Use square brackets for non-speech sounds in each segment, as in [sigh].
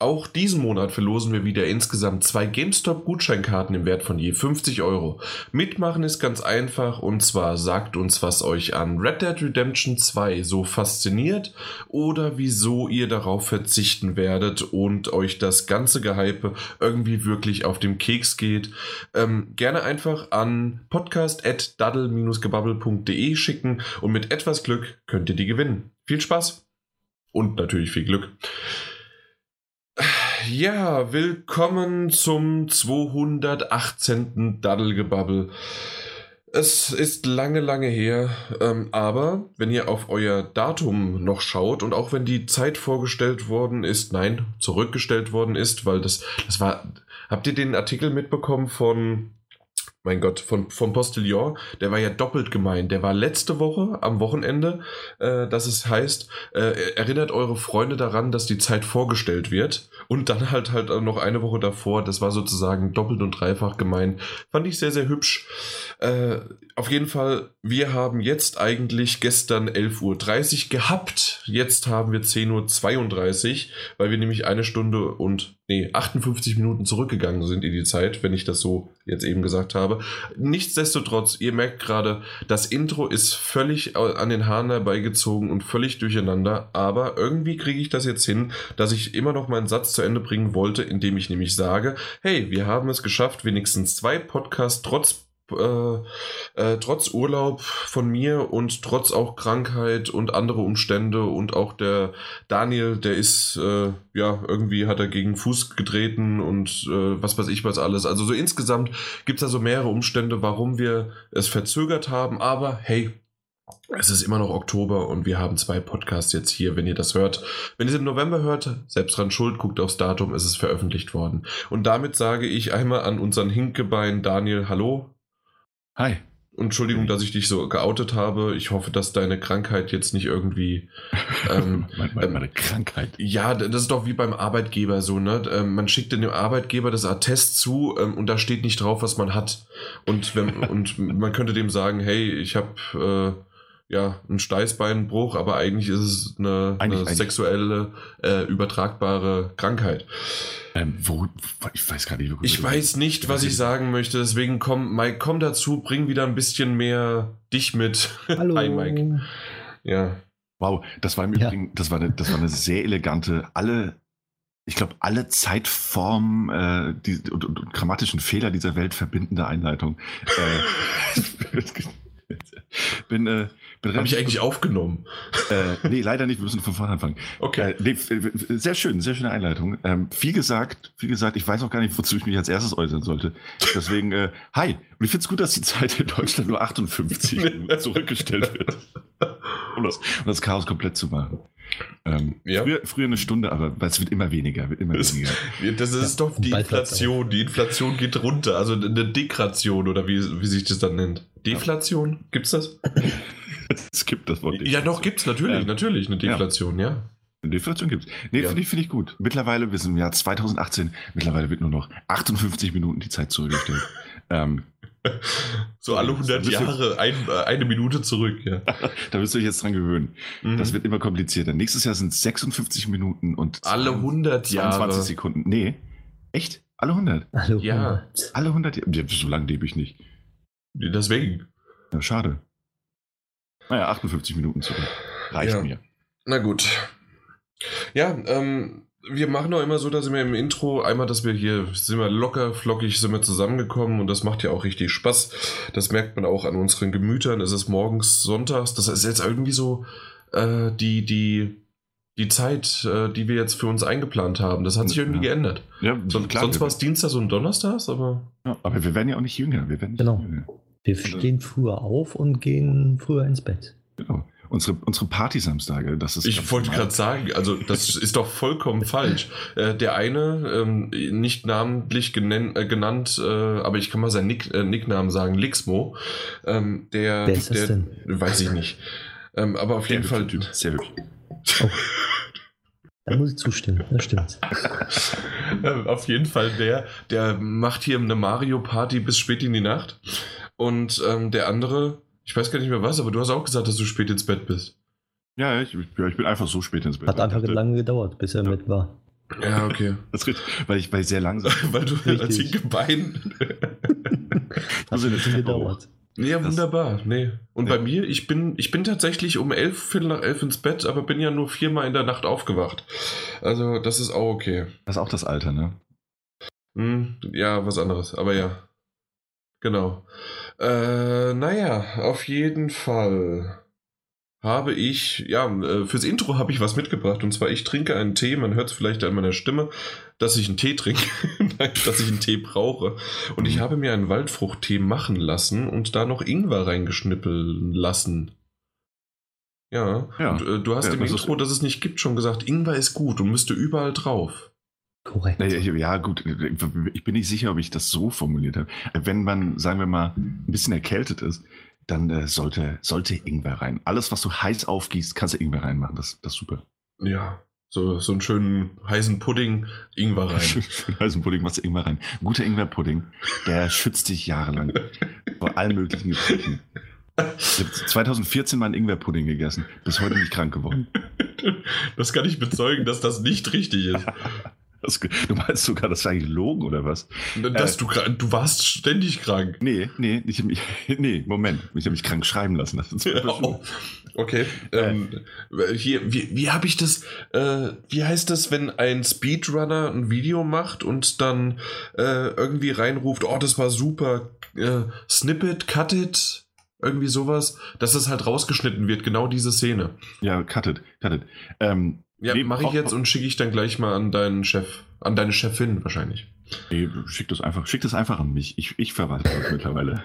Auch diesen Monat verlosen wir wieder insgesamt zwei GameStop-Gutscheinkarten im Wert von je 50 Euro. Mitmachen ist ganz einfach und zwar sagt uns, was euch an Red Dead Redemption 2 so fasziniert oder wieso ihr darauf verzichten werdet und euch das ganze Gehype irgendwie wirklich auf dem Keks geht. Ähm, gerne einfach an podcast.daddle-gebubble.de schicken und mit etwas Glück könnt ihr die gewinnen. Viel Spaß und natürlich viel Glück. Ja, willkommen zum 218. Daddelgebabbel. Es ist lange, lange her, ähm, aber wenn ihr auf euer Datum noch schaut und auch wenn die Zeit vorgestellt worden ist, nein, zurückgestellt worden ist, weil das, das war, habt ihr den Artikel mitbekommen von mein Gott, von, vom Postillon, der war ja doppelt gemein. Der war letzte Woche am Wochenende, äh, dass es heißt, äh, erinnert eure Freunde daran, dass die Zeit vorgestellt wird. Und dann halt halt noch eine Woche davor, das war sozusagen doppelt und dreifach gemein. Fand ich sehr, sehr hübsch. Äh, auf jeden Fall, wir haben jetzt eigentlich gestern 11.30 Uhr gehabt. Jetzt haben wir 10.32 Uhr, weil wir nämlich eine Stunde und nee, 58 Minuten zurückgegangen sind in die Zeit, wenn ich das so jetzt eben gesagt habe. Nichtsdestotrotz, ihr merkt gerade, das Intro ist völlig an den Haaren herbeigezogen und völlig durcheinander, aber irgendwie kriege ich das jetzt hin, dass ich immer noch meinen Satz zu Ende bringen wollte, indem ich nämlich sage, hey, wir haben es geschafft, wenigstens zwei Podcasts trotz äh, äh, trotz Urlaub von mir und trotz auch Krankheit und andere Umstände und auch der Daniel, der ist, äh, ja, irgendwie hat er gegen Fuß getreten und äh, was weiß ich was alles. Also so insgesamt gibt es da so mehrere Umstände, warum wir es verzögert haben, aber hey, es ist immer noch Oktober und wir haben zwei Podcasts jetzt hier, wenn ihr das hört. Wenn ihr es im November hört, selbst dran schuld, guckt aufs Datum, es ist veröffentlicht worden. Und damit sage ich einmal an unseren Hinkebein Daniel Hallo. Hi. Entschuldigung, dass ich dich so geoutet habe. Ich hoffe, dass deine Krankheit jetzt nicht irgendwie. [laughs] Ähm, meine, meine, meine, Krankheit. Ja, das ist doch wie beim Arbeitgeber so, ne? Ähm, man schickt dem Arbeitgeber das Attest zu ähm, und da steht nicht drauf, was man hat. Und, wenn, [laughs] und man könnte dem sagen, hey, ich habe. Ja, ein Steißbeinbruch, aber eigentlich ist es eine, eine sexuelle, äh, übertragbare Krankheit. Ähm, wo, ich weiß gar nicht, wo Ich weiß nicht, was ich sagen möchte, deswegen komm, Mike, komm dazu, bring wieder ein bisschen mehr dich mit. [laughs] Hallo. Hi, Mike. Ja. Wow, das war im ja. Übrigen, das war eine, das war eine sehr elegante, alle, ich glaube, alle Zeitformen äh, die, und, und, und, grammatischen Fehler dieser Welt verbindende Einleitung. äh, [laughs] bin, äh, habe ich eigentlich aufgenommen? Äh, nee, leider nicht. Wir müssen von vorne anfangen. Okay. Äh, nee, sehr schön, sehr schöne Einleitung. Ähm, wie gesagt, wie gesagt, ich weiß auch gar nicht, wozu ich mich als erstes äußern sollte. Deswegen, äh, hi. Und ich finde es gut, dass die Zeit in Deutschland nur 58 [laughs] zurückgestellt wird. Um das, um das Chaos komplett zu machen. Ähm, ja. früher, früher, eine Stunde, aber es wird immer weniger, wird immer das, weniger. [laughs] Das ist ja, doch die Inflation. Die Inflation geht runter, also eine Dekration oder wie, wie sich das dann nennt. Deflation? Gibt's das? [laughs] [laughs] es gibt das Wort. Deflation. Ja, doch, gibt's natürlich, ja. natürlich eine Deflation, ja. ja. Eine Deflation gibt's. Nee, ja. finde ich, find ich gut. Mittlerweile, wir sind im Jahr 2018, mittlerweile wird nur noch 58 Minuten die Zeit zurückgestellt. [laughs] ähm, so alle 100 Jahre ein, äh, eine Minute zurück, ja. [laughs] da wirst du dich jetzt dran gewöhnen. Mhm. Das wird immer komplizierter. Nächstes Jahr sind es 56 Minuten und alle 100 Jahre. 22 Sekunden. Nee, echt? Alle 100? Alle 100. Ja. Alle 100 Jahre. So lange lebe ich nicht. Deswegen. Ja, schade. Naja, 58 Minuten zurück. Reicht ja. mir. Na gut. Ja, ähm, wir machen auch immer so, dass wir im Intro einmal, dass wir hier sind wir locker, flockig sind wir zusammengekommen und das macht ja auch richtig Spaß. Das merkt man auch an unseren Gemütern. Es ist morgens sonntags. Das ist jetzt irgendwie so äh, die, die, die Zeit, äh, die wir jetzt für uns eingeplant haben. Das hat sich irgendwie ja. geändert. Ja, so, klar, sonst war es Dienstag und Donnerstags, aber. Ja, aber wir werden ja auch nicht jünger. Wir werden genau. Jünger. Wir stehen früher auf und gehen früher ins Bett. Genau. Unsere, unsere Party-Samstage, das ist. Ich wollte gerade sagen, also das ist doch vollkommen falsch. Äh, der eine, ähm, nicht namentlich genannt, äh, genannt äh, aber ich kann mal seinen Nick, äh, Nicknamen sagen, Lixmo. Ähm, der, Wer ist das der, denn? Weiß ich nicht. Ähm, aber auf jeden Fall. Typ. Sehr hübsch. Oh. Da muss ich zustimmen, das stimmt. [laughs] Äh, auf jeden Fall der, der macht hier eine Mario-Party bis spät in die Nacht. Und ähm, der andere, ich weiß gar nicht mehr was, aber du hast auch gesagt, dass du spät ins Bett bist. Ja, ich, ja, ich bin einfach so spät ins Bett. Hat einfach lange gedauert, bis er ja. mit war. Ja, okay. [laughs] Das ist richtig, weil ich, weil ich sehr langsam [laughs] Weil du Richtig. als linke Bein. Also Hat ein eine bisschen Treppe gedauert. Ja, Das- wunderbar. Nee. Und Ja. bei mir, ich bin, ich bin tatsächlich um elf, viertel nach elf ins Bett, aber bin ja nur viermal in der Nacht aufgewacht. Also, das ist auch okay. Das ist auch das Alter, ne? Hm, ja, was anderes, aber ja. Genau. Äh, naja, auf jeden Fall habe ich, ja, äh, fürs Intro habe ich was mitgebracht. Und zwar, ich trinke einen Tee, man hört es vielleicht an meiner Stimme, dass ich einen Tee trinke, [laughs] Nein, dass ich einen Tee brauche. Und ich Mhm. habe mir einen Waldfruchttee machen lassen und da noch Ingwer reingeschnippeln lassen. Ja, Ja. und äh, du hast Ja, im das ist- Intro, das es nicht gibt, schon gesagt, Ingwer ist gut und müsste überall drauf. Korrekt. Ja, ja, ja, gut. Ich bin nicht sicher, ob ich das so formuliert habe. Wenn man, sagen wir mal, ein bisschen erkältet ist, dann äh, sollte, sollte Ingwer rein. Alles, was du heiß aufgießt, kannst du Ingwer reinmachen. Das, das ist super. Ja, so, so einen schönen heißen Pudding, Ingwer rein. [laughs] Schön heißen Pudding machst du Ingwer rein. Ein guter Ingwer-Pudding, der schützt dich jahrelang vor allen möglichen Gebrüchen. Ich habe 2014 mal einen Ingwer-Pudding gegessen. Bis heute nicht krank geworden. Das kann ich bezeugen, dass das nicht richtig ist. Das, du meinst sogar, das eigentlich gelogen oder was? Dass du, krank- du warst ständig krank. Nee, nee, ich mich, [laughs] nee, Moment. Ich habe mich krank schreiben lassen. Oh, okay. Ähm, hier, wie, wie habe ich das? Äh, wie heißt das, wenn ein Speedrunner ein Video macht und dann äh, irgendwie reinruft, oh, das war super, äh, Snippet, cut it, irgendwie sowas, dass das halt rausgeschnitten wird, genau diese Szene. Ja, cut it, cut it. Ähm, Ja, Nee, mache ich jetzt und schicke ich dann gleich mal an deinen Chef, an deine Chefin wahrscheinlich. nee, schick das einfach, schick das einfach an mich. Ich, ich verwalte das mittlerweile.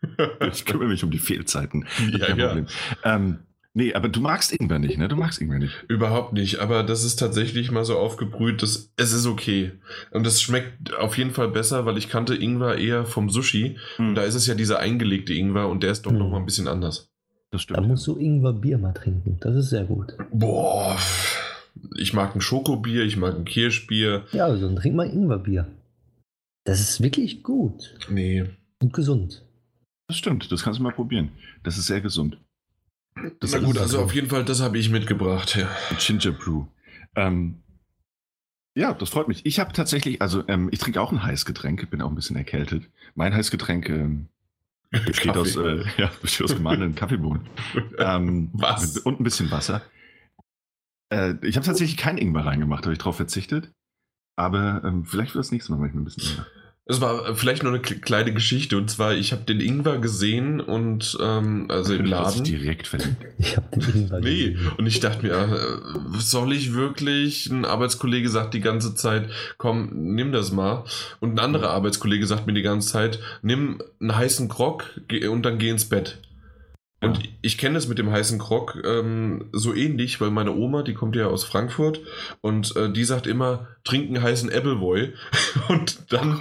[laughs] Ich kümmere mich um die Fehlzeiten. ja, Kein ja. Problem. Ähm, nee, aber du magst Ingwer nicht, ne? Du magst Ingwer nicht. Überhaupt nicht, aber das ist tatsächlich mal so aufgebrüht, dass es ist okay. Und das schmeckt auf jeden Fall besser, weil ich kannte Ingwer eher vom Sushi. Und da ist es ja dieser eingelegte Ingwer und der ist doch Hm. noch mal ein bisschen anders. Das Da stimmt. musst du Ingwer-Bier mal trinken. Das ist sehr gut. Boah, ich mag ein Schokobier, ich mag ein Kirschbier. Ja, also dann trink mal Ingwer-Bier. Das ist wirklich gut Nee. und gesund. Das stimmt, das kannst du mal probieren. Das ist sehr gesund. Das Na ist gut, also auf jeden Fall, das habe ich mitgebracht, ja. Ginger Brew. Ähm, ja, das freut mich. Ich habe tatsächlich, also ähm, ich trinke auch ein Heißgetränk, bin auch ein bisschen erkältet. Mein Heißgetränk ähm, besteht aus, äh, ja, besteht aus [laughs] gemahlenen Kaffeebohnen. Ähm, Was? Und ein bisschen Wasser. Äh, ich habe tatsächlich kein Ingwer reingemacht, habe ich drauf verzichtet. Aber ähm, vielleicht für das nächste Mal mache ich mir ein bisschen Ingwer. Es war vielleicht nur eine kle- kleine Geschichte und zwar, ich habe den Ingwer gesehen und ähm, also im Laden. direkt verliebt. [laughs] Ich habe den Ingwer Nee, gelesen. und ich dachte mir, äh, soll ich wirklich? Ein Arbeitskollege sagt die ganze Zeit, komm, nimm das mal. Und ein anderer Arbeitskollege sagt mir die ganze Zeit, nimm einen heißen Grog geh- und dann geh ins Bett. Und Ja. ich kenne es mit dem heißen Grog ähm, so ähnlich, weil meine Oma, die kommt ja aus Frankfurt und äh, die sagt immer, trink einen heißen Appleboy [laughs] und dann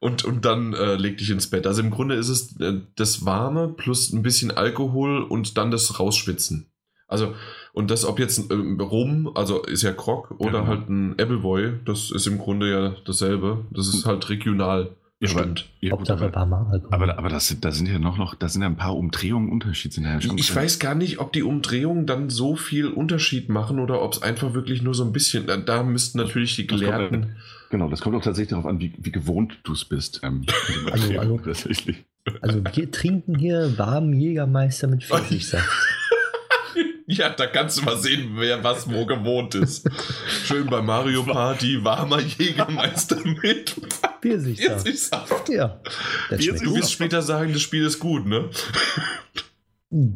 und, und dann äh, leg dich ins Bett. Also im Grunde ist es äh, das Warme plus ein bisschen Alkohol und dann das Rausschwitzen. Also, und das, ob jetzt ähm, Rum, also ist ja Grog, oder genau. halt ein Appleboy, das ist im Grunde ja dasselbe. Das ist halt regional Ja, aber- bestimmt. Ja, Hauptsache aber, warmer Alkohol. aber, aber das, sind- da sind ja noch, noch, da sind ja ein paar Umdrehungen Unterschied. Sind ja schon Ich weiß gar nicht, ob die Umdrehungen dann so viel Unterschied machen oder ob es einfach wirklich nur so ein bisschen. Da, da müssten natürlich die Das kommt Gelehrten. Genau, das kommt auch tatsächlich darauf an, wie, wie gewohnt du es bist. Ähm, Also, also- tatsächlich. Also wir trinken hier warmen Jägermeister mit [laughs] Pfirsichsaft. [laughs] Ja, da kannst du mal sehen, wer was wo gewohnt ist. Schön bei Mario Party, warmer Jägermeister [laughs] mit Pfirsichsaft. 40 Saft. Ja. Das Pfirsich- schmeckt Du wirst später sagen, das Spiel ist gut, ne? [laughs]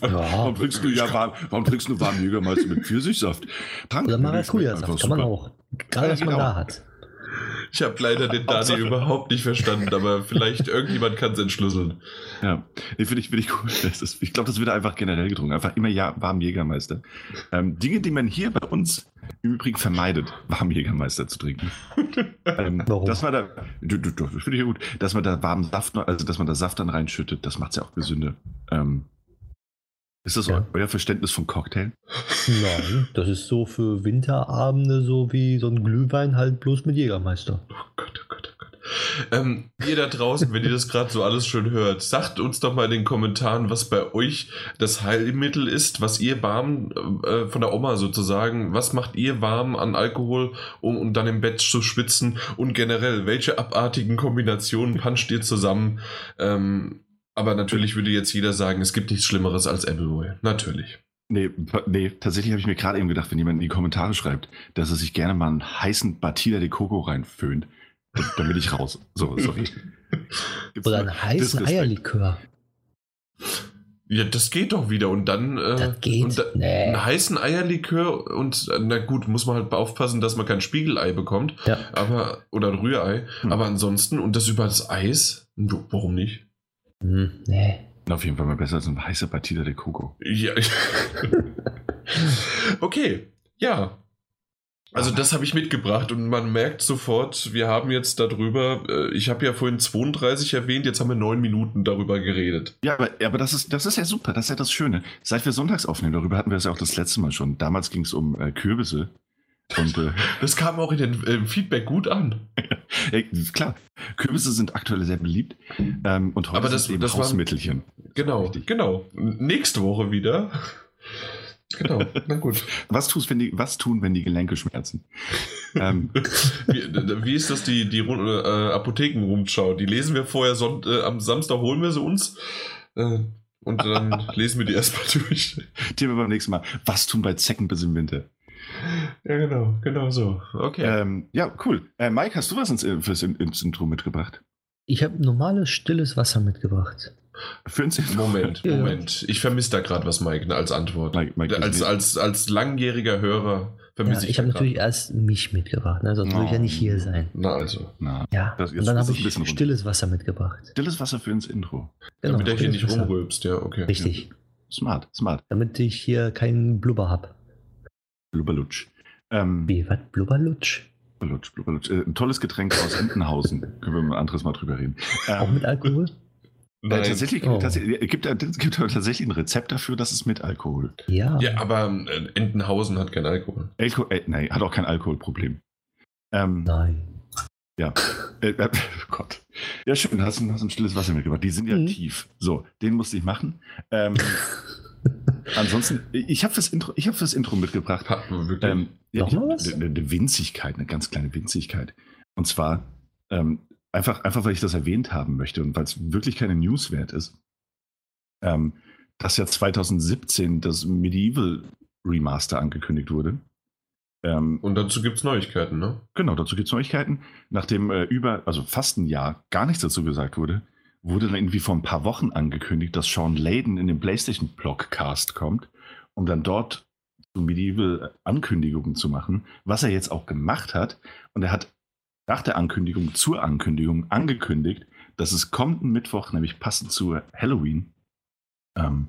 Warum trinkst du ja warm, warum trinkst du warmen Jägermeister mit Pfirsichsaft? Trank- Oder Maracuja-Saft, kann man auch. Ja, was man genau. da hat. Ich habe leider den Dani überhaupt nicht verstanden, aber vielleicht irgendjemand kann es entschlüsseln. Ja, nee, finde ich, finde ich gut. Das ist, ich glaube, das wird einfach generell getrunken. Einfach immer ja, warm Jägermeister. Ähm, Dinge, die man hier bei uns im Übrigen vermeidet, warm Jägermeister zu trinken. ähm, Warum? Dass man da, du, du, du, das finde ich ja gut, dass man da warmen Saft, noch- also dass man da Saft dann reinschüttet, das macht es ja auch gesünder. Ähm, ist das Ja. euer Verständnis vom Cocktail? Nein, das ist so für Winterabende so wie so ein Glühwein halt bloß mit Jägermeister. Oh Gott, oh Gott, oh Gott. Ähm, ihr da draußen, wenn ihr das gerade so alles schön hört, sagt uns doch mal in den Kommentaren, was bei euch das Heilmittel ist, was ihr warm äh, von der Oma sozusagen, was macht ihr warm an Alkohol, um, um dann im Bett zu schwitzen und generell, welche abartigen Kombinationen puncht ihr zusammen? Ähm, aber natürlich würde jetzt jeder sagen, es gibt nichts Schlimmeres als Appleboy. Natürlich. Nee, nee tatsächlich habe ich mir gerade eben gedacht, wenn jemand in die Kommentare schreibt, dass er sich gerne mal einen heißen Batida de Coco reinföhnt, dann bin ich raus. So, sorry. [laughs] Oder einen heißen Eierlikör. Ja, das geht doch wieder. Und dann. Äh, das geht. Da, nee. Einen heißen Eierlikör und na gut, muss man halt aufpassen, dass man kein Spiegelei bekommt. Ja. Aber, oder ein Rührei. Hm. Aber ansonsten, und das über das Eis, warum nicht? Hm, nee. Auf jeden Fall mal besser als ein heißer Batida de Coco. Ja. [laughs] okay, ja. Also das habe ich mitgebracht und man merkt sofort, wir haben jetzt darüber, äh, ich habe ja vorhin 32 erwähnt, jetzt haben wir neun Minuten darüber geredet. Ja, aber, aber das, ist, das ist ja super, das ist ja das Schöne. Seit wir sonntags aufnehmen, darüber hatten wir es ja auch das letzte Mal schon. Damals ging es um äh, Kürbisse. Und, äh, das kam auch in den äh, Feedback gut an. [laughs] ja, klar, Kürbisse sind aktuell sehr beliebt. Ähm, und heute aber das, eben das Hausmittelchen. War, genau, genau. Nächste Woche wieder. Genau, na gut. Was, tust, wenn die, was tun, wenn die Gelenke schmerzen? ähm. [laughs] wie, wie, ist das die, die äh, Apothekenrundschau? Die lesen wir vorher, son äh, am Samstag holen wir sie uns äh, und dann [laughs] lesen wir die erstmal durch. Thema beim nächsten Mal. Was tun bei Zecken bis im Winter? Ja, genau, genau so. Okay. Ähm, ja, cool. Äh, Mike, hast du was ins, fürs, ins Intro mitgebracht? Ich habe normales, stilles Wasser mitgebracht. Für uns Moment, [laughs] Moment. Ich vermisse da gerade was, Mike, als Antwort. Mike, Mike als, als, als langjähriger Hörer vermisse ja, ich Ich habe natürlich erst mich mitgebracht, ne? sonst Oh. würde ich ja nicht hier sein. Na also. Na, Ja, Das- und dann habe ich stilles Wasser mitgebracht. stilles Wasser für ins Intro. Genau, damit er hier nicht Wasser. rumrülpst, ja, okay. Richtig, Smart, smart. damit ich hier keinen Blubber habe. Blubberlutsch. Ähm, Wie, was? Blubberlutsch? Blubberlutsch, Blubberlutsch. Äh, ein tolles Getränk aus Entenhausen. [laughs] Können wir mal ein anderes Mal drüber reden. Ähm, Auch mit Alkohol? Äh, Nein. tatsächlich, Oh. tatsächlich es gibt, es gibt tatsächlich ein Rezept dafür, dass es mit Alkohol. Ja. Ja, aber äh, Entenhausen hat keinen Alkohol. Alkohol äh, nein, hat auch kein Alkoholproblem. Ähm, Nein. ja. Äh, äh, [laughs] Gott. Ja, schön, hast du hast ein stilles Wasser mitgebracht. Die sind ja Mhm. tief. So, den musste ich machen. Ähm, [laughs] ansonsten, ich habe fürs Intro, ich habe fürs Intro mitgebracht. Hat man wirklich. Ähm, ja, Noch ich- mal was? Eine, eine Winzigkeit, eine ganz kleine Winzigkeit. Und zwar ähm, einfach, einfach, weil ich das erwähnt haben möchte und weil es wirklich keine News wert ist, ähm, dass ja 2017 das Medieval Remaster angekündigt wurde. Ähm, und dazu gibt es Neuigkeiten, ne? Genau, dazu gibt es Neuigkeiten. Nachdem äh, über, also fast ein Jahr gar nichts dazu gesagt wurde, wurde dann irgendwie vor ein paar Wochen angekündigt, dass Sean Layden in den PlayStation Blogcast kommt, um dann dort so Medieval Ankündigungen zu machen, was er jetzt auch gemacht hat. Und er hat nach der Ankündigung zur Ankündigung angekündigt, dass es kommenden Mittwoch, nämlich passend zu Halloween, ähm,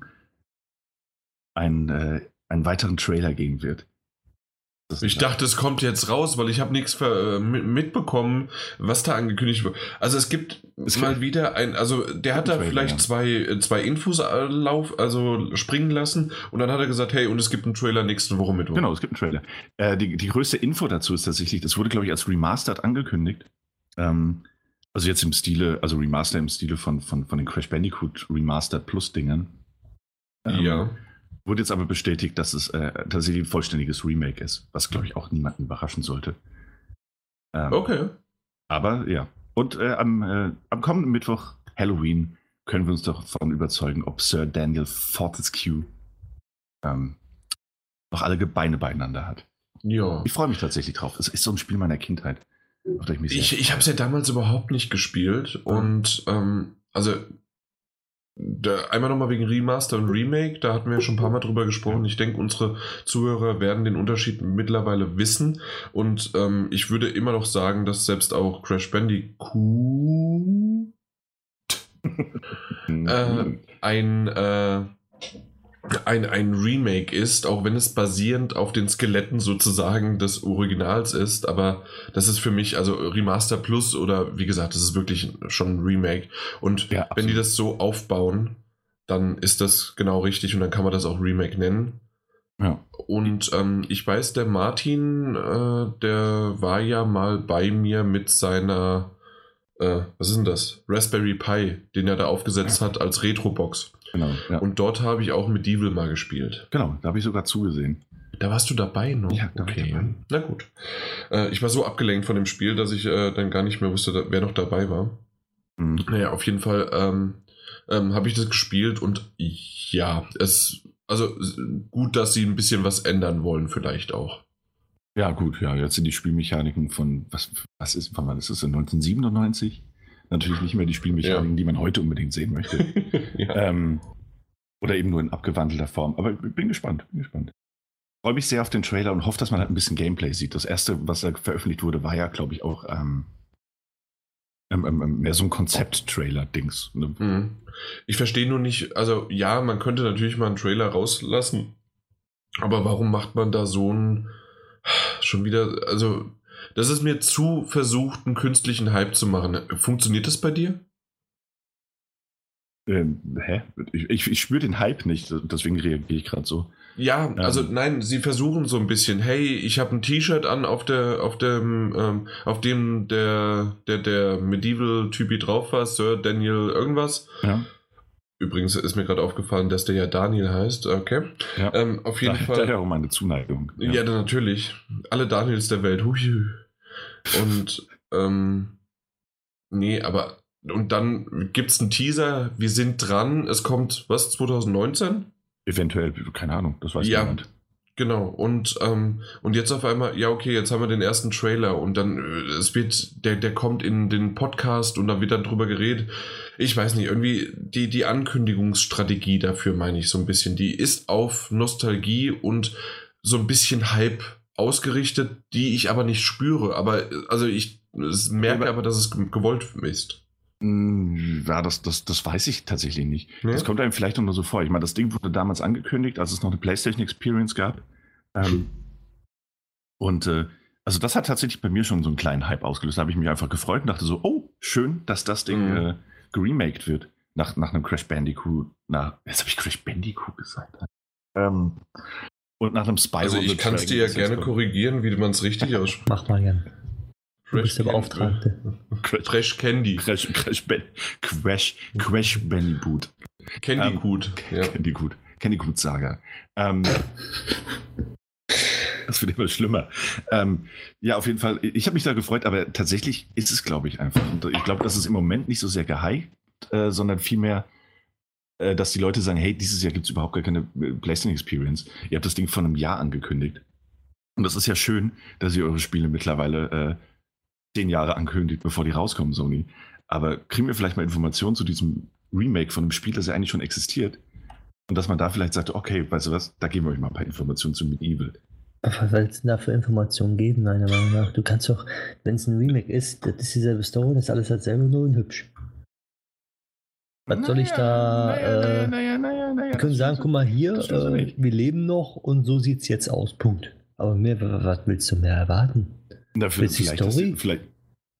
ein, äh, einen weiteren Trailer geben wird. Ich dachte, es kommt jetzt raus, weil ich habe nichts äh, mit- mitbekommen, was da angekündigt wird. Also es gibt Es mal wieder ein, also der hat da vielleicht ja. zwei, äh, zwei Infos äh, lauf, also springen lassen und dann hat er gesagt, hey, und es gibt einen Trailer nächste Woche Mittwoch. Genau, es gibt einen Trailer. Äh, die, die größte Info dazu ist tatsächlich, das wurde, glaube ich, als Remastered angekündigt. Ähm, also jetzt im Stile, also Remaster im Stile von, von, von den Crash Bandicoot Remastered Plus Dingern. Ähm, Ja. Wurde jetzt aber bestätigt, dass es äh, tatsächlich ein vollständiges Remake ist, was, glaube ich, auch niemanden überraschen sollte. Ähm, Okay. Aber ja. Und äh, am, äh, am kommenden Mittwoch, Halloween, können wir uns davon überzeugen, ob Sir Daniel Fortescue ähm, noch alle Gebeine beieinander hat. Ja. Ich freue mich tatsächlich drauf. Es ist so ein Spiel meiner Kindheit. Ich Ich, ich habe es ja damals überhaupt nicht gespielt und ähm, also da, einmal nochmal wegen Remaster und Remake, da hatten wir schon ein paar Mal drüber gesprochen. Ich denke, unsere Zuhörer werden den Unterschied mittlerweile wissen und ähm, ich würde immer noch sagen, dass selbst auch Crash Bandicoot [laughs] äh, ein, äh, ein, ein Remake ist, auch wenn es basierend auf den Skeletten sozusagen des Originals ist, aber das ist für mich, also Remaster Plus oder wie gesagt, das ist wirklich schon ein Remake. Und Ja, wenn die das so aufbauen, dann ist das genau richtig und dann kann man das auch Remake nennen. Ja. Und ähm, ich weiß, der Martin, äh, der war ja mal bei mir mit seiner äh, was ist denn das? Raspberry Pi, den er da aufgesetzt hat als Retro-Box. Genau, ja. Und dort habe ich auch Medieval mal gespielt. genau, da habe ich sogar zugesehen. Da warst du dabei noch? Ja, da okay. dabei. Na gut. Äh, ich war so abgelenkt von dem Spiel, dass ich äh, dann gar nicht mehr wusste, wer noch dabei war. Mhm. Naja, auf jeden Fall ähm, ähm, habe ich das gespielt und ja, es, also gut, dass sie ein bisschen was ändern wollen, vielleicht auch. Ja, gut, ja, jetzt sind die Spielmechaniken von, was, was ist, wann war das? Ist das 1997? Natürlich nicht mehr die Spielmechaniken, Ja. die man heute unbedingt sehen möchte. [laughs] ja. ähm, oder eben nur in abgewandelter Form. Aber ich bin gespannt, bin gespannt. Freue mich sehr auf den Trailer und hoffe, dass man halt ein bisschen Gameplay sieht. Das erste, was da veröffentlicht wurde, war ja, glaube ich, auch ähm, ähm, ähm, mehr so ein Konzept-Trailer-Dings. Ne? Mhm. Ich verstehe nur nicht, also ja, man könnte natürlich mal einen Trailer rauslassen, aber warum macht man da so einen schon wieder, also das ist mir zu versucht, einen künstlichen Hype zu machen. Funktioniert das bei dir? Ähm, hä? Ich, ich, ich spüre den Hype nicht, deswegen reagiere ich gerade so. Ja, also nein, sie versuchen so ein bisschen, hey, ich habe ein T-Shirt an, auf der, auf dem, ähm, auf dem der, der, der Medieval-Typi drauf war, Sir Daniel irgendwas. Ja, Übrigens ist mir gerade aufgefallen, dass der ja Daniel heißt, okay. ja. Ähm, auf jeden da, Fall. Daher auch meine Zuneigung. Ja, dann natürlich. Alle Daniels der Welt. Hui. Und, ähm, nee, aber, und dann gibt's einen Teaser, wir sind dran, es kommt, was, 2019? Eventuell, keine Ahnung, das weiß Ja. niemand. Genau, und, ähm, und jetzt auf einmal, ja, okay, jetzt haben wir den ersten Trailer und dann, äh, es wird, der, der kommt in den Podcast und da wird dann drüber geredet. Ich weiß nicht, irgendwie die, die Ankündigungsstrategie dafür meine ich so ein bisschen. Die ist auf Nostalgie und so ein bisschen Hype ausgerichtet, die ich aber nicht spüre. Aber, also ich merke Aber- aber, dass es ge- gewollt ist. Mm, Ja, das, das, das weiß ich tatsächlich nicht. Ja? Das kommt einem vielleicht nur so vor. Ich meine, das Ding wurde damals angekündigt, als es noch eine PlayStation Experience gab. Ähm, und äh, also das hat tatsächlich bei mir schon so einen kleinen Hype ausgelöst. Da habe ich mich einfach gefreut und dachte so, oh, schön, dass das Ding Mhm. äh, geremaked wird. Nach, nach einem Crash Bandicoot. Na, jetzt habe ich Crash Bandicoot gesagt. Ähm, und nach einem Spyro Also ich kann es dir ja gerne kommt. korrigieren, wie man es richtig ausspricht. Mach mal gern. Du bist der Beauftragte. Crash, Fresh Candy. Crash, Crash, Ban- Crash, Crash Bandicoot. Candy Ähm, Coot. Ja. Candycoot. Candycoot Saga. Ähm, [laughs] das wird immer schlimmer. Ähm, ja, auf jeden Fall. Ich habe mich da gefreut, aber tatsächlich ist es, glaube ich, einfach. Und ich glaube, das ist im Moment nicht so sehr gehypt, äh, sondern vielmehr, dass die Leute sagen: Hey, dieses Jahr gibt es überhaupt gar keine äh, PlayStation Experience. Ihr habt das Ding vor einem Jahr angekündigt. Und das ist ja schön, dass ihr eure Spiele mittlerweile äh, zehn Jahre ankündigt, bevor die rauskommen, Sony. Aber kriegen wir vielleicht mal Informationen zu diesem Remake von einem Spiel, das ja eigentlich schon existiert? Und dass man da vielleicht sagt, okay, weißt du was, da geben wir euch mal ein paar Informationen zu Medieval. Was soll es denn da für Informationen geben, meiner Meinung nach? Du kannst doch, wenn es ein Remake ist, das ist dieselbe Story, das ist alles dasselbe, nur hübsch. Was soll ich da. äh, naja, naja, naja. Wir können sagen, guck mal hier, so äh, wir leben noch und so sieht es jetzt aus. Punkt. Aber mehr, wa- was willst du mehr erwarten? Willst du die vielleicht, das- Story? vielleicht.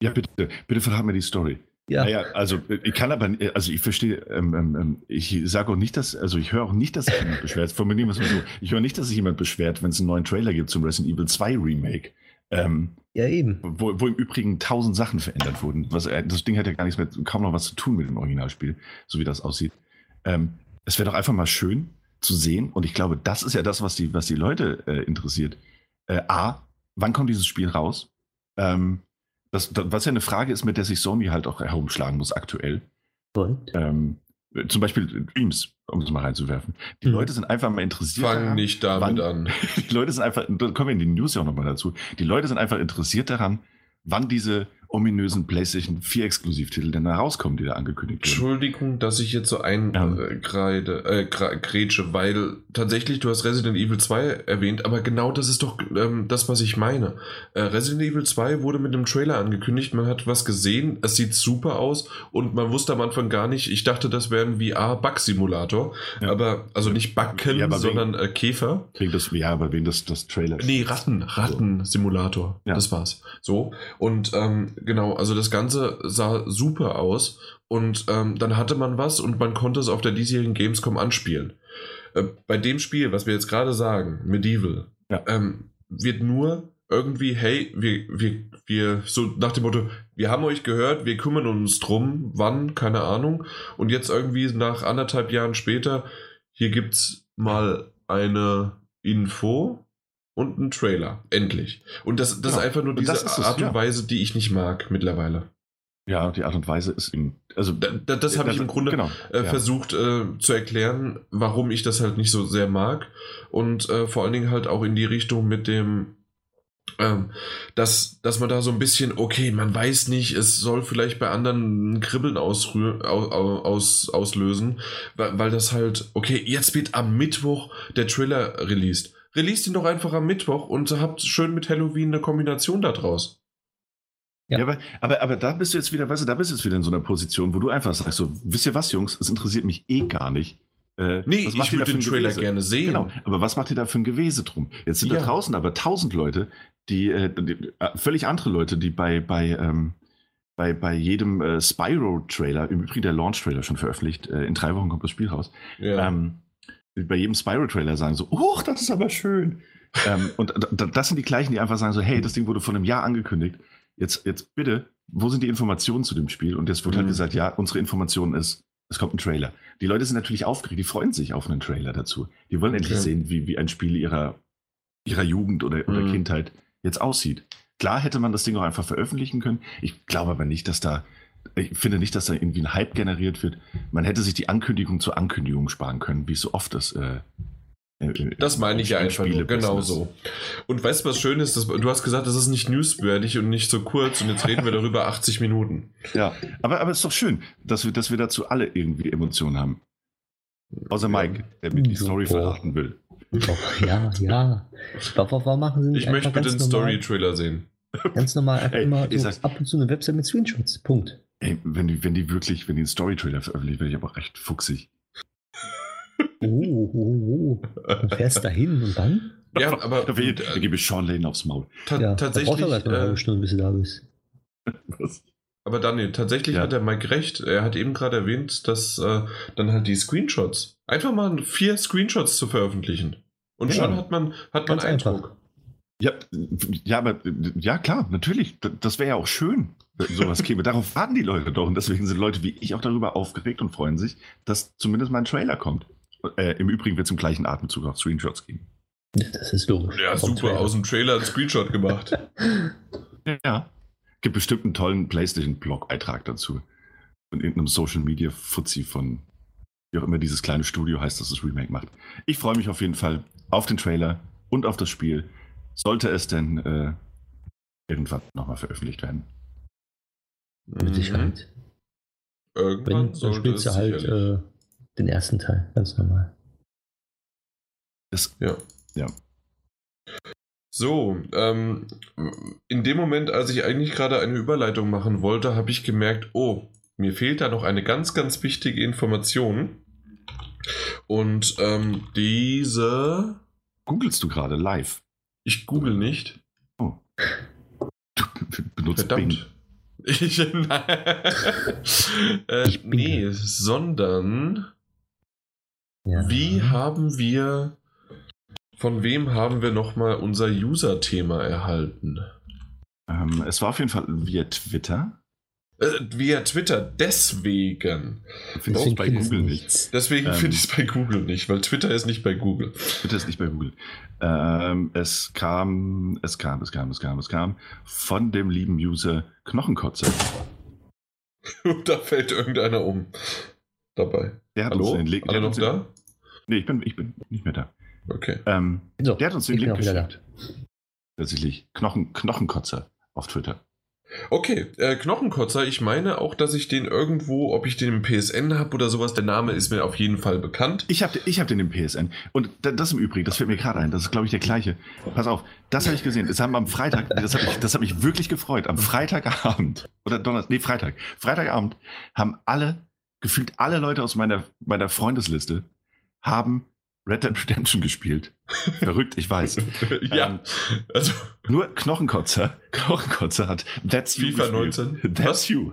Ja, bitte, bitte verrat mir die Story. Ja, Naja, also ich kann aber, also ich verstehe, ähm, ähm, ähm, ich sage auch nicht, dass, also ich höre auch nicht, dass sich jemand beschwert. Es mal so. Ich höre nicht, dass sich jemand beschwert, wenn es einen neuen Trailer gibt zum Resident Evil 2 Remake. Ähm, ja, eben. wo, wo im Übrigen tausend Sachen verändert wurden. Was, äh, das Ding hat ja gar nichts mehr, kaum noch was zu tun mit dem Originalspiel, so wie das aussieht. Ähm, es wäre doch einfach mal schön zu sehen, und ich glaube, das ist ja das, was die, was die Leute äh, interessiert. Äh, A, wann kommt dieses Spiel raus? Ähm, das, das, was ja eine Frage ist, mit der sich Sony halt auch herumschlagen muss aktuell. Und? Ähm, äh, zum Beispiel Dreams, um es mal reinzuwerfen. Die Mhm. Leute sind einfach mal interessiert. Fang daran, nicht damit wann- an. [laughs] die Leute sind einfach, da kommen wir in die News ja auch nochmal dazu, die Leute sind einfach interessiert daran, wann diese ominösen PlayStation 4 Exklusivtitel denn da rauskommen, die da angekündigt werden. Entschuldigung, dass ich jetzt so eingreide, äh, gra- grätsche, weil tatsächlich, du hast Resident Evil 2 erwähnt, aber genau das ist doch ähm, das, was ich meine. Äh, Resident Evil 2 wurde mit einem Trailer angekündigt, man hat was gesehen, es sieht super aus und man wusste am Anfang gar nicht, ich dachte, das wäre ein VR-Bug-Simulator, Ja. aber, also nicht Backen, Ja, aber wegen- sondern äh, Käfer. Wegen des, ja, aber wegen des, des Trailers. Nee, Ratten, Ratten-Simulator. Ja. Das war's. So. Und ähm, genau, also das Ganze sah super aus. Und ähm, dann hatte man was und man konnte es auf der diesjährigen Gamescom anspielen. Äh, bei dem Spiel, was wir jetzt gerade sagen, Medieval, Ja. ähm, wird nur irgendwie, hey, wir, wir, wir, so nach dem Motto, wir haben euch gehört, wir kümmern uns drum, wann, keine Ahnung. Und jetzt irgendwie nach anderthalb Jahren später, hier gibt's mal eine Info und einen Trailer. Endlich. Und das, das Genau. ist einfach nur diese es, Art und Weise, die ich nicht mag mittlerweile. Ja, die Art und Weise ist ihm. Also, Da, da, das habe ich im Grunde genau, äh, ja. versucht äh, zu erklären, warum ich das halt nicht so sehr mag. Und äh, vor allen Dingen halt auch in die Richtung mit dem, ähm, dass, dass man da so ein bisschen, okay, man weiß nicht, es soll vielleicht bei anderen ein Kribbeln ausrühr, au- au- aus, auslösen, weil, weil das halt, okay, jetzt wird am Mittwoch der Trailer released. Release ihn doch einfach am Mittwoch und habt schön mit Halloween eine Kombination da draus. Ja, Ja. aber, aber, aber da bist du jetzt wieder, weißt du, da bist du jetzt wieder in so einer Position, wo du einfach sagst, so, wisst ihr was, Jungs, es interessiert mich eh gar nicht. Äh, Nee, was ich macht würde den Trailer Gewese? gerne sehen. Genau, aber was macht ihr da für ein Gewese drum? Jetzt sind Ja. da draußen aber tausend Leute, die, äh, die äh, völlig andere Leute, die bei, bei, ähm, bei, bei jedem äh, Spyro-Trailer, im Übrigen der Launch-Trailer schon veröffentlicht, äh, in drei Wochen kommt das Spiel raus, Ja. ähm, bei jedem Spyro-Trailer sagen so, oh, das ist aber schön. ähm, und das sind die gleichen, die einfach sagen so, hey, das Ding wurde vor einem Jahr angekündigt. Jetzt, jetzt bitte, wo sind die Informationen zu dem Spiel? Und jetzt wird halt Mhm. gesagt, ja, unsere Information ist, es kommt ein Trailer. Die Leute sind natürlich aufgeregt, die freuen sich auf einen Trailer dazu. Die wollen endlich Okay. sehen, wie, wie ein Spiel ihrer, ihrer Jugend oder, oder Mhm. Kindheit jetzt aussieht. Klar hätte man das Ding auch einfach veröffentlichen können. Ich glaube aber nicht, dass da, ich finde nicht, dass da irgendwie ein Hype generiert wird. Man hätte sich die Ankündigung zur Ankündigung sparen können, wie es so oft ist. Äh, äh, Das meine ich ja im einfach nur, Spielebusiness. genau so. Und weißt du, was schön ist? Dass, du hast gesagt, das ist nicht newsworthy und nicht so kurz und jetzt reden wir darüber [laughs] 80 Minuten. Ja, aber, aber es ist doch schön, dass wir, dass wir dazu alle irgendwie Emotionen haben. Außer Mike, der mir die. Story verraten will. Doch, ja, ja. Warum, warum machen sie nicht Ich möchte bitte den Story-Trailer sehen. ganz normal einfach Ey, immer ich so ab und zu eine Website mit Screenshots. Punkt. Ey, wenn die, wenn die wirklich, wenn die einen Story-Trailer veröffentlichen, werde ich aber recht fuchsig. Oh, oh, oh. Du fährst dahin und dann? Ja, aber Da, ich, da gebe ich Sean Lane aufs Maul. ta Ja, da tatsächlich, eine äh, halbe Stunde, bis du da bist. [laughs] Was? aber Daniel, tatsächlich Ja. hat der Mike recht. Er hat eben gerade erwähnt, dass äh, dann halt die Screenshots, einfach mal vier Screenshots zu veröffentlichen. Und Ja. schon hat man, hat man Ganz einfach. Eindruck. Ja, ja, aber ja klar, natürlich. Das wäre ja auch schön, sowas käme. Darauf warten die Leute doch. Und deswegen sind Leute wie ich auch darüber aufgeregt und freuen sich, dass zumindest mal ein Trailer kommt. Äh, Im Übrigen wird es im gleichen Atemzug auch Screenshots geben. Das ist logisch. Ja, Vom super, Trailer. aus dem Trailer ein Screenshot gemacht. [laughs] Ja. Gibt bestimmt einen tollen PlayStation-Blog-Beitrag dazu. Von irgendeinem Social-Media-Fuzzi von, wie auch immer dieses kleine Studio heißt, das das Remake macht. Ich freue mich auf jeden Fall auf den Trailer und auf das Spiel. Sollte es denn äh, irgendwann nochmal veröffentlicht werden. Mit Sicherheit. Mhm. Irgendwann Wenn, dann spielst du halt äh, den ersten Teil, ganz normal. Das, Ja. Ja. So, ähm, in dem Moment, als ich eigentlich gerade eine Überleitung machen wollte, habe ich gemerkt, oh, mir fehlt da noch eine ganz, ganz wichtige Information. Und ähm, diese, googelst du gerade live? ich google nicht. Du [laughs] benutzt Bing. Ich, [laughs] äh, Ich nee, sondern Ja. wie haben wir, von wem haben wir nochmal unser User-Thema erhalten? Ähm, es war auf jeden Fall via Twitter. Äh, via Twitter, deswegen. Du Deswegen bei Google nichts. Deswegen Ähm. finde ich es bei Google nicht, weil Twitter ist nicht bei Google. Twitter ist nicht bei Google. Ähm, es kam, es kam, es kam, es kam, es kam von dem lieben User Knochenkotze. Und [laughs] da fällt irgendeiner um. Dabei. Der hat Hallo? uns den Link. der Alle noch den- da? Nee, ich bin, ich bin nicht mehr da. Okay. Ähm, So, der hat uns den ich Link wieder da. geschickt. Tatsächlich. Knochen, Knochenkotzer auf Twitter. Okay, äh, Knochenkotzer, ich meine auch, dass ich den irgendwo, ob ich den im PSN habe oder sowas, der Name ist mir auf jeden Fall bekannt. Ich habe ich hab den im PSN. Und da- das im Übrigen, das fällt mir gerade ein, das ist, glaube ich, der gleiche. Pass auf, das habe ich gesehen. Das haben am Freitag, das hat, mich, das hat mich wirklich gefreut. Am Freitagabend, oder Donnerstag, nee, Freitag. Freitagabend haben alle, gefühlt alle Leute aus meiner, meiner Freundesliste, haben Red Dead Redemption gespielt. Verrückt, ich weiß. [laughs] ja, Ähm, also Nur Knochenkotzer, Knochenkotzer hat That's You FIFA gespielt. 19? That's You.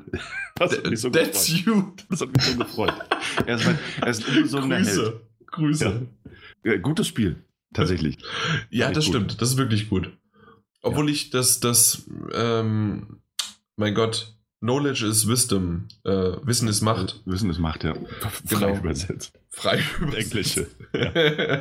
Das hat mich so that's gefreut. you. Das hat mich so gefreut. Er ist, mein, er ist ein unbesogener Held. Grüße. Grüße. Ja, gutes Spiel, tatsächlich. Ja, das gut. stimmt. Das ist wirklich gut. Obwohl ich das, das, ähm, mein Gott, Knowledge is Wisdom, äh, Wissen ist Macht. Wissen ist Macht, ja. Genau. Frei übersetzt. [laughs] Frei Englische. [laughs] äh,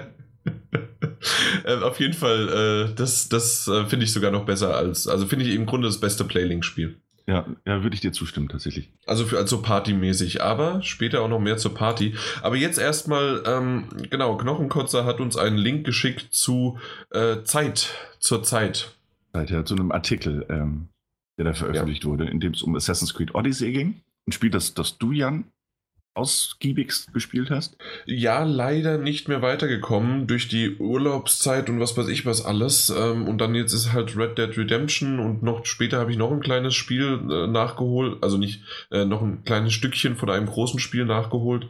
auf jeden Fall, äh, das, das äh, finde ich sogar noch besser als, also finde ich im Grunde das beste Playlink-Spiel. Ja, ja, würde ich dir zustimmen, tatsächlich. Also für also partymäßig, aber später auch noch mehr zur Party. Aber jetzt erstmal, ähm, genau, Knochenkotzer hat uns einen Link geschickt zu äh, Zeit, zur Zeit. Halt ja zu einem Artikel, ähm, der da veröffentlicht wurde, in dem es um Assassin's Creed Odyssey ging. Ein Spiel, das, das du, Jan, ausgiebigst gespielt hast. Ja, leider nicht mehr weitergekommen durch die Urlaubszeit und was weiß ich was alles. Ähm, und dann jetzt ist halt Red Dead Redemption und noch später habe ich noch ein kleines Spiel äh, nachgeholt, also nicht äh, noch ein kleines Stückchen von einem großen Spiel nachgeholt.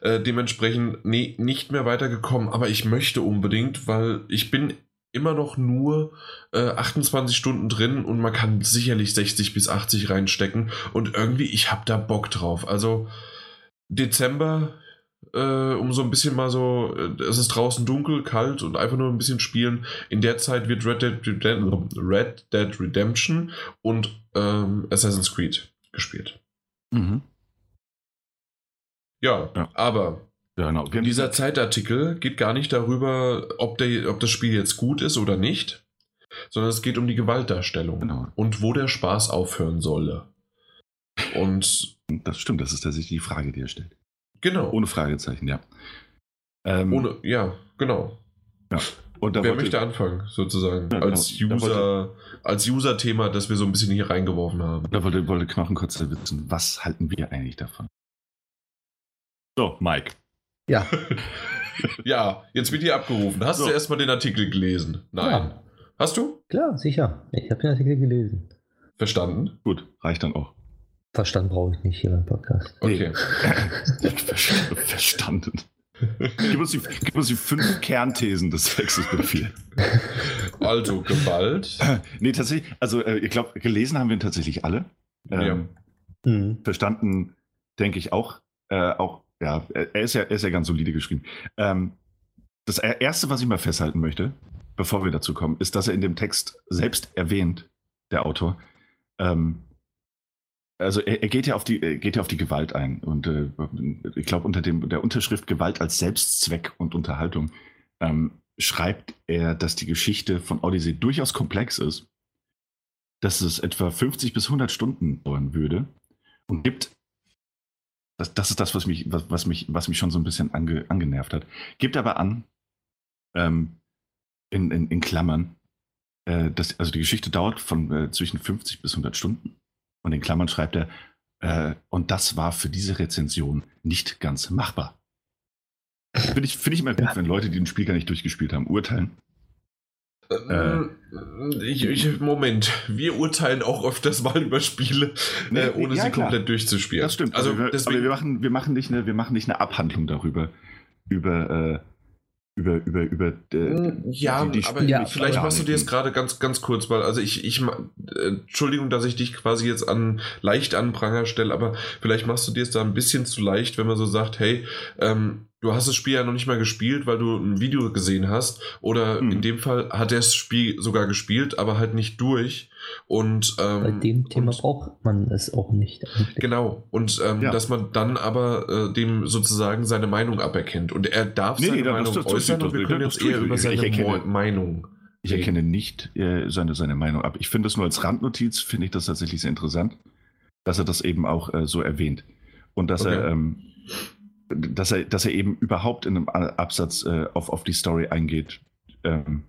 Äh, dementsprechend nee, nicht mehr weitergekommen, aber ich möchte unbedingt, weil ich bin immer noch nur äh, 28 Stunden drin und man kann sicherlich 60 bis 80 reinstecken und irgendwie ich habe da Bock drauf. Also Dezember, äh, um so ein bisschen mal so, äh, es ist draußen dunkel, kalt und einfach nur ein bisschen spielen. In der Zeit wird Red Dead, Redem Red Dead Redemption und ähm, Assassin's Creed gespielt. Mhm. Ja, Ja. aber Ja, genau. Haben dieser Zeitartikel geht gar nicht darüber, ob, der, ob das Spiel jetzt gut ist oder nicht, sondern es geht um die Gewaltdarstellung Genau. und wo der Spaß aufhören solle. Und Das stimmt, das ist tatsächlich die Frage, die er stellt. genau, Ohne Fragezeichen, ja. Ähm, ohne, ja, genau. und da Wer wollte- möchte anfangen, sozusagen? Ja, genau. als Da User, als User-Thema, das wir so ein bisschen hier reingeworfen haben. Da wollte, wollte Knochenkotzer wissen, was halten wir eigentlich davon? So, Mike. Ja, [laughs] Ja, jetzt wird hier abgerufen. Hast So. du erstmal den Artikel gelesen? Nein. Ja. Hast du? klar, sicher. Ich habe den Artikel gelesen. Verstanden? Gut, reicht dann auch. Verstand brauche ich nicht hier beim Podcast. Okay. Ver- [laughs] Verstanden. Gib uns, die, gib uns die fünf Kernthesen des Wechselbefehls. Also Gewalt. [laughs] nee, tatsächlich, also äh, ich glaube, gelesen haben wir ihn tatsächlich alle. Ähm, Mhm. Verstanden, denke ich auch. Äh, auch, ja, er ist ja, er ist ja ganz solide geschrieben. Ähm, das Erste, was ich mal festhalten möchte, bevor wir dazu kommen, ist, dass er in dem Text selbst erwähnt, der Autor, ähm, also er, er geht ja auf die geht ja auf die Gewalt ein und äh, ich glaube unter dem der Unterschrift Gewalt als Selbstzweck und Unterhaltung ähm, schreibt er, dass die Geschichte von Odyssey durchaus komplex ist, dass es etwa 50 bis 100 Stunden dauern würde und gibt das, das ist das, was mich, was, was, mich, was mich schon so ein bisschen ange, angenervt hat. Gibt aber an, ähm, in, in, in Klammern, äh, dass, also die Geschichte dauert von äh, zwischen 50 bis 100 Stunden. Und in Klammern schreibt er, äh, und das war für diese Rezension nicht ganz machbar. Finde ich, find ich immer gut, wenn Leute, die ein Spiel gar nicht durchgespielt haben, urteilen. Ähm, ich, ich, Moment, wir urteilen auch öfters mal über Spiele, Nee, äh, ohne ja, sie klar. komplett durchzuspielen. Das stimmt. Also aber wir, deswegen, aber wir, machen, wir, machen nicht eine, wir machen nicht eine Abhandlung darüber. Über, äh, über, über, über äh, ja, die- die aber Ja, vielleicht machst du dir jetzt gerade ganz, ganz kurz, weil, also ich, ich, äh, Entschuldigung, dass ich dich quasi jetzt an, leicht an Pranger stelle, aber vielleicht machst du dir es da ein bisschen zu leicht, wenn man so sagt, hey, ähm, du hast das Spiel ja noch nicht mal gespielt, weil du ein Video gesehen hast, oder Hm. in dem Fall hat er das Spiel sogar gespielt, aber halt nicht durch und, ähm, Bei dem Thema und, braucht man es auch nicht. eigentlich. Genau, und ähm, Ja. dass man dann aber äh, dem sozusagen seine Meinung aberkennt. Und er darf Nee, seine nee, das- Meinung das- das- äußern das- und wir das- können das jetzt eher ich. über Ich seine erkenne- Meinung Ich erkenne nicht äh, seine, seine Meinung ab. Ich finde es nur als Randnotiz, finde ich das tatsächlich sehr interessant, dass er das eben auch äh, so erwähnt. Und dass er, Okay. ähm, dass er, dass er eben überhaupt in einem Absatz äh, auf, auf die Story eingeht. Ähm,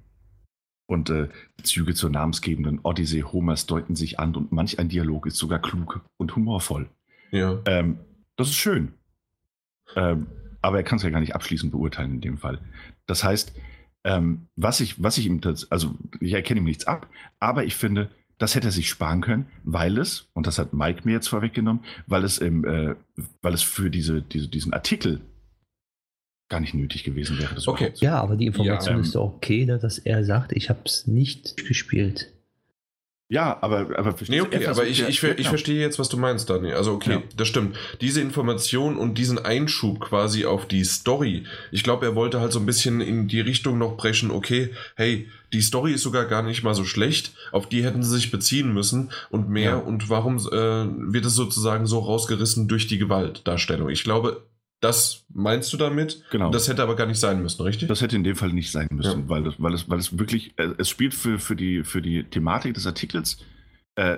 und äh, Züge zur namensgebenden Odyssee Homers deuten sich an und manch ein Dialog ist sogar klug und humorvoll. Ja. Ähm, das ist schön. Ähm, aber er kann es ja gar nicht abschließend beurteilen in dem Fall. Das heißt, ähm, was ich, was ich ihm, also ich erkenne ihm nichts ab, aber ich finde, das hätte er sich sparen können, weil es, und das hat Mike mir jetzt vorweggenommen, weil es im, äh, weil es für diese, diese, diesen Artikel gar nicht nötig gewesen wäre. Das Okay. Ja, aber die Information Ja, ähm, ist doch okay, ne, dass er sagt, ich habe es nicht gespielt. ja, aber, aber Nee, okay, er aber ich, ich, ver- ich genau. verstehe jetzt, was du meinst, Dani. Also, okay, Ja. das stimmt. Diese Information und diesen Einschub quasi auf die Story, ich glaube, er wollte halt so ein bisschen in die Richtung noch brechen, okay, hey, die Story ist sogar gar nicht mal so schlecht. Auf die hätten sie sich beziehen müssen und mehr. Ja. Und warum äh, wird es sozusagen so rausgerissen durch die Gewaltdarstellung? Ich glaube, das meinst du damit? Genau. Das hätte aber gar nicht sein müssen, richtig? Das hätte in dem Fall nicht sein müssen, Ja. weil, das, weil, es, weil es wirklich, äh, es spielt für, für, die, für die Thematik des Artikels, äh,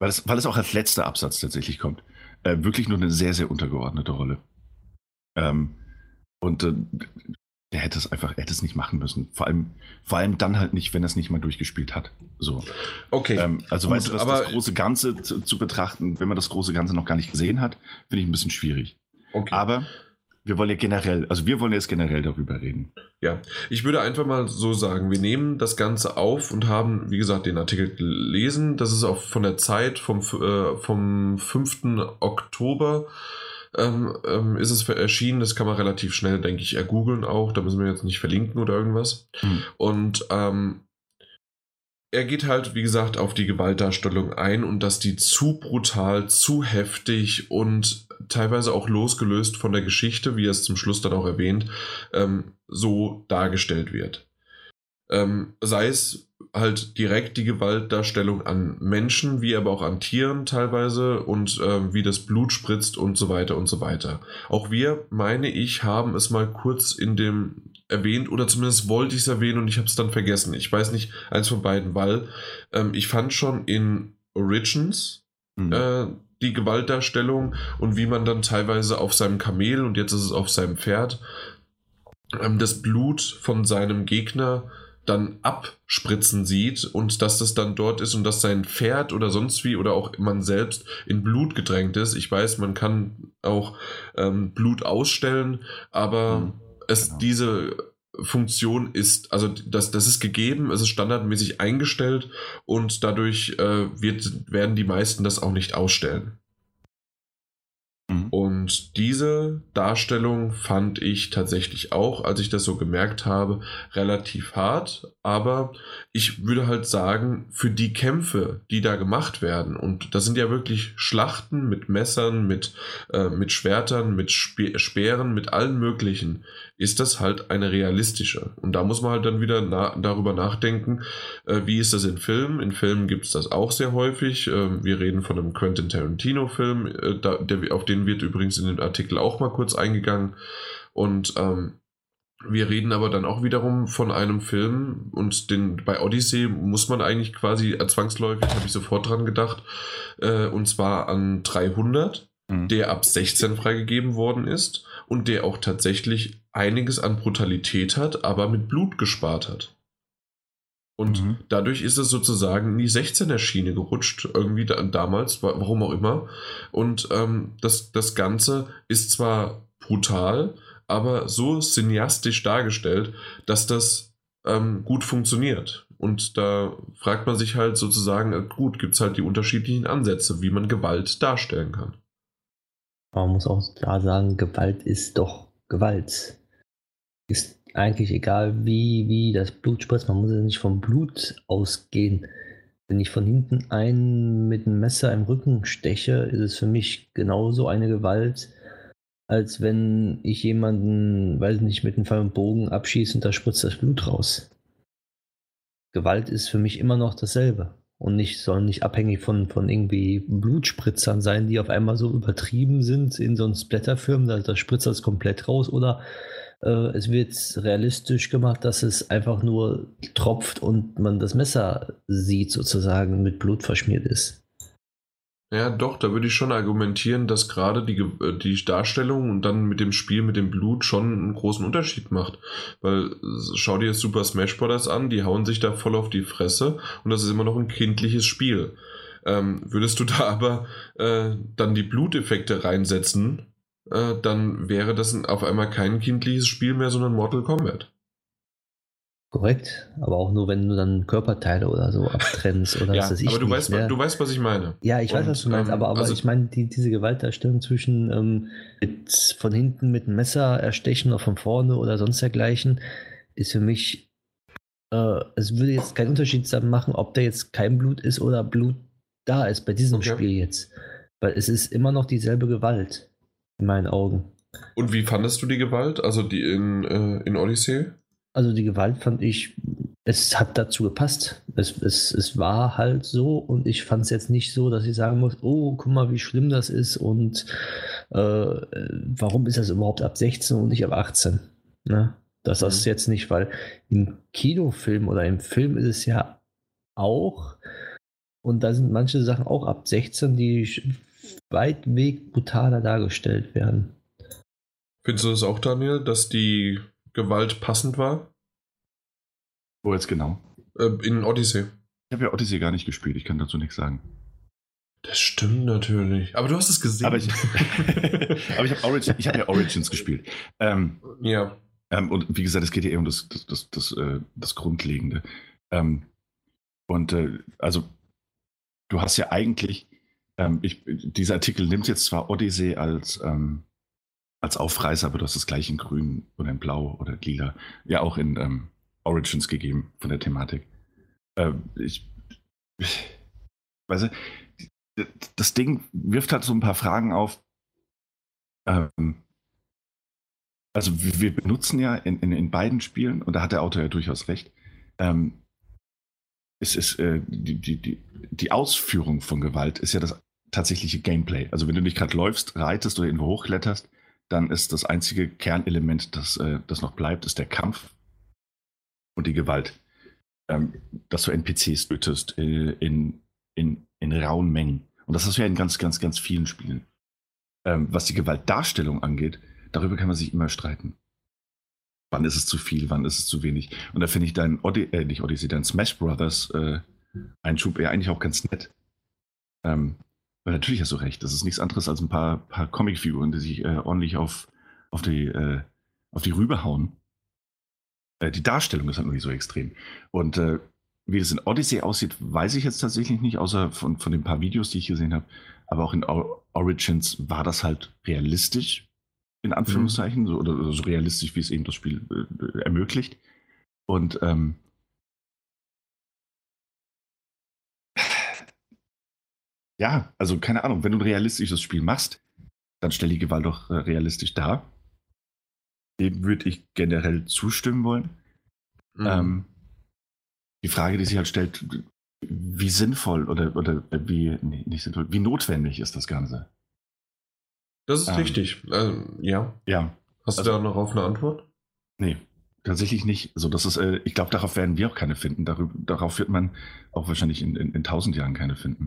weil, es, weil es auch als letzter Absatz tatsächlich kommt, äh, wirklich nur eine sehr, sehr untergeordnete Rolle. Ähm, und äh, der hätte es einfach, er hätte es nicht machen müssen. Vor allem, vor allem dann halt nicht, wenn er es nicht mal durchgespielt hat. So. okay. Ähm, also Gut, weißt du, das, aber- das große Ganze zu, zu betrachten, wenn man das große Ganze noch gar nicht gesehen hat, finde ich ein bisschen schwierig. okay. Aber wir wollen ja generell, also wir wollen jetzt generell darüber reden. Ja, ich würde einfach mal so sagen, wir nehmen das Ganze auf und haben, wie gesagt, den Artikel gelesen. Das ist auch von der Zeit vom, äh, vom 5. Oktober ähm, ähm, ist es erschienen. Das kann man relativ schnell, denke ich, ergoogeln auch. Da müssen wir jetzt nicht verlinken oder irgendwas. Hm. Und ähm, er geht halt, wie gesagt, auf die Gewaltdarstellung ein und dass die zu brutal, zu heftig und teilweise auch losgelöst von der Geschichte, wie er es zum Schluss dann auch erwähnt, ähm, so dargestellt wird. Ähm, sei es halt direkt die Gewaltdarstellung an Menschen, wie aber auch an Tieren teilweise und ähm, wie das Blut spritzt und so weiter und so weiter. Auch wir, meine ich, haben es mal kurz in dem erwähnt oder zumindest wollte ich es erwähnen und ich habe es dann vergessen. Ich weiß nicht, eins von beiden, weil ähm, ich fand schon in Origins Hm. äh, die Gewaltdarstellung und wie man dann teilweise auf seinem Kamel und jetzt ist es auf seinem Pferd ähm, das Blut von seinem Gegner dann abspritzen sieht und dass das dann dort ist und dass sein Pferd oder sonst wie oder auch man selbst in Blut gedrängt ist. Ich weiß, man kann auch ähm, Blut ausstellen, aber Mhm, es genau. diese Funktion ist, also das, das ist gegeben, es ist standardmäßig eingestellt und dadurch äh, wird, werden die meisten das auch nicht ausstellen. Mhm. Und diese Darstellung fand ich tatsächlich auch, als ich das so gemerkt habe, relativ hart. Aber ich würde halt sagen, für die Kämpfe, die da gemacht werden, und das sind ja wirklich Schlachten mit Messern, mit, äh, mit Schwertern, mit Spe Speeren, mit allen möglichen, ist das halt eine realistische. Und da muss man halt dann wieder na darüber nachdenken, äh, wie ist das in Filmen? In Filmen gibt es das auch sehr häufig. Ähm, wir reden von einem Quentin Tarantino-Film, äh, da, der, auf den wird übrigens in dem Artikel auch mal kurz eingegangen. Und ähm, wir reden aber dann auch wiederum von einem Film und den bei Odyssey muss man eigentlich quasi äh, zwangsläufig, habe ich sofort dran gedacht, äh, und zwar an 300, Mhm. der ab 16 freigegeben worden ist und der auch tatsächlich einiges an Brutalität hat, aber mit Blut gespart hat. Und Mhm. dadurch ist es sozusagen in die 16er Schiene gerutscht, irgendwie da, damals, wa- warum auch immer. Und ähm, das, das Ganze ist zwar brutal, aber so cineastisch dargestellt, dass das ähm, gut funktioniert. Und da fragt man sich halt sozusagen, äh, gut, gibt es halt die unterschiedlichen Ansätze, wie man Gewalt darstellen kann. Man muss auch klar sagen, Gewalt ist doch Gewalt. Ist eigentlich egal, wie, wie das Blut spritzt. Man muss ja nicht vom Blut ausgehen. Wenn ich von hinten einen mit einem Messer im Rücken steche, ist es für mich genauso eine Gewalt, als wenn ich jemanden, weiß nicht, mit einem Pfeil und Bogen abschieße und da spritzt das Blut raus. Gewalt ist für mich immer noch dasselbe und nicht, soll nicht abhängig von, von irgendwie Blutspritzern sein, die auf einmal so übertrieben sind in so einem Splatterfilm, da, da spritzt das komplett raus oder es wird realistisch gemacht, dass es einfach nur tropft und man das Messer sieht sozusagen mit Blut verschmiert ist. Ja, doch, da würde ich schon argumentieren, dass gerade die, äh, die Darstellung und dann mit dem Spiel mit dem Blut schon einen großen Unterschied macht. Weil äh, schau dir jetzt Super Smash Bros. an, die hauen sich da voll auf die Fresse und das ist immer noch ein kindliches Spiel. Ähm, würdest du da aber äh, dann die Bluteffekte reinsetzen, äh, dann wäre das auf einmal kein kindliches Spiel mehr, sondern Mortal Kombat. Korrekt, aber auch nur, wenn du dann Körperteile oder so abtrennst oder [laughs] Ja, was weiß ich aber du nicht, weißt, ne? du weißt, was ich meine. Ja, ich weiß, Und, was du meinst, ähm, aber, aber also- ich meine, die, diese Gewaltdarstellung zwischen ähm, mit, von hinten mit einem Messer erstechen oder von vorne oder sonst dergleichen ist für mich, äh, es würde jetzt keinen Unterschied machen, ob da jetzt kein Blut ist oder Blut da ist bei diesem Okay. Spiel jetzt. Weil es ist immer noch dieselbe Gewalt, in meinen Augen. Und wie fandest du die Gewalt? Also die in, äh, in Odyssey? Also die Gewalt fand ich es hat dazu gepasst. Es, es, es war halt so und ich fand es jetzt nicht so, dass ich sagen muss, oh, guck mal, wie schlimm das ist und äh, warum ist das überhaupt ab 16 und nicht ab 18? Ne? Das mhm. ist jetzt nicht, weil im Kinofilm oder im Film ist es ja auch, und da sind manche Sachen auch ab 16, die weitweg brutaler dargestellt werden. Findest du das auch, Daniel, dass die Gewalt passend war? Wo jetzt genau? Äh, in Odyssey. Ich habe ja Odyssey gar nicht gespielt, ich kann dazu nichts sagen. Das stimmt natürlich. Aber du hast es gesehen. Aber ich, [laughs] aber ich habe Origin, hab ja Origins gespielt. Ähm, ja. Ähm, und wie gesagt, es geht ja eher um das, das, das, das, äh, das Grundlegende. Ähm, und äh, also, du hast ja eigentlich, ähm, ich, dieser Artikel nimmt jetzt zwar Odyssey als, ähm, als Aufreißer, aber du hast es gleich in grün oder in blau oder lila, ja auch in ähm, Origins gegeben von der Thematik. Ähm, ich, ich weiß nicht, das Ding wirft halt so ein paar Fragen auf. Ähm, also wir benutzen ja in, in, in, beiden Spielen, und da hat der Autor ja durchaus recht, ähm, es ist äh, die, die, die, die Ausführung von Gewalt ist ja das tatsächliche Gameplay. Also wenn du nicht gerade läufst, reitest oder irgendwo hochkletterst, dann ist das einzige Kernelement, das, äh, das noch bleibt, ist der Kampf und die Gewalt. Ähm, dass du NPCs tötest äh, in, in, in rauen Mengen. Und das hast du ja in ganz, ganz, ganz vielen Spielen. Ähm, was die Gewaltdarstellung angeht, darüber kann man sich immer streiten. Wann ist es zu viel, wann ist es zu wenig? Und da finde ich dein Odyssey, äh, nicht Odyssey, dein Smash Brothers äh, Einschub eher eigentlich auch ganz nett. Ähm, natürlich hast du recht, das ist nichts anderes als ein paar, paar Comicfiguren, die sich äh, ordentlich auf, auf, die, äh, auf die Rübe hauen. Äh, die Darstellung ist halt nur nicht so extrem. Und äh, wie es in Odyssey aussieht, weiß ich jetzt tatsächlich nicht, außer von, von den paar Videos, die ich gesehen habe. Aber auch in Origins war das halt realistisch, in Anführungszeichen, mhm. so, oder so realistisch, wie es eben das Spiel äh, ermöglicht. Und ähm, ja, also keine Ahnung, wenn du ein realistisches Spiel machst, dann stell die Gewalt doch äh, realistisch dar. Dem würde ich generell zustimmen wollen. Mhm. Ähm, die Frage, die sich halt stellt, wie sinnvoll oder, oder wie, nee, nicht sinnvoll, wie notwendig ist das Ganze? Das ist ähm, richtig. Also, ja. Ja. Hast also, du da noch auf eine Antwort? Nee, tatsächlich nicht. Also das ist, äh, ich glaube, darauf werden wir auch keine finden. Darüber, darauf wird man auch wahrscheinlich in, in, in tausend Jahren keine finden.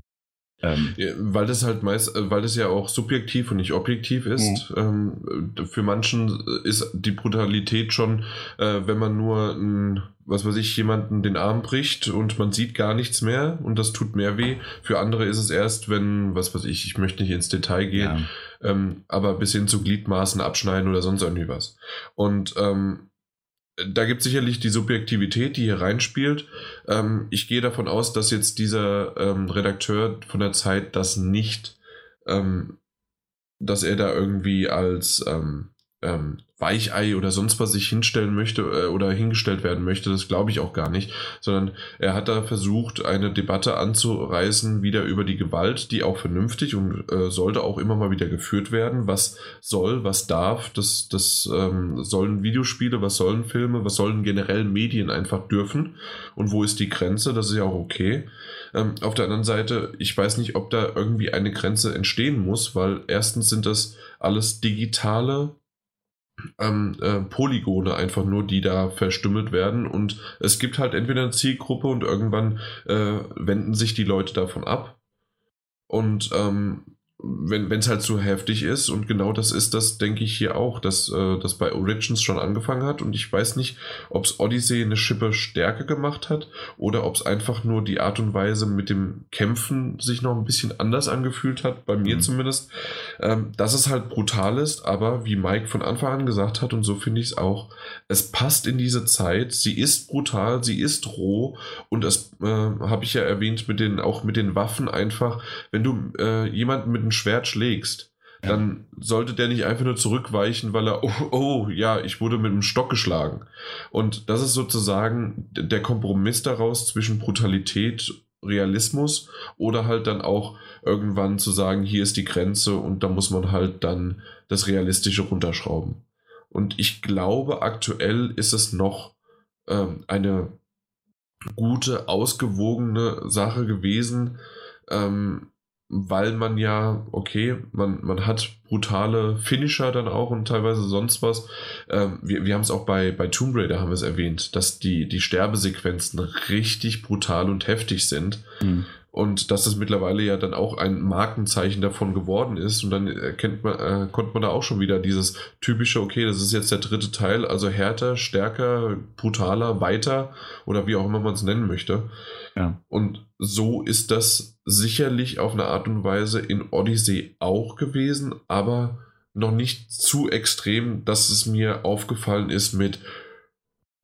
Ähm, ja, weil das halt meist, äh, weil das ja auch subjektiv und nicht objektiv ist. Mhm. Ähm, für manchen ist die Brutalität schon, äh, wenn man nur, ein, was weiß ich, jemanden den Arm bricht und man sieht gar nichts mehr und das tut mehr weh. Für andere ist es erst, wenn, was weiß ich, ich möchte nicht ins Detail gehen, ja. ähm, aber bis hin zu Gliedmaßen abschneiden oder sonst irgendwie was. Und ähm, da gibt es sicherlich die Subjektivität, die hier reinspielt. Ähm, ich gehe davon aus, dass jetzt dieser ähm, Redakteur von der Zeit das nicht, ähm, dass er da irgendwie als ähm, ähm, Weichei oder sonst was sich hinstellen möchte äh, oder hingestellt werden möchte, das glaube ich auch gar nicht, sondern er hat da versucht, eine Debatte anzureißen, wieder über die Gewalt, die auch vernünftig und äh, sollte auch immer mal wieder geführt werden. Was soll, was darf, das, das ähm, sollen Videospiele, was sollen Filme, was sollen generell Medien einfach dürfen und wo ist die Grenze, das ist ja auch okay. Ähm, auf der anderen Seite, ich weiß nicht, ob da irgendwie eine Grenze entstehen muss, weil erstens sind das alles digitale ähm, äh, Polygone einfach nur, die da verstümmelt werden. Und es gibt halt entweder eine Zielgruppe und irgendwann äh, wenden sich die Leute davon ab. Und ähm, wenn es halt so heftig ist. Und genau das ist das, denke ich hier auch, dass äh, das bei Origins schon angefangen hat. Und ich weiß nicht, ob es Odyssey eine Schippe stärker gemacht hat oder ob es einfach nur die Art und Weise mit dem Kämpfen sich noch ein bisschen anders angefühlt hat, bei mir mhm. zumindest, ähm, dass es halt brutal ist, aber wie Mike von Anfang an gesagt hat und so finde ich es auch, es passt in diese Zeit, sie ist brutal, sie ist roh. Und das äh, habe ich ja erwähnt mit den, auch mit den Waffen einfach, wenn du äh, jemanden mit einem Schwert schlägst, ja. dann sollte der nicht einfach nur zurückweichen, weil er, oh, oh, ja, ich wurde mit einem Stock geschlagen. Und das ist sozusagen der Kompromiss daraus zwischen Brutalität, Realismus oder halt dann auch irgendwann zu sagen, hier ist die Grenze und da muss man halt dann das Realistische runterschrauben. Und ich glaube, aktuell ist es noch ähm, eine gute, ausgewogene Sache gewesen. Ähm, weil man ja, okay, man, man hat brutale Finisher dann auch und teilweise sonst was. Ähm, wir wir haben es auch bei, bei Tomb Raider haben wir es erwähnt, dass die, die Sterbesequenzen richtig brutal und heftig sind. Mhm. Und dass das mittlerweile ja dann auch ein Markenzeichen davon geworden ist. Und dann erkennt man, äh, konnte man da auch schon wieder dieses typische, okay, das ist jetzt der dritte Teil, also härter, stärker, brutaler, weiter oder wie auch immer man es nennen möchte. Ja. Und so ist das sicherlich auf eine Art und Weise in Odyssey auch gewesen, aber noch nicht zu extrem, dass es mir aufgefallen ist mit,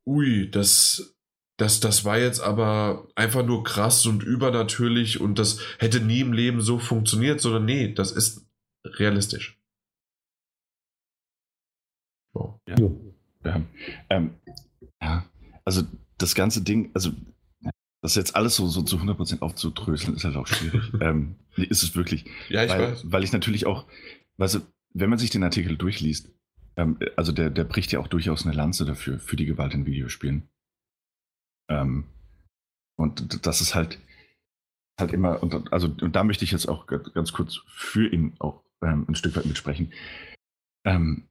ui, das, das, das war jetzt aber einfach nur krass und übernatürlich und das hätte nie im Leben so funktioniert, sondern nee, das ist realistisch. So. Ja. Ja. Ähm, ja. Also das ganze Ding, also das jetzt alles so, so zu 100% aufzudröseln, ist halt auch schwierig. [laughs] ähm, nee, ist es wirklich. Ja, ich weil, weiß. Weil ich natürlich auch, weißt du, wenn man sich den Artikel durchliest, ähm, also der, der bricht ja auch durchaus eine Lanze dafür, für die Gewalt in Videospielen. Ähm, und das ist halt, halt immer, und, also, und da möchte ich jetzt auch ganz kurz für ihn auch ähm, ein Stück weit mitsprechen. Ähm,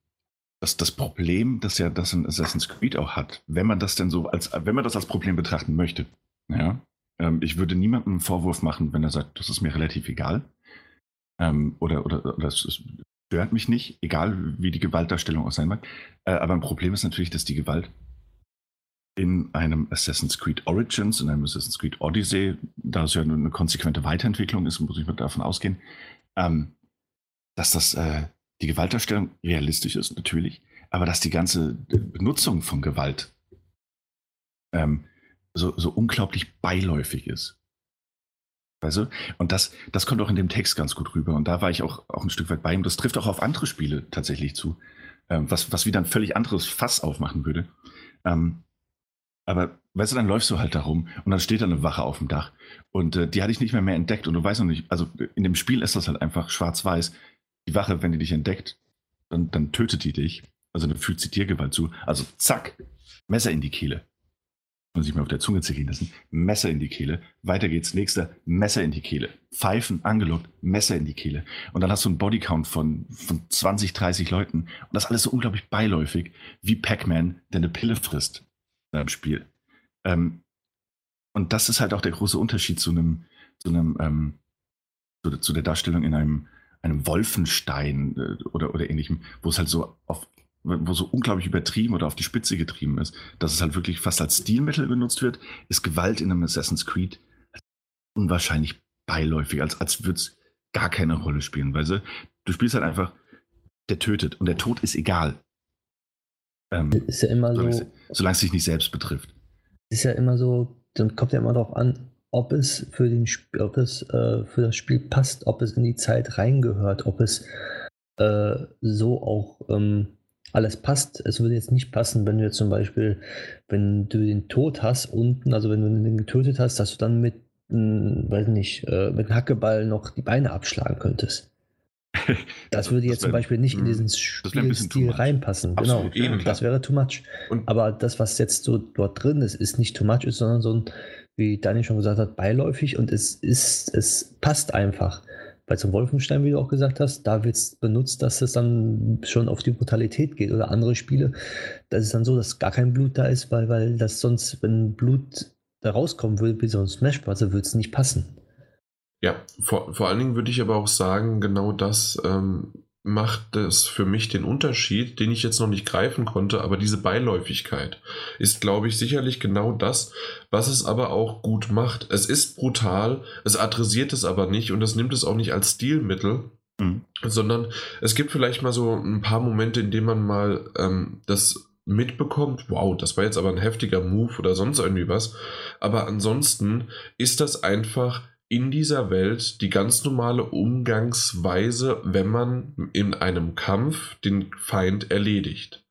das, das Problem, das ja das in Assassin's Creed auch hat, wenn man das denn so als, wenn man das als Problem betrachten möchte, ja. Ähm, ich würde niemandem einen Vorwurf machen, wenn er sagt, das ist mir relativ egal. Ähm, oder, oder, das stört mich nicht, egal wie die Gewaltdarstellung auch sein mag. Äh, aber ein Problem ist natürlich, dass die Gewalt in einem Assassin's Creed Origins, in einem Assassin's Creed Odyssey, da es ja eine konsequente Weiterentwicklung ist, muss ich mal davon ausgehen, ähm, dass das äh, die Gewaltdarstellung realistisch ist, natürlich, aber dass die ganze Benutzung von Gewalt ähm, so, so unglaublich beiläufig ist. Weißt du? Und das, das kommt auch in dem Text ganz gut rüber. Und da war ich auch, auch ein Stück weit bei ihm. Das trifft auch auf andere Spiele tatsächlich zu, ähm, was, was wieder ein völlig anderes Fass aufmachen würde. Ähm, aber weißt du, dann läufst du halt darum und dann steht da eine Wache auf dem Dach. Und äh, die hatte ich nicht mehr mehr entdeckt. Und du weißt noch nicht, also in dem Spiel ist das halt einfach schwarz-weiß. Die Wache, wenn die dich entdeckt, dann, dann tötet die dich. Also dann fügt sie dir Gewalt zu. Also zack, Messer in die Kehle muss ich mir auf der Zunge zergehen lassen, Messer in die Kehle, weiter geht's, nächster, Messer in die Kehle, Pfeifen angelockt, Messer in die Kehle. Und dann hast du einen Bodycount von, von 20, 30 Leuten. Und das alles so unglaublich beiläufig, wie Pac-Man, der eine Pille frisst in einem Spiel. Ähm, und das ist halt auch der große Unterschied zu einem, zu einem, ähm, zu, zu der Darstellung in einem, einem Wolfenstein äh, oder, oder ähnlichem, wo es halt so auf wo so unglaublich übertrieben oder auf die Spitze getrieben ist, dass es halt wirklich fast als Stilmittel benutzt wird, ist Gewalt in einem Assassin's Creed unwahrscheinlich beiläufig, als, als würde es gar keine Rolle spielen. Weil du spielst halt einfach, der tötet und der Tod ist egal. Ähm, ist ja immer solange so. Es, solange es sich nicht selbst betrifft. Ist ja immer so, dann kommt ja immer darauf an, ob es für den ob es äh, für das Spiel passt, ob es in die Zeit reingehört, ob es äh, so auch ähm, alles passt. Es würde jetzt nicht passen, wenn du jetzt zum Beispiel, wenn du den Tod hast unten, also wenn du den getötet hast, dass du dann mit, mh, weiß nicht, äh, mit einem Hackeball noch die Beine abschlagen könntest. Das würde jetzt das wär, zum Beispiel nicht in hm, diesen Spielstil reinpassen. Absolut, genau, eben, das wäre too much. Und Aber das, was jetzt so dort drin ist, ist nicht too much, ist, sondern so ein, wie Daniel schon gesagt hat, beiläufig und es ist, es passt einfach. Weil zum Wolfenstein, wie du auch gesagt hast, da wird es benutzt, dass es dann schon auf die Brutalität geht. Oder andere Spiele, da ist es dann so, dass gar kein Blut da ist, weil, weil das sonst, wenn Blut da rauskommen würde, wie so ein Smash Bros., würde es nicht passen. Ja, vor, vor allen Dingen würde ich aber auch sagen, genau das ähm, macht es für mich den Unterschied, den ich jetzt noch nicht greifen konnte, aber diese Beiläufigkeit ist, glaube ich, sicherlich genau das, was es aber auch gut macht. Es ist brutal, es adressiert es aber nicht und es nimmt es auch nicht als Stilmittel, mhm. sondern es gibt vielleicht mal so ein paar Momente, in denen man mal ähm, das mitbekommt, wow, das war jetzt aber ein heftiger Move oder sonst irgendwie was. Aber ansonsten ist das einfach in dieser Welt die ganz normale Umgangsweise, wenn man in einem Kampf den Feind erledigt.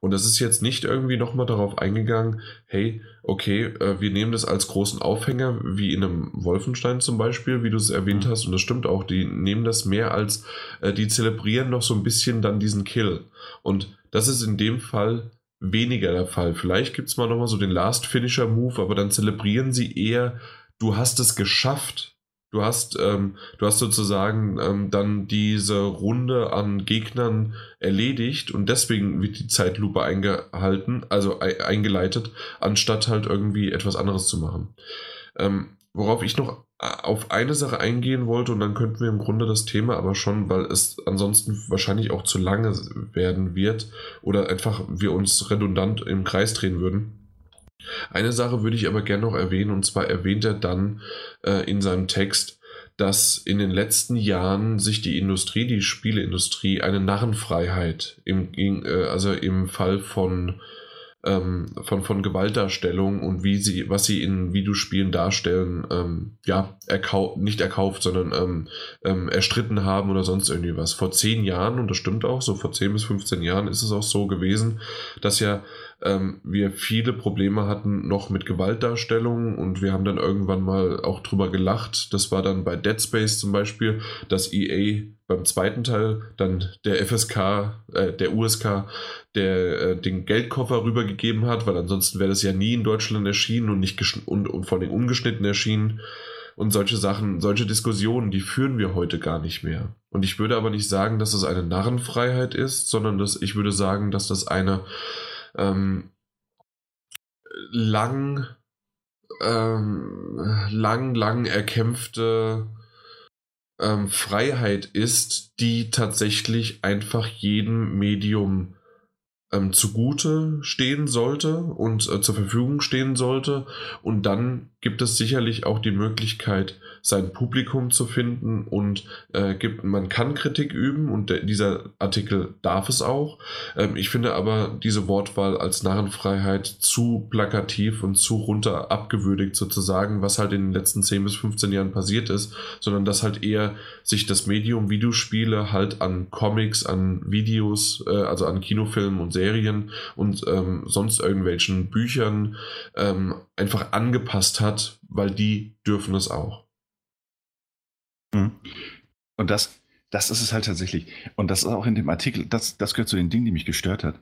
Und das ist jetzt nicht irgendwie nochmal darauf eingegangen, hey, okay, äh, wir nehmen das als großen Aufhänger, wie in einem Wolfenstein zum Beispiel, wie du es erwähnt mhm. hast, und das stimmt auch, die nehmen das mehr als, äh, die zelebrieren noch so ein bisschen dann diesen Kill. Und das ist in dem Fall weniger der Fall. Vielleicht gibt es mal nochmal so den Last-Finisher-Move, aber dann zelebrieren sie eher, du hast es geschafft. Du hast, ähm, du hast sozusagen ähm, dann diese Runde an Gegnern erledigt und deswegen wird die Zeitlupe eingehalten, also e eingeleitet, anstatt halt irgendwie etwas anderes zu machen. Ähm, worauf ich noch auf eine Sache eingehen wollte und dann könnten wir im Grunde das Thema aber schon, weil es ansonsten wahrscheinlich auch zu lange werden wird oder einfach wir uns redundant im Kreis drehen würden. Eine Sache würde ich aber gerne noch erwähnen und zwar erwähnt er dann äh, in seinem Text, dass in den letzten Jahren sich die Industrie, die Spieleindustrie, eine Narrenfreiheit im, äh, also im Fall von ähm, von, von Gewaltdarstellung und wie sie, was sie in Videospielen darstellen, ähm, ja, erkau nicht erkauft, sondern ähm, ähm, erstritten haben oder sonst irgendwie was. Vor zehn Jahren, und das stimmt auch, so vor zehn bis 15 Jahren ist es auch so gewesen, dass ja ähm, wir viele Probleme hatten noch mit Gewaltdarstellung und wir haben dann irgendwann mal auch drüber gelacht. Das war dann bei Dead Space zum Beispiel, dass EA beim zweiten Teil dann der FSK, äh, der USK, der äh, den Geldkoffer rübergegeben hat, weil ansonsten wäre das ja nie in Deutschland erschienen und nicht und, und vor allem ungeschnitten erschienen. Und solche Sachen, solche Diskussionen, die führen wir heute gar nicht mehr. Und ich würde aber nicht sagen, dass es eine Narrenfreiheit ist, sondern dass ich würde sagen, dass das eine ähm, lang, ähm, lang, lang erkämpfte ähm, Freiheit ist, die tatsächlich einfach jedem Medium ähm, zugute stehen sollte und äh, zur Verfügung stehen sollte. Und dann gibt es sicherlich auch die Möglichkeit, sein Publikum zu finden und äh, gibt, man kann Kritik üben und der, dieser Artikel darf es auch. Ähm, ich finde aber diese Wortwahl als Narrenfreiheit zu plakativ und zu runter abgewürdigt sozusagen, was halt in den letzten 10 bis 15 Jahren passiert ist, sondern dass halt eher sich das Medium Videospiele halt an Comics, an Videos, äh, also an Kinofilmen und Serien und ähm, sonst irgendwelchen Büchern ähm, einfach angepasst hat, weil die dürfen es auch. Mhm. Und das, das ist es halt tatsächlich. Und das ist auch in dem Artikel, das, das gehört zu den Dingen, die mich gestört hat.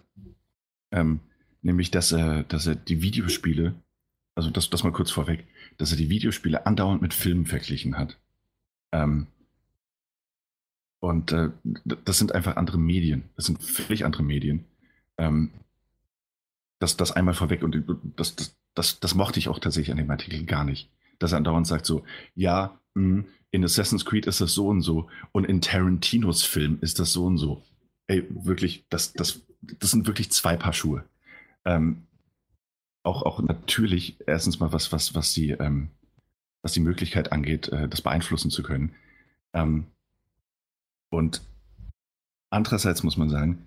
Ähm, nämlich, dass er, dass er die Videospiele, also das, das mal kurz vorweg, dass er die Videospiele andauernd mit Filmen verglichen hat. Ähm, und äh, das sind einfach andere Medien. Das sind völlig andere Medien. Ähm, das, das einmal vorweg und das, das, das, das mochte ich auch tatsächlich an dem Artikel gar nicht. Dass er andauernd sagt so, ja, mh, hm, in Assassin's Creed ist das so und so und in Tarantinos Film ist das so und so. Ey, wirklich, das, das, das sind wirklich zwei Paar Schuhe. Ähm, auch, auch natürlich erstens mal was, was, was die, ähm, was die Möglichkeit angeht, äh, das beeinflussen zu können. Ähm, und andererseits muss man sagen,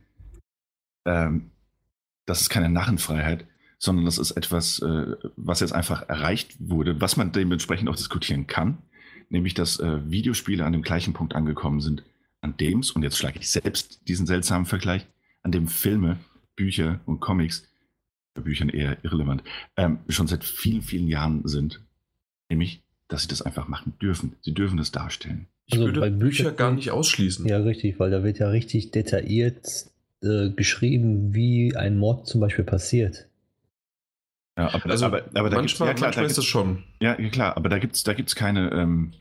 ähm, das ist keine Narrenfreiheit, sondern das ist etwas, äh, was jetzt einfach erreicht wurde, was man dementsprechend auch diskutieren kann nämlich dass äh, Videospiele an dem gleichen Punkt angekommen sind, an dem es, und jetzt schlage ich selbst diesen seltsamen Vergleich, an dem Filme, Bücher und Comics, bei Büchern eher irrelevant, ähm, schon seit vielen, vielen Jahren sind. Nämlich, dass sie das einfach machen dürfen. Sie dürfen das darstellen. Ich also würde bei Bücher, Bücher gar nicht ausschließen. Ja, richtig, weil da wird ja richtig detailliert äh, geschrieben, wie ein Mord zum Beispiel passiert. Ja, aber, also aber, aber manchmal, ja, klar, manchmal ist es schon. Ja, ja, klar, aber da gibt es da gibt's keine, ähm,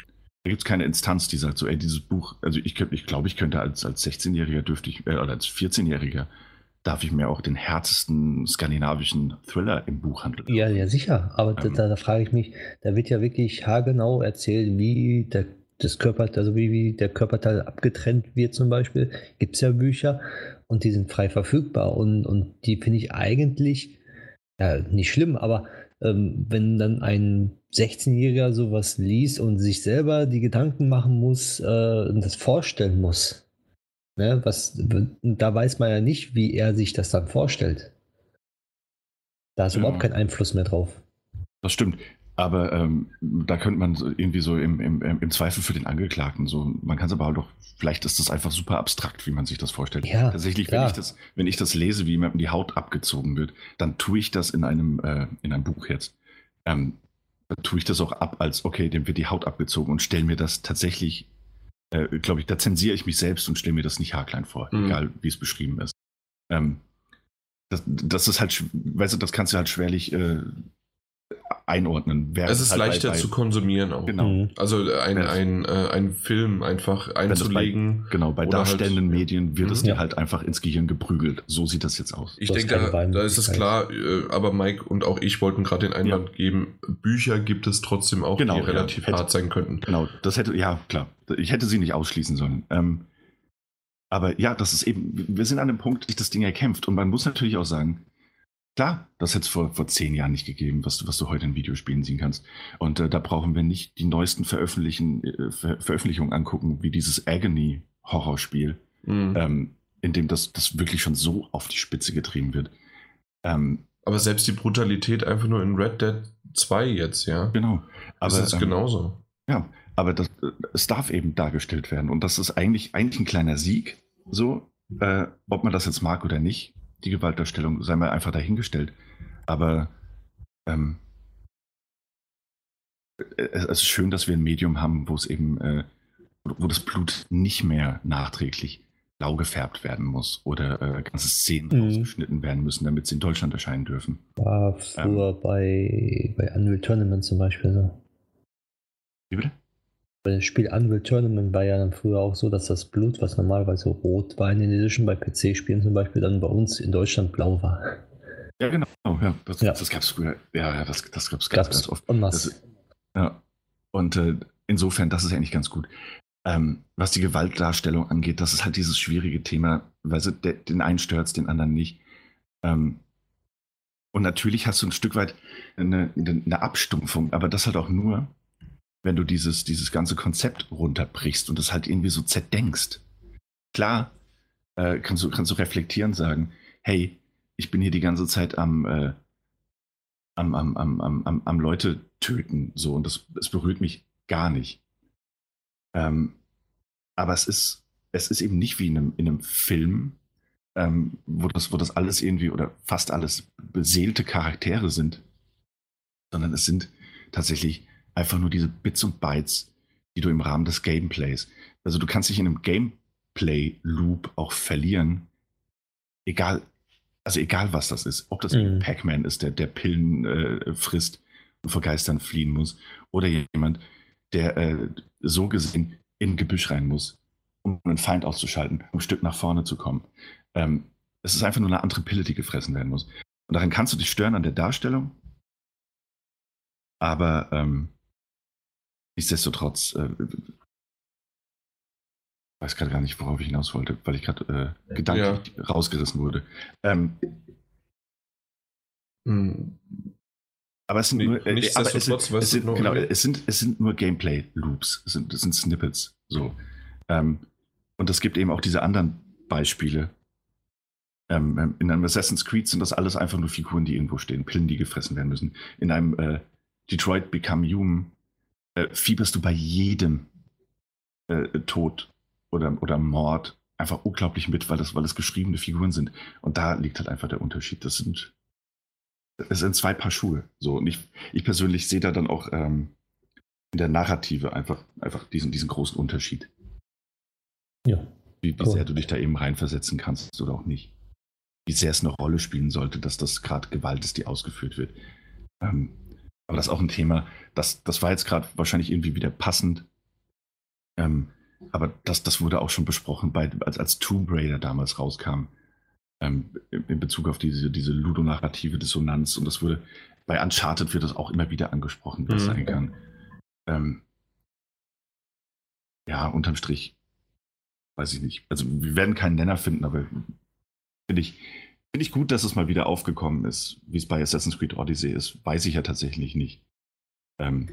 keine Instanz, die sagt so, ey, dieses Buch, also ich, ich glaube, ich könnte als, als 16-Jähriger dürfte ich, äh, oder als 14-Jähriger, darf ich mir auch den härtesten skandinavischen Thriller im Buch handeln. Ja, ja, sicher. Aber ähm, da, da, frage ich mich, da wird ja wirklich haargenau erzählt, wie der, das Körper, also wie, wie der Körperteil abgetrennt wird zum Beispiel. Gibt es ja Bücher und die sind frei verfügbar und, und die finde ich eigentlich ja, nicht schlimm, aber ähm, wenn dann ein 16-Jähriger sowas liest und sich selber die Gedanken machen muss äh, und das vorstellen muss, ne, was, da weiß man ja nicht, wie er sich das dann vorstellt. Da ist ja. überhaupt kein Einfluss mehr drauf. Das stimmt. Aber ähm, da könnte man irgendwie so im, im, im Zweifel für den Angeklagten so, man kann es aber auch doch, vielleicht ist das einfach super abstrakt, wie man sich das vorstellt. Ja, Tatsächlich, wenn, ja. ich das, wenn ich das lese, wie jemandem die Haut abgezogen wird, dann tue ich das in einem, äh, in einem Buch jetzt. Ähm, dann tue ich das auch ab als, okay, dem wird die Haut abgezogen und stelle mir das tatsächlich, äh, glaube ich, da zensiere ich mich selbst und stelle mir das nicht haarklein vor, mhm. egal wie es beschrieben ist. Ähm, das, das ist halt, weißt du, das kannst du halt schwerlich äh, einordnen. es ist halt leichter bei, bei, zu konsumieren auch. Genau. Mhm. Also ein, Ja. ein, äh, ein Film einfach einzulegen. Genau, bei Oder darstellenden halt- Medien wird es Mhm. dir halt einfach ins Gehirn geprügelt. So sieht das jetzt aus. Ich denke, da, da ist es klar, äh, aber Mike und auch ich wollten gerade den Einwand geben, Bücher gibt es trotzdem auch, Genau, die ja. relativ Hätte- hart sein könnten. Genau, das hätte, ja, klar. Ich hätte sie nicht ausschließen sollen. Ähm, aber ja, das ist eben, wir sind an dem Punkt, sich das Ding erkämpft. Und man muss natürlich auch sagen, klar, das hätte es vor, vor zehn Jahren nicht gegeben, was, du- was du heute in Videospielen sehen kannst. Und äh, da brauchen wir nicht die neuesten Veröffentlichen, äh, Ver Veröffentlichungen angucken, wie dieses Agony-Horrorspiel, Mhm. ähm, in dem das, das wirklich schon so auf die Spitze getrieben wird. Ähm, Aber selbst die Brutalität einfach nur in Red Dead 2 jetzt, ja. genau. Das Aber, ist ähm, genauso. Ja, aber das, äh, es darf eben dargestellt werden. Und das ist eigentlich, eigentlich ein kleiner Sieg. So, äh, ob man das jetzt mag oder nicht, die Gewaltdarstellung, sei mal einfach dahingestellt. Aber ähm, äh, es ist schön, dass wir ein Medium haben, wo es eben, äh, wo das Blut nicht mehr nachträglich blau gefärbt werden muss oder äh, ganze Szenen Mhm. rausgeschnitten werden müssen, damit sie in Deutschland erscheinen dürfen. War früher bei, bei Unreal Tournament zum Beispiel so. Wie bitte? Bei dem Spiel Unreal Tournament war ja dann früher auch so, dass das Blut, was normalerweise rot war in den Edition, bei PC-Spielen zum Beispiel, dann bei uns in Deutschland blau war. Ja, genau. Ja, das, Ja. das gab es früher. Ja, ja, das, das gab es ganz, ganz oft. en Das, ja. Und äh, insofern, das ist eigentlich ganz gut. Ähm, was die Gewaltdarstellung angeht, das ist halt dieses schwierige Thema, weil sie de, den einen stört den anderen nicht. Ähm, und natürlich hast du ein Stück weit eine, eine, eine Abstumpfung, aber das halt auch nur, wenn du dieses, dieses ganze Konzept runterbrichst und das halt irgendwie so zerdenkst. Klar, äh, kannst, du, kannst du reflektieren sagen, hey, ich bin hier die ganze Zeit am, äh, am, am, am, am, am, am Leute töten, so, und das, das berührt mich gar nicht. Ähm, aber es ist, es ist eben nicht wie in einem, in einem Film, ähm, wo, das, wo das alles irgendwie oder fast alles beseelte Charaktere sind, sondern es sind tatsächlich einfach nur diese Bits und Bytes, die du im Rahmen des Gameplays, also du kannst dich in einem Gameplay-Loop auch verlieren, egal, also egal was das ist, ob das Mhm. Pac-Man ist, der, der Pillen äh, frisst und vor Geistern fliehen muss, oder jemand, der äh, so gesehen in ein Gebüsch rein muss, um einen Feind auszuschalten, um ein Stück nach vorne zu kommen. Ähm, es ist einfach nur eine andere Pille, die gefressen werden muss. Und daran kannst du dich stören an der Darstellung, aber ähm, nichtsdestotrotz, äh, ich weiß gerade gar nicht, worauf ich hinaus wollte, weil ich gerade äh, gedanklich rausgerissen wurde. Ähm, Mhm. aber es sind Nee, nur, äh, aber es sind, es sind, genau, es sind, es sind nur Gameplay-Loops, es sind, es sind Snippets. So. Ähm, und es gibt eben auch diese anderen Beispiele. Ähm, in einem Assassin's Creed sind das alles einfach nur Figuren, die irgendwo stehen, Pillen, die gefressen werden müssen. In einem äh, Detroit Become Human äh, fieberst du bei jedem äh, Tod oder, oder Mord einfach unglaublich mit, weil das, weil das geschriebene Figuren sind. Und da liegt halt einfach der Unterschied. Das sind, es sind zwei Paar Schuhe. So, und ich, ich persönlich sehe da dann auch ähm, in der Narrative einfach, einfach diesen, diesen großen Unterschied. Ja. Wie, wie Cool. sehr du dich da eben reinversetzen kannst oder auch nicht. Wie sehr es eine Rolle spielen sollte, dass das gerade Gewalt ist, die ausgeführt wird. Ähm, aber das ist auch ein Thema, das, das war jetzt gerade wahrscheinlich irgendwie wieder passend. Ähm, aber das, das wurde auch schon besprochen, bei, als, als Tomb Raider damals rauskam. Ähm, in Bezug auf diese, diese ludonarrative Dissonanz. Und das wurde, bei Uncharted wird das auch immer wieder angesprochen, wie das Mhm. sein kann. Ähm, ja, unterm Strich weiß ich nicht. Also wir werden keinen Nenner finden, aber finde ich, finde ich gut, dass es mal wieder aufgekommen ist. Wie es bei Assassin's Creed Odyssey ist, weiß ich ja tatsächlich nicht. Ähm,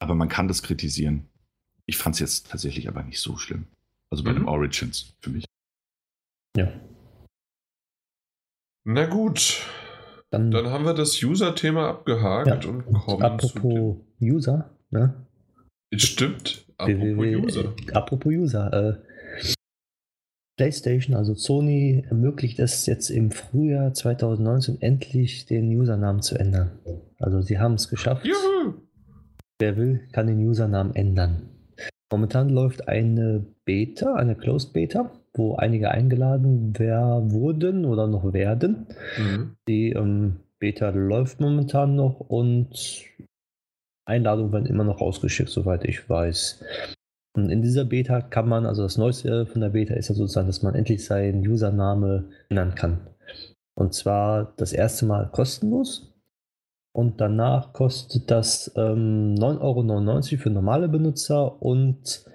aber man kann das kritisieren. Ich fand es jetzt tatsächlich aber nicht so schlimm. Also bei Mhm. dem Origins für mich. Ja. Na gut, Dann, dann haben wir das User-Thema abgehakt Ja. und und kommen apropos User, ne? zu. Stimmt, apropos User. Apropos User, äh, PlayStation, also Sony, ermöglicht es jetzt im Frühjahr 2019 endlich den Usernamen zu ändern. Also sie haben es geschafft. Juhu! Wer will, kann den Usernamen ändern. Momentan läuft eine Beta, eine Closed Beta. wo einige eingeladen wer wurden oder noch werden. Mhm. Die ähm, Beta läuft momentan noch und Einladungen werden immer noch rausgeschickt, soweit ich weiß. Und in dieser Beta kann man, also das Neueste von der Beta ist ja sozusagen, dass man endlich seinen Username ändern kann. Und zwar das erste Mal kostenlos. Und danach kostet das ähm, 9,99 Euro für normale Benutzer und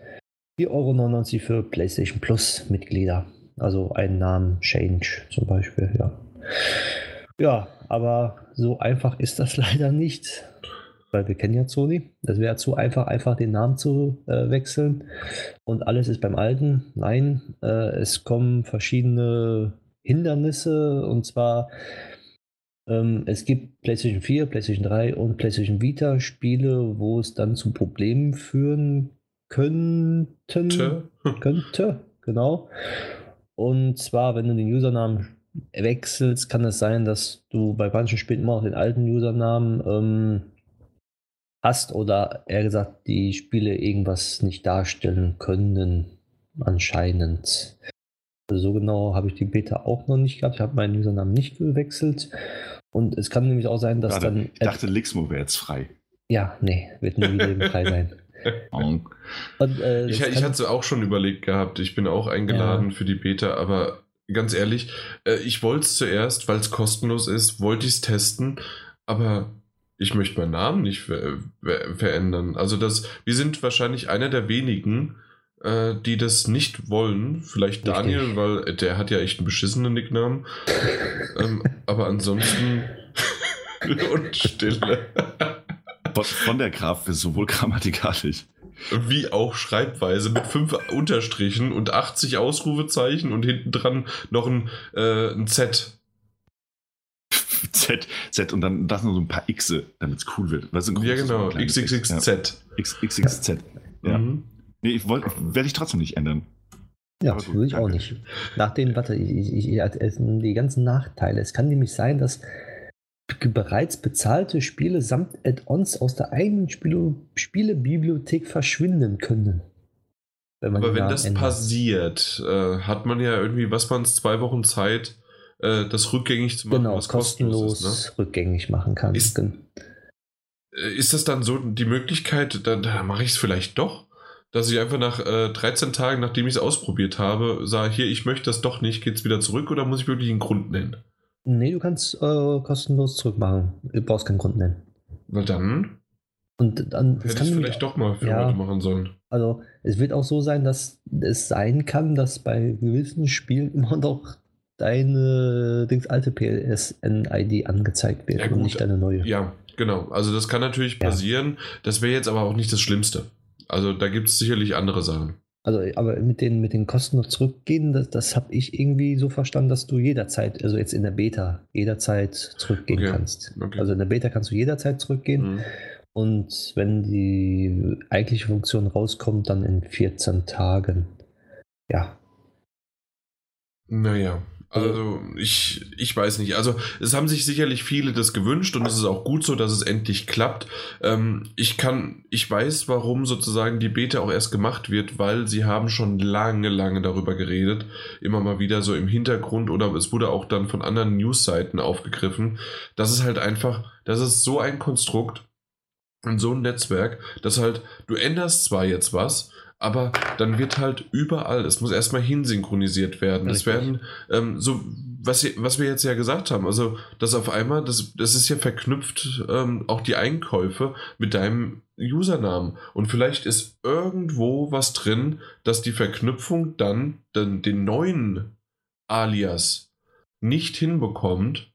4,99 Euro für PlayStation Plus Mitglieder. Also einen Namen Change zum Beispiel, ja. Ja, aber so einfach ist das [laughs] leider nicht weil wir kennen ja Sony. Das wäre zu einfach, einfach den Namen zu äh, wechseln und alles ist beim Alten. Nein, äh, es kommen verschiedene Hindernisse und zwar ähm, es gibt PlayStation 4, PlayStation 3 und PlayStation Vita Spiele, wo es dann zu Problemen führen könnten. Tö. Könnte, genau. Und zwar, wenn du den Usernamen wechselst, kann es sein, dass du bei manchen Spielen immer noch den alten Usernamen ähm, hast oder eher gesagt, die Spiele irgendwas nicht darstellen können, anscheinend. Also so genau habe ich die Beta auch noch nicht gehabt. Ich habe meinen Usernamen nicht gewechselt. Und es kann nämlich auch sein, dass Warte, dann. ich dachte, Lixmo wäre jetzt frei. Ja, nee, wird nie wieder frei sein. [laughs] Und, äh, Ich, ich hatte es auch schon überlegt gehabt. Ich bin auch eingeladen Ja. für die Beta, aber ganz ehrlich, äh, ich wollte es zuerst, weil es kostenlos ist, wollte ich es testen, aber ich möchte meinen Namen nicht ver ver verändern. Also das, wir sind wahrscheinlich einer der wenigen, äh, die das nicht wollen. Vielleicht Richtig. Daniel, weil der hat ja echt einen beschissenen Nicknamen. [laughs] ähm, aber ansonsten [laughs] und Stille. Von, von der Graf ist sowohl grammatikalisch. Wie auch Schreibweise mit fünf Unterstrichen und 80 Ausrufezeichen und hinten dran noch ein, äh, ein Z. Z, Z und dann das noch so ein paar Xe, damit es cool wird. Weißt du, Ja, genau. und ein kleines X. XXXZ. Ja. X-. Mhm. Nee, ich wollte, werde ich trotzdem nicht ändern. Ja, Aber würde ich auch nicht. Nach den, warte, ich, ich, ich, es die ganzen Nachteile. Es kann nämlich sein, dass bereits bezahlte Spiele samt Add-ons aus der eigenen Spiele, Spielebibliothek verschwinden können. Wenn man Aber wenn das ändert. passiert, äh, hat man ja irgendwie, was man zwei Wochen Zeit, äh, das rückgängig zu machen, genau, was kostenlos ist. Ne? rückgängig machen kann. Ist- Äh, Ist das dann so die Möglichkeit, da, da mache ich es vielleicht doch, dass ich einfach nach äh, 13 Tagen, nachdem ich es ausprobiert habe, sage, hier, ich möchte das doch nicht, geht's wieder zurück oder muss ich wirklich einen Grund nennen? Nee, du kannst äh, kostenlos zurückmachen. Du brauchst keinen Grund nennen. Weil dann Und dann, es hätte kann ich vielleicht doch mal für ja. heute machen sollen. Also es wird auch so sein, dass es sein kann, dass bei gewissen Spielen [laughs] immer noch deine Dings alte PSN-ID angezeigt wird Ja, und nicht deine neue. Ja, genau. Also das kann natürlich Ja. passieren. Das wäre jetzt aber auch nicht das Schlimmste. Also da gibt es sicherlich andere Sachen. Also aber mit den, mit den Kosten noch zurückgehen, das, das habe ich irgendwie so verstanden, dass du jederzeit, also jetzt in der Beta, jederzeit zurückgehen Okay. kannst. Okay. Also in der Beta kannst du jederzeit zurückgehen Mhm. und wenn die eigentliche Funktion rauskommt, dann in 14 Tagen. Ja, Naja, also ich, ich weiß nicht. Also es haben sich sicherlich viele das gewünscht und es ist auch gut so, dass es endlich klappt. Ähm, ich kann, ich weiß, warum sozusagen die Beta auch erst gemacht wird, weil sie haben schon lange, lange darüber geredet. Immer mal wieder so im Hintergrund oder es wurde auch dann von anderen Newsseiten aufgegriffen. Das ist halt einfach, das ist so ein Konstrukt und so ein Netzwerk, dass halt, du änderst zwar jetzt was, aber dann wird halt überall, es muss erstmal hinsynchronisiert werden. Es Richtig. werden, ähm, so, was, was wir jetzt ja gesagt haben, also, dass auf einmal, das, das ist ja verknüpft, ähm, auch die Einkäufe mit deinem Usernamen. Und vielleicht ist irgendwo was drin, dass die Verknüpfung dann den, den neuen Alias nicht hinbekommt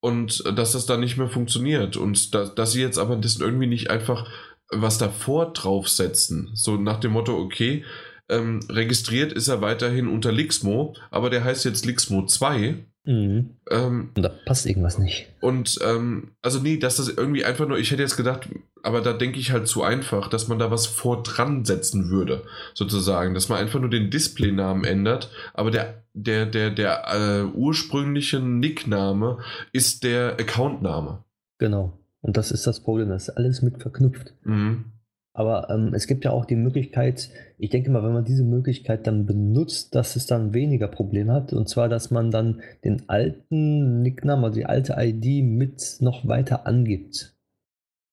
und dass das dann nicht mehr funktioniert. Und da, dass sie jetzt aber das irgendwie nicht einfach was davor draufsetzen. So nach dem Motto, okay, ähm, registriert ist er weiterhin unter Lixmo, aber der heißt jetzt Lixmo 2. mhm. Ähm, da passt irgendwas nicht. und ähm, also nee, dass das irgendwie einfach nur, ich hätte jetzt gedacht, aber da denke ich halt zu einfach, dass man da was vor dran setzen würde, sozusagen, dass man einfach nur den Displaynamen ändert, aber der der der der äh, ursprüngliche Nickname ist der Accountname. Genau. Und das ist das Problem, das ist alles mit verknüpft. Mhm. Aber ähm, es gibt ja auch die Möglichkeit, ich denke mal, wenn man diese Möglichkeit dann benutzt, dass es dann weniger Probleme hat. Und zwar, dass man dann den alten Nicknamen, also die alte ID mit noch weiter angibt.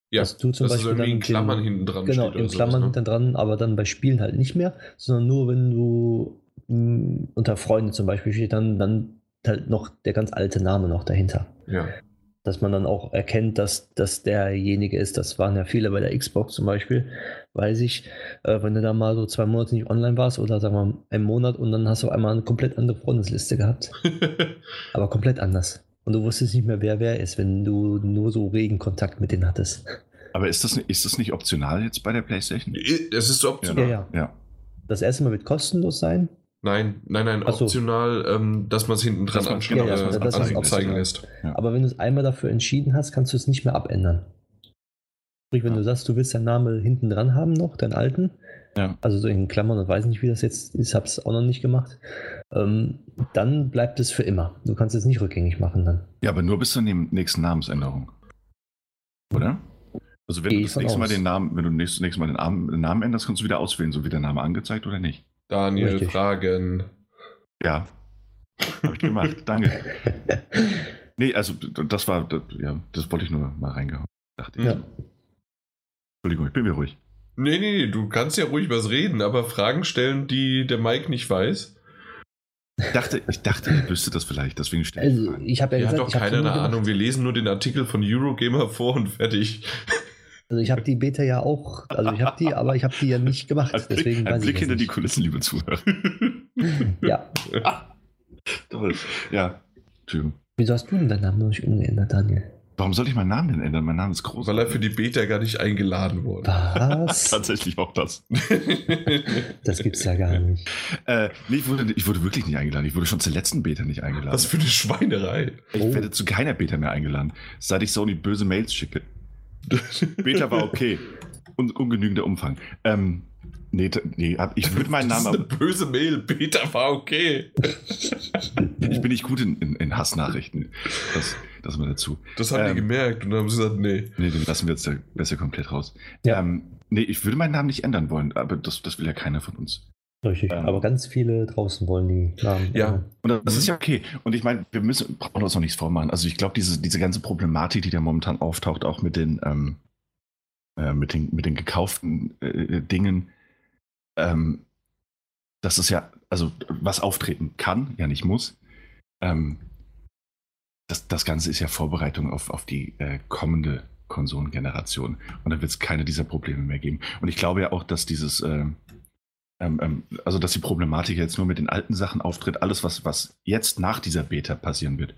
Ja, dass du zum dass es Beispiel irgendwie in Klammern den- hinten dran Genau, in Klammern ne? hinten dran, aber dann bei Spielen halt nicht mehr, sondern nur wenn du mh, unter Freunden zum Beispiel steht, dann, dann halt noch der ganz alte Name noch dahinter. Ja. Dass man dann auch erkennt, dass das derjenige ist. Das waren ja viele bei der Xbox zum Beispiel. Weiß ich, äh, wenn du da mal so zwei Monate nicht online warst oder sagen wir mal einen Monat und dann hast du auf einmal eine komplett andere Freundesliste gehabt. [laughs] Aber komplett anders. Und du wusstest nicht mehr, wer wer ist, wenn du nur so regen Kontakt mit denen hattest. Aber ist das, ist das nicht optional jetzt bei der PlayStation? Es ist optional. Ja, ja. Ja. Das erste Mal wird kostenlos sein. Nein, nein, nein, Ach so. optional, ähm, dass man es hinten dran Dass genau, dass man- dass anzeigen lässt. Aber wenn du es einmal dafür entschieden hast, kannst du es nicht mehr abändern. Sprich, wenn Ja. du sagst, du willst deinen Namen hinten dran haben noch, deinen alten, Ja. also so in Klammern und weiß nicht, wie das jetzt ist, hab's auch noch nicht gemacht, ähm, dann bleibt es für immer. Du kannst es nicht rückgängig machen dann. Ja, aber nur bis zur nächsten Namensänderung. Oder? Also wenn Gehe du das nächste Mal aus. den Namen, wenn du nächstes, nächstes Mal den Namen, den Namen änderst, kannst du wieder auswählen, so wie der Name angezeigt oder nicht. Daniel, Richtig. Fragen. Ja. Habe ich gemacht. [laughs] Danke. Nee, also das war, das, ja, das wollte ich nur mal reingehauen. Dachte ich. Ja. Entschuldigung, ich bin mir ruhig. Nee, nee, nee, du kannst ja ruhig was reden, aber Fragen stellen, die der Mike nicht weiß. Ich dachte, ich dachte, ihr wüsstet das vielleicht, deswegen stelle ich Also, ich habe ja Er hat gesagt, doch ich habe keiner eine Ahnung. Wir lesen nur den Artikel von Eurogamer vor und fertig. Also ich habe die Beta ja auch, also ich habe die, aber ich habe die ja nicht gemacht. Ein Blick, Deswegen ein weiß Blick ich hinter das die nicht. Kulissen, liebe Zuhörer. [laughs] Ja. [laughs] Toll. Ja. Entschuldigung. Wieso hast du denn deinen Namen noch nicht umgeändert, Daniel? Warum soll ich meinen Namen denn ändern? Mein Name ist groß. Weil er für die Beta gar nicht eingeladen wurde. Was? [laughs] Tatsächlich auch das. Das gibt's ja gar nicht. Äh, nee, ich wurde, ich wurde wirklich nicht eingeladen. Ich wurde schon zur letzten Beta nicht eingeladen. Was für eine Schweinerei. Ich Oh. werde zu keiner Beta mehr eingeladen, seit ich Sony böse Mails schicke. Beta war okay. Und ungenügender Umfang. Ähm, nee, nee, ich würde meinen Das Namen. ist eine böse Mail. Beta war okay. Ich bin nicht gut in, in, in Hassnachrichten. Das, das mal dazu. Das haben die Ähm. gemerkt und dann haben sie gesagt, nee. Nee, den lassen wir jetzt besser komplett raus. Ja. Ähm, nee, ich würde meinen Namen nicht ändern wollen, aber das, das will ja keiner von uns. Richtig. Ähm. Aber ganz viele draußen wollen die Namen. Ja. ändern. Und das Mhm. ist ja okay. Und ich meine, wir müssen, brauchen uns noch nichts vormachen. Also ich glaube, diese, diese ganze Problematik, die da momentan auftaucht, auch mit den, ähm, äh, mit den, mit den gekauften äh, Dingen, ähm, das ist ja, also was auftreten kann, ja nicht muss. Ähm, das, das Ganze ist ja Vorbereitung auf, auf die äh, kommende Konsolengeneration. Und dann wird es keine dieser Probleme mehr geben. Und ich glaube ja auch, dass dieses, ähm, ähm, also dass die Problematik jetzt nur mit den alten Sachen auftritt, alles, was, was jetzt nach dieser Beta passieren wird.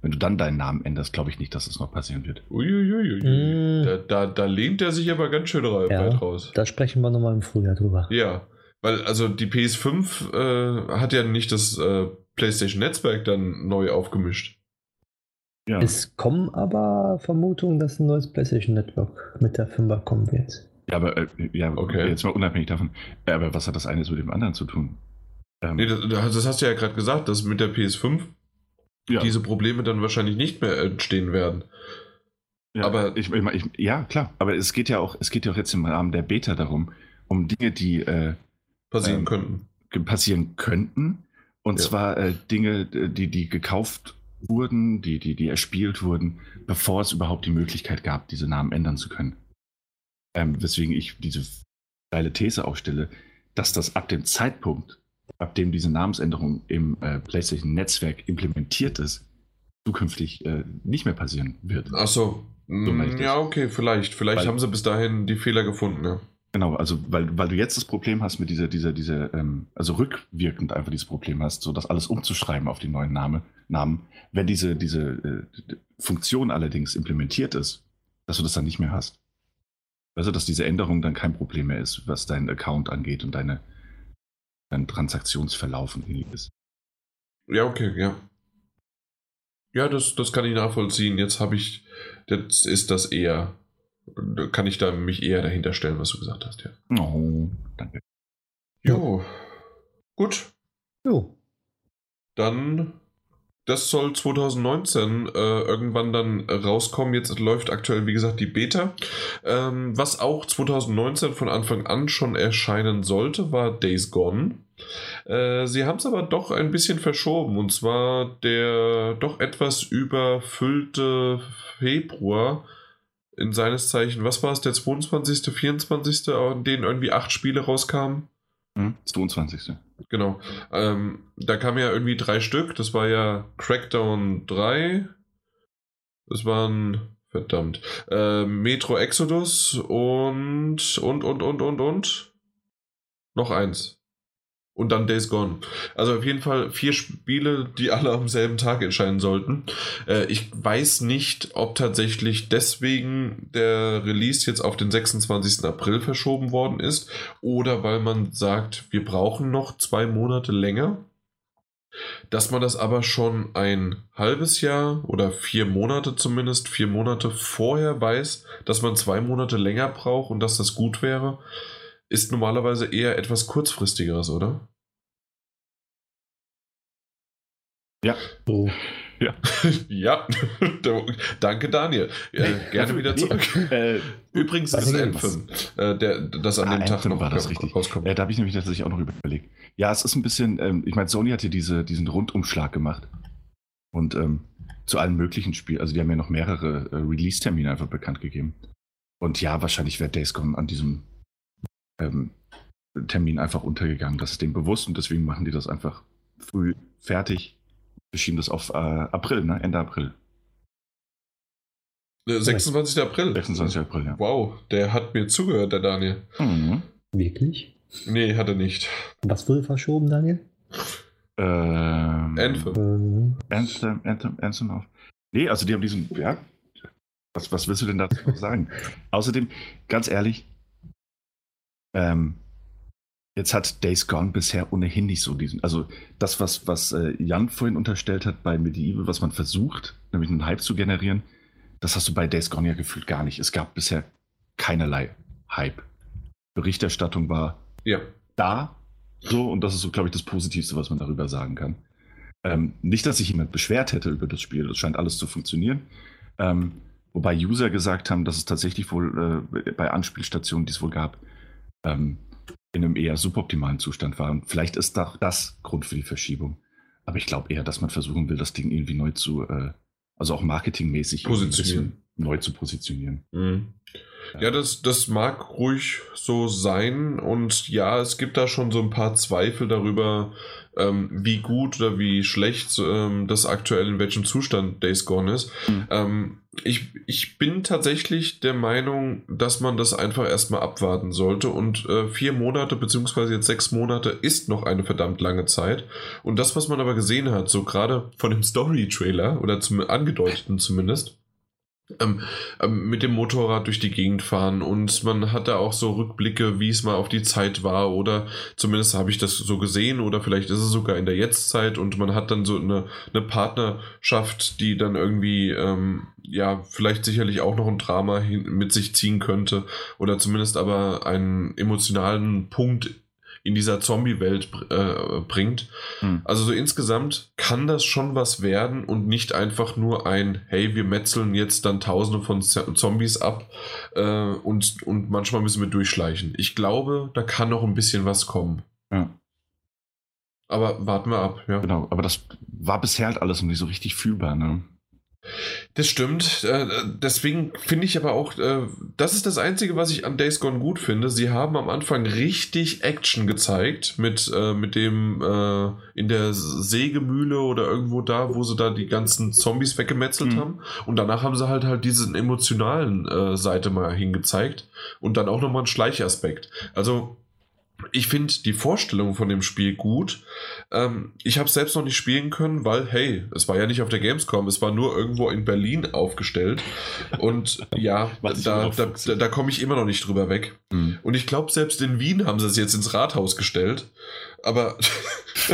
Wenn du dann deinen Namen änderst, glaube ich nicht, dass es noch passieren wird. Uiuiui. Mm. Da, da, da lehnt er sich aber ganz schön ra- Ja. weit raus. Da sprechen wir nochmal im Frühjahr drüber. Ja, weil also die PS5 äh, hat ja nicht das äh, PlayStation-Netzwerk dann neu aufgemischt. Ja. Es kommen aber Vermutungen, dass ein neues PlayStation Network mit der 5er kommen wird. Ja, aber äh, ja, Okay. jetzt mal unabhängig davon. Aber was hat das eine mit dem anderen zu tun? Ähm, Nee, das, das hast du ja gerade gesagt, dass mit der PS5 ja, diese Probleme dann wahrscheinlich nicht mehr entstehen werden. ja, aber- ich, ich, ich, ja, klar. Aber es geht ja auch, es geht ja auch jetzt im Rahmen der Beta darum, um Dinge, die äh, Passieren Ähm, könnten. passieren könnten. Und Ja. zwar äh, Dinge, äh, die, die gekauft wurden, die, die, die erspielt wurden, bevor es überhaupt die Möglichkeit gab, diese Namen ändern zu können. Ähm, weswegen ich diese steile These aufstelle, dass das ab dem Zeitpunkt, ab dem diese Namensänderung im äh, PlayStation-Netzwerk implementiert ist, zukünftig äh, nicht mehr passieren wird. Achso. meine ich das. ja, okay, vielleicht. Vielleicht Weil- haben sie bis dahin die Fehler gefunden, ja. Genau, also weil, weil du jetzt das Problem hast mit dieser, dieser, dieser, ähm, also rückwirkend einfach dieses Problem hast, so das alles umzuschreiben auf die neuen Name, Namen. Wenn diese, diese äh, Funktion allerdings implementiert ist, dass du das dann nicht mehr hast. Also, dass diese Änderung dann kein Problem mehr ist, was deinen Account angeht und deine, dein Transaktionsverlauf und ähnliches. Ja, okay, ja. Ja, das, das kann ich nachvollziehen. Jetzt habe ich, jetzt ist das eher, da kann ich da mich eher dahinter stellen, was du gesagt hast, ja. Oh, danke. Jo. Gut, Jo. dann das soll 2019 äh, irgendwann dann rauskommen. Jetzt läuft aktuell, wie gesagt, die Beta. Ähm, was auch 2019 von Anfang an schon erscheinen sollte, war Days Gone. Äh, sie haben es aber doch ein bisschen verschoben. Und zwar der doch etwas überfüllte Februar in seines Zeichen, was war es, der 22., 24., an denen irgendwie acht Spiele rauskamen? Hm, 22. Genau. Ähm, da kamen ja irgendwie drei Stück. Das war ja Crackdown 3. Das waren, verdammt, äh, Metro Exodus und, und, und, und, und, und. Noch eins und dann Days Gone. Also auf jeden Fall vier Spiele, die alle am selben Tag erscheinen sollten. Äh, ich weiß nicht, ob tatsächlich deswegen der Release jetzt auf den 26. April verschoben worden ist oder weil man sagt, wir brauchen noch zwei Monate länger. Dass man das aber schon ein halbes Jahr oder vier Monate zumindest, vier Monate vorher weiß, dass man zwei Monate länger braucht und dass das gut wäre, ist normalerweise eher etwas kurzfristigeres, oder? Ja. So. Ja. [laughs] ja. Danke, Daniel. Äh, gerne wieder zurück. Äh, Übrigens ist denn? Anthem, äh, der, das an Ah, dem Tag Anthem noch war das richtig. rauskommt. Äh, da habe ich nämlich tatsächlich auch noch überlegt. Ja, es ist ein bisschen, ähm, ich meine, Sony hat ja diese, diesen Rundumschlag gemacht. Und ähm, zu allen möglichen Spielen, also die haben ja noch mehrere äh, Release-Termine einfach bekannt gegeben. Und ja, wahrscheinlich wäre Days Gone an diesem ähm, Termin einfach untergegangen. Das ist denen bewusst und deswegen machen die das einfach früh fertig. Wir schieben das auf äh, April, ne? Ende April. Äh, 26. April. 26. April, ja. Wow, der hat mir zugehört, der Daniel. Mhm. Wirklich? Nee, hat er nicht. Was wurde verschoben, Daniel? Ähm, Anthem. Ähm, Anthem, Anthem, Anthem auf. Nee, also die haben diesen, ja. Was, was willst du denn dazu sagen? [laughs] Außerdem, ganz ehrlich, ähm, jetzt hat Days Gone bisher ohnehin nicht so diesen, also das, was, was äh, Jan vorhin unterstellt hat bei Medieval, was man versucht, nämlich einen Hype zu generieren, das hast du bei Days Gone ja gefühlt gar nicht. Es gab bisher keinerlei Hype. Berichterstattung war Ja. da. So, und das ist so, glaube ich, das Positivste, was man darüber sagen kann. Ähm, nicht, dass sich jemand beschwert hätte über das Spiel. Es scheint alles zu funktionieren. Ähm, wobei User gesagt haben, dass es tatsächlich wohl äh, bei Anspielstationen, die es wohl gab, ähm, in einem eher suboptimalen Zustand war. Und vielleicht ist doch das Grund für die Verschiebung. Aber ich glaube eher, dass man versuchen will, das Ding irgendwie neu zu, äh, also auch marketingmäßig Positionieren. neu zu positionieren. Mhm. Ja, das, das mag ruhig so sein. Und ja, es gibt da schon so ein paar Zweifel darüber, ähm, wie gut oder wie schlecht ähm, das aktuell in welchem Zustand Days Gone ist. Mhm. Ähm, ich, ich bin tatsächlich der Meinung, dass man das einfach erstmal abwarten sollte. Und äh, vier Monate, beziehungsweise jetzt sechs Monate, ist noch eine verdammt lange Zeit. Und das, was man aber gesehen hat, so gerade von dem Story-Trailer oder zum angedeuteten zumindest, ähm, ähm, mit dem Motorrad durch die Gegend fahren und man hat da auch so Rückblicke, wie es mal auf die Zeit war oder zumindest habe ich das so gesehen oder vielleicht ist es sogar in der Jetztzeit und man hat dann so eine, eine Partnerschaft, die dann irgendwie ähm, ja vielleicht sicherlich auch noch ein Drama hin, mit sich ziehen könnte oder zumindest aber einen emotionalen Punkt in dieser Zombie-Welt äh, bringt. Hm. Also so insgesamt kann das schon was werden und nicht einfach nur ein, hey, wir metzeln jetzt dann tausende von Zombies ab äh, und, und manchmal müssen wir durchschleichen. Ich glaube, da kann noch ein bisschen was kommen. Ja. Aber warten wir ab, ja. Genau, aber das war bisher halt alles noch nicht so richtig fühlbar, ne? Das stimmt. Äh, Deswegen finde ich aber auch, äh, das ist das Einzige, was ich an Days Gone gut finde. Sie haben am Anfang richtig Action gezeigt mit, äh, mit dem äh, in der Sägemühle oder irgendwo da, wo sie da die ganzen Zombies weggemetzelt Mhm. haben. Und danach haben sie halt halt diesen emotionalen äh, Seite mal hingezeigt und dann auch nochmal einen Schleichaspekt. Also ich finde die Vorstellung von dem Spiel gut. Ähm, ich habe es selbst noch nicht spielen können, weil, hey, es war ja nicht auf der Gamescom, es war nur irgendwo in Berlin aufgestellt. Und ja, [laughs] da, da, da, da komme ich immer noch nicht drüber weg. Hm. Und ich glaube, selbst in Wien haben sie es jetzt ins Rathaus gestellt. Aber [laughs]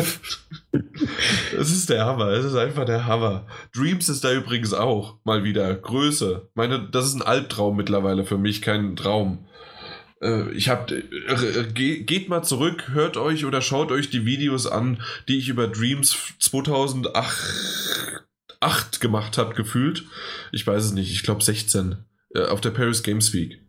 es ist der Hammer, es ist einfach der Hammer. Dreams ist da übrigens auch mal wieder Größe. Meine, das ist ein Albtraum mittlerweile für mich, kein Traum. Äh, ich hab, äh, äh, geht mal zurück, hört euch oder schaut euch die Videos an, die ich über Dreams 2008 gemacht habe, gefühlt. Ich weiß es nicht, ich glaube 16 äh, auf der Paris Games Week.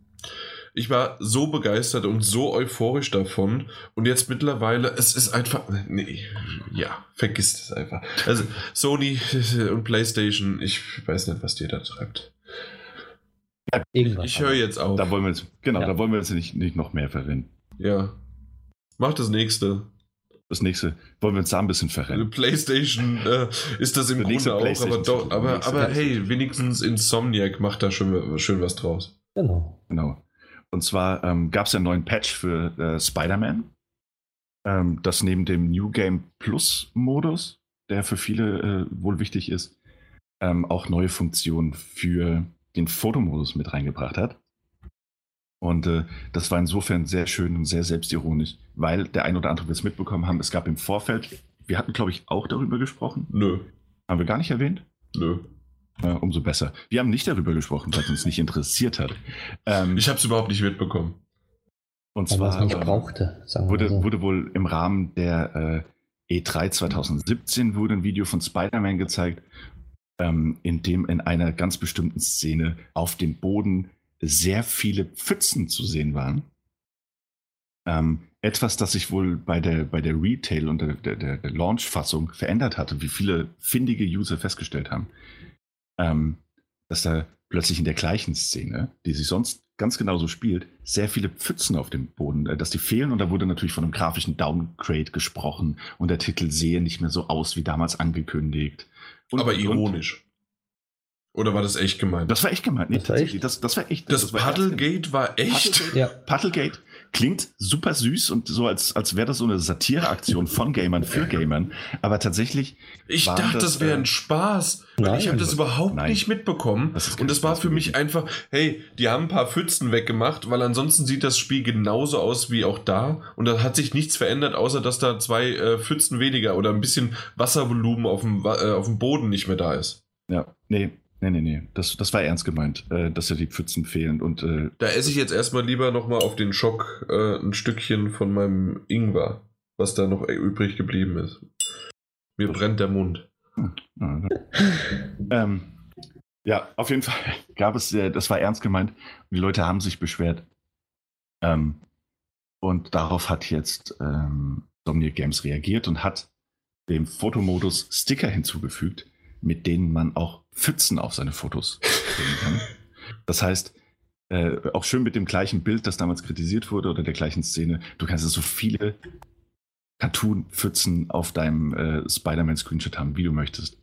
Ich war so begeistert und so euphorisch davon. Und jetzt mittlerweile, es ist einfach. Nee, ja, vergisst es einfach. Also, Sony [laughs] und PlayStation, ich weiß nicht, was dir da treibt. Ja, ich höre jetzt auf. Da wollen wir jetzt, genau, ja. da wollen wir jetzt nicht, nicht noch mehr verrennen. Ja. Mach das nächste. Das nächste. Wollen wir uns da ein bisschen verrennen? PlayStation äh, ist das im Der Grunde auch, aber, doch, aber, aber hey, wenigstens Insomniac macht da schön, schön was draus. Genau. Genau. Und zwar ähm, gab es einen neuen Patch für äh, Spider-Man, ähm, das neben dem New Game Plus Modus, der für viele äh, wohl wichtig ist, ähm, auch neue Funktionen für den Fotomodus mit reingebracht hat. Und äh, das war insofern sehr schön und sehr selbstironisch, weil der ein oder andere wird es mitbekommen haben, es gab im Vorfeld, wir hatten glaube ich auch darüber gesprochen. Nö. Haben wir gar nicht erwähnt? Nö. Äh, umso besser. Wir haben nicht darüber gesprochen, weil es uns nicht interessiert hat. Ähm, ich habe es überhaupt nicht mitbekommen. Und zwar es nicht brauchte, wurde, so. wurde wohl im Rahmen der äh, E3 2017 wurde ein Video von Spider-Man gezeigt, ähm, in dem in einer ganz bestimmten Szene auf dem Boden sehr viele Pfützen zu sehen waren. Ähm, etwas, das sich wohl bei der, bei der Retail und der, der, der Launch-Fassung verändert hatte, wie viele findige User festgestellt haben ähm, dass da plötzlich in der gleichen Szene, die sich sonst ganz genauso spielt, sehr viele Pfützen auf dem Boden, äh, dass die fehlen und da wurde natürlich von einem grafischen Downgrade gesprochen und der Titel sehe nicht mehr so aus wie damals angekündigt. Und, Aber ironisch. Oder war das echt gemeint? Das war echt gemeint. Nee, das, war echt? Das, das war echt. Das, das Puddlegate war echt. Puddlegate, ja. Puddlegate klingt super süß und so, als, als wäre das so eine Satireaktion von Gamern für Gamern. Aber tatsächlich. Ich dachte, das, das wäre ein äh, Spaß. Nein, ich habe das überhaupt nein. nicht mitbekommen. Das und das war für mich einfach, hey, die haben ein paar Pfützen weggemacht, weil ansonsten sieht das Spiel genauso aus wie auch da. Und da hat sich nichts verändert, außer dass da zwei äh, Pfützen weniger oder ein bisschen Wasservolumen auf dem, äh, auf dem Boden nicht mehr da ist. Ja, nee, Nee, nee, nee. Das, das war ernst gemeint, äh, dass ja die Pfützen fehlen. Und, äh, da esse ich jetzt erstmal lieber nochmal auf den Schock äh, ein Stückchen von meinem Ingwer, was da noch übrig geblieben ist. Mir brennt der Mund. Hm. [laughs] ähm, ja, auf jeden Fall [laughs] gab es, äh, das war ernst gemeint. Die Leute haben sich beschwert. Ähm, und darauf hat jetzt ähm, Somniac Games reagiert und hat dem Fotomodus Sticker hinzugefügt, mit denen man auch Pfützen auf seine Fotos bringen kann. Das heißt, äh, auch schön mit dem gleichen Bild, das damals kritisiert wurde oder der gleichen Szene. Du kannst so viele Cartoon-Pfützen auf deinem äh, Spider-Man-Screenshot haben, wie du möchtest.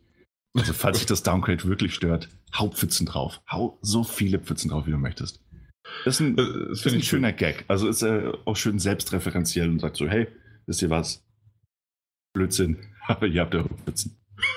Also, falls sich das Downgrade wirklich stört, hau Pfützen drauf. Hau so viele Pfützen drauf, wie du möchtest. Das ist ein, das ist ein schöner Gag. Also ist äh, auch schön selbstreferenziell und sagt so, hey, wisst ihr was? Blödsinn, [laughs] aber ihr habt ja Pfützen.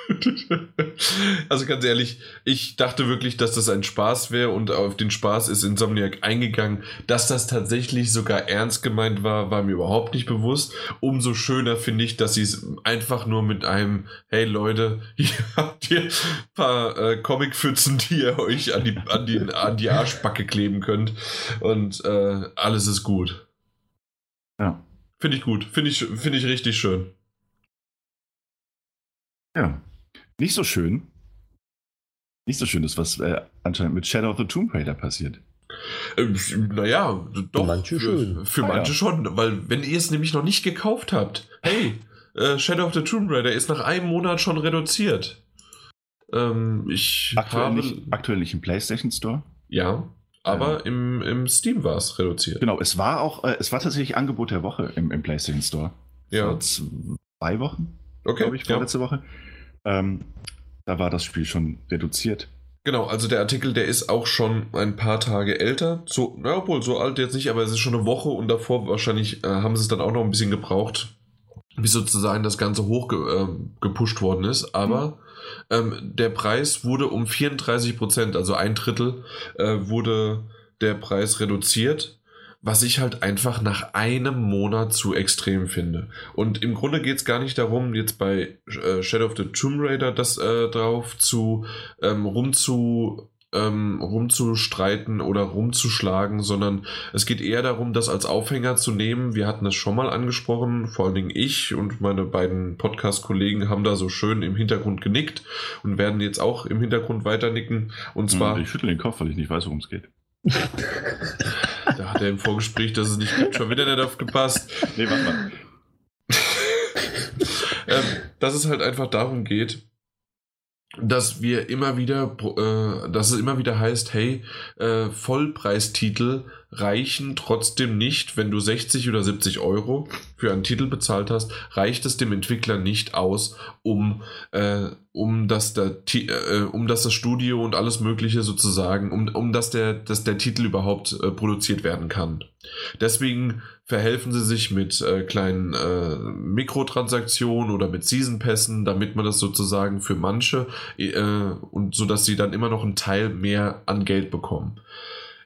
[laughs] also ganz ehrlich, ich dachte wirklich, dass das ein Spaß wäre und auf den Spaß ist Insomniac eingegangen. Dass das tatsächlich sogar ernst gemeint war, war mir überhaupt nicht bewusst. Umso schöner finde ich, dass sie es einfach nur mit einem, hey Leute, [laughs] hier habt ihr ein paar äh, Comicpfützen, die ihr euch an die, an, die, an die Arschbacke kleben könnt und äh, alles ist gut. Ja. Finde ich gut, finde ich, find ich richtig schön. Ja. Nicht so schön. Nicht so schön ist, was äh, anscheinend mit Shadow of the Tomb Raider passiert. Ähm, naja, doch. Für manche, für, für ah, manche ja. schon, weil wenn ihr es nämlich noch nicht gekauft habt, hey, äh, Shadow of the Tomb Raider ist nach einem Monat schon reduziert. Ähm, ich aktuell, habe, nicht, aktuell nicht im PlayStation Store? Ja, aber ähm. im, im Steam war es reduziert. Genau, es war auch, äh, es war tatsächlich Angebot der Woche im, im PlayStation Store. Ja. Vor zwei Wochen, okay, glaube ich, ja. Woche. Ähm, da war das Spiel schon reduziert. Genau, also der Artikel, der ist auch schon ein paar Tage älter. So, na, obwohl, so alt jetzt nicht, aber es ist schon eine Woche und davor wahrscheinlich äh, haben sie es dann auch noch ein bisschen gebraucht, bis sozusagen das Ganze hochgepusht äh, worden ist. Aber mhm. ähm, der Preis wurde um 34 Prozent, also ein Drittel, äh, wurde der Preis reduziert was ich halt einfach nach einem Monat zu extrem finde. Und im Grunde geht es gar nicht darum, jetzt bei äh, Shadow of the Tomb Raider das äh, drauf zu ähm, rumzu äh, ähm, rumzustreiten oder rumzuschlagen, sondern es geht eher darum, das als Aufhänger zu nehmen. Wir hatten das schon mal angesprochen, vor allen Dingen ich und meine beiden Podcast-Kollegen haben da so schön im Hintergrund genickt und werden jetzt auch im Hintergrund weiter nicken. Und zwar. Ich schüttle den Kopf, weil ich nicht weiß, worum es geht. [laughs] da hat er im Vorgespräch, dass es nicht gibt, schon wieder nicht aufgepasst. Nee, warte mal. [laughs] ähm, dass es halt einfach darum geht, dass wir immer wieder, äh, dass es immer wieder heißt, hey, äh, Vollpreistitel reichen trotzdem nicht, wenn du 60 oder 70 Euro für einen Titel bezahlt hast, reicht es dem Entwickler nicht aus, um, äh, um, dass der, äh, um dass das Studio und alles Mögliche sozusagen, um, um dass, der, dass der Titel überhaupt äh, produziert werden kann. Deswegen verhelfen sie sich mit äh, kleinen äh, Mikrotransaktionen oder mit Season Pässen, damit man das sozusagen für manche äh, und so dass sie dann immer noch einen Teil mehr an Geld bekommen.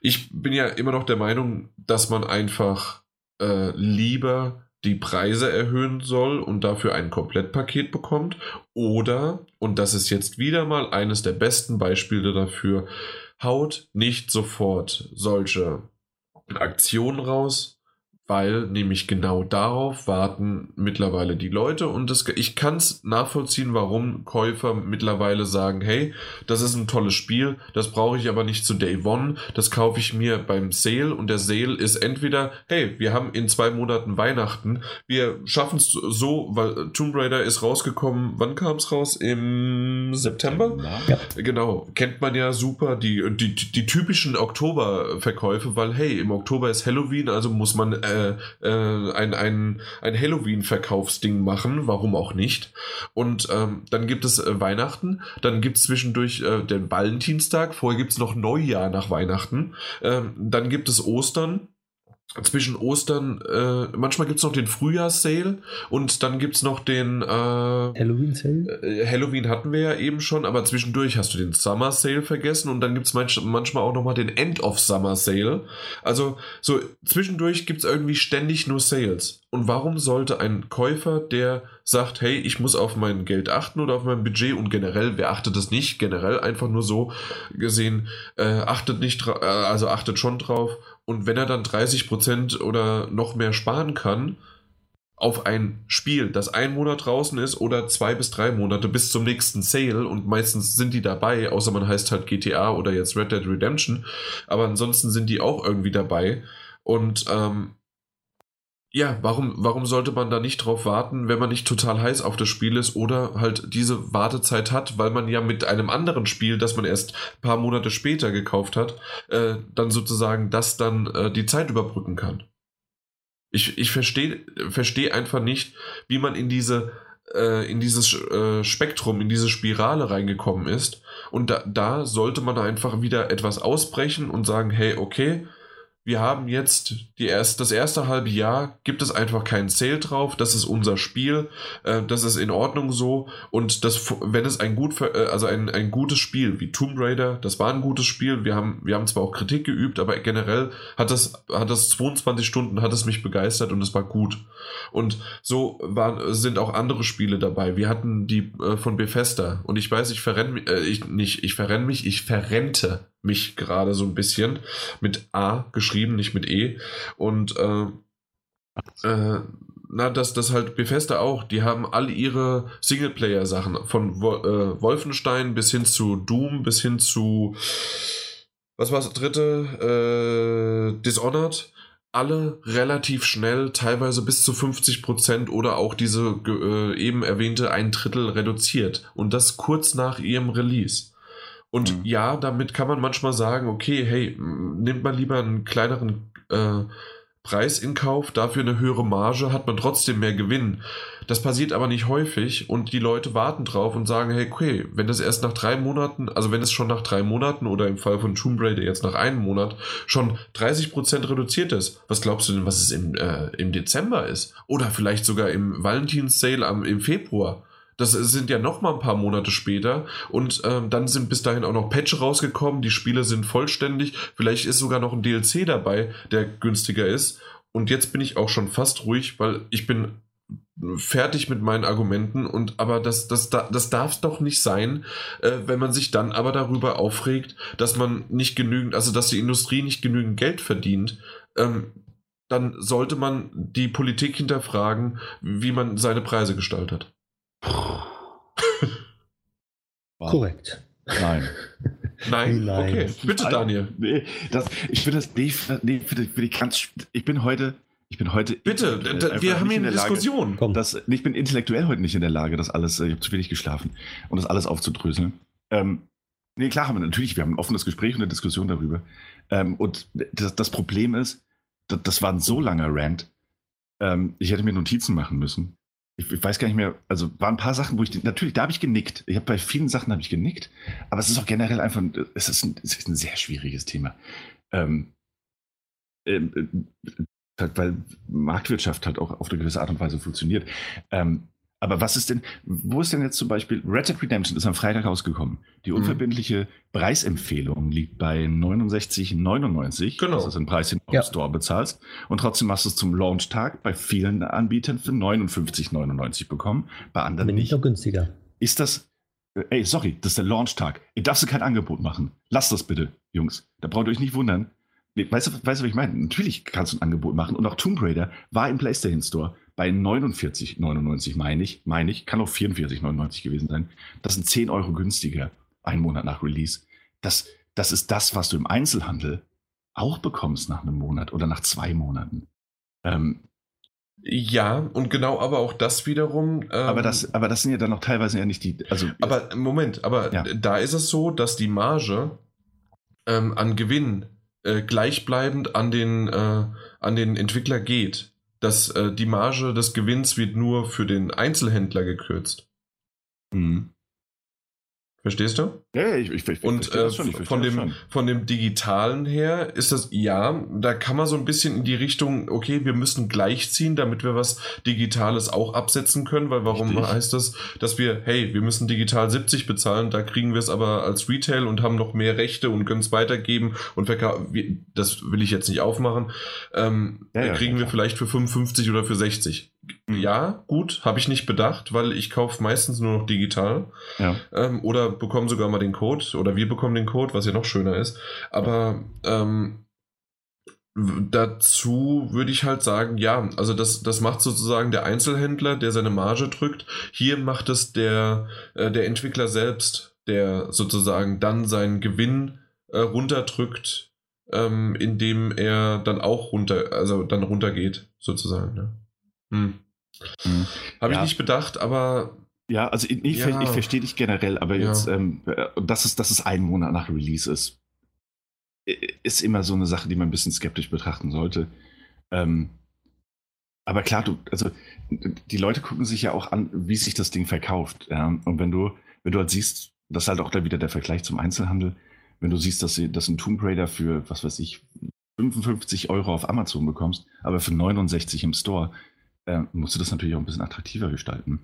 Ich bin ja immer noch der Meinung, dass man einfach äh, lieber die Preise erhöhen soll und dafür ein Komplettpaket bekommt. Oder, und das ist jetzt wieder mal eines der besten Beispiele dafür, haut nicht sofort solche Aktionen raus, weil nämlich genau darauf warten mittlerweile die Leute und das, ich kann es nachvollziehen, warum Käufer mittlerweile sagen, hey, das ist ein tolles Spiel, das brauche ich aber nicht zu Day One, das kaufe ich mir beim Sale und der Sale ist entweder, hey, wir haben in zwei Monaten Weihnachten, wir schaffen es so, weil Tomb Raider ist rausgekommen, wann kam es raus? Im September? Ja. Genau, kennt man ja super, die, die, die typischen Oktoberverkäufe, weil hey, im Oktober ist Halloween, also muss man äh, äh, ein, ein, ein Halloween-Verkaufsding machen, warum auch nicht. Und ähm, dann gibt es äh, Weihnachten, dann gibt es zwischendurch äh, den Valentinstag, vorher gibt es noch Neujahr nach Weihnachten, ähm, dann gibt es Ostern, zwischen Ostern, äh, manchmal gibt es noch den Frühjahrssale und dann gibt es noch den äh, Halloween-Sale. Äh, Halloween hatten wir ja eben schon, aber zwischendurch hast du den Summer Sale vergessen und dann gibt es manch, manchmal auch nochmal den End of Summer Sale. Also so zwischendurch gibt es irgendwie ständig nur Sales. Und warum sollte ein Käufer, der sagt, hey, ich muss auf mein Geld achten oder auf mein Budget und generell, wer achtet es nicht, generell einfach nur so gesehen, äh, achtet nicht, äh, also achtet schon drauf und wenn er dann 30% oder noch mehr sparen kann, auf ein Spiel, das ein Monat draußen ist oder zwei bis drei Monate bis zum nächsten Sale und meistens sind die dabei, außer man heißt halt GTA oder jetzt Red Dead Redemption, aber ansonsten sind die auch irgendwie dabei. Und ähm, ja, warum, warum sollte man da nicht drauf warten, wenn man nicht total heiß auf das Spiel ist oder halt diese Wartezeit hat, weil man ja mit einem anderen Spiel, das man erst paar Monate später gekauft hat, äh, dann sozusagen das dann äh, die Zeit überbrücken kann. Ich, ich verstehe versteh einfach nicht, wie man in diese äh, in dieses äh, Spektrum, in diese Spirale reingekommen ist. Und da, da sollte man einfach wieder etwas ausbrechen und sagen, hey, okay, wir haben jetzt die erst, das erste halbe Jahr, gibt es einfach keinen Sale drauf, das ist unser Spiel, äh, das ist in Ordnung so. Und das, wenn es ein gut, äh, also ein, ein gutes Spiel wie Tomb Raider, das war ein gutes Spiel, wir haben, wir haben zwar auch Kritik geübt, aber generell hat das, hat das 22 Stunden, hat es mich begeistert und es war gut. Und so waren, sind auch andere Spiele dabei. Wir hatten die äh, von Bethesda. Und ich weiß, ich verrenne äh, ich nicht, ich verrenne mich, ich verrente mich gerade so ein bisschen mit A geschrieben, nicht mit E. Und äh, äh, na, das, das halt Bethesda auch, die haben alle ihre Singleplayer-Sachen, von Wo äh, Wolfenstein bis hin zu Doom, bis hin zu was war das dritte? Äh, Dishonored. Alle relativ schnell, teilweise bis zu 50% oder auch diese äh, eben erwähnte ein Drittel reduziert. Und das kurz nach ihrem Release. Und mhm. ja, damit kann man manchmal sagen, okay, hey, nimmt man lieber einen kleineren äh, Preis in Kauf, dafür eine höhere Marge, hat man trotzdem mehr Gewinn. Das passiert aber nicht häufig und die Leute warten drauf und sagen, hey, okay, wenn das erst nach drei Monaten, also wenn es schon nach drei Monaten oder im Fall von Tomb Raider jetzt nach einem Monat schon 30% reduziert ist, was glaubst du denn, was es im, äh, im Dezember ist? Oder vielleicht sogar im Valentins-Sale im Februar? Das sind ja noch mal ein paar Monate später und ähm, dann sind bis dahin auch noch Patch rausgekommen. Die Spiele sind vollständig. Vielleicht ist sogar noch ein DLC dabei, der günstiger ist. Und jetzt bin ich auch schon fast ruhig, weil ich bin fertig mit meinen Argumenten und aber das, das, das darf doch nicht sein, äh, wenn man sich dann aber darüber aufregt, dass man nicht genügend, also dass die Industrie nicht genügend Geld verdient, ähm, dann sollte man die Politik hinterfragen, wie man seine Preise gestaltet. Korrekt. Nein. Nein? Nein. Okay, bitte Daniel. Nee, das, ich finde das, nee, die, für die ganz, ich bin heute, ich bin heute. Bitte, wir haben hier eine Diskussion. Lage, das, ich bin intellektuell heute nicht in der Lage, das alles, ich habe zu wenig geschlafen, um das alles aufzudröseln. Ähm, nee, klar haben wir natürlich, wir haben ein offenes Gespräch und eine Diskussion darüber. Ähm, und das, das, Problem ist, das, das, war ein so langer Rant, ähm, ich hätte mir Notizen machen müssen ich, ich, weiß gar nicht mehr, also waren ein paar Sachen, wo ich, natürlich, da habe ich genickt. Ich habe bei vielen Sachen habe ich genickt, aber es ist auch generell einfach, es ist ein, es ist ein sehr schwieriges Thema. Ähm, ähm, äh, weil Marktwirtschaft halt auch auf eine gewisse Art und Weise funktioniert. Ähm, aber was ist denn, wo ist denn jetzt zum Beispiel, Red Dead Redemption ist am Freitag rausgekommen. Die mhm. unverbindliche mhm. Preisempfehlung liegt bei 69,99. Genau. Das ist ein Preis, den du ja. im Store bezahlst. Und trotzdem hast du es zum Launchtag bei vielen Anbietern für 59,99 bekommen. Bei anderen Bin nicht. noch günstiger. Ist das, äh, ey, sorry, das ist der Launchtag. Ihr darfst kein Angebot machen. Lasst das bitte, Jungs. Da braucht ihr euch nicht wundern. Weißt du, weißt du, was ich meine? Natürlich kannst du ein Angebot machen. Und auch Tomb Raider war im PlayStation Store bei 49,99 meine ich, meine ich, kann auch 44,99 gewesen sein. Das sind 10 Euro günstiger, einen Monat nach Release. Das, das ist das, was du im Einzelhandel auch bekommst nach einem Monat oder nach zwei Monaten. Ähm, ja, und genau, aber auch das wiederum. Ähm, aber, das, aber das sind ja dann noch teilweise ja nicht die. Also, aber Moment, aber ja. da ist es so, dass die Marge ähm, an Gewinn äh, gleichbleibend an den, äh, an den Entwickler geht dass äh, die Marge des Gewinns wird nur für den Einzelhändler gekürzt. Mhm. Verstehst du? Ja, ich, ich, ich Und äh, von, dem, von dem Digitalen her ist das, ja, da kann man so ein bisschen in die Richtung, okay, wir müssen gleichziehen, damit wir was Digitales auch absetzen können, weil warum Richtig. heißt das, dass wir, hey, wir müssen digital 70 bezahlen, da kriegen wir es aber als Retail und haben noch mehr Rechte und können es weitergeben und verkaufen, das will ich jetzt nicht aufmachen, ähm, ja, ja, kriegen wir vielleicht für 55 oder für 60. Ja, gut, habe ich nicht bedacht, weil ich kaufe meistens nur noch digital. Ja. Ähm, oder bekomme sogar mal den Code, oder wir bekommen den Code, was ja noch schöner ist. Aber ähm, dazu würde ich halt sagen, ja, also das, das macht sozusagen der Einzelhändler, der seine Marge drückt. Hier macht es der, äh, der Entwickler selbst, der sozusagen dann seinen Gewinn äh, runterdrückt, ähm, indem er dann auch runter, also dann runtergeht, sozusagen. Ne? Hm. Hm. Habe ja. ich nicht bedacht, aber. Ja, also ich, ich, ja. ich verstehe dich generell, aber ja. jetzt, ähm, äh, dass, es, dass es ein Monat nach Release ist, ist immer so eine Sache, die man ein bisschen skeptisch betrachten sollte. Ähm, aber klar, du, also die Leute gucken sich ja auch an, wie sich das Ding verkauft. Ja? Und wenn du, wenn du halt siehst, das ist halt auch da wieder der Vergleich zum Einzelhandel, wenn du siehst, dass, sie, dass ein Tomb Raider für, was weiß ich, 55 Euro auf Amazon bekommst, aber für 69 im Store, äh, musst du das natürlich auch ein bisschen attraktiver gestalten.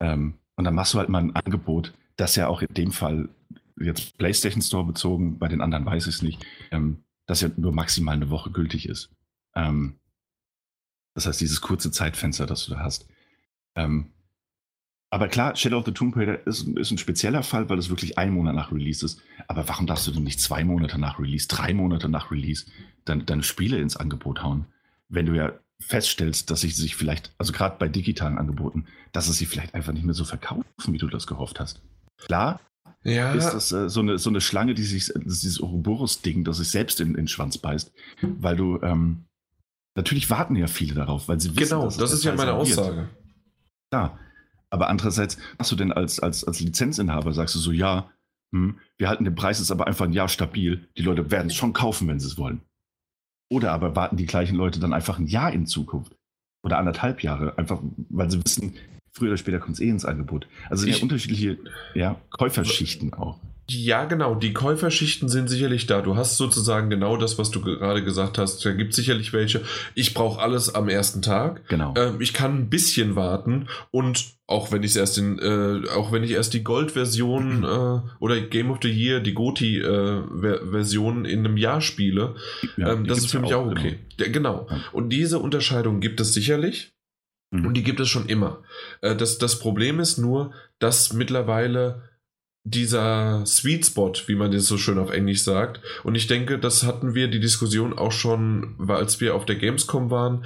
Ähm, und dann machst du halt mal ein Angebot, das ja auch in dem Fall jetzt PlayStation Store bezogen, bei den anderen weiß ich es nicht, ähm, das ja nur maximal eine Woche gültig ist. Ähm, das heißt, dieses kurze Zeitfenster, das du da hast. Ähm, aber klar, Shadow of the Tomb Raider ist, ist, ein spezieller Fall, weil es wirklich ein Monat nach Release ist. Aber warum darfst du denn nicht zwei Monate nach Release, drei Monate nach Release deine, deine Spiele ins Angebot hauen? Wenn du ja feststellst, dass sie sich vielleicht, also gerade bei digitalen Angeboten, dass es sie vielleicht einfach nicht mehr so verkaufen, wie du das gehofft hast. Klar, ja. ist das äh, so, eine, so eine Schlange, die sich, dieses Ouroboros-Ding, das sich selbst in, in den Schwanz beißt, weil du, ähm, natürlich warten ja viele darauf, weil sie wissen, Genau, das ist ja meine Aussage. Ja, aber andererseits, hast du denn als, als, als Lizenzinhaber, sagst du so, ja, hm, wir halten den Preis jetzt aber einfach ein Jahr stabil, die Leute werden es schon kaufen, wenn sie es wollen. Oder aber warten die gleichen Leute dann einfach ein Jahr in Zukunft oder anderthalb Jahre, einfach weil sie wissen, früher oder später kommt es eh ins Angebot. Also sind ja unterschiedliche ja, Käuferschichten auch. Ja, genau. Die Käuferschichten sind sicherlich da. Du hast sozusagen genau das, was du gerade gesagt hast. Da gibt es sicherlich welche. Ich brauche alles am ersten Tag. Genau. Ähm, ich kann ein bisschen warten und auch wenn ich erst in, äh, auch wenn ich erst die Gold-Version [clears throat] äh, oder Game of the Year, die Goti-Version äh, in einem Jahr spiele, ja, ähm, das ist für mich auch, auch okay. Genau. genau. Und diese Unterscheidung gibt es sicherlich. Mhm. Und die gibt es schon immer. Äh, das, das Problem ist nur, dass mittlerweile dieser Sweet Spot, wie man das so schön auf Englisch sagt, und ich denke, das hatten wir die Diskussion auch schon, als wir auf der Gamescom waren,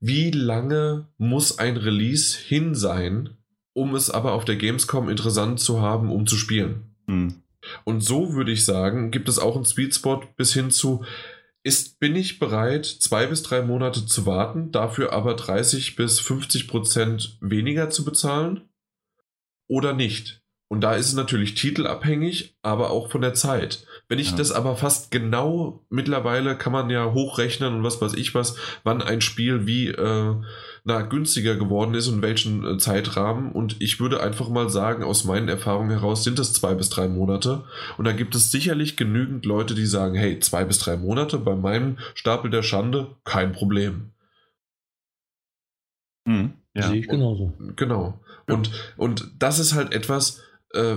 wie lange muss ein Release hin sein, um es aber auf der Gamescom interessant zu haben, um zu spielen? Mhm. Und so würde ich sagen, gibt es auch einen Sweet Spot bis hin zu, ist, bin ich bereit, zwei bis drei Monate zu warten, dafür aber 30 bis 50 Prozent weniger zu bezahlen? Oder nicht? Und da ist es natürlich titelabhängig, aber auch von der Zeit. Wenn ich ja. das aber fast genau mittlerweile kann man ja hochrechnen und was weiß ich was, wann ein Spiel wie äh, na, günstiger geworden ist und welchen äh, Zeitrahmen. Und ich würde einfach mal sagen, aus meinen Erfahrungen heraus sind es zwei bis drei Monate. Und da gibt es sicherlich genügend Leute, die sagen, hey, zwei bis drei Monate bei meinem Stapel der Schande, kein Problem. Mhm. Ja. Sehe ich genauso. Und, genau. Und, und das ist halt etwas, äh,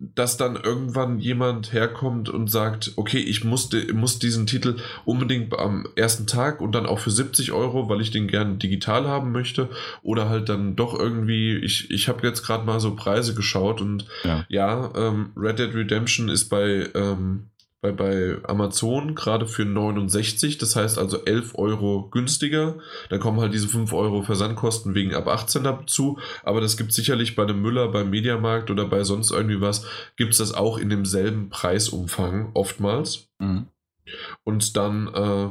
dass dann irgendwann jemand herkommt und sagt, okay, ich muss, muss diesen Titel unbedingt am ersten Tag und dann auch für 70 Euro, weil ich den gern digital haben möchte. Oder halt dann doch irgendwie, ich, ich habe jetzt gerade mal so Preise geschaut und ja, ja ähm, Red Dead Redemption ist bei ähm, bei, bei Amazon gerade für 69, das heißt also 11 Euro günstiger. Da kommen halt diese 5 Euro Versandkosten wegen ab 18 dazu, aber das gibt sicherlich bei einem Müller, beim Mediamarkt oder bei sonst irgendwie was, gibt es das auch in demselben Preisumfang oftmals. Mhm. Und dann äh,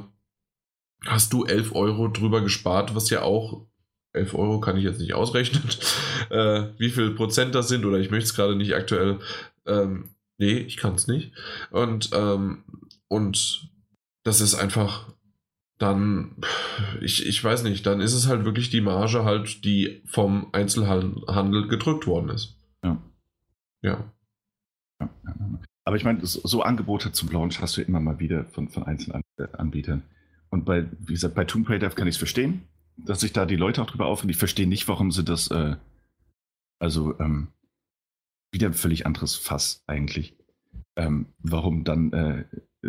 hast du 11 Euro drüber gespart, was ja auch 11 Euro kann ich jetzt nicht ausrechnen, [laughs] äh, wie viel Prozent das sind, oder ich möchte es gerade nicht aktuell. Ähm, Nee, ich kann es nicht. Und, ähm, und das ist einfach dann, ich, ich weiß nicht, dann ist es halt wirklich die Marge halt, die vom Einzelhandel gedrückt worden ist. Ja. Ja. ja. Aber ich meine, so, Angebote zum Launch hast du immer mal wieder von, von einzelnen Anbietern. Und bei, wie gesagt, bei Tomb Raider kann ich es verstehen, dass sich da die Leute auch drüber aufregen. Ich verstehe nicht, warum sie das, äh, also, ähm, wieder ein völlig anderes Fass eigentlich. Ähm, warum dann äh,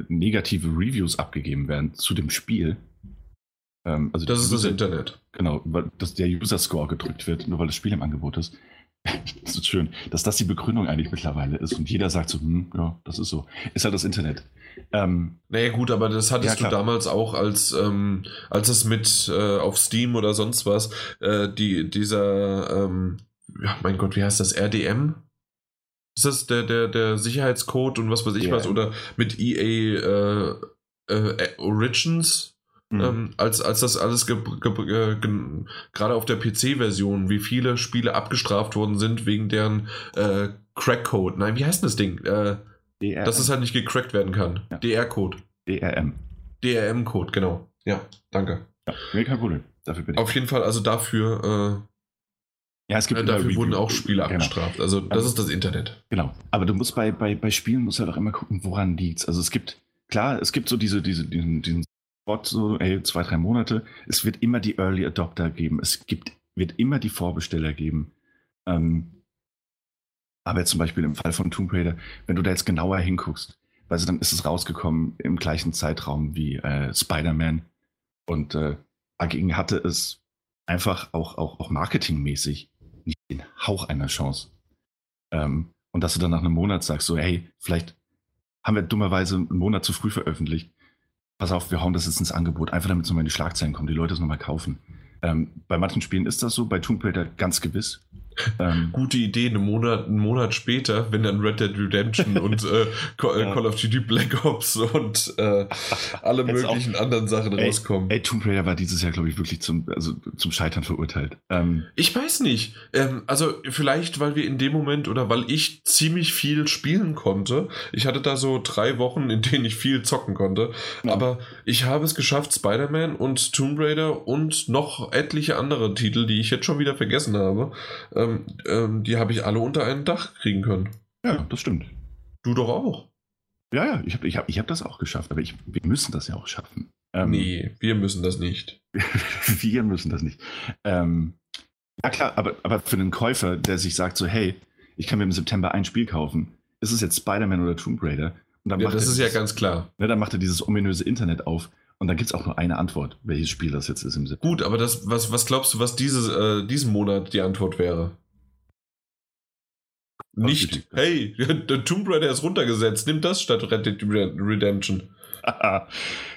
negative Reviews abgegeben werden zu dem Spiel. Ähm, also das ist das Internet. Genau, weil dass der User-Score gedrückt wird, nur weil das Spiel im Angebot ist. [laughs] das ist schön, dass das die Begründung eigentlich mittlerweile ist und jeder sagt so, hm, ja, das ist so. Ist halt das Internet. Ähm, naja, gut, aber das hattest ja, du damals auch, als, ähm, als es mit äh, auf Steam oder sonst was, äh, die, dieser, ähm, ja, mein Gott, wie heißt das, RDM? Ist das der, der, der Sicherheitscode und was weiß ich yeah. was? Oder mit EA äh, äh, Origins? Mhm. Ähm, als, als das alles gerade auf der PC-Version, wie viele Spiele abgestraft worden sind wegen deren äh, Crack-Code. Nein, wie heißt das Ding? Äh, dass es halt nicht gecrackt werden kann. Ja. DR-Code. DRM. DRM-Code, genau. Ja, danke. Ja, kein Problem. Dafür bin ich. Auf jeden Fall, also dafür äh, ja, es gibt äh, dafür wurden auch Spiele genau. abgestraft. Also das also, ist das Internet. Genau. Aber du musst bei, bei, bei Spielen musst du halt auch immer gucken, woran liegt Also es gibt, klar, es gibt so diese, diese, diesen, diesen Spot, so, ey, zwei, drei Monate. Es wird immer die Early Adopter geben. Es gibt, wird immer die Vorbesteller geben. Ähm, aber jetzt zum Beispiel im Fall von Tomb Raider, wenn du da jetzt genauer hinguckst, also dann ist es rausgekommen im gleichen Zeitraum wie äh, Spider-Man. Und äh, dagegen hatte es einfach auch, auch, auch marketingmäßig den Hauch einer Chance. Ähm, und dass du dann nach einem Monat sagst, so, hey, vielleicht haben wir dummerweise einen Monat zu früh veröffentlicht. Pass auf, wir hauen das jetzt ins Angebot, einfach damit es nochmal in die Schlagzeilen kommt, die Leute es nochmal kaufen. Ähm, bei manchen Spielen ist das so, bei Tomb Raider ganz gewiss. Ähm, Gute Idee, einen Monat, einen Monat später, wenn dann Red Dead Redemption [laughs] und äh, Call, ja. Call, of Duty Black Ops und äh, alle möglichen auch, anderen Sachen ey, rauskommen. Ey, Tomb Raider war dieses Jahr, glaube ich, wirklich zum, also zum Scheitern verurteilt. Ähm, ich weiß nicht. Ähm, also vielleicht, weil wir in dem Moment oder weil ich ziemlich viel spielen konnte. Ich hatte da so drei Wochen, in denen ich viel zocken konnte. Ja. Aber ich habe es geschafft, Spider-Man und Tomb Raider und noch etliche andere Titel, die ich jetzt schon wieder vergessen habe, ähm, ähm, die habe ich alle unter ein Dach kriegen können. Ja, das stimmt. Du doch auch. Ja, ja, ich habe ich hab, ich hab das auch geschafft, aber ich, wir müssen das ja auch schaffen. Ähm, nee, wir müssen das nicht. [laughs] wir müssen das nicht. Ähm, ja, klar, aber, aber für einen Käufer, der sich sagt, so, hey, ich kann mir im September ein Spiel kaufen, ist es jetzt Spider-Man oder Tomb Raider? Und dann ja, macht das ist dieses, ja ganz klar. Ne, dann macht er dieses ominöse Internet auf Und dann gibt es auch nur eine Antwort, welches Spiel das jetzt ist im September. Gut, aber das, was, was glaubst du, was dieses, äh, diesen Monat die Antwort wäre? Nicht, hey, [laughs] der Tomb Raider ist runtergesetzt, nimm das statt Red Dead Redemption. [laughs]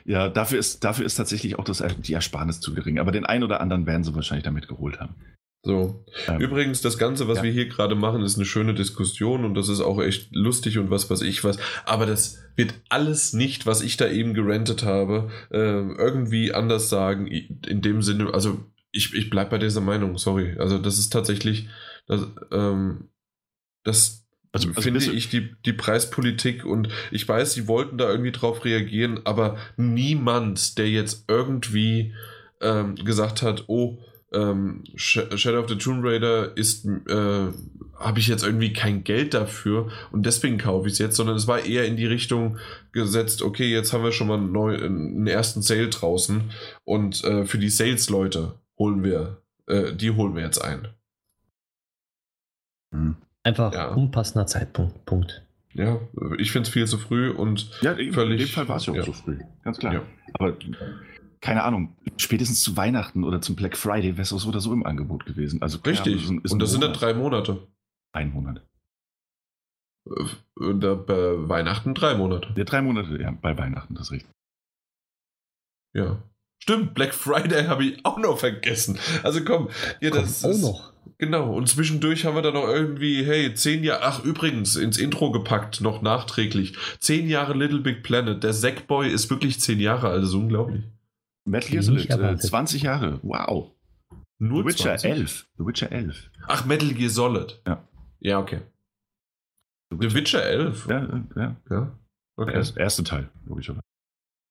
ja, dafür ist, dafür ist tatsächlich auch das, die Ersparnis zu gering. Aber den einen oder anderen werden sie wahrscheinlich damit geholt haben. So. Ähm, Übrigens, das Ganze, was ja. wir hier gerade machen, ist eine schöne Diskussion und das ist auch echt lustig und was, was ich weiß. Aber das wird alles nicht, was ich da eben gerentet habe, äh, irgendwie anders sagen. In dem Sinne, also ich, ich bleibe bei dieser Meinung, sorry. Also das ist tatsächlich, das, ähm, das also, also finde ich die, die Preispolitik und ich weiß, sie wollten da irgendwie drauf reagieren, aber niemand, der jetzt irgendwie ähm, gesagt hat, oh, ähm, Shadow of the Tomb Raider ist, äh, habe ich jetzt irgendwie kein Geld dafür und deswegen kaufe ich es jetzt, sondern es war eher in die Richtung gesetzt, okay, jetzt haben wir schon mal einen, neu, einen ersten Sale draußen und äh, für die Sales-Leute holen wir, äh, die holen wir jetzt ein. Mhm. Einfach ja. unpassender Zeitpunkt. Punkt. Ja, ich finde es viel zu früh und ja, völlig. In dem Fall war es ja auch ja. so früh, ganz klar. Ja. Aber keine Ahnung, spätestens zu Weihnachten oder zum Black Friday wäre es so oder so im Angebot gewesen. Also Richtig. Ahnung, und das sind dann drei Monate. Ein Monat. Und äh, bei Weihnachten drei Monate. Ja, drei Monate, ja, bei Weihnachten, das ist richtig. Ja. Stimmt, Black Friday habe ich auch noch vergessen. Also komm, hier das Kommt ist, auch noch. Genau, und zwischendurch haben wir dann noch irgendwie, hey, zehn Jahre, ach übrigens, ins Intro gepackt, noch nachträglich. Zehn Jahre Little Big Planet. Der Sackboy ist wirklich zehn Jahre alt, das ist unglaublich. Metal Gear Solid, äh, 20 Jahre, wow. Nur The Witcher 20? 11. The Witcher 11. Ach, Metal Gear Solid. Ja. Ja, okay. The Witcher, The Witcher 11? Ja, ja. ja? Okay. Der erste Teil, logischerweise.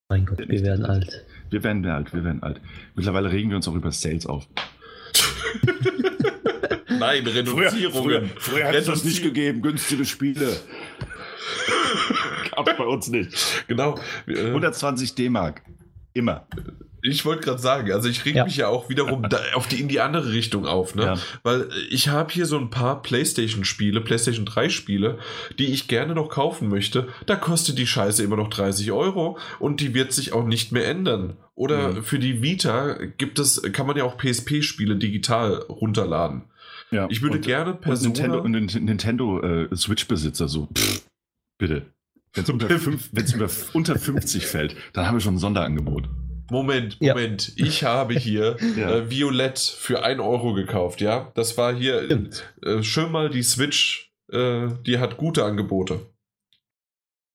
Mein Gott, wir werden alt. Wir werden alt, wir werden alt. Mittlerweile regen wir uns auch über Sales auf. [laughs] Nein, Reduzierungen. Früher, früher, früher hat es das nicht gegeben, günstige Spiele. [laughs] Gab bei uns nicht. Genau. 120 D-Mark. Immer. Ich wollte gerade sagen, also ich reg ja. mich ja auch wiederum da, auf die, in die andere Richtung auf, ne? Ja. Weil ich habe hier so ein paar PlayStation-Spiele, PlayStation 3-Spiele, die ich gerne noch kaufen möchte. Da kostet die Scheiße immer noch 30 Euro und die wird sich auch nicht mehr ändern. Oder mhm. für die Vita gibt es, kann man ja auch PSP-Spiele digital runterladen. Ja. Ich würde und, gerne Persona... Und Nintendo, Nintendo äh, Switch-Besitzer so, pff, bitte. Wenn es unter, [laughs] unter 50 fällt, dann haben wir schon ein Sonderangebot. Moment, Moment. Ja. Ich habe hier [laughs] ja. äh, Violett für 1 Euro gekauft, ja? Das war hier äh, schön mal die Switch, äh, die hat gute Angebote.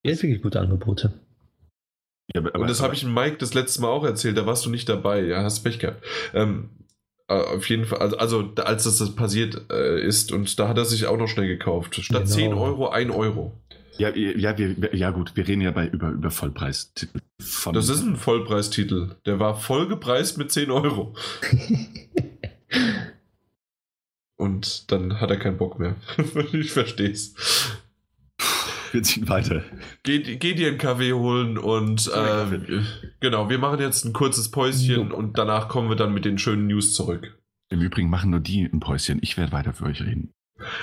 Die hat wirklich gute Angebote. Ja, aber, Und das habe ich Mike das letzte Mal auch erzählt, da warst du nicht dabei, ja, hast Pech gehabt. Ähm, äh, auf jeden Fall, also, also als das, das passiert äh, ist und da hat er sich auch noch schnell gekauft. Statt genau. 10 Euro, 1 Euro. Ja, ja, wir, ja gut, wir reden ja bei, über, über Vollpreistitel. Von das ist ein Vollpreistitel. Der war vollgepreist mit 10 Euro. [laughs] Und dann hat er keinen Bock mehr. [laughs] ich verstehe es. Wir ziehen weiter. Geh, geh dir einen Kaffee holen und äh, genau, wir machen jetzt ein kurzes Päuschen und danach kommen wir dann mit den schönen News zurück. Im Übrigen machen nur die ein Päuschen. Ich werde weiter für euch reden.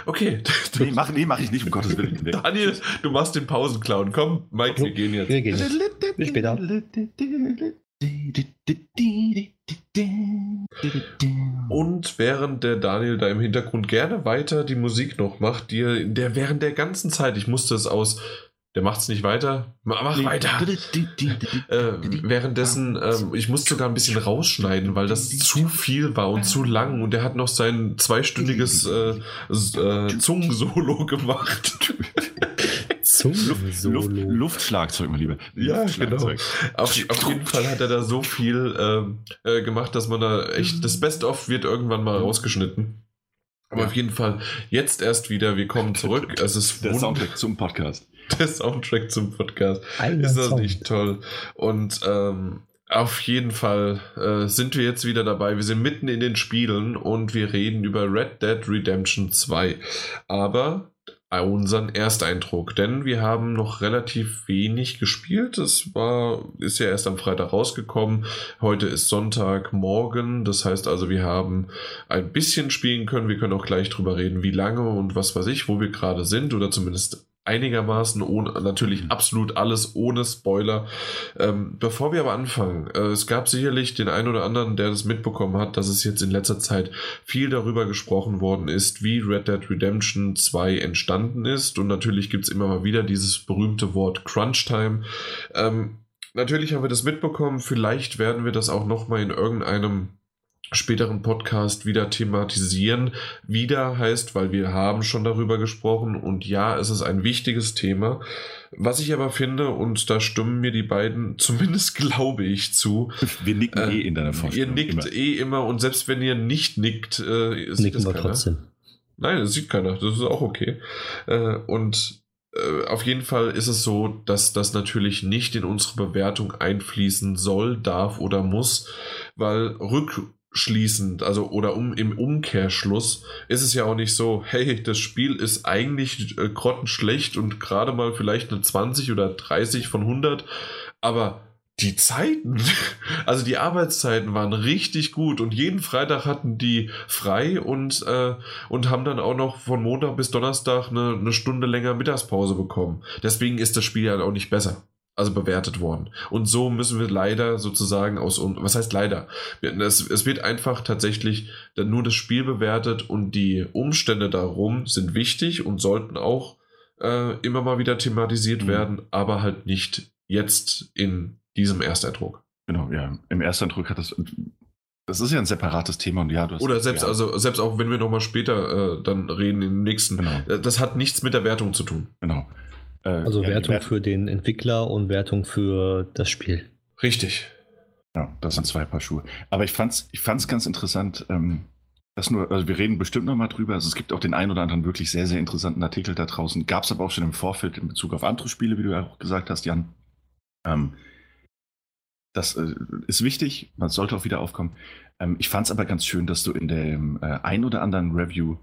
Okay. Nee, mach, nee, mach ich nicht, um Gottes Willen. Nee. Daniel, du machst den Pausenclown. Komm, Mike, wir gehen jetzt. Wir gehen jetzt. Bis später. Und während der Daniel da im Hintergrund gerne weiter die Musik noch macht, die der während der ganzen Zeit, ich musste es aus der macht es nicht weiter. Mach weiter. äh, währenddessen, äh, ich musste sogar ein bisschen rausschneiden, weil das zu viel war und zu lang. Und er hat noch sein zweistündiges äh, äh, Zungensolo gemacht. Zungensolo. Luft, Luft, Luftschlagzeug, mein Lieber. Ja, genau. Auf, auf, jeden Fall hat er da so viel ähm, äh, gemacht, dass man da echt, das Best-of wird irgendwann mal rausgeschnitten. Aber auf jeden Fall jetzt erst wieder, wir kommen zurück. [laughs] Es ist der Soundtrack zum Podcast. [laughs] der Soundtrack zum Podcast. Einer ist das Sound. nicht toll? Und ähm, auf jeden Fall äh, sind wir jetzt wieder dabei. Wir sind mitten in den Spielen und wir reden über Red Dead Redemption 2. Aber unseren Ersteindruck, denn wir haben noch relativ wenig gespielt. Es war, ist ja erst am Freitag rausgekommen. Heute ist Sonntag, morgen. Das heißt also, wir haben ein bisschen spielen können. Wir können auch gleich drüber reden, wie lange und was weiß ich, wo wir gerade sind oder zumindest einigermaßen ohne, natürlich Mhm. absolut alles ohne Spoiler. Ähm, bevor wir aber anfangen, äh, es gab sicherlich den einen oder anderen, der das mitbekommen hat, dass es jetzt in letzter Zeit viel darüber gesprochen worden ist, wie Red Dead Redemption 2 entstanden ist. Und natürlich gibt es immer mal wieder dieses berühmte Wort Crunch Time. Ähm, natürlich haben wir das mitbekommen. Vielleicht werden wir das auch nochmal in irgendeinem späteren Podcast wieder thematisieren. Wieder heißt, weil wir haben schon darüber gesprochen und ja, es ist ein wichtiges Thema. Was ich aber finde, und da stimmen mir die beiden, [laughs] zumindest glaube ich zu, [laughs] Wir nicken Äh, eh in deiner ihr Vorstellung. nickt immer. eh immer und selbst wenn ihr nicht nickt, äh, sieht wir keiner. trotzdem. Nein, das sieht keiner. Das ist auch okay. Äh, und äh, auf jeden Fall ist es so, dass das natürlich nicht in unsere Bewertung einfließen soll, darf oder muss, weil rückschließend, also oder um, im Umkehrschluss, ist es ja auch nicht so, hey, das Spiel ist eigentlich äh, grottenschlecht und gerade mal vielleicht eine 20 oder 30 von 100, aber die Zeiten, [laughs] also die Arbeitszeiten waren richtig gut und jeden Freitag hatten die frei und, äh, und haben dann auch noch von Montag bis Donnerstag eine, eine Stunde länger Mittagspause bekommen. Deswegen ist das Spiel ja auch nicht besser. Also bewertet worden. Und so müssen wir leider sozusagen aus, was heißt leider? Es, es wird einfach tatsächlich dann nur das Spiel bewertet und die Umstände darum sind wichtig und sollten auch äh, immer mal wieder thematisiert Mhm. werden, aber halt nicht jetzt in diesem Ersteindruck. Genau, ja. Im ersten Eindruck hat das. Das ist ja ein separates Thema und ja, du hast. Oder selbst, ja, also selbst auch wenn wir nochmal später äh, dann reden, im nächsten, Genau, äh, das hat nichts mit der Wertung zu tun. genau. Äh, Also ja, Wertung Wert- für den Entwickler und Wertung für das Spiel. Richtig. Ja, das sind zwei Paar Schuhe. Aber ich fand's, ich fand's ganz interessant, ähm, dass nur, also wir reden bestimmt nochmal drüber. Also es gibt auch den einen oder anderen wirklich sehr, sehr interessanten Artikel da draußen. Gab's aber auch schon im Vorfeld in Bezug auf andere Spiele, wie du ja auch gesagt hast, Jan. Ähm, das äh, ist wichtig, man sollte auch wieder aufkommen. Ähm, ich fand's aber ganz schön, dass du in dem äh, ein oder anderen Review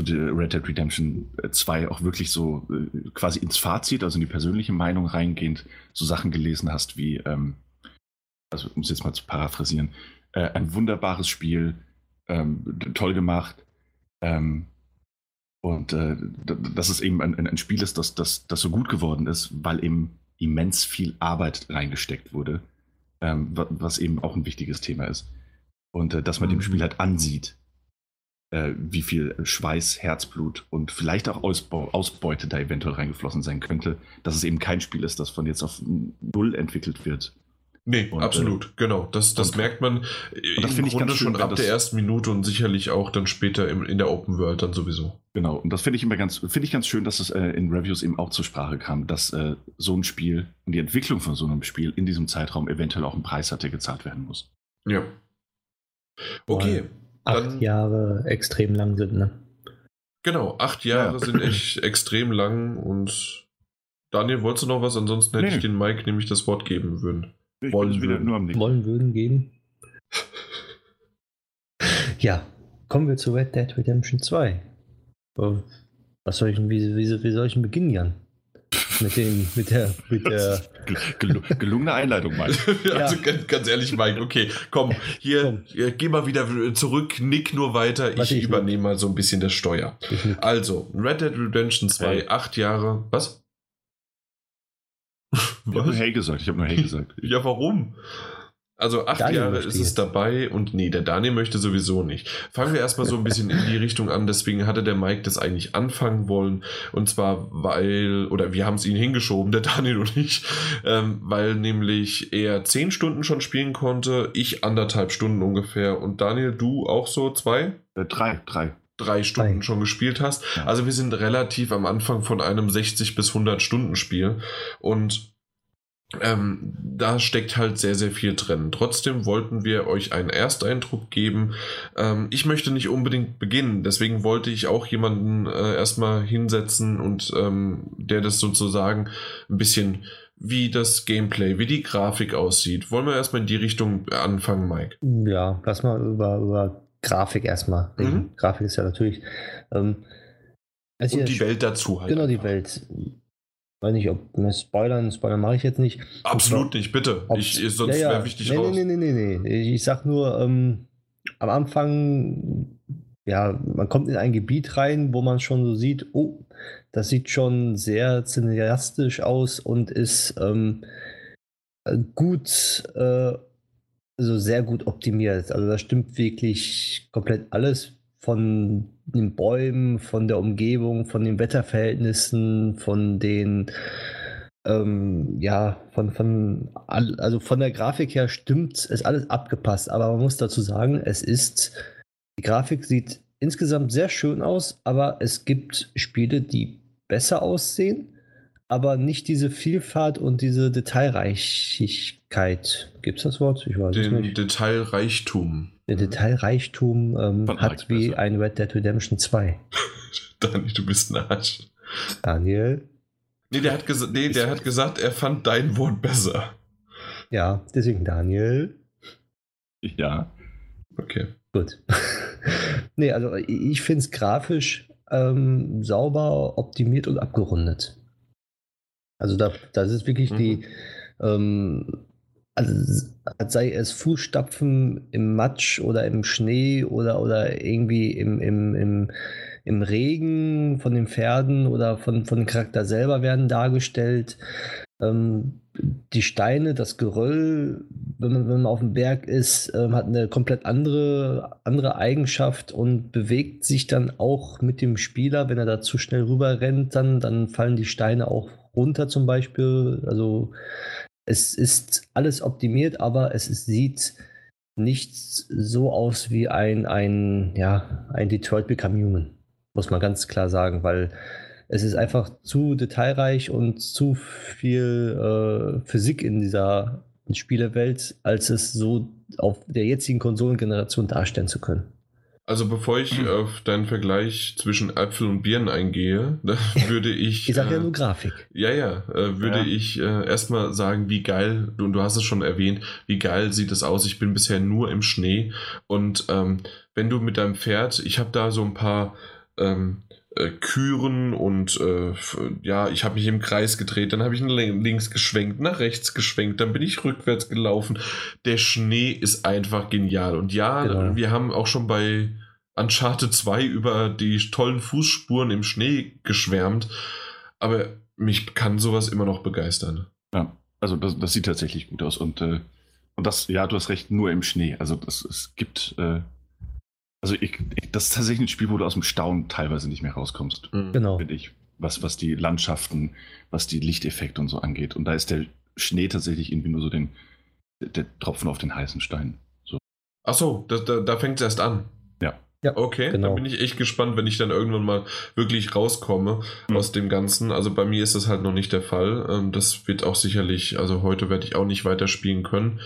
Red Dead Redemption äh, 2 auch wirklich so äh, quasi ins Fazit, also in die persönliche Meinung reingehend, so Sachen gelesen hast wie, ähm, also um es jetzt mal zu paraphrasieren, äh, ein wunderbares Spiel, ähm, toll gemacht. Ähm, und äh, dass es eben ein, ein, Spiel ist, das, das, das so gut geworden ist, weil eben immens viel Arbeit reingesteckt wurde, ähm, wa- was eben auch ein wichtiges Thema ist. Und äh, dass man dem Mhm. Spiel halt ansieht, äh, wie viel Schweiß, Herzblut und vielleicht auch Ausbau, Ausbeute da eventuell reingeflossen sein könnte, dass es eben kein Spiel ist, das von jetzt auf null entwickelt wird. Nee, Und, absolut, genau. Das, das und- merkt man das im ich Grunde ganz schön, schon ab das- der ersten Minute und sicherlich auch dann später im, in der Open World dann sowieso. Genau, und das finde ich immer ganz, finde ich ganz schön, dass es äh, in Reviews eben auch zur Sprache kam, dass äh, so ein Spiel und die Entwicklung von so einem Spiel in diesem Zeitraum eventuell auch ein Preis hat, der gezahlt werden muss. Ja. Okay, Acht Dann- Jahre extrem lang sind, ne? genau. Acht Jahre Ja. sind echt extrem lang und Daniel, wolltest du noch was? Ansonsten hätte Nee. ich den Mike nämlich das Wort geben würden. Ich Wollen würden. nur am Nicken. Wollen, würden, geben. [laughs] Ja, kommen wir zu Red Dead Redemption 2. Äh, Was soll ich, denn- wie, wie, wie soll ich denn beginnen, Jan? Mit, dem, mit der, mit der, [laughs] Gel gelu gelungene Einleitung, Mike. [laughs] also ganz, ganz ehrlich, Mike, okay, komm, hier, Komm. hier, geh mal wieder zurück, nick nur weiter, Was ich ich- übernehme mal so ein bisschen das Steuer. Also, Red Dead Redemption 2, Hey. acht Jahre, was? Ich habe nur Hey gesagt, ich habe nur Hey gesagt. Ja, warum? Also acht Daniel Jahre ist es dabei und nee, der Daniel möchte sowieso nicht. Fangen wir erstmal so ein bisschen in die Richtung an, deswegen hatte der Mike das eigentlich anfangen wollen und zwar weil, oder wir haben es ihn hingeschoben, der Daniel und ich, ähm, weil nämlich er zehn Stunden schon spielen konnte, ich anderthalb Stunden ungefähr und Daniel, du auch so zwei? Äh, drei, drei. drei Stunden Drei. schon gespielt hast. Also wir sind relativ am Anfang von einem 60 bis 100 Stunden Spiel und ähm, da steckt halt sehr, sehr viel drin. Trotzdem wollten wir euch einen Ersteindruck geben. Ähm, ich möchte nicht unbedingt beginnen, deswegen wollte ich auch jemanden äh, erstmal hinsetzen und ähm, der das sozusagen ein bisschen wie das Gameplay, wie die Grafik aussieht. Wollen wir erstmal in die Richtung anfangen, Mike? ja, lass mal über, über Grafik erstmal reden. Mhm. Grafik ist ja natürlich. Ähm, als ich Und die Welt dazu halt. Genau, die. Welt. Weiß nicht, ob ne, Spoilern, Spoilern mache ich jetzt nicht. Absolut nicht, bitte. Ob- Ich, sonst ja, ja. werfe ich dich nee, raus. Nee, nee, nee, nee, nee. Ich, ich sag nur, ähm, am Anfang, ja, man kommt in ein Gebiet rein, wo man schon so sieht, oh, das sieht schon sehr cineastisch aus und ist ähm, äh, gut, äh, also sehr gut optimiert. Also da stimmt wirklich komplett alles von den Bäumen, von der Umgebung, von den Wetterverhältnissen, von den ähm, ja, von, von, also von der Grafik her stimmt, ist alles abgepasst, aber man muss dazu sagen, es ist, die Grafik sieht insgesamt sehr schön aus, aber es gibt Spiele, die besser aussehen, aber nicht diese Vielfalt und diese Detailreichigkeit. Gibt es das Wort? Ich weiß Den nicht. Detailreichtum. Der Detailreichtum ähm, hat wie besser. ein Red Dead Redemption 2. [laughs] Daniel, du bist ein Arsch. Daniel? Nee, der hat, nee, der hat gesagt, er fand dein Wort besser. Ja, deswegen Daniel. Ja. Okay. Gut. [laughs] nee, also ich finde es grafisch ähm, sauber, optimiert und abgerundet. Also da, das ist wirklich mhm. die, ähm, also sei es Fußstapfen im Matsch oder im Schnee oder, oder irgendwie im, im, im im Regen von den Pferden oder von, von dem Charakter selber werden dargestellt. Ähm, die Steine, das Geröll, wenn man, wenn man auf dem Berg ist, ähm, hat eine komplett andere, andere Eigenschaft und bewegt sich dann auch mit dem Spieler. Wenn er da zu schnell rüber rennt, dann, dann fallen die Steine auch runter zum Beispiel. Also es ist alles optimiert, aber es ist, sieht nicht so aus wie ein, ein, ja, ein Detroit Become Human muss man ganz klar sagen, weil es ist einfach zu detailreich und zu viel äh, Physik in dieser Spielewelt, als es so auf der jetzigen Konsolengeneration darstellen zu können. Also bevor ich hm. auf deinen Vergleich zwischen Äpfel und Birnen eingehe, [laughs] würde ich. ich sage äh, ja nur Grafik. Ja, ja, äh, würde ja. ich äh, erstmal sagen, wie geil, du, du hast es schon erwähnt, wie geil sieht es aus. Ich bin bisher nur im Schnee und ähm, wenn du mit deinem Pferd, ich habe da so ein paar ähm, äh, Küren und äh, ja, ich habe mich im Kreis gedreht, dann habe ich links geschwenkt, nach rechts geschwenkt, dann bin ich rückwärts gelaufen. Der Schnee ist einfach genial. Und ja, genau. wir haben auch schon bei Uncharted 2 über die tollen Fußspuren im Schnee geschwärmt, aber mich kann sowas immer noch begeistern. Ja, also das, das sieht tatsächlich gut aus und, äh, und das, ja, du hast recht, nur im Schnee. Also das, es gibt äh, also ich, ich, das ist tatsächlich ein Spiel, wo du aus dem Staunen teilweise nicht mehr rauskommst. Mhm. Genau. Finde ich. Was, was die Landschaften, was die Lichteffekte und so angeht. Und da ist der Schnee tatsächlich irgendwie nur so den, der Tropfen auf den heißen Stein. So. Ach so, da, da, da fängt es erst an. Ja. Ja, okay, genau. dann bin ich echt gespannt, wenn ich dann irgendwann mal wirklich rauskomme mhm. aus dem Ganzen. Also bei mir ist das halt noch nicht der Fall. Ähm, das wird auch sicherlich, also heute werde ich auch nicht weiterspielen können.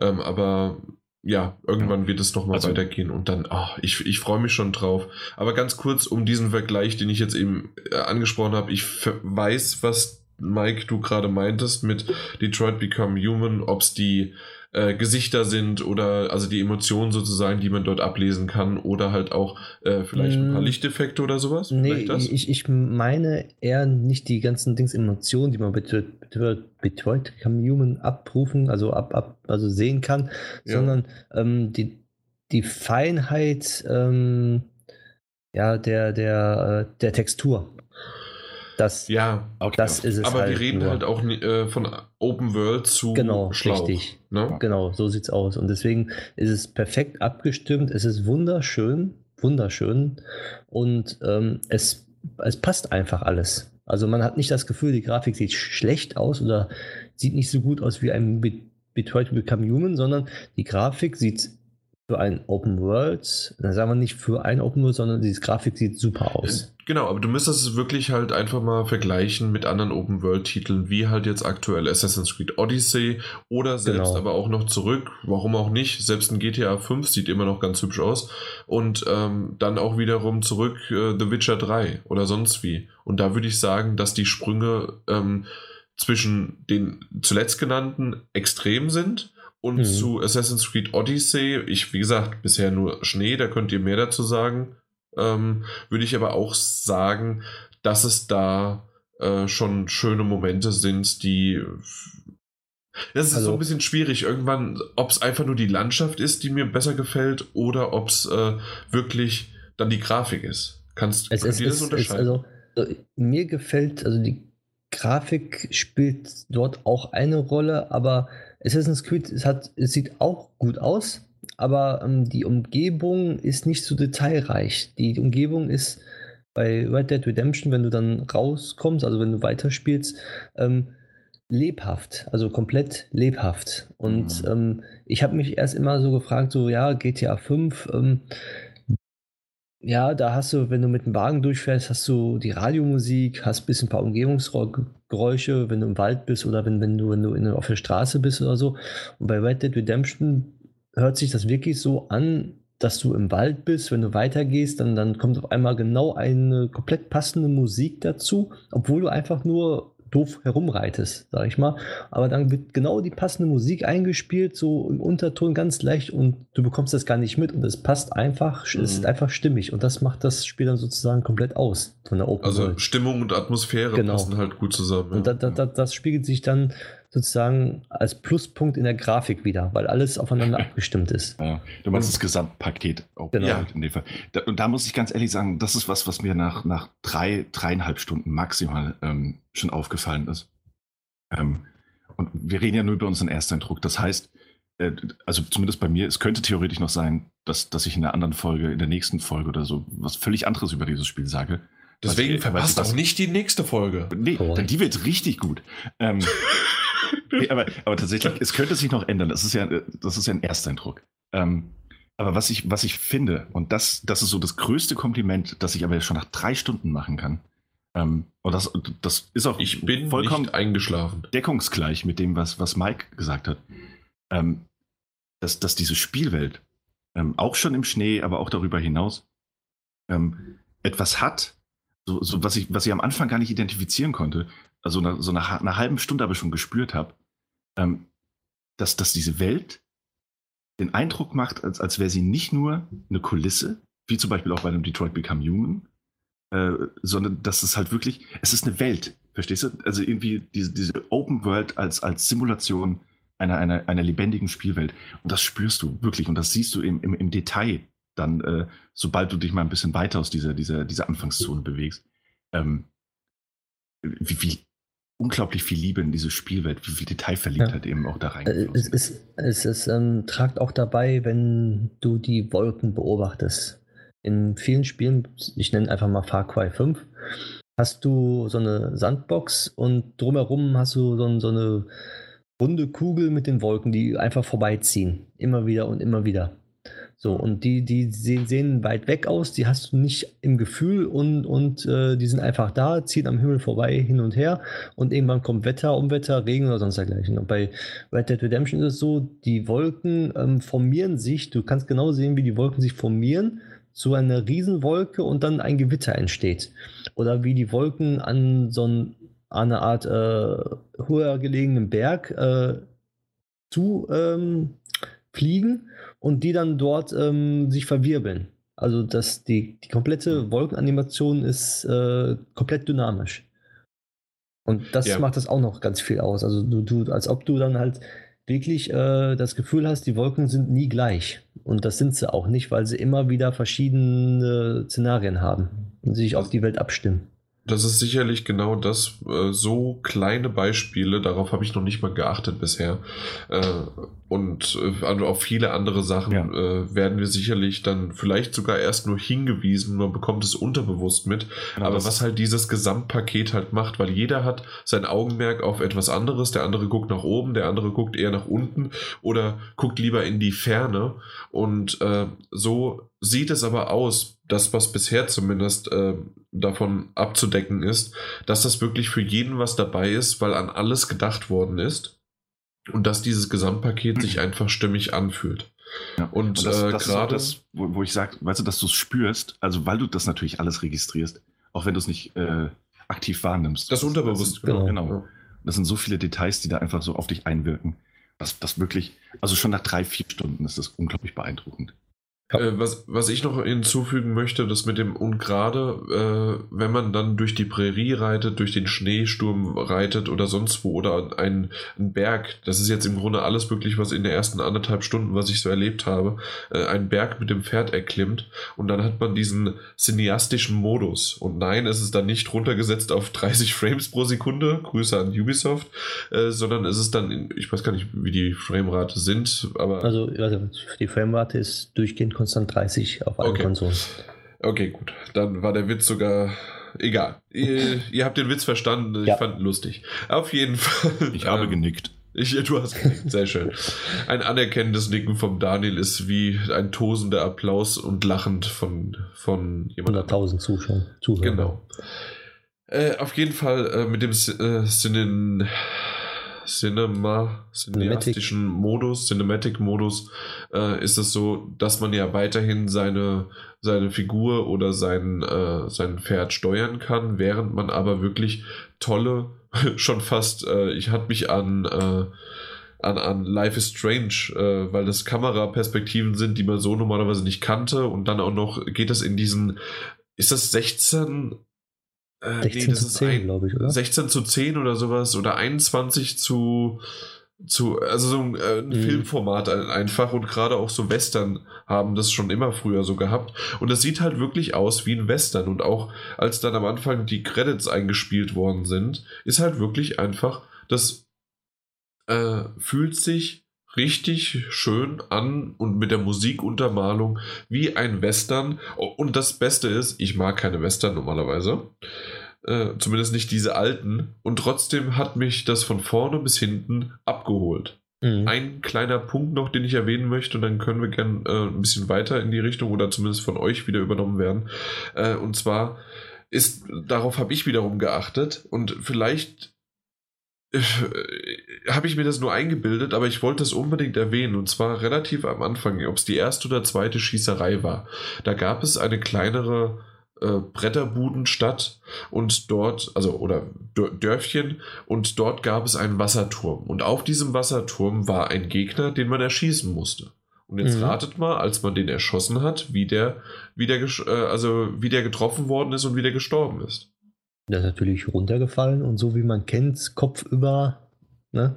Ähm, aber ja, irgendwann wird es nochmal also, weitergehen und dann, oh, ich, ich freue mich schon drauf. Aber ganz kurz um diesen Vergleich, den ich jetzt eben äh, angesprochen habe, ich weiß, was Mike du gerade meintest mit Detroit Become Human, ob es die äh, Gesichter sind oder also die Emotionen sozusagen, die man dort ablesen kann oder halt auch äh, vielleicht ein paar hm. Lichteffekte oder sowas? Nee, ich, ich meine eher nicht die ganzen Dings Emotionen, die man mit Detroit Become Human abrufen, also ab, ab also sehen kann, ja. sondern ähm, die, die Feinheit ähm, ja, der, der, äh, der Textur. Das, ja, okay. das ist es. Aber halt wir reden nur. halt auch äh, von Open World zu genau, Schlauch. Richtig. Ne? Genau, so sieht es aus. Und deswegen ist es perfekt abgestimmt. Es ist wunderschön, wunderschön. Und ähm, es, es passt einfach alles. Also man hat nicht das Gefühl, die Grafik sieht schlecht aus oder sieht nicht so gut aus wie ein Detroit Become Human, sondern die Grafik sieht für ein Open World, dann sagen wir nicht für ein Open World, sondern die Grafik sieht super aus. Genau, aber du müsstest es wirklich halt einfach mal vergleichen mit anderen Open World Titeln, wie halt jetzt aktuell Assassin's Creed Odyssey oder selbst genau. aber auch noch zurück, warum auch nicht, selbst ein GTA 5 sieht immer noch ganz hübsch aus und ähm, dann auch wiederum zurück äh, The Witcher 3 oder sonst wie. Und da würde ich sagen, dass die Sprünge ähm, zwischen den zuletzt genannten extrem sind und mhm. zu Assassin's Creed Odyssey, ich, wie gesagt, bisher nur Schnee, da könnt ihr mehr dazu sagen. Ähm, würde ich aber auch sagen, dass es da äh, schon schöne Momente sind, die. Das ist also, so ein bisschen schwierig. Irgendwann, ob es einfach nur die Landschaft ist, die mir besser gefällt, oder ob es äh, wirklich dann die Grafik ist. Kannst es, du das unterscheiden? Ist, also, Also, mir gefällt, also die Grafik spielt dort auch eine Rolle, aber Assassin's Creed es hat, es sieht auch gut aus, aber ähm, die Umgebung ist nicht so detailreich. Die Umgebung ist bei Red Dead Redemption, wenn du dann rauskommst, also wenn du weiterspielst, ähm, lebhaft, also komplett lebhaft. Und mhm. ähm, ich habe mich erst immer so gefragt, so ja, GTA 5, ähm, ja, da hast du, wenn du mit dem Wagen durchfährst, hast du die Radiomusik, hast ein bisschen ein paar Umgebungsgeräusche, wenn du im Wald bist oder wenn, wenn du, wenn du in, auf der Straße bist oder so. Und bei Red Dead Redemption hört sich das wirklich so an, dass du im Wald bist, wenn du weitergehst, dann, dann kommt auf einmal genau eine komplett passende Musik dazu, obwohl du einfach nur doof herumreitest, sag ich mal. Aber dann wird genau die passende Musik eingespielt, so im Unterton ganz leicht und du bekommst das gar nicht mit und es passt einfach, mhm. es ist einfach stimmig und das macht das Spiel dann sozusagen komplett aus von der Open Also World. Stimmung und Atmosphäre genau. passen halt gut zusammen. Und ja. da, da, das spiegelt sich dann sozusagen als Pluspunkt in der Grafik wieder, weil alles aufeinander [laughs] abgestimmt ist. Ja, du meinst das Gesamtpaket. Auch genau. Ja, in dem Fall. Da, und da muss ich ganz ehrlich sagen, das ist was, was mir nach, nach drei, dreieinhalb Stunden maximal ähm, schon aufgefallen ist. Ähm, und wir reden ja nur über unseren Ersteindruck. Das heißt, äh, also zumindest bei mir, es könnte theoretisch noch sein, dass, dass ich in der anderen Folge, in der nächsten Folge oder so, was völlig anderes über dieses Spiel sage. Deswegen verpasst auch nicht die nächste Folge. Nee, oh. die wird richtig gut. Ähm, [laughs] aber, aber tatsächlich, es könnte sich noch ändern. Das ist ja, das ist ja ein Ersteindruck. Ähm, aber was ich, was ich finde, und das, das ist so das größte Kompliment, das ich aber schon nach drei Stunden machen kann. Ähm, und das, das ist auch ich bin vollkommen eingeschlafen. deckungsgleich mit dem, was, was Mike gesagt hat. Ähm, dass, dass diese Spielwelt, ähm, auch schon im Schnee, aber auch darüber hinaus, ähm, etwas hat, so, so was, ich, was ich am Anfang gar nicht identifizieren konnte, also nach so nach einer halben Stunde aber schon gespürt habe, ähm, dass, dass diese Welt den Eindruck macht, als, als wäre sie nicht nur eine Kulisse, wie zum Beispiel auch bei einem Detroit Become Human, äh, sondern dass es halt wirklich, es ist eine Welt, verstehst du? Also irgendwie diese, diese Open World als, als Simulation einer, einer, einer lebendigen Spielwelt. Und das spürst du wirklich und das siehst du im, im, im Detail dann, äh, sobald du dich mal ein bisschen weiter aus dieser, dieser, dieser Anfangszone bewegst. Ähm, wie, wie, unglaublich viel Liebe in diese Spielwelt, wie viel Detailverliebtheit ja. eben auch da rein. Äh, es, ist, es ist, ähm, tragt auch dabei, wenn du die Wolken beobachtest. In vielen Spielen, ich nenne einfach mal Far Cry 5, hast du so eine Sandbox und drumherum hast du so, so eine runde Kugel mit den Wolken, die einfach vorbeiziehen. Immer wieder und immer wieder. So, und die, die sehen, sehen weit weg aus, die hast du nicht im Gefühl und, und äh, die sind einfach da, ziehen am Himmel vorbei hin und her und irgendwann kommt Wetter, Umwetter, Regen oder sonst dergleichen. Und bei Red Dead Redemption ist es so, die Wolken ähm, formieren sich, du kannst genau sehen, wie die Wolken sich formieren zu einer Riesenwolke und dann ein Gewitter entsteht. Oder wie die Wolken an so ein, an eine Art äh, höher gelegenen Berg äh, zu ähm, fliegen und die dann dort ähm, sich verwirbeln. Also dass die, die komplette Wolkenanimation ist äh, komplett dynamisch. Und das ja. macht das auch noch ganz viel aus. Also du, du, als ob du dann halt wirklich äh, das Gefühl hast, die Wolken sind nie gleich. Und das sind sie auch nicht, weil sie immer wieder verschiedene Szenarien haben und sich auf die Welt abstimmen das ist sicherlich genau das, äh, so kleine Beispiele, darauf habe ich noch nicht mal geachtet bisher. Äh, und äh, also auf viele andere Sachen ja. äh, werden wir sicherlich dann vielleicht sogar erst nur hingewiesen, man bekommt es unterbewusst mit. Ja, Aber was halt dieses Gesamtpaket halt macht, weil jeder hat sein Augenmerk auf etwas anderes, der andere guckt nach oben, der andere guckt eher nach unten oder guckt lieber in die Ferne. Und äh, so sieht es aber aus, das, was bisher zumindest äh, davon abzudecken ist, dass das wirklich für jeden was dabei ist, weil an alles gedacht worden ist und dass dieses Gesamtpaket sich einfach stimmig anfühlt. Ja. Und, und äh, gerade das, wo, wo, ich sage, weißt du, dass du es spürst, also weil du das natürlich alles registrierst, auch wenn du es nicht äh, aktiv wahrnimmst. Das, unterbewusst, genau. genau. Das sind so viele Details, die da einfach so auf dich einwirken. dass das wirklich, also schon nach drei, vier Stunden ist das unglaublich beeindruckend. Ja. Äh, was, was ich noch hinzufügen möchte, das mit dem und gerade, äh, wenn man dann durch die Prärie reitet, durch den Schneesturm reitet oder sonst wo oder ein, ein Berg, das ist jetzt im Grunde alles wirklich, was in den ersten anderthalb Stunden, was ich so erlebt habe, äh, ein Berg mit dem Pferd erklimmt und dann hat man diesen cineastischen Modus. Und nein, es ist dann nicht runtergesetzt auf 30 Frames pro Sekunde, Grüße an Ubisoft, äh, sondern es ist dann, in, ich weiß gar nicht, wie die Framerate sind, aber. Also, also die Framerate ist durchgehend konstant 30 auf allen Okay. Konsolen. Okay, gut. Dann war der Witz sogar. Egal. ihr, [laughs] ihr habt den Witz verstanden. Ich Ja. fand ihn lustig. Auf jeden Fall. Ich habe ähm, genickt. Ich, du hast genickt. Sehr schön. Ein anerkennendes Nicken vom Daniel ist wie ein tosender Applaus und lachend von, von jemand anderem. 100.000 Zuschauer. Zuhörer. Genau. Äh, auf jeden Fall äh, mit dem äh, Cinen Cinema, cineastischen Modus, Cinematic-Modus, äh, ist es so, dass man ja weiterhin seine, seine Figur oder sein, äh, sein Pferd steuern kann, während man aber wirklich tolle, [laughs] schon fast, äh, ich hatte mich an, äh, an, an Life is Strange, äh, weil das Kameraperspektiven sind, die man so normalerweise nicht kannte und dann auch noch geht es in diesen, ist das 16? Äh, 16 zu 10, glaube ich, oder? 16 zu 10 oder sowas oder 21 zu, zu also so ein, äh, ein Mhm. Filmformat ein- einfach und gerade auch so Western haben das schon immer früher so gehabt und das sieht halt wirklich aus wie ein Western und auch als dann am Anfang die Credits eingespielt worden sind, ist halt wirklich einfach, das äh, fühlt sich richtig schön an und mit der Musikuntermalung wie ein Western. Und das Beste ist, ich mag keine Western normalerweise. Äh, zumindest nicht diese alten. Und trotzdem hat mich das von vorne bis hinten abgeholt. Mhm. Ein kleiner Punkt noch, den ich erwähnen möchte, und dann können wir gern äh, ein bisschen weiter in die Richtung oder zumindest von euch wieder übernommen werden. Äh, und zwar ist, darauf habe ich wiederum geachtet und vielleicht habe ich mir das nur eingebildet, aber ich wollte es unbedingt erwähnen und zwar relativ am Anfang, ob es die erste oder zweite Schießerei war. Da gab es eine kleinere äh, Bretterbudenstadt und dort, also oder Dör- Dörfchen und dort gab es einen Wasserturm und auf diesem Wasserturm war ein Gegner, den man erschießen musste. Und jetzt Mhm. ratet mal, als man den erschossen hat, wie der, wie der, äh, also wie der getroffen worden ist und wie der gestorben ist. Der ist natürlich runtergefallen und so wie man kennt, Kopf über, ne?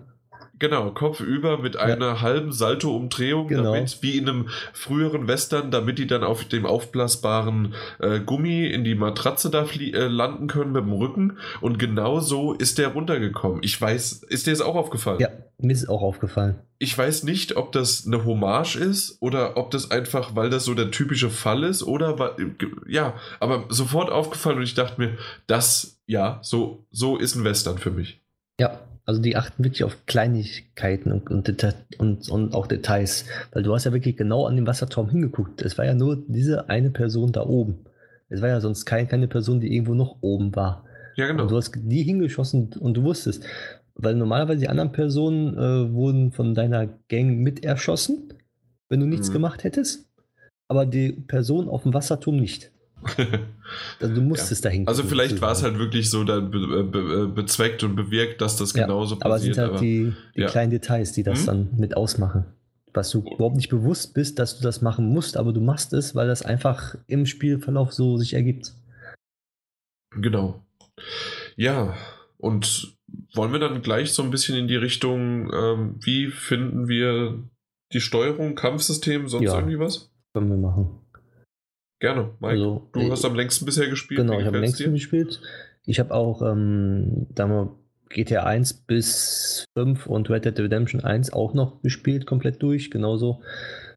Genau, Kopf über mit einer halben Salto-Umdrehung, Genau. damit, wie in einem früheren Western, damit die dann auf dem aufblasbaren äh, Gummi in die Matratze da äh, landen können mit dem Rücken. Und genau so ist der runtergekommen. Ich weiß, ist dir das auch aufgefallen? Ja, mir ist auch aufgefallen. Ich weiß nicht, ob das eine Hommage ist oder ob das einfach, weil das so der typische Fall ist oder weil, ja, aber sofort aufgefallen und ich dachte mir, das, ja, so, so ist ein Western für mich. Ja, also die achten wirklich auf Kleinigkeiten und, und, und, und auch Details. Weil du hast ja wirklich genau an den Wasserturm hingeguckt. Es war ja nur diese eine Person da oben. Es war ja sonst kein, keine Person, die irgendwo noch oben war. Ja, genau. Und du hast die hingeschossen und du wusstest. Weil normalerweise die anderen Personen äh, wurden von deiner Gang mit erschossen, wenn du nichts Mhm. gemacht hättest. Aber die Person auf dem Wasserturm nicht. Also du musstest dahin. Also vielleicht war es halt wirklich so dann be be bezweckt und bewirkt, dass das Ja, genauso Aber es passiert. sind halt die, die ja. kleinen Details, die das Mhm. dann mit ausmachen. Was du überhaupt nicht bewusst bist, dass du das machen musst, aber du machst es, weil das einfach im Spielverlauf so sich ergibt. Genau. Ja, und wollen wir dann gleich so ein bisschen in die Richtung, ähm, wie finden wir die Steuerung, Kampfsystem, sonst Ja. irgendwie was? Können wir machen. Gerne, Mike. Also, du hast am längsten bisher gespielt. Genau, ich habe gefällt's längst gespielt. Ich habe auch ähm, da mal GTA 1 bis 5 und Red Dead Redemption 1 auch noch gespielt, komplett durch, genauso.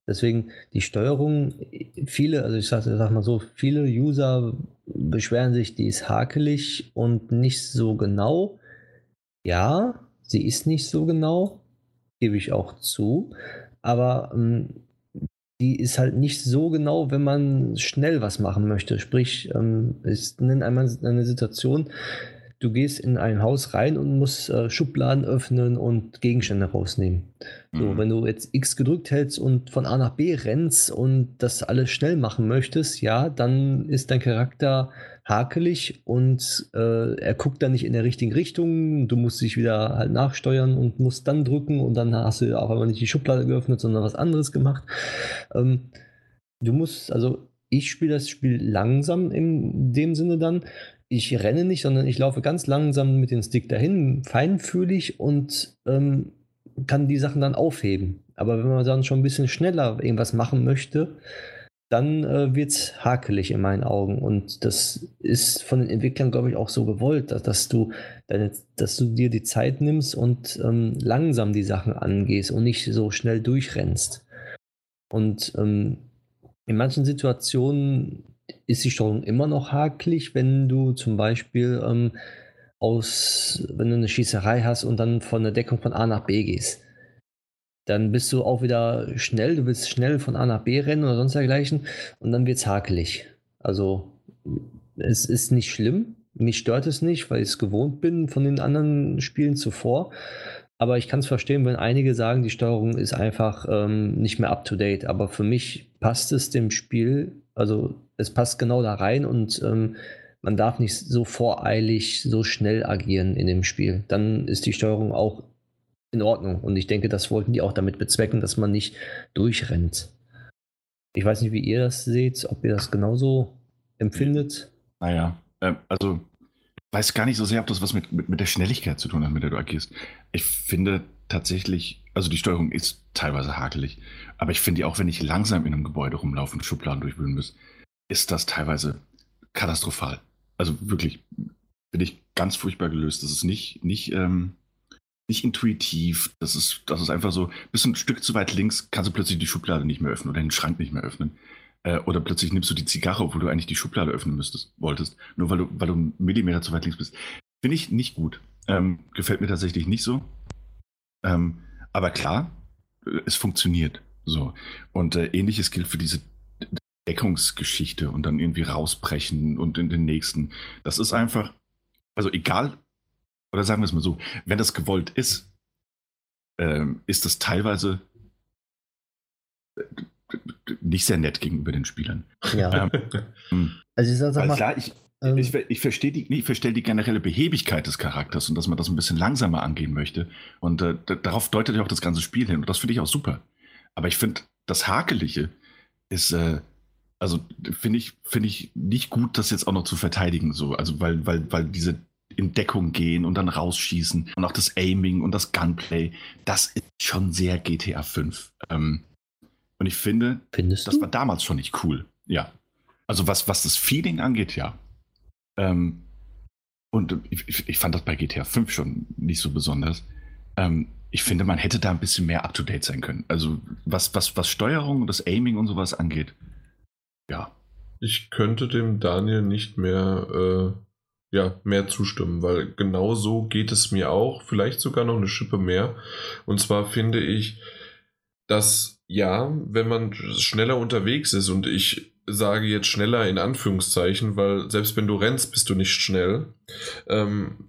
Deswegen die Steuerung, viele, also ich sag, sag mal so, viele User beschweren sich, die ist hakelig und nicht so genau. Ja, sie ist nicht so genau, gebe ich auch zu. Aber ähm, die ist halt nicht so genau, wenn man schnell was machen möchte. Sprich, ähm, ich nenne einmal eine Situation, du gehst in ein Haus rein und musst äh, Schubladen öffnen und Gegenstände rausnehmen. So, Mhm. wenn du jetzt X gedrückt hältst und von A nach B rennst und das alles schnell machen möchtest, ja, dann ist dein Charakter hakelig und äh, er guckt dann nicht in der richtigen Richtung. Du musst dich wieder halt nachsteuern und musst dann drücken und dann hast du auf einmal nicht die Schublade geöffnet, sondern was anderes gemacht. Ähm, du musst, also ich spiele das Spiel langsam in dem Sinne dann. Ich renne nicht, sondern ich laufe ganz langsam mit dem Stick dahin, feinfühlig und ähm, kann die Sachen dann aufheben. Aber wenn man dann schon ein bisschen schneller irgendwas machen möchte, dann äh, wird es hakelig in meinen Augen. Und das ist von den Entwicklern, glaube ich, auch so gewollt, dass, dass, du, deine, dass du dir die Zeit nimmst und ähm, langsam die Sachen angehst und nicht so schnell durchrennst. Und ähm, in manchen Situationen ist die Steuerung immer noch hakelig, wenn du zum Beispiel ähm, aus, wenn du eine Schießerei hast und dann von der Deckung von A nach B gehst. Dann bist du auch wieder schnell, du willst schnell von A nach B rennen oder sonst dergleichen und dann wird es hakelig. Also es ist nicht schlimm, mich stört es nicht, weil ich es gewohnt bin von den anderen Spielen zuvor. Aber ich kann es verstehen, wenn einige sagen, die Steuerung ist einfach ähm, nicht mehr up to date. Aber für mich passt es dem Spiel, also es passt genau da rein und ähm, man darf nicht so voreilig, so schnell agieren in dem Spiel. Dann ist die Steuerung auch in Ordnung. Und ich denke, das wollten die auch damit bezwecken, dass man nicht durchrennt. Ich weiß nicht, wie ihr das seht, ob ihr das genauso empfindet. Naja, äh, also weiß gar nicht so sehr, ob das was mit, mit, mit der Schnelligkeit zu tun hat, mit der du agierst. Ich finde tatsächlich, also die Steuerung ist teilweise hakelig, aber ich finde auch, wenn ich langsam in einem Gebäude rumlaufe und Schubladen durchwühlen muss, ist das teilweise katastrophal. Also wirklich, finde ich ganz furchtbar gelöst. Das ist nicht, nicht, ähm, nicht intuitiv. Das ist, das ist einfach so, bist ein Stück zu weit links, kannst du plötzlich die Schublade nicht mehr öffnen oder den Schrank nicht mehr öffnen. Äh, oder plötzlich nimmst du die Zigarre, obwohl du eigentlich die Schublade öffnen müsstest, wolltest, nur weil du, weil du einen Millimeter zu weit links bist. Finde ich nicht gut. Ähm, gefällt mir tatsächlich nicht so. Ähm, aber klar, äh, es funktioniert. So. Und äh, ähnliches gilt für diese Deckungsgeschichte und dann irgendwie rausbrechen und in den nächsten. Das ist einfach, also egal, oder sagen wir es mal so, wenn das gewollt ist, ähm, ist das teilweise äh, nicht sehr nett gegenüber den Spielern. Ja. Ähm, [laughs] also ich sag, mal, klar, ich, ähm, ich, ich verstehe die, ich verstehe die generelle Behebigkeit des Charakters und dass man das ein bisschen langsamer angehen möchte. Und äh, darauf deutet ja auch das ganze Spiel hin. Und das finde ich auch super. Aber ich finde, das Hakelige ist, äh, also finde ich, finde ich nicht gut, das jetzt auch noch zu verteidigen. So. Also weil, weil, weil diese in Deckung gehen und dann rausschießen und auch das Aiming und das Gunplay, das ist schon sehr GTA 5. Ähm, und ich finde, Findest das du? war damals schon nicht cool. Ja. Also was, was das Feeling angeht, ja. Ähm, und ich, ich, fand das bei GTA 5 schon nicht so besonders. Ähm, ich finde, man hätte da ein bisschen mehr up-to-date sein können. Also was, was, was Steuerung, das Aiming und sowas angeht. Ja. Ich könnte dem Daniel nicht mehr, äh, ja, mehr zustimmen, weil genau so geht es mir auch. Vielleicht sogar noch eine Schippe mehr. Und zwar finde ich, dass ja, wenn man schneller unterwegs ist und ich sage jetzt schneller in Anführungszeichen, weil selbst wenn du rennst, bist du nicht schnell, ähm,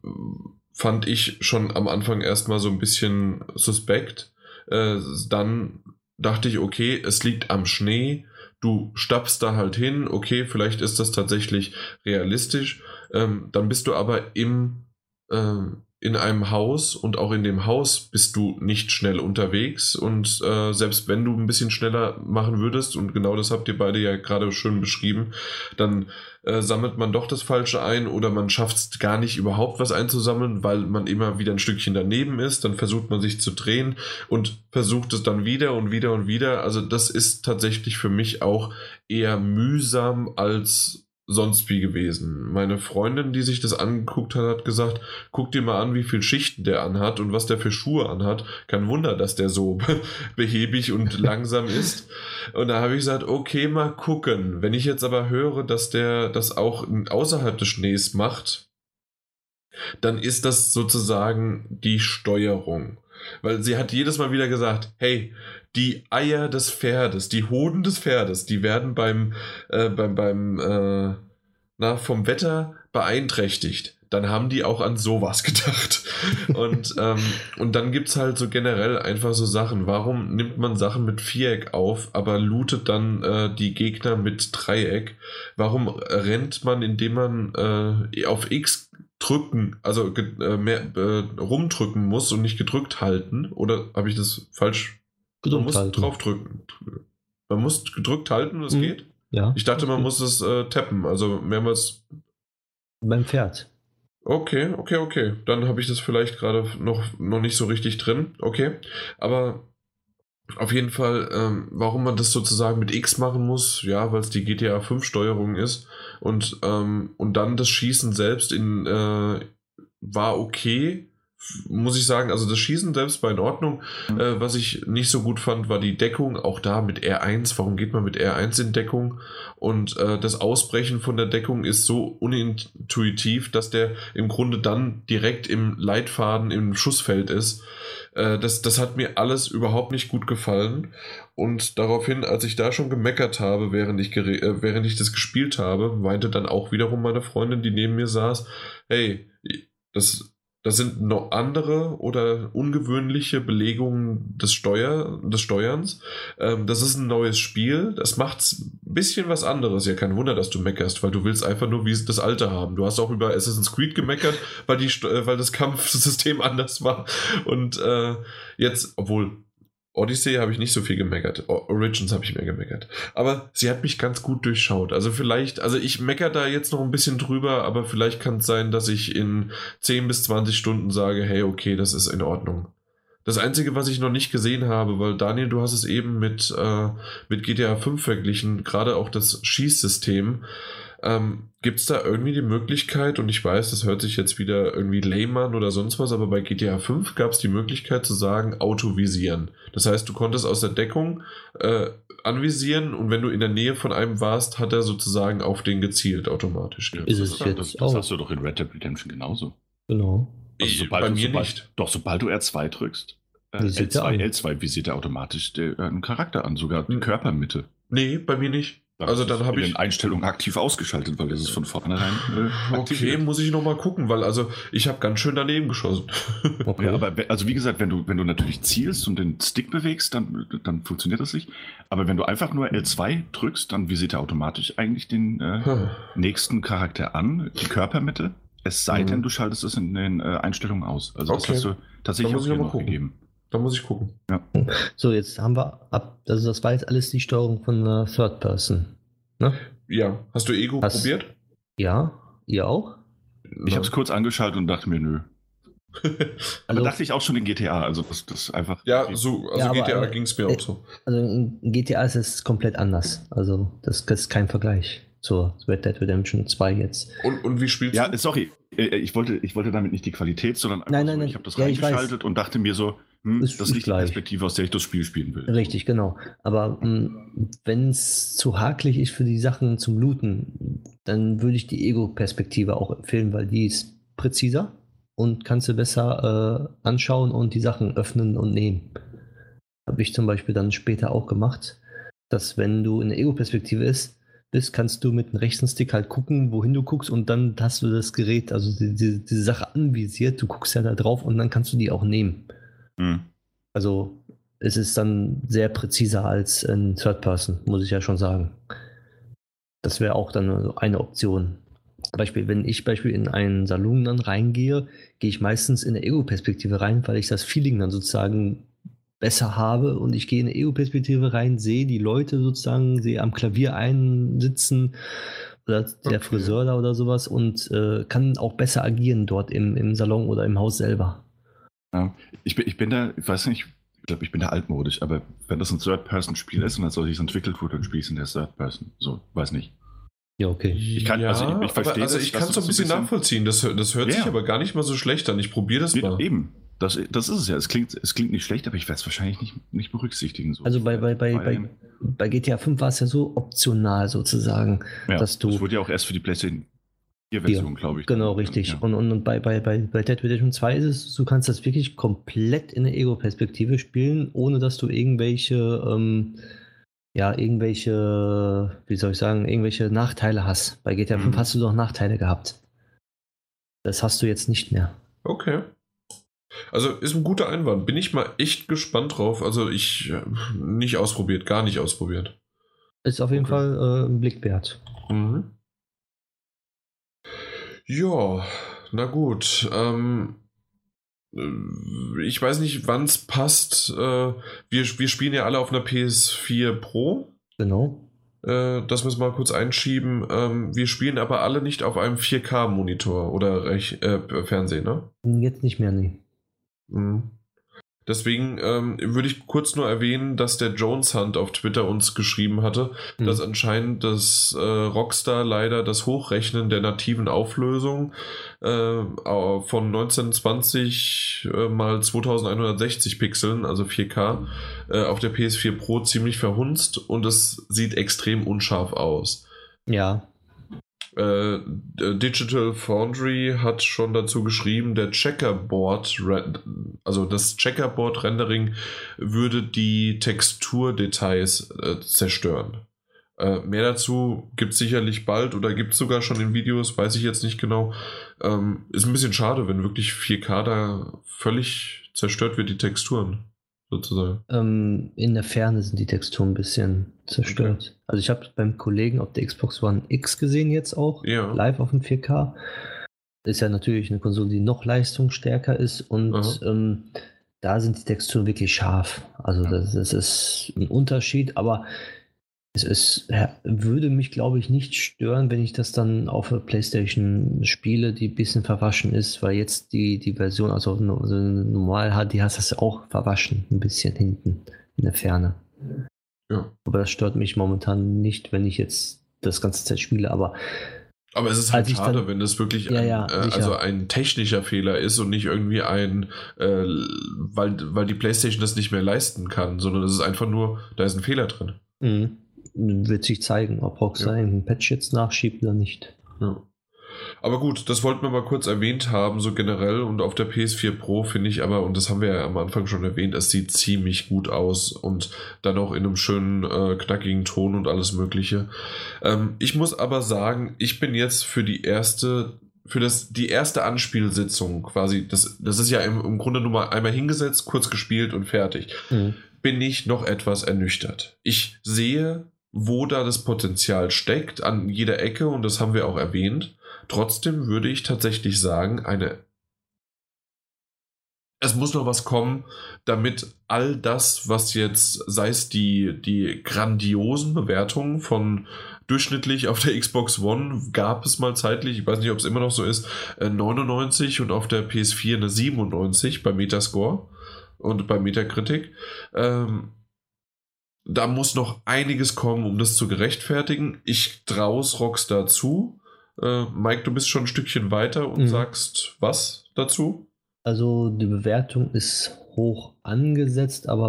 fand ich schon am Anfang erstmal so ein bisschen suspekt. Äh, dann dachte ich, okay, es liegt am Schnee, du stapfst da halt hin, okay, vielleicht ist das tatsächlich realistisch. Ähm, dann bist du aber im, ähm, in einem Haus und auch in dem Haus bist du nicht schnell unterwegs und äh, selbst wenn du ein bisschen schneller machen würdest und genau das habt ihr beide ja gerade schön beschrieben, dann äh, sammelt man doch das Falsche ein oder man schafft es gar nicht überhaupt was einzusammeln, weil man immer wieder ein Stückchen daneben ist, dann versucht man sich zu drehen und versucht es dann wieder und wieder und wieder. Also das ist tatsächlich für mich auch eher mühsam als sonst wie gewesen. Meine Freundin, die sich das angeguckt hat, hat gesagt, guck dir mal an, wie viel Schichten der anhat und was der für Schuhe anhat. Kein Wunder, dass der so [laughs] behäbig und [laughs] langsam ist. Und da habe ich gesagt, okay, mal gucken. Wenn ich jetzt aber höre, dass der das auch außerhalb des Schnees macht, dann ist das sozusagen die Steuerung. Weil sie hat jedes Mal wieder gesagt, hey, die Eier des Pferdes, die Hoden des Pferdes, die werden beim, äh, beim, beim äh, na, vom Wetter beeinträchtigt. Dann haben die auch an sowas [laughs] gedacht. und, ähm, und dann gibt es halt so generell einfach so Sachen. Warum nimmt man Sachen mit Viereck auf, aber lootet dann äh, die Gegner mit Dreieck? Warum rennt man, indem man äh, auf X drücken, also äh, mehr äh, rumdrücken muss und nicht gedrückt halten? Oder habe ich das falsch Man muss halten. draufdrücken. Man muss gedrückt halten und es Mhm. geht? Ja. Ich dachte, man muss es äh, tappen, also mehrmals. Beim Pferd. Okay, okay, okay. Dann habe ich das vielleicht gerade noch, noch nicht so richtig drin. Okay. Aber auf jeden Fall, ähm, warum man das sozusagen mit X machen muss, ja, weil es die GTA 5 Steuerung ist und, ähm, und dann das Schießen selbst in äh, war okay, muss ich sagen. Also das Schießen selbst war in Ordnung. Mhm. Äh, was ich nicht so gut fand, war die Deckung. Auch da mit R1. Warum geht man mit R1 in Deckung? Und äh, das Ausbrechen von der Deckung ist so unintuitiv, dass der im Grunde dann direkt im Leitfaden im Schussfeld ist. Äh, das, das hat mir alles überhaupt nicht gut gefallen. Und daraufhin, als ich da schon gemeckert habe, während ich, äh, während ich das gespielt habe, weinte dann auch wiederum meine Freundin, die neben mir saß, hey, das, das sind noch andere oder ungewöhnliche Belegungen des, Steuer, des Steuerns. Ähm, das ist ein neues Spiel. Das macht ein bisschen was anderes. Ja, kein Wunder, dass du meckerst, weil du willst einfach nur wie das alte haben. Du hast auch über Assassin's Creed gemeckert, weil, die, äh, weil das Kampfsystem [laughs] anders war. Und äh, jetzt, obwohl Odyssey habe ich nicht so viel gemeckert. Origins habe ich mehr gemeckert. Aber sie hat mich ganz gut durchschaut. Also vielleicht, also ich meckere da jetzt noch ein bisschen drüber, aber vielleicht kann es sein, dass ich in 10 bis 20 Stunden sage, hey, okay, das ist in Ordnung. Das Einzige, was ich noch nicht gesehen habe, weil Daniel, du hast es eben mit, äh, mit GTA 5 verglichen, gerade auch das Schießsystem. Ähm, Gibt es da irgendwie die Möglichkeit, und ich weiß, das hört sich jetzt wieder irgendwie lame an oder sonst was, aber bei GTA 5 gab es die Möglichkeit zu sagen, autovisieren. Das heißt, du konntest aus der Deckung äh, anvisieren und wenn du in der Nähe von einem warst, hat er sozusagen auf den gezielt automatisch. Ja, Ist das, es jetzt das, das auch? hast du doch in Red Dead Redemption genauso. Genau. Also Ich- sobald bei du, mir sobald, nicht. Doch, sobald du R2 drückst, äh, Visiert er L2, an. L2 visiert er automatisch den, äh, einen Charakter an, sogar die Hm. Körpermitte. Nee, bei mir nicht. Das Also dann habe ich. den Einstellungen aktiv ausgeschaltet, weil das ist von vornherein äh, Okay, muss ich nochmal gucken, weil also ich habe ganz schön daneben geschossen. Okay. Ja, [laughs] aber also wie gesagt, wenn du, wenn du natürlich zielst und den Stick bewegst, dann, dann funktioniert das nicht. Aber wenn du einfach nur L2 drückst, dann visiert er automatisch eigentlich den äh, Hm. nächsten Charakter an, die Körpermitte. Es sei Mhm. denn, du schaltest es in den äh, Einstellungen aus. Also Okay. das hast du tatsächlich auch noch mal noch gegeben. Da muss ich gucken. So, jetzt haben wir ab. Also, das war jetzt alles die Steuerung von äh, Third Person. Ne? Ja, hast du Ego Hast- probiert? Ja, ihr auch? Ich habe es kurz angeschaltet und dachte mir, nö. Aber [laughs] Also, dachte ich auch schon in GTA, also das, das einfach. Ja, so, also Ja, GTA ging es mir auch so. also in GTA ist es komplett anders. Also, das, das ist kein Vergleich zur Red Dead Redemption 2 jetzt. Und, und wie spielst Ja, du? sorry, äh, ich wollte, ich wollte damit nicht die Qualität, sondern einfach Nein, nein, so, nein. ich habe das Ja, reingeschaltet und dachte mir so, hm, Ist- das ist nicht die. Perspektive, aus der ich das Spiel spielen will. Richtig, genau. Aber wenn es zu hakelig ist für die Sachen zum Looten, dann würde ich die Ego-Perspektive auch empfehlen, weil die ist präziser und kannst du besser äh, anschauen und die Sachen öffnen und nehmen. Habe ich zum Beispiel dann später auch gemacht, dass wenn du in der Ego-Perspektive ist, bist, kannst du mit dem rechten Stick halt gucken, wohin du guckst und dann hast du das Gerät, also die, die, diese Sache anvisiert, du guckst ja da drauf und dann kannst du die auch nehmen. Hm. Also es ist dann sehr präziser als in Third Person, muss ich ja schon sagen. Das wäre auch dann eine Option. Beispiel, wenn ich Beispiel in einen Salon dann reingehe, gehe ich meistens in der Ego-Perspektive rein, weil ich das Feeling dann sozusagen besser habe und ich gehe in eine Ego-Perspektive rein, sehe die Leute sozusagen, sehe am Klavier einsitzen oder der Okay. Friseur da oder sowas und äh, kann auch besser agieren dort im, im Salon oder im Haus selber. Ich, bin, ich bin da, ich weiß nicht, ich glaube, ich bin da altmodisch, aber wenn das ein Third-Person-Spiel ist und als solches entwickelt wurde, dann spiele ich es in der Third-Person. So, weiß nicht. Ja, okay. Ich kann- also ich- ich verstehe aber, also das, ich kann du es so ein das bisschen nachvollziehen. Das, das hört Ja, sich ja. aber gar nicht mal so schlecht an. Ich probiere das mal. Eben, das, das ist es ja. Es klingt, es klingt nicht schlecht, aber ich werde es wahrscheinlich nicht, nicht berücksichtigen. So. Also bei, bei, bei, bei, bei GTA 5 war es ja so optional sozusagen, ja, dass du. Das wurde ja auch erst für die PlayStation 4-Version, glaube ich. Genau, richtig. Ja. Und, und, und bei, bei, bei, bei Dead Redemption 2 ist es, du kannst das wirklich komplett in der Ego-Perspektive spielen, ohne dass du irgendwelche, ähm, ja, irgendwelche, wie soll ich sagen, irgendwelche Nachteile hast. Bei GTA 5 Mhm. hast du doch Nachteile gehabt. Das hast du jetzt nicht mehr. Okay. Also ist ein guter Einwand. Bin ich mal echt gespannt drauf. Also ich äh, nicht ausprobiert, gar nicht ausprobiert. Ist auf jeden Okay. Fall äh, ein Blick wert. Mhm. Ja, na gut. Ähm, äh, ich weiß nicht, wann es passt. Äh, wir, wir spielen ja alle auf einer PS4 Pro. Genau. Äh, das müssen wir mal kurz einschieben. Ähm, wir spielen aber alle nicht auf einem 4K-Monitor oder Rech äh, Fernsehen, ne? Jetzt nicht mehr, nee. Mhm. Deswegen ähm, würde ich kurz nur erwähnen, dass der Jones Hunt auf Twitter uns geschrieben hatte, mhm. dass anscheinend das äh, Rockstar leider das Hochrechnen der nativen Auflösung äh, von 1920 äh, mal 2160 Pixeln, also 4K, äh, auf der PS4 Pro ziemlich verhunzt und es sieht extrem unscharf aus. Ja. Äh, Digital Foundry hat schon dazu geschrieben, der Checkerboard, also das Checkerboard-Rendering würde die Texturdetails äh, zerstören. Äh, mehr dazu gibt es sicherlich bald oder gibt es sogar schon in Videos, weiß ich jetzt nicht genau. Ähm, ist ein bisschen schade, wenn wirklich 4K da völlig zerstört wird, die Texturen sozusagen. Ähm, in der Ferne sind die Texturen ein bisschen zerstört. Okay. Also ich habe beim Kollegen auf der Xbox One X gesehen jetzt auch, ja. live auf dem 4K. Ist ja natürlich eine Konsole, die noch leistungsstärker ist und ähm, da sind die Texturen wirklich scharf. Also das, das ist ein Unterschied, aber es, es würde mich, glaube ich, nicht stören, wenn ich das dann auf der PlayStation spiele, die ein bisschen verwaschen ist, weil jetzt die, die Version, also, also normal HD, hast das auch verwaschen, ein bisschen hinten in der Ferne. Ja. Aber das stört mich momentan nicht, wenn ich jetzt das ganze Zeit spiele, aber. Aber es ist halt schade, dann, wenn das wirklich ja, ein, ja, äh, also ein technischer Fehler ist und nicht irgendwie ein, äh, weil, weil die PlayStation das nicht mehr leisten kann, sondern es ist einfach nur, da ist ein Fehler drin. Mhm wird sich zeigen, ob Rockstar ja. einen Patch jetzt nachschiebt oder nicht. Ja. Aber gut, das wollten wir mal kurz erwähnt haben, so generell. Und auf der PS4 Pro finde ich aber, und das haben wir ja am Anfang schon erwähnt, es sieht ziemlich gut aus und dann auch in einem schönen, äh, knackigen Ton und alles Mögliche. Ähm, ich muss aber sagen, ich bin jetzt für die erste für das, die erste Anspielsitzung quasi, das, das ist ja im, im Grunde nur mal einmal hingesetzt, kurz gespielt und fertig, mhm. bin ich noch etwas ernüchtert. Ich sehe wo da das Potenzial steckt, an jeder Ecke, und das haben wir auch erwähnt. Trotzdem würde ich tatsächlich sagen, eine. Es muss noch was kommen, damit all das, was jetzt, sei es die, die grandiosen Bewertungen von durchschnittlich auf der Xbox One gab es mal zeitlich, ich weiß nicht, ob es immer noch so ist, 99 äh, und auf der PS4 eine 97 bei Metascore und bei Metacritic. Ähm, da muss noch einiges kommen, um das zu gerechtfertigen. Ich traue es Rockstar zu. Äh, Mike, du bist schon ein Stückchen weiter und mhm. sagst was dazu? Also die Bewertung ist hoch angesetzt, aber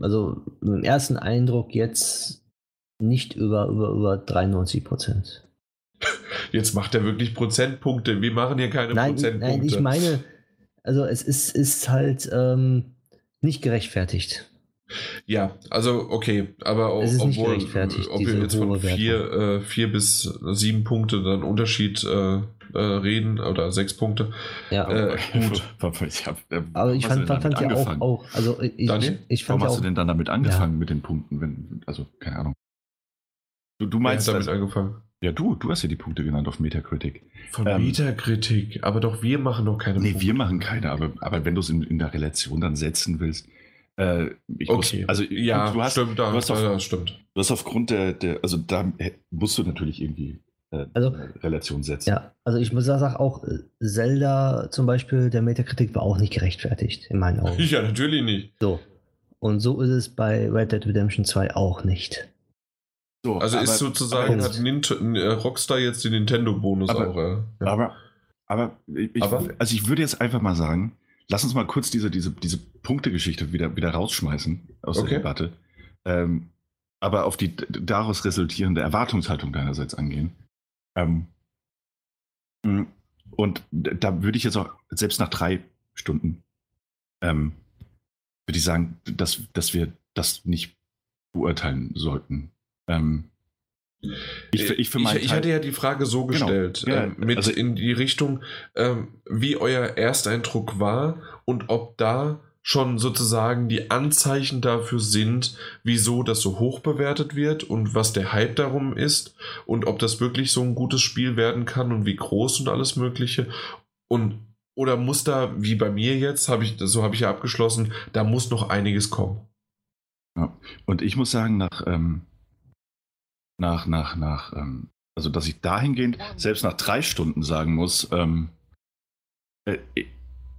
also im ersten Eindruck jetzt nicht über, über, über 93 Prozent. [laughs] Jetzt macht er wirklich Prozentpunkte. Wir machen hier keine nein, Prozentpunkte. Nein, ich meine, also es ist, ist halt ähm, nicht gerechtfertigt. Ja, also okay, aber auch, obwohl, ob wir jetzt von vier, äh, vier bis sieben Punkte dann Unterschied äh, äh, reden oder sechs Punkte. Ja, äh, gut. [laughs] ich hab, äh, aber ich fand, fand ja auch, auch, also ich, Daniel? ich fand Warum hast auch, du denn dann damit angefangen ja. mit den Punkten? Wenn, also keine Ahnung. Du, du meinst damit das, angefangen? Ja, du, du hast ja die Punkte genannt auf Metacritic. Von ähm, Metacritic, aber doch wir machen noch keine nee, Punkte. Nee, wir machen keine, aber, aber wenn du es in, in der Relation dann setzen willst, äh, okay. Muss, also ja, du hast, stimmt, da, du hast auf, ja, stimmt. Du hast aufgrund der, der, also da musst du natürlich irgendwie äh, also, Relation setzen. Ja, also ich muss sagen auch, äh, Zelda zum Beispiel, der Metakritik war auch nicht gerechtfertigt, in meinen Augen. [laughs] ja, natürlich nicht. So. Und so ist es bei Red Dead Redemption 2 auch nicht. So, also aber, ist sozusagen, hat Nint äh, Rockstar jetzt den Nintendo-Bonus auch. Ja. Aber, aber, ich, aber, also ich würde jetzt einfach mal sagen, Lass uns mal kurz diese, diese, diese Punktegeschichte wieder, wieder rausschmeißen aus okay. der Debatte. Ähm, aber auf die daraus resultierende Erwartungshaltung deinerseits angehen. Ähm, und da würde ich jetzt auch, selbst nach drei Stunden, ähm, würde ich sagen, dass, dass wir das nicht beurteilen sollten. Ähm, ich, ich, ich, ich, hatte ja die Frage so genau. gestellt, genau. ja, ähm, mit also, in die Richtung, ähm, wie euer Ersteindruck war und ob da schon sozusagen die Anzeichen dafür sind, wieso das so hoch bewertet wird und was der Hype darum ist und ob das wirklich so ein gutes Spiel werden kann und wie groß und alles Mögliche. Und oder muss da, wie bei mir jetzt, habe ich, so habe ich ja abgeschlossen, da muss noch einiges kommen. Ja. Und ich muss sagen, nach, ähm, nach, nach, nach, ähm, also dass ich dahingehend selbst nach drei Stunden sagen muss, ähm, äh,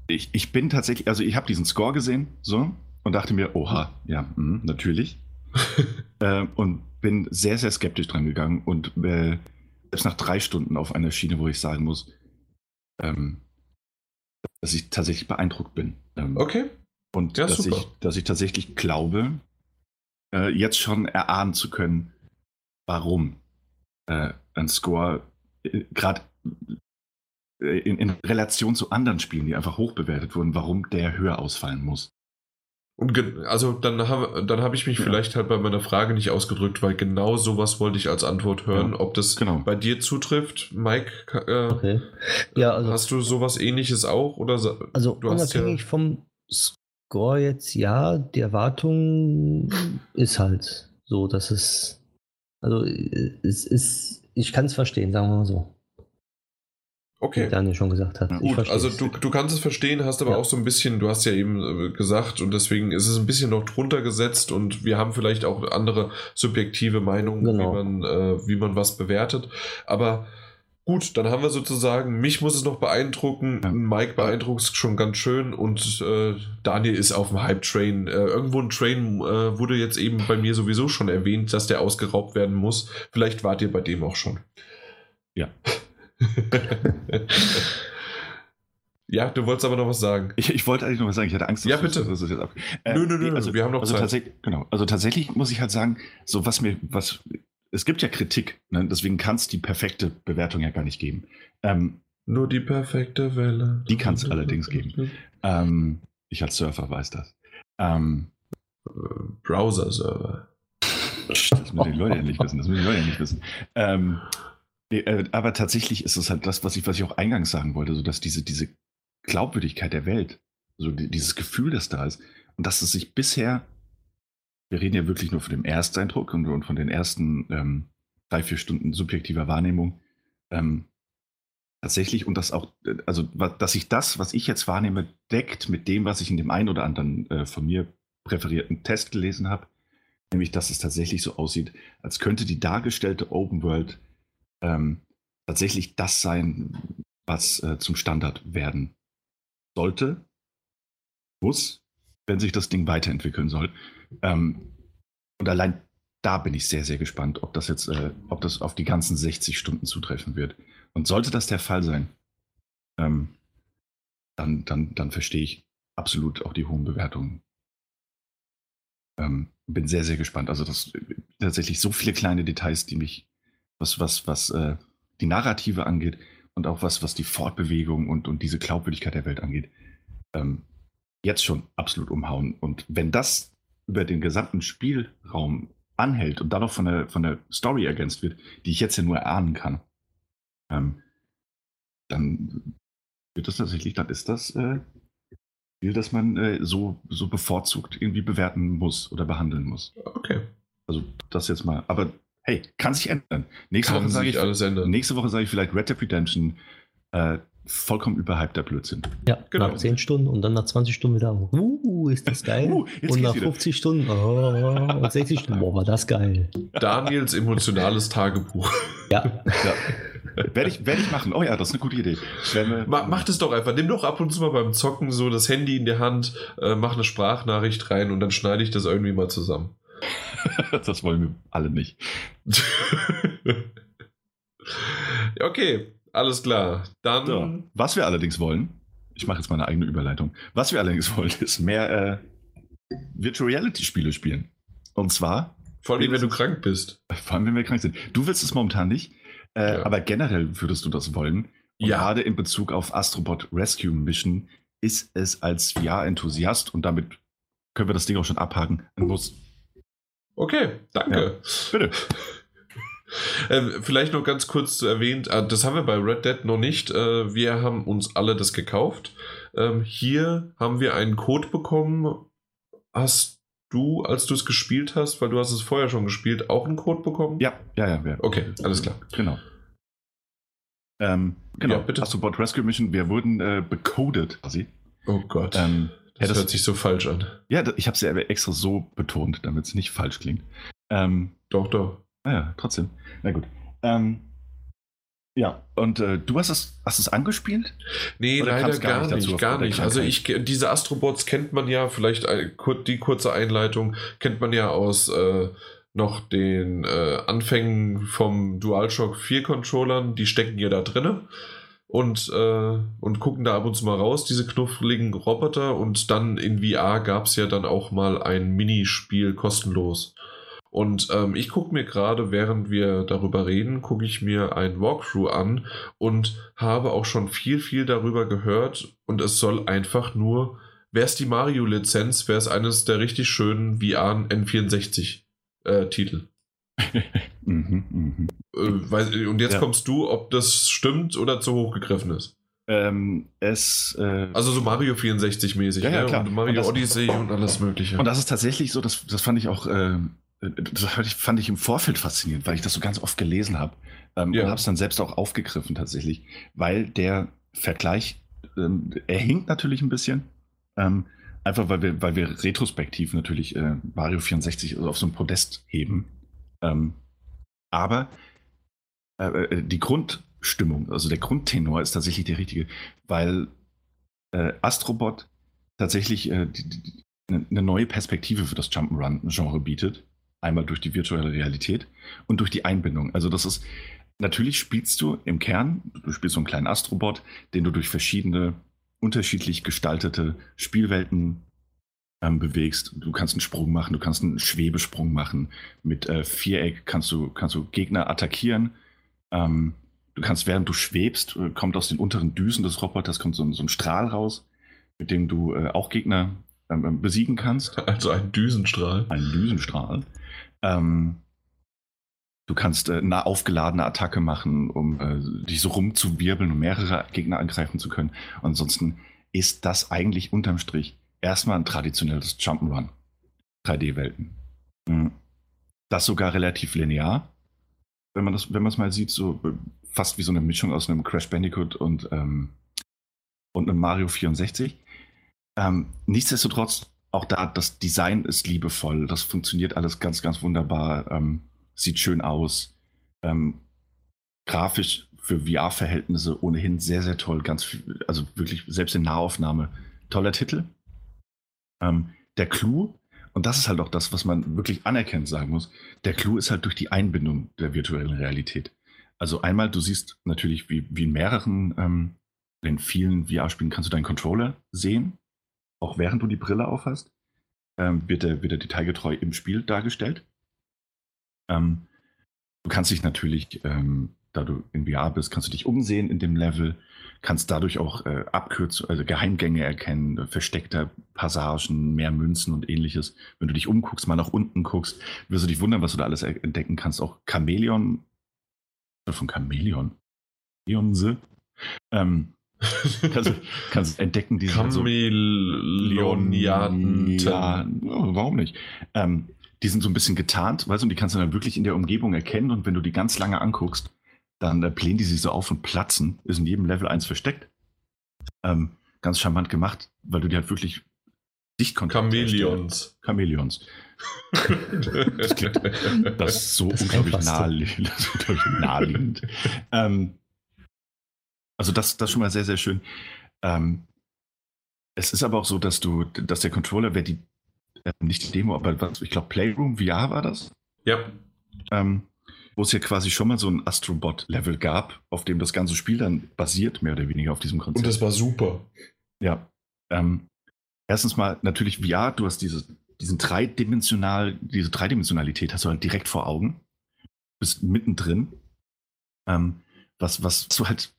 ich, ich bin tatsächlich, also ich habe diesen Score gesehen, so, und dachte mir, oha, ja, mh, natürlich. [laughs] äh, und bin sehr, sehr skeptisch dran gegangen und äh, selbst nach drei Stunden auf einer Schiene, wo ich sagen muss, ähm, dass ich tatsächlich beeindruckt bin. Ähm, Okay. und Ja, dass, super. ich, dass ich tatsächlich glaube, äh, jetzt schon erahnen zu können, warum äh, ein Score gerade in, in Relation zu anderen Spielen, die einfach hoch bewertet wurden, warum der höher ausfallen muss. Und also dann habe dann hab ich mich Ja. vielleicht halt bei meiner Frage nicht ausgedrückt, weil genau sowas wollte ich als Antwort hören. Ja, Ob das genau. bei dir zutrifft, Mike, äh, Okay. Ja, also, hast du sowas ähnliches auch? Oder also du hast ja- unabhängig vom Score jetzt, ja, die Erwartung ist halt so, dass es, also es ist, ich kann es verstehen, sagen wir mal so, wie okay. Daniel schon gesagt hat. Gut, also du, du kannst es verstehen, hast aber Ja. auch so ein bisschen, du hast ja eben äh, gesagt und deswegen ist es ein bisschen noch drunter gesetzt und wir haben vielleicht auch andere subjektive Meinungen, Genau. wie, man, äh, wie man was bewertet. Aber gut, dann haben wir sozusagen, mich muss es noch beeindrucken, Ja. Mike beeindruckt es schon ganz schön und äh, Daniel ist auf dem Hype-Train. Äh, irgendwo ein Train äh, wurde jetzt eben bei mir sowieso schon erwähnt, dass der ausgeraubt werden muss. Vielleicht wart ihr bei dem auch schon. Ja. [laughs] ja, du wolltest aber noch was sagen. Ich, ich wollte eigentlich noch was sagen, ich hatte Angst, Ja, dass bitte. das jetzt ab. Nö, nö, nö, also, wir haben noch also Zeit. Tatsächlich, genau, also tatsächlich muss ich halt sagen, so was mir, was, es gibt ja Kritik, ne? deswegen kann es die perfekte Bewertung ja gar nicht geben. Ähm, Nur die perfekte Welle. Die kann's allerdings geben. ähm, ich als Surfer weiß das. Ähm, Browser-Server. Das müssen die Leute ja nicht wissen. Das müssen die Leute ja nicht wissen. Ähm, nee, äh, aber tatsächlich ist es halt das, was ich, was ich auch eingangs sagen wollte, so dass diese, diese Glaubwürdigkeit der Welt, so die, dieses Gefühl, das da ist, und dass es sich bisher, wir reden ja wirklich nur von dem Ersteindruck und, von den ersten ähm, drei, vier Stunden subjektiver Wahrnehmung, ähm, tatsächlich, und das auch, also dass sich das, was ich jetzt wahrnehme, deckt mit dem, was ich in dem einen oder anderen äh, von mir präferierten Test gelesen habe, nämlich dass es tatsächlich so aussieht, als könnte die dargestellte Open World ähm, tatsächlich das sein, was äh, zum Standard werden sollte, muss, wenn sich das Ding weiterentwickeln soll. Ähm, und allein da bin ich sehr, sehr gespannt, ob das jetzt, äh, ob das auf die ganzen 60 Stunden zutreffen wird. Und sollte das der Fall sein, ähm, dann, dann, dann verstehe ich absolut auch die hohen Bewertungen. Ähm, bin sehr, sehr gespannt. Also das äh, tatsächlich so viele kleine Details, die mich, was, was, was äh, die Narrative angeht und auch was, was die Fortbewegung und, und diese Glaubwürdigkeit der Welt angeht, ähm, jetzt schon absolut umhauen. Und wenn das über den gesamten Spielraum anhält und dann noch von der, von der Story ergänzt wird, die ich jetzt ja nur erahnen kann, ähm, dann wird das tatsächlich, dann ist das äh, Spiel, das man äh, so, so bevorzugt irgendwie bewerten muss oder behandeln muss. Okay. Also das jetzt mal. Aber hey, kann sich ändern. Nächste Kann Woche sage ich, alles ändern. nächste Woche sage ich vielleicht Red Dead Redemption äh, vollkommen überhypter Blödsinn. Ja, Genau. nach 10 Stunden und dann nach 20 Stunden wieder. Uh, ist das geil. Uh, und nach wieder. 50 Stunden, oh, und 60 Stunden, boah, war das geil. Daniels emotionales Tagebuch. Ja, Ja. werde ich, werd ich machen. Oh ja, das ist eine gute Idee. Werde, Ma, mach das doch einfach. Nimm doch ab und zu mal beim Zocken so das Handy in der Hand, äh, mach eine Sprachnachricht rein und dann schneide ich das irgendwie mal zusammen. [laughs] das wollen wir alle nicht. [laughs] okay, alles klar. Dann. So. Was wir allerdings wollen, ich mache jetzt meine eigene Überleitung. Was wir allerdings [laughs] wollen, ist mehr äh, Virtual Reality Spiele spielen. Und zwar, Vor allem, wenn du krank bist. [laughs] vor allem wenn wir krank sind. Du willst es momentan nicht, äh, Ja. aber generell würdest du das wollen. Und Ja. gerade in Bezug auf Astrobot Rescue Mission ist es als VR-Enthusiast und damit können wir das Ding auch schon abhaken. Ein Muss. Okay, danke. Bitte. [laughs] Ähm, vielleicht noch ganz kurz erwähnt, äh, das haben wir bei Red Dead noch nicht. Äh, wir haben uns alle das gekauft. Ähm, hier haben wir einen Code bekommen. Hast du, als du es gespielt hast, weil du hast es vorher schon gespielt, auch einen Code bekommen? Ja, ja, ja. ja. Okay, alles klar. Genau. Ähm, genau, Ja, bitte. Astrobot Rescue Mission, wir wurden äh, becodet quasi. Oh Gott. Ähm, Das, ja, das hört sich so falsch an. Ja, ich habe es ja extra so betont, damit es nicht falsch klingt. Ähm, doch, doch. Naja, ah trotzdem. Na gut. Ähm, ja, und äh, du hast es, hast es angespielt? Nee, Oder leider gar, gar nicht, gar nicht. Also ich, diese Astrobots kennt man ja, vielleicht die kurze Einleitung, kennt man ja aus äh, noch den äh, Anfängen vom DualShock 4 Controllern, die stecken ja da drinne und, äh, und gucken da ab und zu mal raus, diese knuffligen Roboter. Und dann in VR gab es ja dann auch mal ein Minispiel kostenlos. Und ähm, ich gucke mir gerade, während wir darüber reden, gucke ich mir ein Walkthrough an und habe auch schon viel, viel darüber gehört. Und es soll einfach nur, wäre es die Mario-Lizenz, wäre es eines der richtig schönen VR N64-Titel. Äh, [laughs] mhm, mh. äh, und jetzt ja. kommst du, ob das stimmt oder zu hoch gegriffen ist. Ähm, es, äh, also so Mario 64 mäßig, ja, ja, ne? klar. Und Mario und das, Odyssey und alles mögliche. Und das ist tatsächlich so, das, das fand ich auch, äh, das fand ich im Vorfeld faszinierend, weil ich das so ganz oft gelesen habe ähm, ja. und habe es dann selbst auch aufgegriffen tatsächlich, weil der Vergleich, ähm, er hinkt natürlich ein bisschen, ähm, einfach weil wir, weil wir retrospektiv natürlich äh, Mario 64 auf so ein Podest heben. Ähm, aber äh, äh, die Grundstimmung, also der Grundtenor ist tatsächlich der richtige, weil äh, Astrobot tatsächlich äh, die, die, eine neue Perspektive für das Jump'n'Run-Genre bietet. Einmal durch die virtuelle Realität und durch die Einbindung. Also das ist, natürlich spielst du im Kern, du spielst so einen kleinen Astrobot, den du durch verschiedene unterschiedlich gestaltete Spielwelten ähm, bewegst. Du kannst einen Sprung machen, du kannst einen Schwebesprung machen. Mit äh, Viereck kannst du, kannst du Gegner attackieren. Ähm, du kannst, während du schwebst, äh, kommt aus den unteren Düsen des Roboters kommt so, so ein Strahl raus, mit dem du äh, auch Gegner ähm, besiegen kannst. Also ein Düsenstrahl. Ein Düsenstrahl. Ähm, du kannst äh, eine aufgeladene Attacke machen, um äh, dich so rumzuwirbeln und mehrere Gegner angreifen zu können. ansonsten ist das eigentlich unterm Strich erstmal ein traditionelles Jump'n'Run. 3D-Welten. Hm. Das sogar relativ linear. Wenn man das, wenn man es mal sieht, so äh, fast wie so eine Mischung aus einem Crash Bandicoot und, ähm, und einem Mario 64. Ähm, nichtsdestotrotz, auch da, das Design ist liebevoll. Das funktioniert alles ganz, ganz wunderbar. Ähm, sieht schön aus. Ähm, grafisch für VR-Verhältnisse ohnehin sehr, sehr toll. Ganz also wirklich selbst in Nahaufnahme toller Titel. Ähm, der Clou, und das ist halt auch das, was man wirklich anerkennt sagen muss, der Clou ist halt durch die Einbindung der virtuellen Realität. Also einmal, du siehst natürlich, wie, wie in mehreren, ähm, in vielen VR-Spielen kannst du deinen Controller sehen, auch während du die Brille aufhast, ähm, wird, er, wird er detailgetreu im Spiel dargestellt. Ähm, du kannst dich natürlich, ähm, da du in VR bist, kannst du dich umsehen in dem Level kannst dadurch auch äh, Abkürzungen, also Geheimgänge erkennen, versteckte Passagen, mehr Münzen und ähnliches. Wenn du dich umguckst, mal nach unten guckst, wirst du dich wundern, was du da alles entdecken kannst. Auch Chamäleon, von Chamäleon, Leonse, ähm, [laughs] kannst, kannst entdecken, diese Chamäleoniaten. Ja, oh, warum nicht? Ähm, die sind so ein bisschen getarnt, weißt du, und die kannst du dann wirklich in der Umgebung erkennen und wenn du die ganz lange anguckst, dann äh, blähen die sich so auf und platzen. Ist in jedem Level 1 versteckt. Ähm, ganz charmant gemacht, weil du die halt wirklich dicht Chamäleons. Chamäleons. das, klingt, das ist so [laughs] unglaublich naheliegend. naheliegend. ähm, also das, das schon mal sehr, sehr schön. Ähm, es ist aber auch so, dass du, dass der Controller, wer die, äh, nicht die Demo, aber was, ich glaube Playroom VR war das. Ja. Ähm, wo es ja quasi schon mal so ein Astrobot-Level gab, auf dem das ganze Spiel dann basiert, mehr oder weniger auf diesem Konzept. Und das war super. Ja. Ähm, erstens mal natürlich VR, du hast diese, diesen dreidimensional, diese Dreidimensionalität hast du halt direkt vor Augen. Bist mittendrin. Ähm, was, was so halt,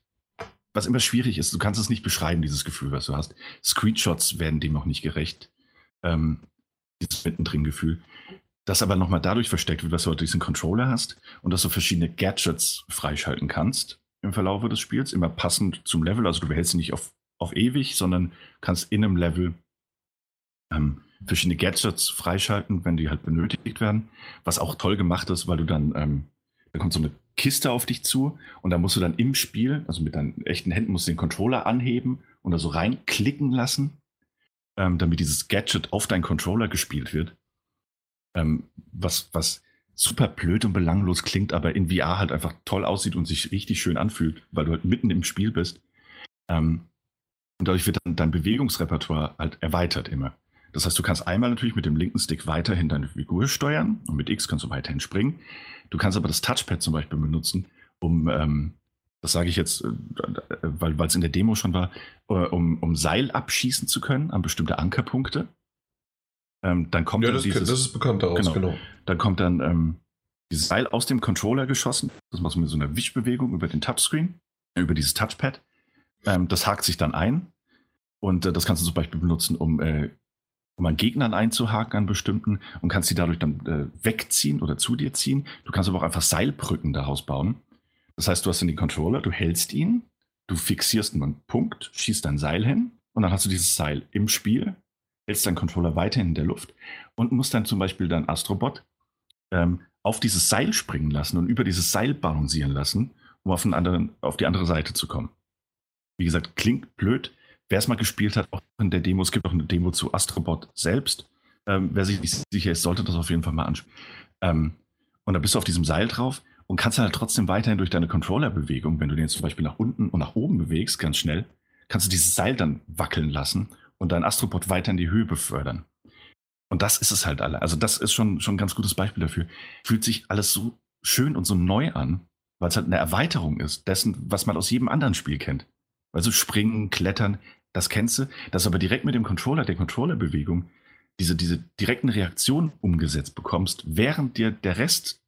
was immer schwierig ist, du kannst es nicht beschreiben, dieses Gefühl, was du hast. Screenshots werden dem noch nicht gerecht. Ähm, dieses Mittendrin-Gefühl das aber nochmal dadurch versteckt wird, dass du diesen Controller hast und dass du verschiedene Gadgets freischalten kannst im Verlauf des Spiels, immer passend zum Level. Also du behältst sie nicht auf, auf ewig, sondern kannst in einem Level ähm, verschiedene Gadgets freischalten, wenn die halt benötigt werden. Was auch toll gemacht ist, weil du dann, ähm, da kommt so eine Kiste auf dich zu und da musst du dann im Spiel, also mit deinen echten Händen, musst du den Controller anheben und da so reinklicken lassen ähm, damit dieses Gadget auf deinen Controller gespielt wird. Ähm, was, was super blöd und belanglos klingt, aber in VR halt einfach toll aussieht und sich richtig schön anfühlt, weil du halt mitten im Spiel bist. Ähm, und dadurch wird dann dein Bewegungsrepertoire halt erweitert immer. Das heißt, du kannst einmal natürlich mit dem linken Stick weiterhin deine Figur steuern und mit X kannst du weiterhin springen. Du kannst aber das Touchpad zum Beispiel benutzen, um, ähm, das sage ich jetzt, äh, weil es in der Demo schon war, äh, um, um Seil abschießen zu können an bestimmte Ankerpunkte. Ähm, dann kommt Ja, dann das, dieses, das ist bekannt daraus, genau. genau. dann kommt dann ähm, dieses Seil aus dem Controller geschossen. Das machst du mit so einer Wischbewegung über den Touchscreen, über dieses Touchpad. Ähm, das hakt sich dann ein. Und äh, das kannst du zum Beispiel benutzen, um, äh, um an Gegnern einzuhaken, an bestimmten, und kannst sie dadurch dann äh, wegziehen oder zu dir ziehen. Du kannst aber auch einfach Seilbrücken daraus bauen. Das heißt, du hast dann den Controller, du hältst ihn, du fixierst einen Punkt, schießt ein Seil hin und dann hast du dieses Seil im Spiel, hältst deinen Controller weiterhin in der Luft und musst dann zum Beispiel dein Astrobot ähm, auf dieses Seil springen lassen und über dieses Seil balancieren lassen, um auf, anderen, auf die andere Seite zu kommen. Wie gesagt, klingt blöd. Wer es mal gespielt hat, auch in der Demo, es gibt auch eine Demo zu Astrobot selbst. Ähm, wer sich nicht sicher ist, sollte das auf jeden Fall mal anschauen. Ähm, und da bist du auf diesem Seil drauf und kannst halt trotzdem weiterhin durch deine Controller-Bewegung, wenn du den jetzt zum Beispiel nach unten und nach oben bewegst, ganz schnell, kannst du dieses Seil dann wackeln lassen und dein Astrobot weiter in die Höhe befördern. Und das ist es halt alle. Also das ist schon, schon ein ganz gutes Beispiel dafür. Fühlt sich alles so schön und so neu an, weil es halt eine Erweiterung ist dessen, was man aus jedem anderen Spiel kennt. Also springen, klettern, das kennst du, das aber direkt mit dem Controller, der Controllerbewegung, diese, diese direkten Reaktionen umgesetzt bekommst, während dir der Rest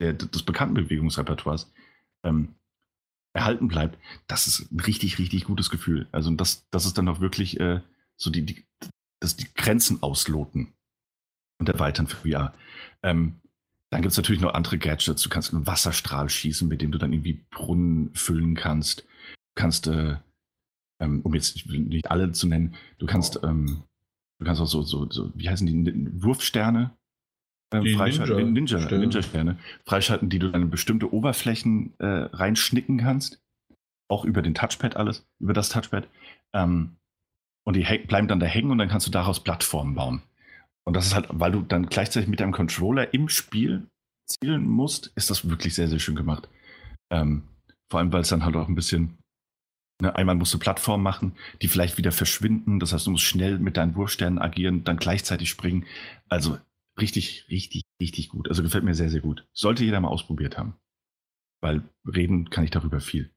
der, des bekannten Bewegungsrepertoires ähm, erhalten bleibt, das ist ein richtig, richtig gutes Gefühl. Also das, das ist dann auch wirklich äh, so die, die, das die Grenzen ausloten und erweitern für VR. Ähm, dann gibt es natürlich noch andere Gadgets. Du kannst einen Wasserstrahl schießen, mit dem du dann irgendwie Brunnen füllen kannst. Du kannst, äh, ähm, um jetzt nicht alle zu nennen, du kannst, ähm, du kannst auch so, so, so wie heißen die, Wurfsterne ähm, Die freischalten. Ninja- Ninja, Sterne. Ninja-Sterne freischalten, die du dann in bestimmte Oberflächen äh, reinschnicken kannst. Auch über den Touchpad alles, über das Touchpad. Ähm, und die bleiben dann da hängen und dann kannst du daraus Plattformen bauen. Und das ist halt, weil du dann gleichzeitig mit deinem Controller im Spiel zielen musst, ist das wirklich sehr, sehr schön gemacht. Ähm, vor allem, weil es dann halt auch ein bisschen, ne, einmal musst du Plattformen machen, die vielleicht wieder verschwinden. Das heißt, du musst schnell mit deinen Wurfsternen agieren, dann gleichzeitig springen. Also richtig, richtig, richtig gut. Also gefällt mir sehr, sehr gut. Sollte jeder mal ausprobiert haben. Weil reden kann ich darüber viel.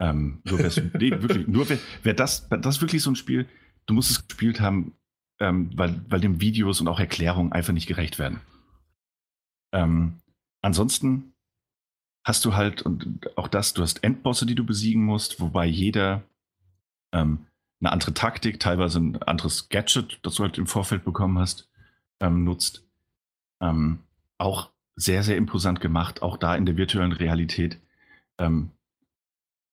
Ähm, nur [laughs] nee, wirklich, nur wer, wer das, das ist wirklich so ein Spiel, du musst es gespielt haben, ähm, weil, weil dem Videos und auch Erklärungen einfach nicht gerecht werden. Ähm, ansonsten hast du halt, und auch das, du hast Endbosse, die du besiegen musst, wobei jeder ähm, eine andere Taktik, teilweise ein anderes Gadget, das du halt im Vorfeld bekommen hast, ähm, nutzt. Ähm, auch sehr, sehr imposant gemacht, auch da in der virtuellen Realität. Ähm,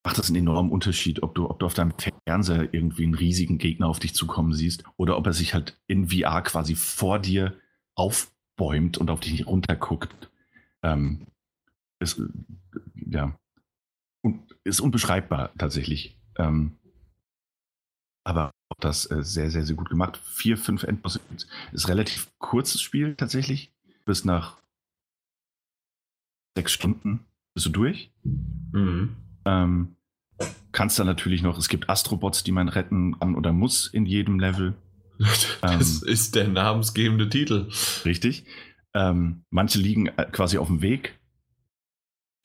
macht das einen enormen Unterschied, ob du, ob du auf deinem Fernseher irgendwie einen riesigen Gegner auf dich zukommen siehst oder ob er sich halt in VR quasi vor dir aufbäumt und auf dich runterguckt. Ähm, ist, äh, ja, ist unbeschreibbar tatsächlich. Ähm, aber auch das äh, sehr, sehr, sehr gut gemacht. Vier, fünf Endbosse ist relativ kurzes Spiel tatsächlich. Bis nach sechs Stunden bist du durch. Mhm. Ähm, kannst dann natürlich noch, es gibt Astrobots, die man retten kann oder muss in jedem Level. [laughs] Das ist der namensgebende Titel. Richtig. Ähm, manche liegen äh, quasi auf dem Weg.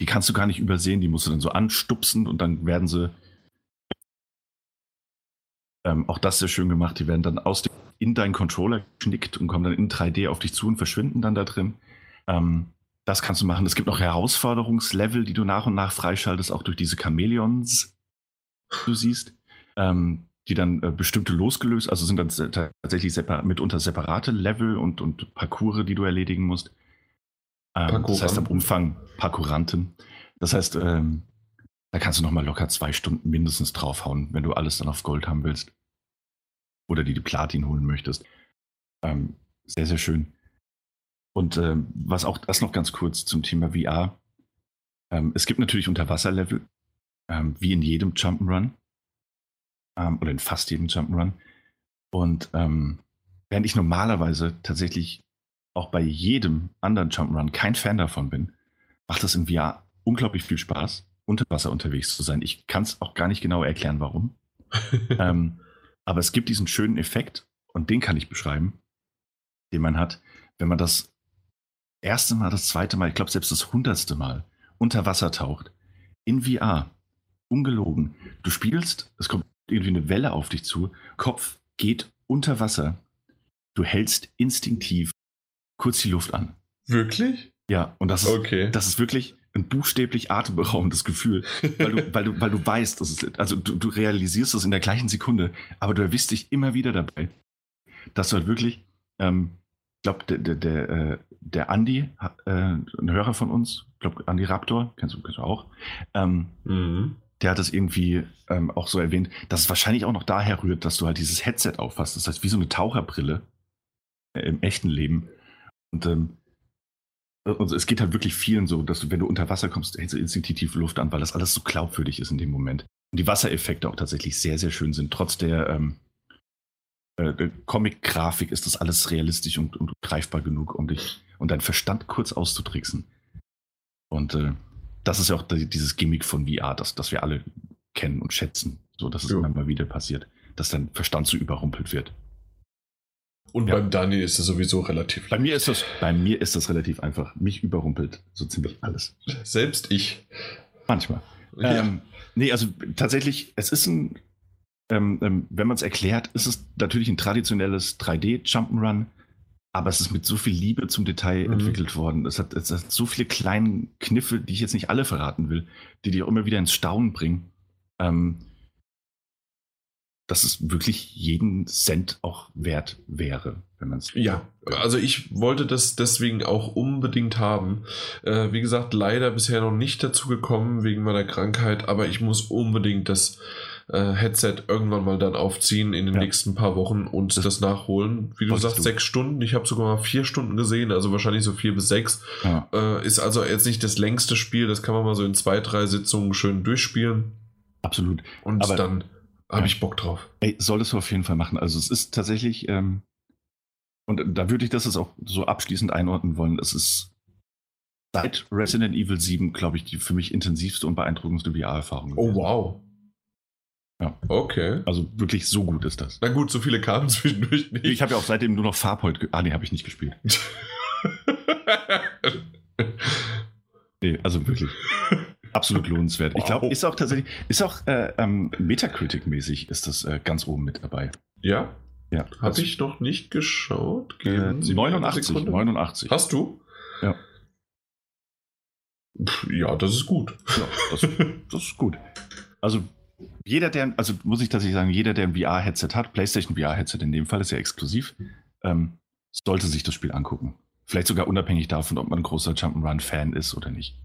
Die kannst du gar nicht übersehen, die musst du dann so anstupsen und dann werden sie. Ähm, auch das sehr schön gemacht. Die werden dann aus dem, in deinen Controller geschnickt und kommen dann in 3D auf dich zu und verschwinden dann da drin. Ähm, das kannst du machen. Es gibt noch Herausforderungslevel, die du nach und nach freischaltest, auch durch diese Chamäleons, du siehst, ähm, die dann äh, bestimmte losgelöst, also sind dann tatsächlich separ mitunter separate Level und, und Parcours, die du erledigen musst. Ähm, das heißt am. Umfang Parkouranten. Das heißt, ähm, da kannst du noch mal locker zwei Stunden mindestens draufhauen, wenn du alles dann auf Gold haben willst. Oder die die Platin holen möchtest. Ähm, sehr, sehr schön. Und ähm, was auch das noch ganz kurz zum Thema VR. Ähm, es gibt natürlich Unterwasserlevel, ähm, wie in jedem Jump'n'Run. Ähm, oder in fast jedem Jump'n'Run. Und ähm, während ich normalerweise tatsächlich auch bei jedem anderen Jump'n'Run kein Fan davon bin, macht das im VR unglaublich viel Spaß, unter Wasser unterwegs zu sein. Ich kann es auch gar nicht genau erklären, warum. [laughs] ähm, aber es gibt diesen schönen Effekt, und den kann ich beschreiben, den man hat, wenn man das erste Mal, das zweite Mal, ich glaube selbst das hundertste Mal unter Wasser taucht, in VR, ungelogen. Du spielst, es kommt irgendwie eine Welle auf dich zu, Kopf geht unter Wasser, du hältst instinktiv kurz die Luft an. Wirklich? Ja, und das ist, Okay. das ist wirklich ein buchstäblich atemberaubendes Gefühl, weil du, weil du, weil du weißt, dass es, also du, du realisierst es in der gleichen Sekunde, aber du erwischst dich immer wieder dabei, dass du halt wirklich, ähm, ich glaube, der, der, der, äh, der Andi, äh, ein Hörer von uns, ich glaube, Andi Raptor, kennst du, kennst du auch, ähm, Mhm. der hat das irgendwie ähm, auch so erwähnt, dass es wahrscheinlich auch noch daher rührt, dass du halt dieses Headset auffasst. Das heißt, wie so eine Taucherbrille äh, im echten Leben. Und, ähm, und es geht halt wirklich vielen so, dass du, wenn du unter Wasser kommst, hältst du instinktiv Luft an, weil das alles so glaubwürdig ist in dem Moment. Und die Wassereffekte auch tatsächlich sehr, sehr schön sind. Trotz der, ähm, äh, der Comic-Grafik ist das alles realistisch und, und greifbar genug, um dich und deinen Verstand kurz auszutricksen. Und äh, das ist ja auch die- dieses Gimmick von VR, das, das wir alle kennen und schätzen. So, dass es immer mal wieder passiert, dass dein Verstand so überrumpelt wird. Und Ja. beim Dani ist es sowieso relativ Bei mir ist das, bei mir ist das relativ einfach. Mich überrumpelt so ziemlich alles. Selbst ich. Manchmal. Ja. Ähm, nee, also tatsächlich, es ist ein, ähm, ähm, wenn man es erklärt, ist es natürlich ein traditionelles 3D-Jump'n'Run, aber es ist mit so viel Liebe zum Detail Mhm. entwickelt worden. Es hat, es hat so viele kleine Kniffe, die ich jetzt nicht alle verraten will, die dich auch immer wieder ins Staunen bringen. Ähm, dass es wirklich jeden Cent auch wert wäre, wenn man es. Ja, also ich wollte das deswegen auch unbedingt haben. Äh, wie gesagt, leider bisher noch nicht dazu gekommen wegen meiner Krankheit, aber ich muss unbedingt das äh, Headset irgendwann mal dann aufziehen in den Ja. nächsten paar Wochen und das, nachholen. Wie du sagst, du. sechs Stunden. Ich habe sogar mal vier Stunden gesehen, also wahrscheinlich so vier bis sechs. Ja. Äh, ist also jetzt nicht das längste Spiel, das kann man mal so in zwei, drei Sitzungen schön durchspielen Absolut. und Aber- dann habe Ja. ich Bock drauf. Ey, solltest du auf jeden Fall machen. Also es ist tatsächlich, ähm, und da würde ich das jetzt auch so abschließend einordnen wollen. Es ist seit Resident Evil 7, glaube ich, die für mich intensivste und beeindruckendste VR-Erfahrung. Oh wow. Ja. Okay. Also wirklich so gut ist das. Na gut, so viele kamen [laughs] zwischendurch nicht. Ich habe ja auch seitdem nur noch Farpoint. Ah, nee, habe ich nicht gespielt. [laughs] Nee, also wirklich. [laughs] Absolut lohnenswert. Ich glaube, Wow. ist auch tatsächlich, ist auch äh, ähm, Metacritic-mäßig ist das äh, ganz oben mit dabei. ja, Ja. habe ich noch nicht geschaut. Äh, Geben Sie mir eine 89, Sekunde. 89. Hast du? Ja. Ja, das ist gut. Ja, das, das ist gut. Also jeder, der, also muss ich tatsächlich sagen, jeder, der ein VR-Headset hat, PlayStation VR-Headset in dem Fall ist ja exklusiv, ähm, sollte sich das Spiel angucken. Vielleicht sogar unabhängig davon, ob man ein großer Jump'n'Run-Fan ist oder nicht.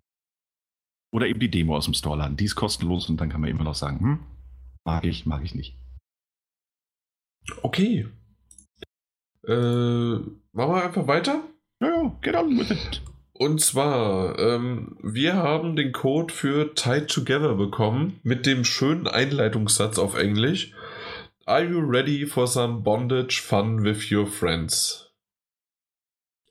Oder eben die Demo aus dem Store laden. Die ist kostenlos und dann kann man immer noch sagen, hm, mag ich, mag ich nicht. Okay. Äh, machen wir einfach weiter? Ja, ja, get on with it. Und zwar, ähm, wir haben den Code für Tied Together bekommen mit dem schönen Einleitungssatz auf Englisch. Are you ready for some bondage fun with your friends?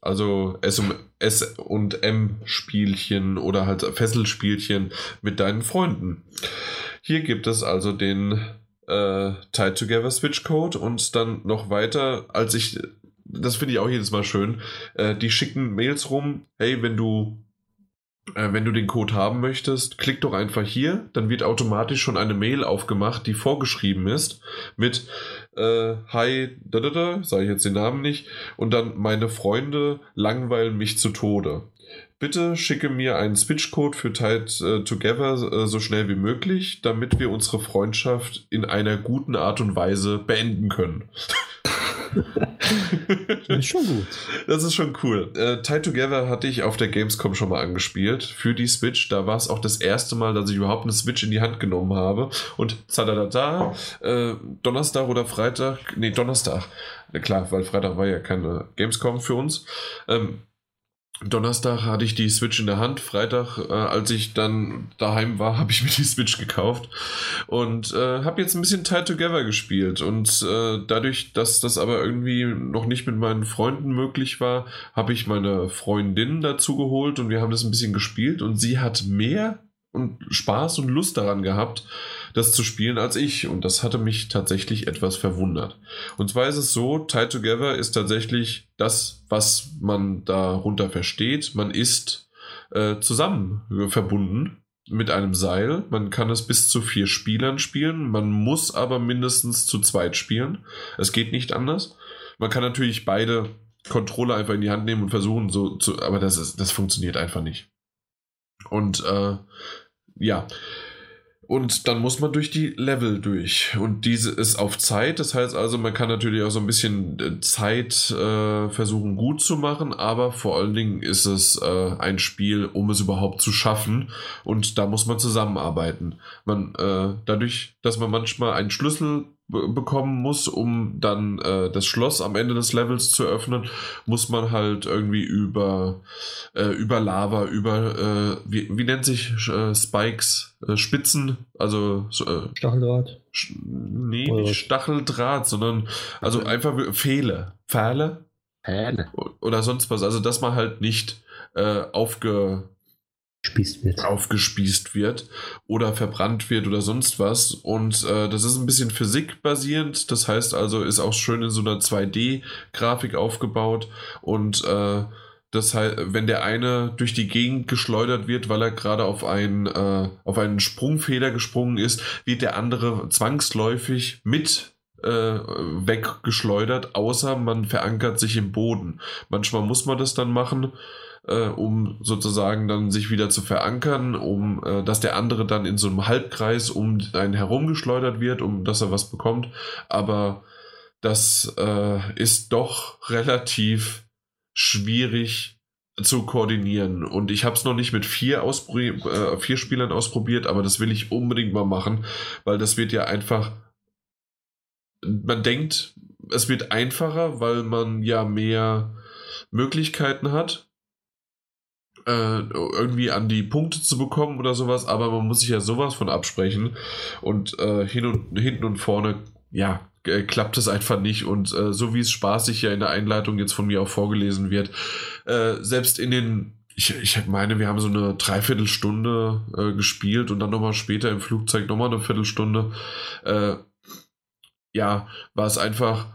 Also S, und- M Spielchen oder halt Fesselspielchen mit deinen Freunden. Hier gibt es also den äh, Tied Together Switch Code und dann noch weiter, als ich, das finde ich auch jedes Mal schön, äh, die schicken Mails rum, hey, wenn du äh, wenn du den Code haben möchtest, klick doch einfach hier, dann wird automatisch schon eine Mail aufgemacht, die vorgeschrieben ist mit äh, Hi, da, da, da, sage ich jetzt den Namen nicht, und dann meine Freunde langweilen mich zu Tode. Bitte schicke mir einen Switch-Code für Tied äh, Together äh, so schnell wie möglich, damit wir unsere Freundschaft in einer guten Art und Weise beenden können. [laughs] [laughs] Das ist schon gut. Das ist schon cool. Äh, Tied Together hatte ich auf der Gamescom schon mal angespielt für die Switch. Da war es auch das erste Mal, dass ich überhaupt eine Switch in die Hand genommen habe. Und zadadada, äh, Donnerstag oder Freitag, nee, Donnerstag. Klar, weil Freitag war ja keine Gamescom für uns. Ähm, Donnerstag hatte ich die Switch in der Hand. Freitag, äh, als ich dann daheim war, [laughs] habe ich mir die Switch gekauft und äh, habe jetzt ein bisschen Tie Together gespielt. Und äh, dadurch, dass das aber irgendwie noch nicht mit meinen Freunden möglich war, habe ich meine Freundin dazu geholt und wir haben das ein bisschen gespielt. Und sie hat mehr und Spaß und Lust daran gehabt, das zu spielen als ich. Und das hatte mich tatsächlich etwas verwundert. Und zwar ist es so, Tie Together ist tatsächlich das, was man darunter versteht. Man ist äh, zusammen verbunden mit einem Seil. Man kann es bis zu vier Spielern spielen. Man muss aber mindestens zu zweit spielen. Es geht nicht anders. Man kann natürlich beide Controller einfach in die Hand nehmen und versuchen so zu, aber das ist, das funktioniert einfach nicht. Und äh, ja. Und dann muss man durch die Level durch. Und diese ist auf Zeit. Das heißt also, man kann natürlich auch so ein bisschen äh, Zeit äh, versuchen gut zu machen, aber vor allen Dingen ist es äh, ein Spiel, um es überhaupt zu schaffen. Und da muss man zusammenarbeiten. Man, äh, dadurch, dass man manchmal einen Schlüssel bekommen muss, um dann äh, das Schloss am Ende des Levels zu öffnen, muss man halt irgendwie über, äh, über Lava, über, äh, wie, wie nennt sich äh, Spikes, äh, Spitzen, also äh, Stacheldraht? nee, Oder nicht Stacheldraht, sondern also einfach Pfähle. Pfähle? Pfähle. Oder sonst was. Also, dass man halt nicht aufge wird. aufgespießt wird oder verbrannt wird oder sonst was. Und äh, das ist ein bisschen physikbasierend. Das heißt also, ist auch schön in so einer 2D-Grafik aufgebaut. Und äh, das heißt, wenn der eine durch die Gegend geschleudert wird, weil er gerade auf einen, äh, auf einen Sprungfeder gesprungen ist, wird der andere zwangsläufig mit äh, weggeschleudert, außer man verankert sich im Boden. Manchmal muss man das dann machen äh, um sozusagen dann sich wieder zu verankern, um äh, dass der andere dann in so einem Halbkreis um einen herumgeschleudert wird, um dass er was bekommt. Aber das äh, ist doch [laughs] relativ schwierig zu koordinieren. Und ich habe es noch nicht mit vier, äh, vier Spielern ausprobiert, aber das will ich unbedingt mal machen, weil das wird ja einfach. Man denkt, es wird einfacher, weil man ja mehr Möglichkeiten hat äh, irgendwie an die Punkte zu bekommen oder sowas, aber man muss sich ja sowas von absprechen und äh, hin und hinten und vorne, ja, äh, klappt es einfach nicht und äh, so wie es spaßig ja in der Einleitung jetzt von mir auch vorgelesen wird, äh, selbst in den ich, ich meine, wir haben so eine Dreiviertelstunde äh, gespielt und dann nochmal später im Flugzeug nochmal eine Viertelstunde. Äh, ja, war es einfach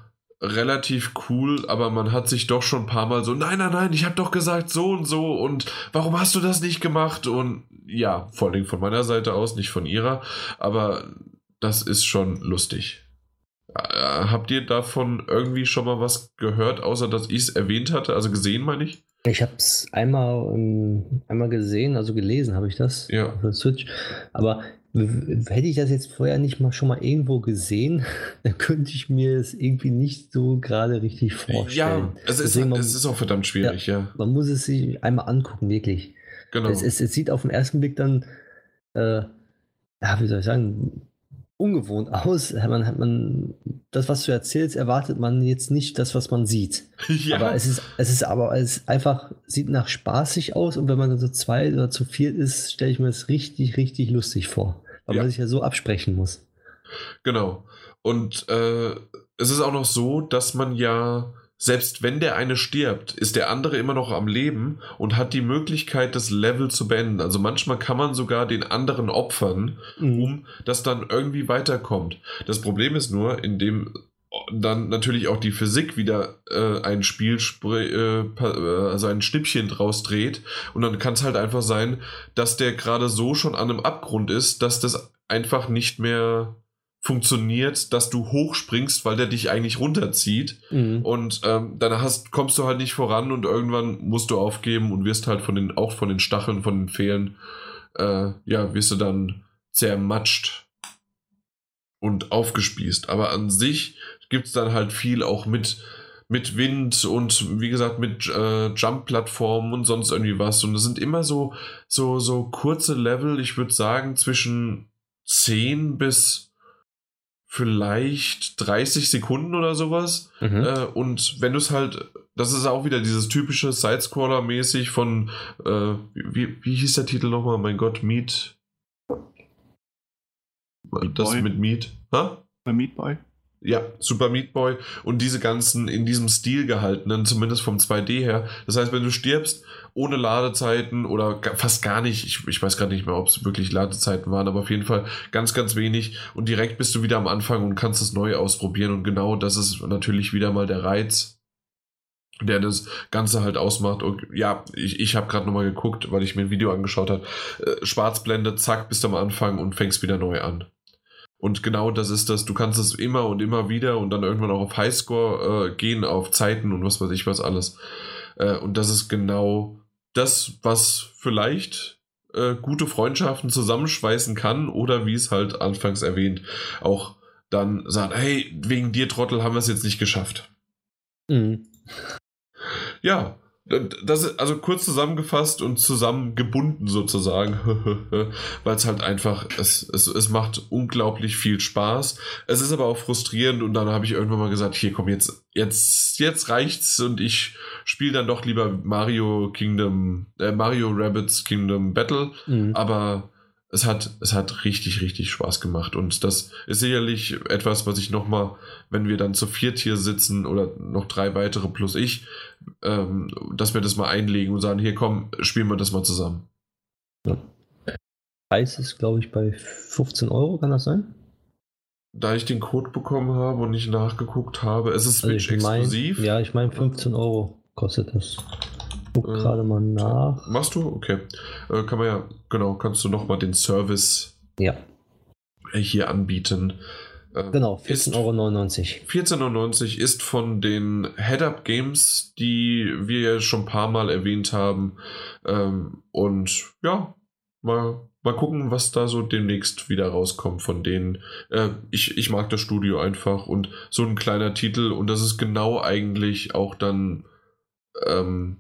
relativ cool, aber man hat sich doch schon ein paar Mal so, nein, nein, nein, ich habe doch gesagt so und so und warum hast du das nicht gemacht? Und ja, vor allem von meiner Seite aus, nicht von ihrer, aber das ist schon lustig. Äh, habt ihr davon irgendwie schon mal was gehört, außer dass ich es erwähnt hatte, also gesehen, meine ich? Ich habe es einmal, um, einmal gesehen, also gelesen habe ich das ja. auf der Switch, aber Hätte ich das jetzt vorher nicht mal schon mal irgendwo gesehen, [laughs] dann könnte ich mir es irgendwie nicht so gerade richtig vorstellen. Ja, es ist, man, es ist auch verdammt schwierig, ja, ja, Man muss es sich einmal angucken, wirklich. Genau. Es, es, es sieht auf den ersten Blick dann, äh, ja, wie soll ich sagen, ungewohnt [laughs] aus. Man hat man das, was du erzählst, erwartet man jetzt nicht das, was man sieht. [laughs] Ja. Aber es ist, es ist aber es ist einfach, sieht nach spaßig aus und wenn man dann so zwei oder zu viert ist, stelle ich mir das richtig, richtig lustig vor. Weil ja. man sich ja so absprechen muss. Genau. Und äh, es ist auch noch so, dass man ja selbst wenn der eine stirbt, ist der andere immer noch am Leben und hat die Möglichkeit, das Level zu beenden. Also manchmal kann man sogar den anderen opfern, mhm. um dass dann irgendwie weiterkommt. Das Problem ist nur, indem dann natürlich auch die Physik wieder äh, ein Spiel, äh, also ein Schnippchen draus dreht. Und dann kann es halt einfach sein, dass der gerade so schon an einem Abgrund ist, dass das einfach nicht mehr funktioniert, dass du hochspringst, weil der dich eigentlich runterzieht. Mhm. Und ähm, dann hast, kommst du halt nicht voran und irgendwann musst du aufgeben und wirst halt von den, auch von den Stacheln, von den Fehlen, äh, ja, wirst du dann zermatscht und aufgespießt. Aber an sich gibt es dann halt viel auch mit, mit Wind und wie gesagt mit äh, Jump-Plattformen und sonst irgendwie was. Und es sind immer so, so, so kurze Level, ich würde sagen, zwischen 10 bis vielleicht 30 Sekunden oder sowas. Mhm. Äh, und wenn du es halt, das ist auch wieder dieses typische Sidescroller-mäßig von, äh, wie, wie hieß der Titel nochmal? Mein Gott, Meat. Das Boy. mit Meat. Ha? Bei Meat Boy? Ja, Super Meat Boy und diese ganzen in diesem Stil gehaltenen, zumindest vom 2D her. Das heißt, wenn du stirbst, ohne Ladezeiten oder fast gar nicht, ich, ich weiß gerade nicht mehr, ob es wirklich Ladezeiten waren, aber auf jeden Fall ganz, ganz wenig und direkt bist du wieder am Anfang und kannst es neu ausprobieren und genau das ist natürlich wieder mal der Reiz, der das Ganze halt ausmacht. Und ja, ich, ich habe gerade nochmal geguckt, weil ich mir ein Video angeschaut habe. Äh, Schwarzblende, zack, bist am Anfang und fängst wieder neu an. Und genau das ist das. Du kannst es immer und immer wieder und dann irgendwann auch auf Highscore äh, gehen, auf Zeiten und was weiß ich was alles. Äh, und das ist genau das, was vielleicht äh, gute Freundschaften zusammenschweißen kann oder wie es halt anfangs erwähnt, auch dann sagt, hey, wegen dir Trottel haben wir es jetzt nicht geschafft. Mhm. Ja, das ist also kurz zusammengefasst und zusammengebunden sozusagen, [laughs] weil es halt einfach, es, es, es macht unglaublich viel Spaß. Es ist aber auch frustrierend und dann habe ich irgendwann mal gesagt, hier komm jetzt, jetzt, jetzt reicht's und ich spiele dann doch lieber Mario Kingdom, äh, Mario Rabbits Kingdom Battle, Mhm. aber es hat, es hat richtig, richtig Spaß gemacht. Und das ist sicherlich etwas, was ich nochmal, wenn wir dann zu viert hier sitzen oder noch drei weitere plus ich, ähm, dass wir das mal einlegen und sagen, hier komm, spielen wir das mal zusammen. Preis ist, glaube ich, bei 15 Euro, kann das sein? Da ich den Code bekommen habe und nicht nachgeguckt habe, es ist Also Switch ich mein, exklusiv. Ja, ich meine 15 Euro kostet das. Guck Äh, gerade mal nach. Machst du? Okay. Äh, kann man ja, genau, kannst du nochmal den Service Ja, hier anbieten. Äh, genau, ist- 14,99 Euro. 14,99 ist von den Head-Up Games, die wir ja schon ein paar Mal erwähnt haben. Ähm, und ja, mal, mal gucken, was da so demnächst wieder rauskommt von denen. Äh, ich, ich mag das Studio einfach und so ein kleiner Titel und das ist genau eigentlich auch dann ähm,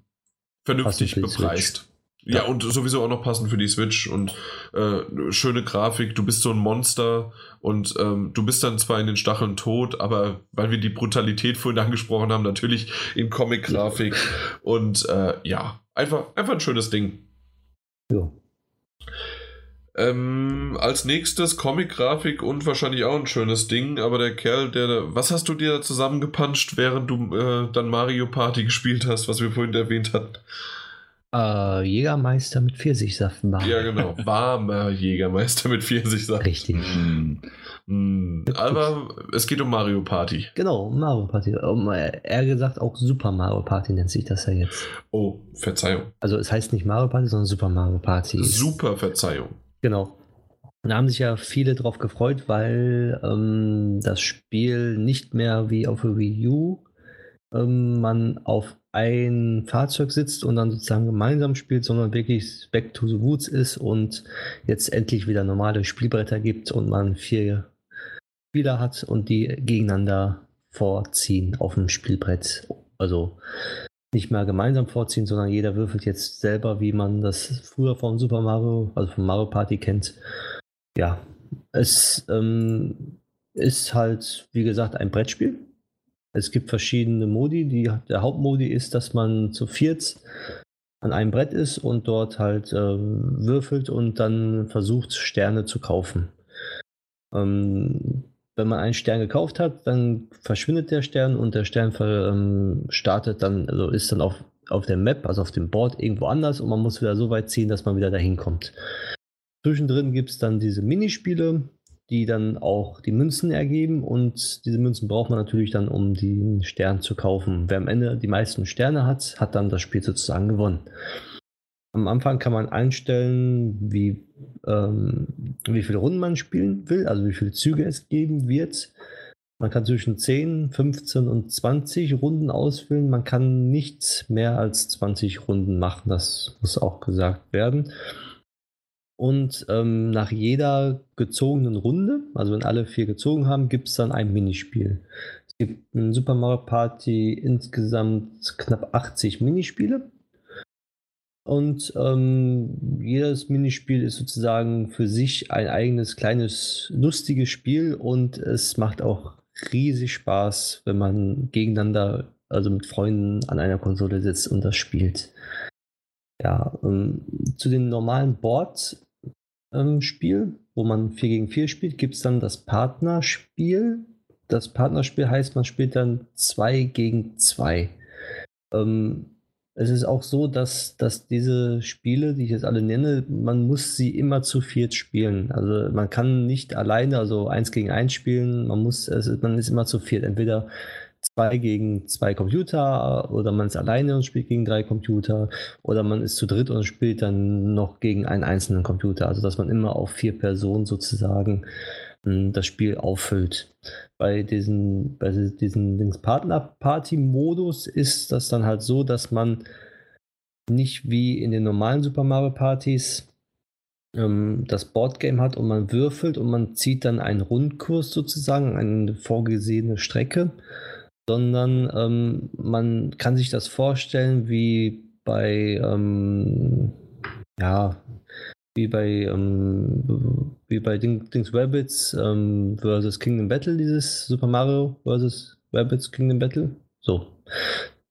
vernünftig bepreist. Ja, Ja. und sowieso auch noch passend für die Switch und äh, schöne Grafik. Du bist so ein Monster und ähm, du bist dann zwar in den Stacheln tot, aber weil wir die Brutalität vorhin angesprochen haben, natürlich in Comic-Grafik und äh, ja, einfach, einfach ein schönes Ding. Ja. Ähm, als nächstes Comic-Grafik und wahrscheinlich auch ein schönes Ding, aber der Kerl, der. Was hast du dir da zusammengepanscht, während du äh, dann Mario Party [laughs] gespielt hast, was wir vorhin erwähnt hatten? Äh, Jägermeister mit Pfirsichsaft machen. Ja, genau. Warmer Jägermeister mit Pfirsichsaft. Richtig. Mm. Mm, aber es geht um Mario Party. Genau, Mario Party. Um, äh, eher gesagt auch Super Mario Party nennt sich das ja jetzt. Oh, Verzeihung. Also es heißt nicht Mario Party, sondern Super Mario Party. Super Verzeihung. Genau. Da haben sich ja viele drauf gefreut, weil ähm, das Spiel nicht mehr wie auf der Wii U ähm, man auf ein Fahrzeug sitzt und dann sozusagen gemeinsam spielt, sondern wirklich Back to the Woods ist und jetzt endlich wieder normale Spielbretter gibt und man vier Spieler hat und die gegeneinander vorziehen auf dem Spielbrett. Also nicht mehr gemeinsam vorziehen, sondern jeder würfelt jetzt selber, wie man das früher vom Super Mario, also vom Mario Party kennt. Ja, es ähm, ist halt, wie gesagt, ein Brettspiel. Es gibt verschiedene Modi. Die, der Hauptmodi ist, dass man zu viert an einem Brett ist und dort halt äh, würfelt und dann versucht, Sterne zu kaufen. Ähm, wenn man einen Stern gekauft hat, dann verschwindet der Stern und der Stern ähm, startet dann, also ist dann auf, auf der Map, also auf dem Board irgendwo anders und man muss wieder so weit ziehen, dass man wieder dahin kommt. Zwischendrin gibt es dann diese Minispiele, die dann auch die Münzen ergeben und diese Münzen braucht man natürlich dann, um den Stern zu kaufen. Wer am Ende die meisten Sterne hat, hat dann das Spiel sozusagen gewonnen. Am Anfang kann man einstellen, wie, ähm, wie viele Runden man spielen will, also wie viele Züge es geben wird. Man kann zwischen 10, 15 und 20 Runden auswählen. Man kann nicht mehr als 20 Runden machen, das muss auch gesagt werden. Und ähm, nach jeder gezogenen Runde, also wenn alle vier gezogen haben, gibt es dann ein Minispiel. Es gibt in Super Mario Party insgesamt knapp 80 Minispiele. Und ähm, jedes Minispiel ist sozusagen für sich ein eigenes kleines lustiges Spiel und es macht auch riesig Spaß, wenn man gegeneinander, also mit Freunden an einer Konsole sitzt und das spielt. Ja, ähm, zu den normalen Board ähm, wo man 4 gegen 4 spielt, gibt es dann das Partnerspiel. Das Partnerspiel heißt, man spielt dann 2 gegen 2. Ähm, es ist auch so, dass, dass diese Spiele, die ich jetzt alle nenne, man muss sie immer zu viert spielen. Also man kann nicht alleine, also eins gegen eins spielen, man muss, also man ist immer zu viert. Entweder zwei gegen zwei Computer oder man ist alleine und spielt gegen drei Computer oder man ist zu dritt und spielt dann noch gegen einen einzelnen Computer. Also dass man immer auf vier Personen sozusagen das Spiel auffüllt. Bei diesen, bei diesen Partner-Party-Modus ist das dann halt so, dass man nicht wie in den normalen Super Mario Partys ähm, das Boardgame hat und man würfelt und man zieht dann einen Rundkurs sozusagen, eine vorgesehene Strecke sondern ähm, man kann sich das vorstellen wie bei, ähm, ja, wie bei, ähm, wie bei Ding, Dings Rabbits ähm, versus Kingdom Battle, dieses Super Mario versus Rabbits Kingdom Battle. So.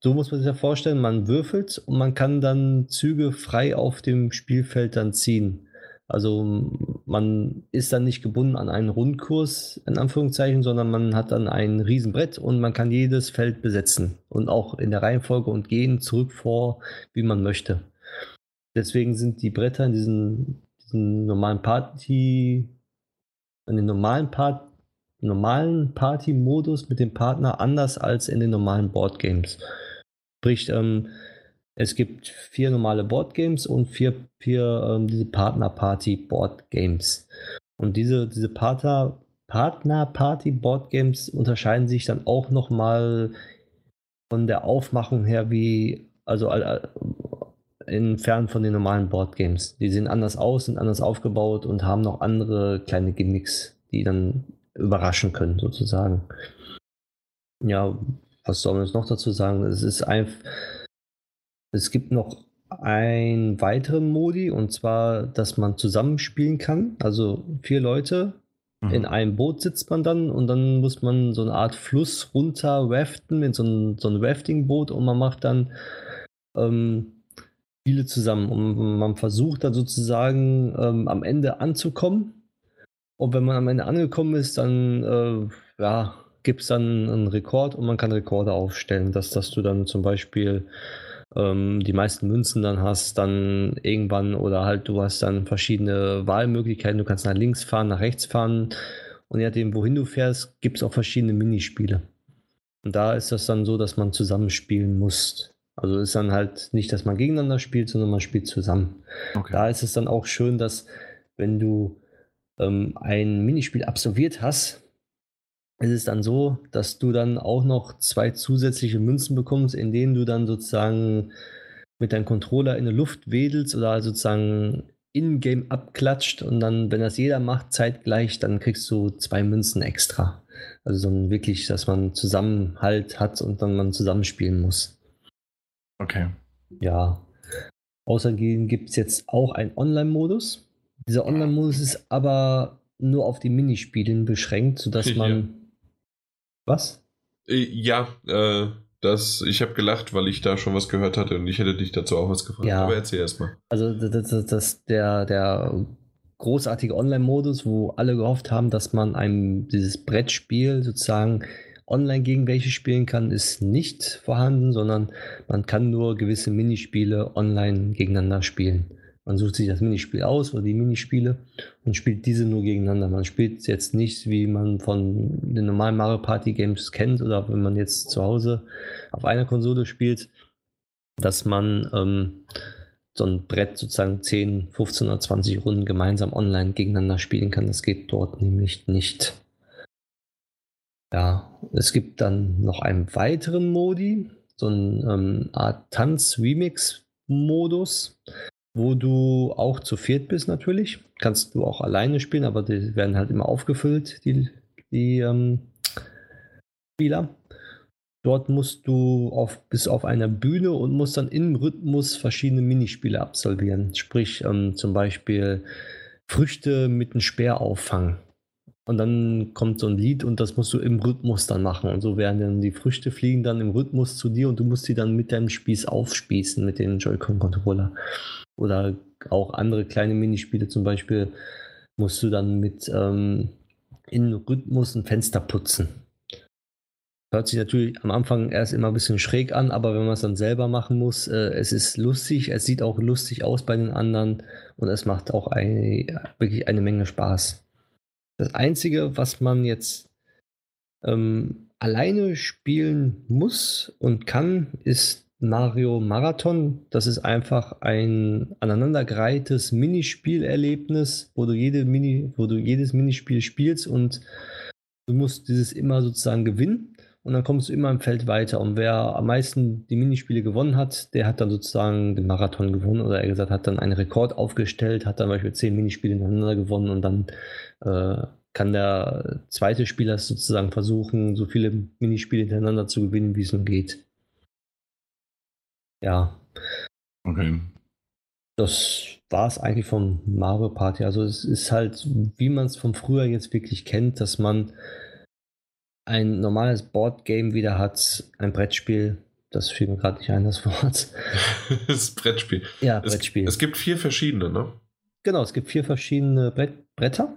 So muss man sich ja vorstellen, man würfelt und man kann dann Züge frei auf dem Spielfeld dann ziehen. Also man ist dann nicht gebunden an einen Rundkurs, in Anführungszeichen, sondern man hat dann ein Riesenbrett und man kann jedes Feld besetzen und auch in der Reihenfolge und gehen zurück vor, wie man möchte. Deswegen sind die Bretter in diesen, diesen normalen Party, in den normalen Part, normalen Party-Modus mit dem Partner anders als in den normalen Boardgames. Sprich, ähm, es gibt vier normale Boardgames und vier, vier ähm, diese Partner-Party-Boardgames. Und diese, diese Partner, Partner-Party-Boardgames unterscheiden sich dann auch nochmal von der Aufmachung her wie, also entfernt von den normalen Boardgames. Die sehen anders aus, sind anders aufgebaut und haben noch andere kleine Gimmicks, die dann überraschen können, sozusagen. Ja, was soll man jetzt noch dazu sagen? Es ist einfach es gibt noch einen weiteren Modi und zwar, dass man zusammenspielen kann. Also vier Leute mhm. in einem Boot sitzt man dann und dann muss man so eine Art Fluss runter raften mit so einem, so einem Rafting-Boot und man macht dann ähm, Spiele zusammen und man versucht dann sozusagen ähm, am Ende anzukommen. Und wenn man am Ende angekommen ist, dann äh, ja, gibt es dann einen Rekord und man kann Rekorde aufstellen, dass, dass du dann zum Beispiel ähm, die meisten Münzen dann hast, dann irgendwann oder halt du hast dann verschiedene Wahlmöglichkeiten. Du kannst nach links fahren, nach rechts fahren und je nachdem, wohin du fährst, gibt es auch verschiedene Minispiele. Und da ist das dann so, dass man zusammenspielen muss. Also ist dann halt nicht, dass man gegeneinander spielt, sondern man spielt zusammen. Okay. Da ist es dann auch schön, dass wenn du ähm, ein Minispiel absolviert hast, ist es dann so, dass du dann auch noch zwei zusätzliche Münzen bekommst, in denen du dann sozusagen mit deinem Controller in der Luft wedelst oder sozusagen in-game abklatscht und dann, wenn das jeder macht, zeitgleich, dann kriegst du zwei Münzen extra. Also so wirklich, dass man Zusammenhalt hat und dann man zusammenspielen muss. Okay. Ja. Außerdem gibt es jetzt auch einen Online-Modus. Dieser Online-Modus ist aber nur auf die Minispielen beschränkt, sodass man was? Äh, ja, äh, das, ich habe gelacht, weil ich da schon was gehört hatte und ich hätte dich dazu auch was gefragt. Ja. Aber erzähl erstmal. Also das, das, das, der, der großartige Online-Modus, wo alle gehofft haben, dass man ein, dieses Brettspiel sozusagen online gegen welche spielen kann, ist nicht vorhanden, sondern man kann nur gewisse Minispiele online gegeneinander spielen. Man sucht sich das Minispiel aus oder die Minispiele und spielt diese nur gegeneinander. Man spielt jetzt nicht, wie man von den normalen Mario Party Games kennt oder wenn man jetzt zu Hause auf einer Konsole spielt, dass man ähm, so ein Brett sozusagen 10, 15 oder 20 Runden gemeinsam online gegeneinander spielen kann. Das geht dort nämlich nicht. Ja, es gibt dann noch einen weiteren Modi, so eine ähm, Art Tanz-Remix-Modus wo du auch zu viert bist natürlich. Kannst du auch alleine spielen, aber die werden halt immer aufgefüllt, die, die ähm, Spieler. Dort musst du auf, bis auf einer Bühne und musst dann im Rhythmus verschiedene Minispiele absolvieren. Sprich, ähm, zum Beispiel Früchte mit einem Speer auffangen. Und dann kommt so ein Lied und das musst du im Rhythmus dann machen. Und so werden dann die Früchte fliegen dann im Rhythmus zu dir und du musst sie dann mit deinem Spieß aufspießen, mit dem Joy-Con-Controller. Oder auch andere kleine Minispiele, zum Beispiel musst du dann mit ähm, in Rhythmus ein Fenster putzen. Hört sich natürlich am Anfang erst immer ein bisschen schräg an, aber wenn man es dann selber machen muss, äh, es ist lustig, es sieht auch lustig aus bei den anderen und es macht auch eine, wirklich eine Menge Spaß. Das Einzige, was man jetzt ähm, alleine spielen muss und kann, ist Mario Marathon. Das ist einfach ein aneinandergereihtes Minispielerlebnis, wo du, jede Mini, wo du jedes Minispiel spielst und du musst dieses immer sozusagen gewinnen und dann kommst du immer im Feld weiter. Und wer am meisten die Minispiele gewonnen hat, der hat dann sozusagen den Marathon gewonnen oder er gesagt hat dann einen Rekord aufgestellt, hat dann zum Beispiel zehn Minispiele hintereinander gewonnen und dann äh, kann der zweite Spieler sozusagen versuchen, so viele Minispiele hintereinander zu gewinnen, wie es nur geht. Ja. Okay. Das war es eigentlich vom Mario Party. Also es ist halt, wie man es vom früher jetzt wirklich kennt, dass man ein normales Boardgame wieder hat, ein Brettspiel. Das fiel mir gerade nicht ein, das Wort. [laughs] das Brettspiel. Ja, Brettspiel. Es, es, gibt vier verschiedene, ne? Genau, es gibt vier verschiedene Brett, Bretter.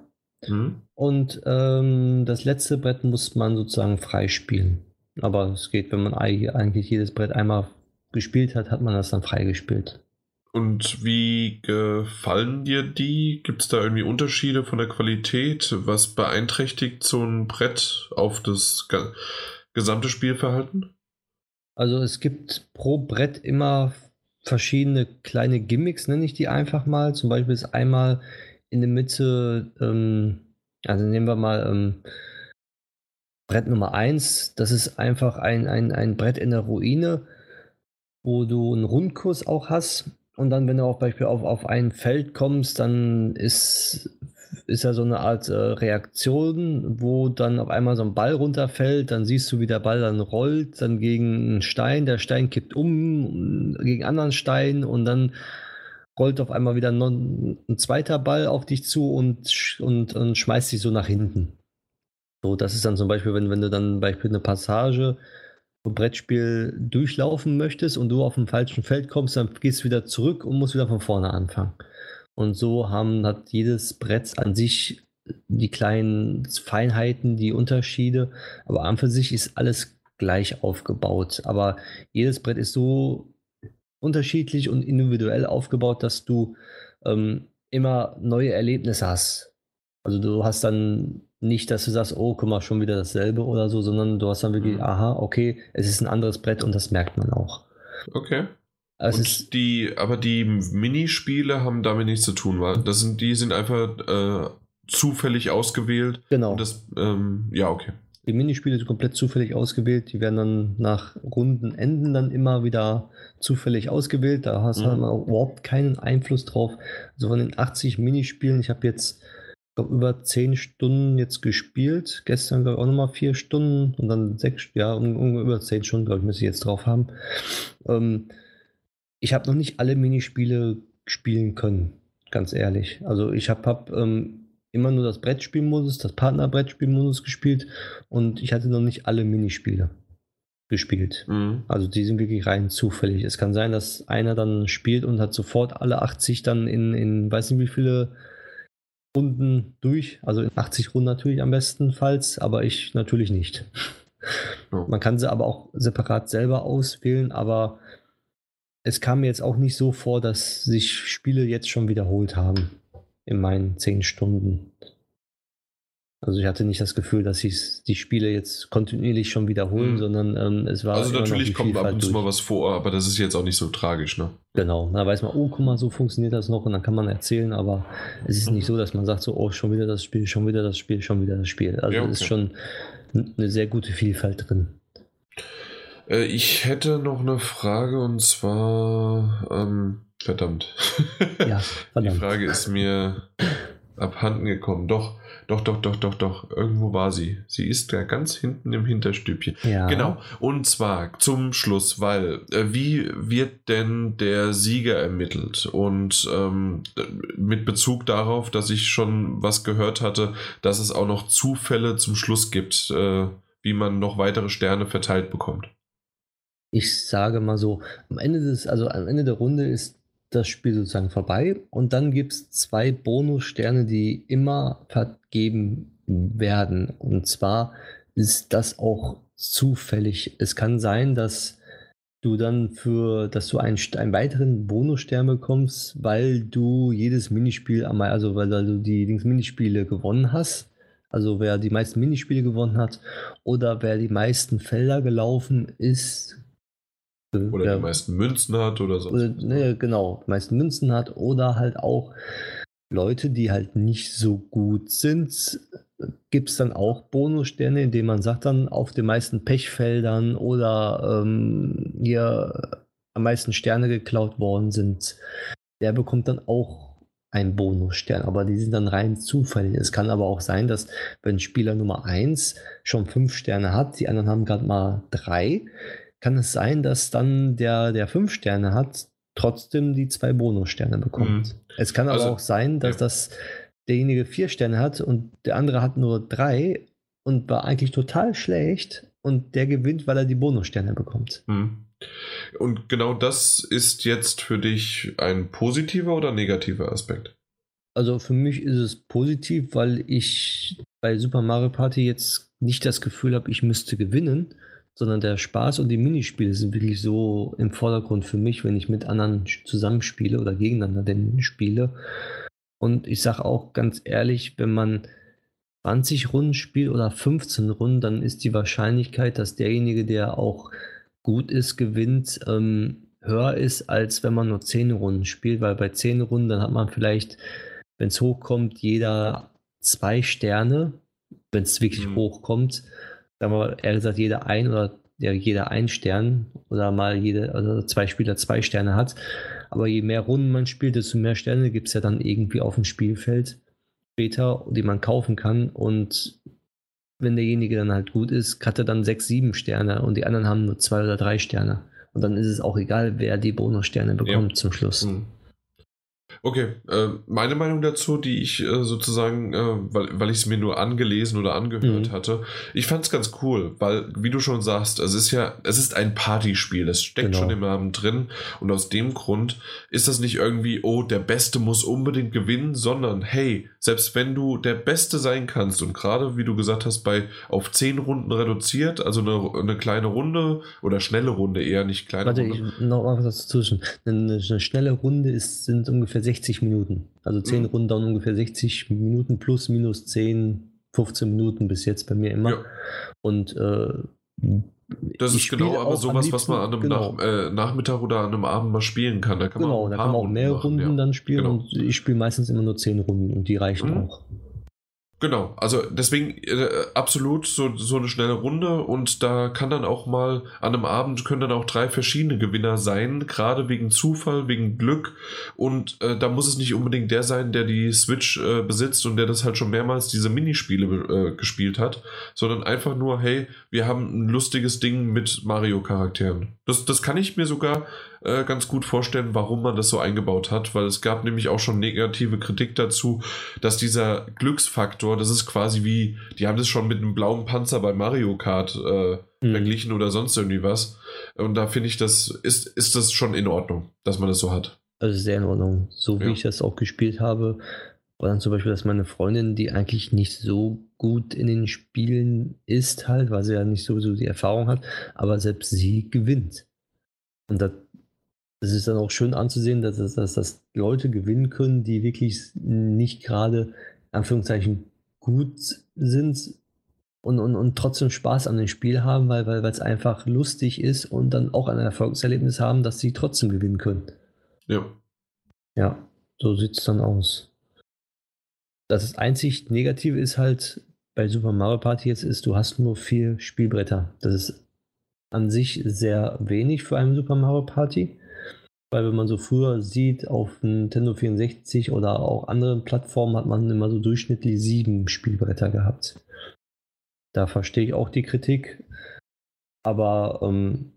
Mhm. Und ähm, das letzte Brett muss man sozusagen freispielen. Aber es geht, wenn man eigentlich jedes Brett einmal gespielt hat, hat man das dann freigespielt. Und wie gefallen dir die? Gibt es da irgendwie Unterschiede von der Qualität? Was beeinträchtigt so ein Brett auf das gesamte Spielverhalten? Also es gibt pro Brett immer verschiedene kleine Gimmicks, nenne ich die einfach mal. Zum Beispiel ist einmal in der Mitte, ähm, also nehmen wir mal ähm, Brett Nummer 1, das ist einfach ein, ein, ein Brett in der Ruine, wo du einen Rundkurs auch hast. Und dann, wenn du auch Beispiel auf, auf ein Feld kommst, dann ist, ist ja so eine Art äh, Reaktion, wo dann auf einmal so ein Ball runterfällt, dann siehst du, wie der Ball dann rollt, dann gegen einen Stein, der Stein kippt um gegen anderen Stein und dann rollt auf einmal wieder ein, ein zweiter Ball auf dich zu und, und, und schmeißt dich so nach hinten. So, das ist dann zum Beispiel, wenn, wenn du dann Beispiel eine Passage Brettspiel durchlaufen möchtest und du auf dem falschen Feld kommst, dann gehst du wieder zurück und musst wieder von vorne anfangen. Und so haben, hat jedes Brett an sich die kleinen Feinheiten, die Unterschiede, aber an für sich ist alles gleich aufgebaut. Aber jedes Brett ist so unterschiedlich und individuell aufgebaut, dass du ähm, immer neue Erlebnisse hast. Also du hast dann nicht, dass du sagst, oh, guck mal, schon wieder dasselbe oder so, sondern du hast dann wirklich, mhm. aha, okay, es ist ein anderes Brett und das merkt man auch. Okay. Die, aber die Minispiele haben damit nichts zu tun, weil das sind, die sind einfach äh, zufällig ausgewählt. Genau. Das, ähm, ja, okay. Die Minispiele sind komplett zufällig ausgewählt. Die werden dann nach Rundenenden dann immer wieder zufällig ausgewählt. Da hast du mhm. überhaupt keinen Einfluss drauf. Also von den 80 Minispielen, ich habe jetzt glaub, über 10 Stunden jetzt gespielt. Gestern glaube ich auch nochmal 4 Stunden und dann 6, ja, um, um, über 10 Stunden, glaube ich, müsste ich jetzt drauf haben. Ähm, ich habe noch nicht alle Minispiele spielen können, ganz ehrlich. Also ich habe hab, ähm, immer nur das Brettspielmodus, das Partner-Brettspielmodus gespielt und ich hatte noch nicht alle Minispiele gespielt. Mhm. Also die sind wirklich rein zufällig. Es kann sein, dass einer dann spielt und hat sofort alle 80 dann in, in weiß nicht wie viele Runden durch. Also in 80 Runden natürlich am bestenfalls, aber ich natürlich nicht. Oh. Man kann sie aber auch separat selber auswählen, aber es kam mir jetzt auch nicht so vor, dass sich Spiele jetzt schon wiederholt haben in meinen zehn Stunden. Also ich hatte nicht das Gefühl, dass sich die Spiele jetzt kontinuierlich schon wiederholen, mhm. sondern ähm, es war. Also natürlich kommt ab und zu mal was vor, aber das ist jetzt auch nicht so tragisch, ne? Genau. Da weiß man, oh, guck mal, so funktioniert das noch und dann kann man erzählen, aber es ist nicht so, dass man sagt so, oh, schon wieder das Spiel, schon wieder das Spiel, schon wieder das Spiel. Also ja, okay. ist schon eine sehr gute Vielfalt drin. Äh, ich hätte noch eine Frage und zwar, ähm, verdammt. Ja, [laughs] verdammt. Die Frage ist mir abhanden gekommen. Doch, doch, doch, doch, doch, doch. Irgendwo war sie. Sie ist ja ganz hinten im Hinterstübchen. Ja. Genau. Und zwar zum Schluss, weil äh, wie wird denn der Sieger ermittelt? Und ähm, mit Bezug darauf, dass ich schon was gehört hatte, dass es auch noch Zufälle zum Schluss gibt, äh, wie man noch weitere Sterne verteilt bekommt. Ich sage mal so, am Ende des, also am Ende der Runde ist das Spiel sozusagen vorbei und dann gibt es zwei Bonussterne, die immer vergeben werden. Und zwar ist das auch zufällig. Es kann sein, dass du dann für, dass du einen, einen weiteren Bonusstern bekommst, weil du jedes Minispiel einmal, also weil du die Dings Minispiele gewonnen hast. Also wer die meisten Minispiele gewonnen hat oder wer die meisten Felder gelaufen ist, oder ja. die meisten Münzen hat oder so. Oder, ne, genau, die meisten Münzen hat oder halt auch Leute, die halt nicht so gut sind, gibt es dann auch Bonussterne, indem man sagt dann auf den meisten Pechfeldern oder ähm, hier am meisten Sterne geklaut worden sind, der bekommt dann auch einen Bonusstern, aber die sind dann rein zufällig. Es kann aber auch sein, dass wenn Spieler Nummer 1 schon fünf Sterne hat, die anderen haben gerade mal drei, kann es sein, dass dann der, der fünf Sterne hat, trotzdem die zwei Bonussterne bekommt. Mhm. Es kann aber Also, auch sein, dass ja. das derjenige vier Sterne hat und der andere hat nur drei und war eigentlich total schlecht und der gewinnt, weil er die Bonussterne bekommt. Hm. Und genau das ist jetzt für dich ein positiver oder negativer Aspekt? Also für mich ist es positiv, weil ich bei Super Mario Party jetzt nicht das Gefühl habe, ich müsste gewinnen, sondern der Spaß und die Minispiele sind wirklich so im Vordergrund für mich, wenn ich mit anderen zusammenspiele oder gegeneinander denn spiele. Und ich sage auch ganz ehrlich, wenn man 20 Runden spielt oder 15 Runden, dann ist die Wahrscheinlichkeit, dass derjenige, der auch gut ist, gewinnt, ähm, höher ist, als wenn man nur 10 Runden spielt, weil bei 10 Runden dann hat man vielleicht, wenn es hochkommt, jeder zwei Sterne, wenn es wirklich Mhm. hochkommt, sagen wir eher gesagt, jeder ein oder ja, jeder ein Stern oder mal jede, also zwei Spieler zwei Sterne hat. Aber je mehr Runden man spielt, desto mehr Sterne gibt es ja dann irgendwie auf dem Spielfeld später, die man kaufen kann. Und wenn derjenige dann halt gut ist, hat er dann sechs, sieben Sterne und die anderen haben nur zwei oder drei Sterne. Und dann ist es auch egal, wer die Bonussterne bekommt zum Schluss. Hm. Okay, äh, meine Meinung dazu, die ich äh, sozusagen, äh, weil, weil ich es mir nur angelesen oder angehört Mhm. hatte, ich fand es ganz cool, weil, wie du schon sagst, es ist ja, es ist ein Partyspiel, es steckt Genau. schon im Namen drin und aus dem Grund ist das nicht irgendwie, oh, der Beste muss unbedingt gewinnen, sondern hey, selbst wenn du der Beste sein kannst und gerade, wie du gesagt hast, bei auf zehn Runden reduziert, also eine, eine kleine Runde oder schnelle Runde eher, nicht kleine Warte, Runde. ich, noch mal was dazwischen. Eine, eine schnelle Runde ist, sind ungefähr 60 Minuten. Also 10 Mhm. Runden dauern ungefähr 60 Minuten plus minus 10, 15 Minuten bis jetzt bei mir immer. Ja. Und äh, Das ist genau aber sowas, am was man an einem liebsten- genau. Nach, äh, Nachmittag oder an einem Abend mal spielen kann. Da kann man genau, ein da kann man auch Runden mehr machen, Runden ja. dann spielen Genau. und ich spiele meistens immer nur 10 Runden und die reichen Mhm. auch. Genau, also deswegen äh, absolut so, so eine schnelle Runde und da kann dann auch mal an einem Abend können dann auch drei verschiedene Gewinner sein, gerade wegen Zufall, wegen Glück und äh, da muss es nicht unbedingt der sein, der die Switch äh, besitzt und der das halt schon mehrmals diese Minispiele äh, gespielt hat, sondern einfach nur, hey, wir haben ein lustiges Ding mit Mario-Charakteren. Das, das kann ich mir sogar äh, ganz gut vorstellen, warum man das so eingebaut hat, weil es gab nämlich auch schon negative Kritik dazu, dass dieser Glücksfaktor, das ist quasi wie, die haben das schon mit einem blauen Panzer bei Mario Kart äh, Mhm. verglichen oder sonst irgendwie was. Und da finde ich, das ist, ist das schon in Ordnung, dass man das so hat. Also sehr in Ordnung. So wie Ja. ich das auch gespielt habe, war dann zum Beispiel, dass meine Freundin, die eigentlich nicht so gut in den Spielen ist, halt, weil sie ja nicht sowieso die Erfahrung hat, aber selbst sie gewinnt. Und das, das ist dann auch schön anzusehen, dass, dass, dass, dass Leute gewinnen können, die wirklich nicht gerade, Anführungszeichen, gut sind und, und, und trotzdem Spaß an dem Spiel haben, weil weil weil es einfach lustig ist und dann auch ein Erfolgserlebnis haben, dass sie trotzdem gewinnen können. Ja. Ja, so sieht es dann aus. Das einzig Negative ist halt bei Super Mario Party jetzt ist, du hast nur vier Spielbretter. Das ist an sich sehr wenig für einen Super Mario Party. Weil wenn man so früher sieht, auf Nintendo 64 oder auch anderen Plattformen hat man immer so durchschnittlich sieben Spielbretter gehabt. Da verstehe ich auch die Kritik. Aber ähm,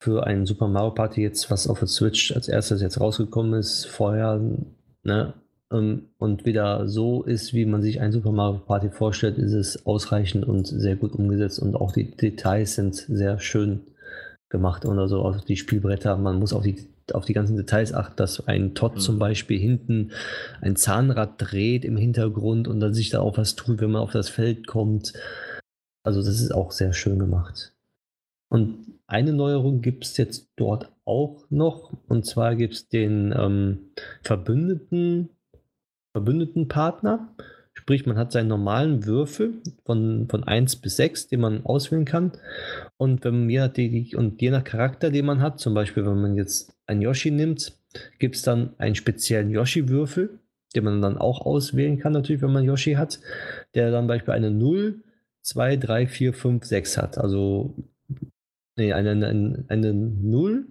für ein Super Mario Party jetzt, was auf der Switch als erstes jetzt rausgekommen ist, vorher, ne, ähm, und wieder so ist, wie man sich ein Super Mario Party vorstellt, ist es ausreichend und sehr gut umgesetzt und auch die Details sind sehr schön gemacht oder so. Also die Spielbretter, man muss auf die, auf die ganzen Details achten, dass ein Todd mhm. zum Beispiel hinten ein Zahnrad dreht im Hintergrund und dann sich da auch was tut, wenn man auf das Feld kommt. Also das ist auch sehr schön gemacht. Und eine Neuerung gibt es jetzt dort auch noch. Und zwar gibt es den ähm, Verbündeten, Verbündeten Partner. Sprich, man hat seinen normalen Würfel von, von 1 bis 6, den man auswählen kann. Und wenn je nach, die, und je nach Charakter, den man hat, zum Beispiel, wenn man jetzt einen Yoshi nimmt, gibt es dann einen speziellen Yoshi-Würfel, den man dann auch auswählen kann, natürlich, wenn man Yoshi hat, der dann beispielsweise eine 0, 2, 3, 4, 5, 6 hat. Also nee, eine, eine, eine 0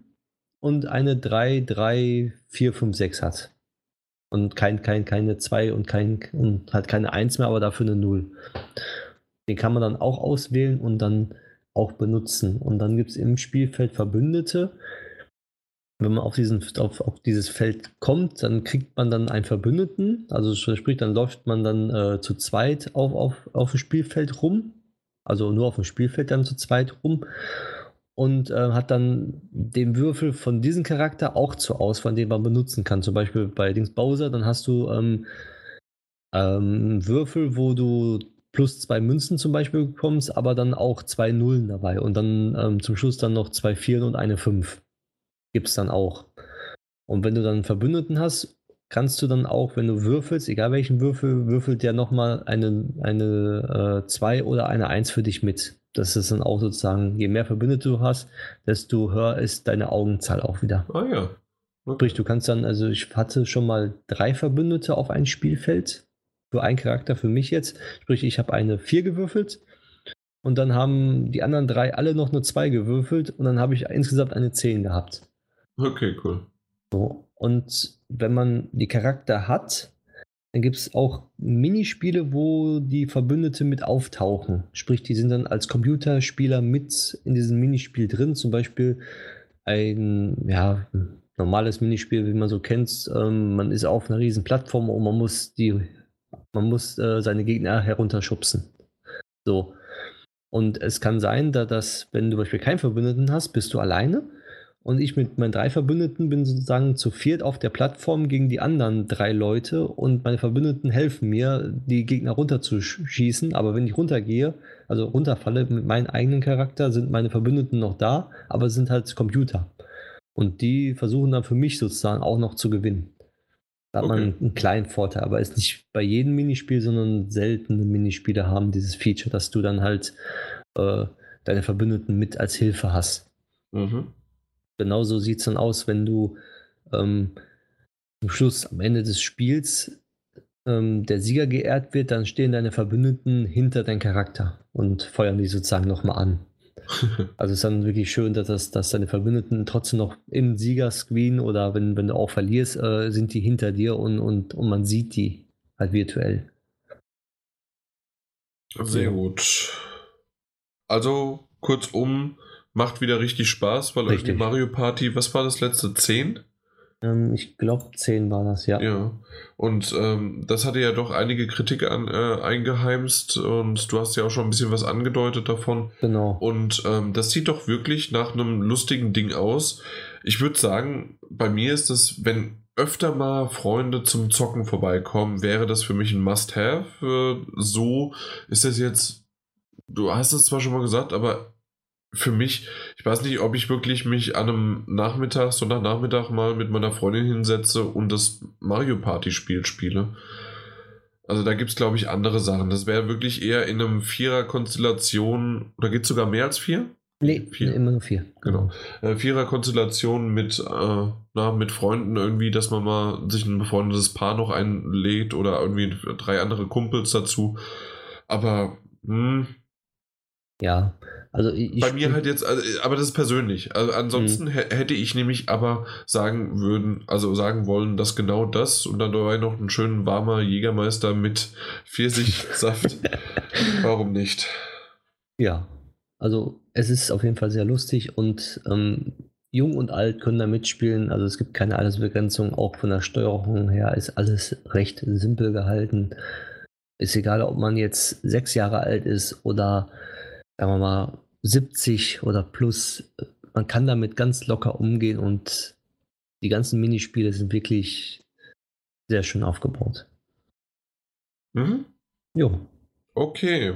und eine 3, 3, 4, 5, 6 hat und kein, kein, keine 2 und, kein, und hat keine 1 mehr, aber dafür eine 0. Den kann man dann auch auswählen und dann auch benutzen. Und dann gibt es im Spielfeld Verbündete. Wenn man auf, diesen, auf, auf dieses Feld kommt, dann kriegt man dann einen Verbündeten. Also sprich, dann läuft man dann äh, zu zweit auf, auf, auf dem Spielfeld rum. Also nur auf dem Spielfeld dann zu zweit rum und äh, hat dann den Würfel von diesem Charakter auch zur Auswahl, den man benutzen kann. Zum Beispiel bei Dings Bowser, dann hast du ähm, ähm, Würfel, wo du plus zwei Münzen zum Beispiel bekommst, aber dann auch zwei Nullen dabei und dann ähm, zum Schluss dann noch zwei Vieren und eine Fünf. Gibt es dann auch. Und wenn du dann einen Verbündeten hast, kannst du dann auch, wenn du würfelst, egal welchen Würfel, würfelt der nochmal eine 2 eine, äh, oder eine 1 für dich mit. Das ist dann auch sozusagen, je mehr Verbündete du hast, desto höher ist deine Augenzahl auch wieder. Ah ja. Okay. Sprich, du kannst dann, also ich hatte schon mal drei Verbündete auf ein Spielfeld. Für einen Charakter für mich jetzt. Sprich, ich habe eine 4 gewürfelt und dann haben die anderen drei alle noch eine 2 gewürfelt und dann habe ich insgesamt eine 10 gehabt. Okay, cool. So. Und wenn man die Charakter hat, dann gibt es auch Minispiele, wo die Verbündete mit auftauchen. Sprich, die sind dann als Computerspieler mit in diesem Minispiel drin. Zum Beispiel ein ja, normales Minispiel, wie man so kennt. Ähm, man ist auf einer riesen Plattform und man muss die, man muss äh, seine Gegner herunterschubsen. So. Und es kann sein, da dass, wenn du zum Beispiel keinen Verbündeten hast, bist du alleine und ich mit meinen drei Verbündeten bin sozusagen zu viert auf der Plattform gegen die anderen drei Leute und meine Verbündeten helfen mir, die Gegner runterzuschießen. Aber wenn ich runtergehe, also runterfalle mit meinem eigenen Charakter, sind meine Verbündeten noch da, aber sind halt Computer. Und die versuchen dann für mich sozusagen auch noch zu gewinnen. Da hat okay. man einen kleinen Vorteil, aber ist nicht bei jedem Minispiel, sondern seltene Minispiele haben dieses Feature, dass du dann halt äh, deine Verbündeten mit als Hilfe hast. Mhm genauso sieht es dann aus, wenn du ähm, am Schluss, am Ende des Spiels, ähm, der Sieger geehrt wird, dann stehen deine Verbündeten hinter deinem Charakter und feuern die sozusagen nochmal an. [laughs] also es ist dann wirklich schön, dass, das, dass deine Verbündeten trotzdem noch im Siegerscreen oder wenn, wenn du auch verlierst, äh, sind die hinter dir und, und, und man sieht die halt virtuell. Sehr gut. Also kurzum, macht wieder richtig Spaß, weil richtig. irgendwie Mario Party, was war das letzte? 10? Ähm, ich glaube 10 war das, ja. Ja. Und ähm, das hatte ja doch einige Kritik an, äh, eingeheimst und du hast ja auch schon ein bisschen was angedeutet davon. Genau. Und ähm, das sieht doch wirklich nach einem lustigen Ding aus. Ich würde sagen, bei mir ist das, wenn öfter mal Freunde zum Zocken vorbeikommen, wäre das für mich ein Must-Have. Äh, so ist das jetzt, du hast es zwar schon mal gesagt, aber für mich, ich weiß nicht, ob ich wirklich mich an einem Nachmittag, Sonntagnachmittag mal mit meiner Freundin hinsetze und das Mario Party Spiel spiele. Also da gibt es, glaube ich, andere Sachen. Das wäre wirklich eher in einem Vierer-Konstellation, oder gibt es sogar mehr als vier? Nee, vier. immer vier. Genau. Äh, Vierer-Konstellation mit, äh, na, mit Freunden irgendwie, dass man mal sich ein befreundetes Paar noch einlegt oder irgendwie drei andere Kumpels dazu. Aber, mh, hm, Ja, also ich. Bei mir halt jetzt, also, aber das ist persönlich. Also ansonsten mhm. hätte ich nämlich aber sagen würden, also sagen wollen, dass genau das und dann dabei noch ein schön warmer Jägermeister mit Pfirsichsaft. [laughs] Warum nicht? Ja, also es ist auf jeden Fall sehr lustig und ähm, jung und alt können da mitspielen. Also es gibt keine Altersbegrenzung. Auch von der Steuerung her ist alles recht simpel gehalten. Ist egal, ob man jetzt sechs Jahre alt ist oder sagen wir mal 70 oder plus. Man kann damit ganz locker umgehen und die ganzen Minispiele sind wirklich sehr schön aufgebaut. Mhm. Jo. Okay.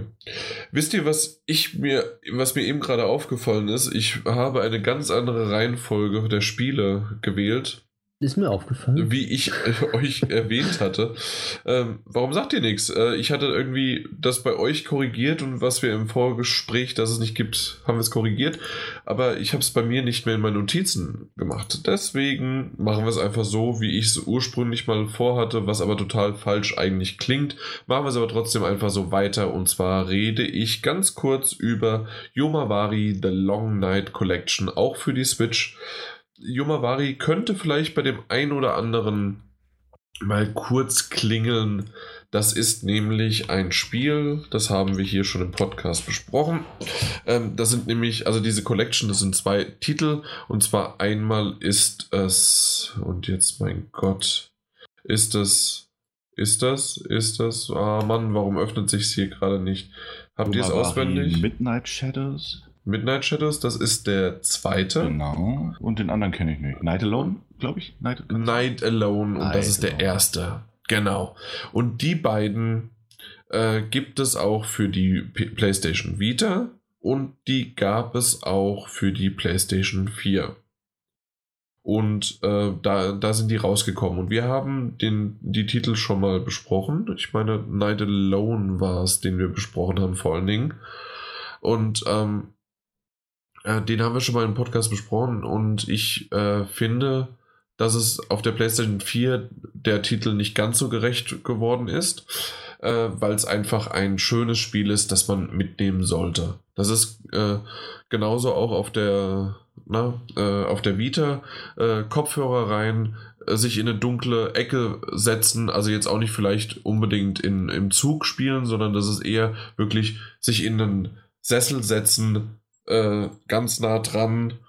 Wisst ihr, was ich mir, was mir eben gerade aufgefallen ist? Ich habe eine ganz andere Reihenfolge der Spiele gewählt. Ist mir aufgefallen. Wie ich äh, euch erwähnt hatte. Ähm, warum sagt ihr nichts? Äh, ich hatte irgendwie das bei euch korrigiert und was wir im Vorgespräch, dass es nicht gibt, haben wir es korrigiert. Aber ich habe es bei mir nicht mehr in meinen Notizen gemacht. Deswegen machen wir es einfach so, wie ich es ursprünglich mal vorhatte, was aber total falsch eigentlich klingt. Machen wir es aber trotzdem einfach so weiter. Und zwar rede ich ganz kurz über Yomawari The Long Night Collection, auch für die Switch. Yomawari könnte vielleicht bei dem einen oder anderen mal kurz klingeln. Das ist nämlich ein Spiel, das haben wir hier schon im Podcast besprochen. Ähm, das sind nämlich, also diese Collection, das sind zwei Titel. Und zwar einmal ist es, und jetzt mein Gott, ist es, ist das, ist das, ah Mann, warum öffnet sich es hier gerade nicht? Habt ihr es auswendig? Midnight Shadows? Midnight Shadows, das ist der zweite. Genau. Und den anderen kenne ich nicht. Night Alone, glaube ich. Night, Night Alone und Night das ist der erste. Genau. Und die beiden äh, gibt es auch für die P PlayStation Vita und die gab es auch für die PlayStation 4. Und äh, da, da sind die rausgekommen. Und wir haben den, die Titel schon mal besprochen. Ich meine, Night Alone war es, den wir besprochen haben, vor allen Dingen. Und ähm, äh, den haben wir schon mal im Podcast besprochen und ich äh, finde, dass es auf der PlayStation 4 der Titel nicht ganz so gerecht geworden ist, äh, weil es einfach ein schönes Spiel ist, das man mitnehmen sollte. Das ist äh, genauso auch auf der, na, äh, auf der Vita, äh, Kopfhörer rein, sich in eine dunkle Ecke setzen, also jetzt auch nicht vielleicht unbedingt in, im Zug spielen, sondern das ist eher wirklich sich in einen Sessel setzen, äh, ganz nah dran.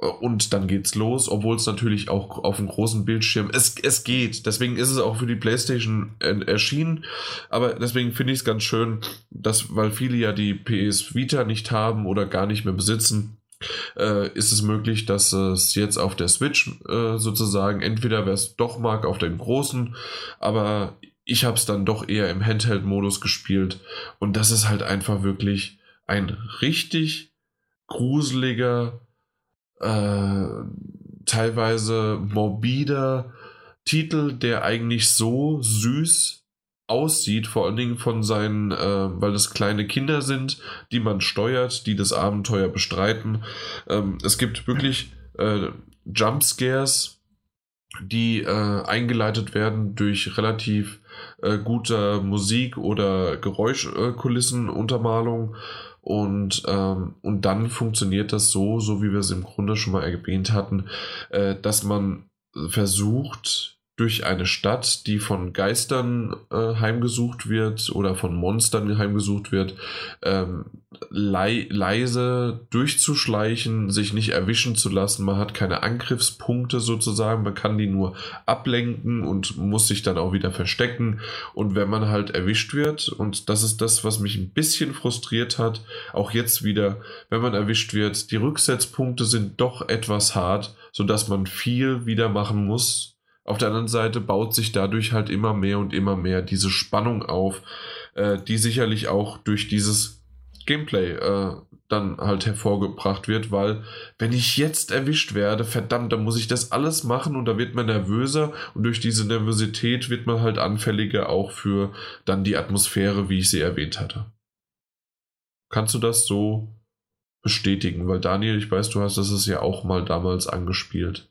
Äh, und dann geht's los, obwohl es natürlich auch auf einem großen Bildschirm, es, es geht, deswegen ist es auch für die Playstation erschienen, aber deswegen finde ich es ganz schön, dass, weil viele ja die PS Vita nicht haben oder gar nicht mehr besitzen, äh, ist es möglich, dass es jetzt auf der Switch äh, sozusagen, entweder wer es doch mag, auf dem großen, aber ich habe es dann doch eher im Handheld-Modus gespielt. Und das ist halt einfach wirklich ein richtig gruseliger, äh, teilweise morbider Titel, der eigentlich so süß aussieht, vor allen Dingen von seinen, äh, weil es kleine Kinder sind, die man steuert, die das Abenteuer bestreiten. Ähm, es gibt wirklich äh, Jumpscares, die äh, eingeleitet werden durch relativ äh, guter Musik oder Geräuschkulissenuntermalung. Äh, und, ähm, und dann funktioniert das so, so wie wir es im Grunde schon mal erwähnt hatten, äh, dass man versucht, durch eine Stadt, die von Geistern äh, heimgesucht wird oder von Monstern heimgesucht wird, ähm, lei leise durchzuschleichen, sich nicht erwischen zu lassen. Man hat keine Angriffspunkte sozusagen, man kann die nur ablenken und muss sich dann auch wieder verstecken. Und wenn man halt erwischt wird, und das ist das, was mich ein bisschen frustriert hat, auch jetzt wieder, wenn man erwischt wird, die Rücksetzpunkte sind doch etwas hart, sodass man viel wieder machen muss auf der anderen Seite baut sich dadurch halt immer mehr und immer mehr diese Spannung auf, äh, die sicherlich auch durch dieses Gameplay äh, dann halt hervorgebracht wird, weil wenn ich jetzt erwischt werde, verdammt, dann muss ich das alles machen und da wird man nervöser und durch diese Nervosität wird man halt anfälliger auch für dann die Atmosphäre, wie ich sie erwähnt hatte. Kannst du das so bestätigen? Weil Daniel, ich weiß, du hast das ja auch mal damals angespielt.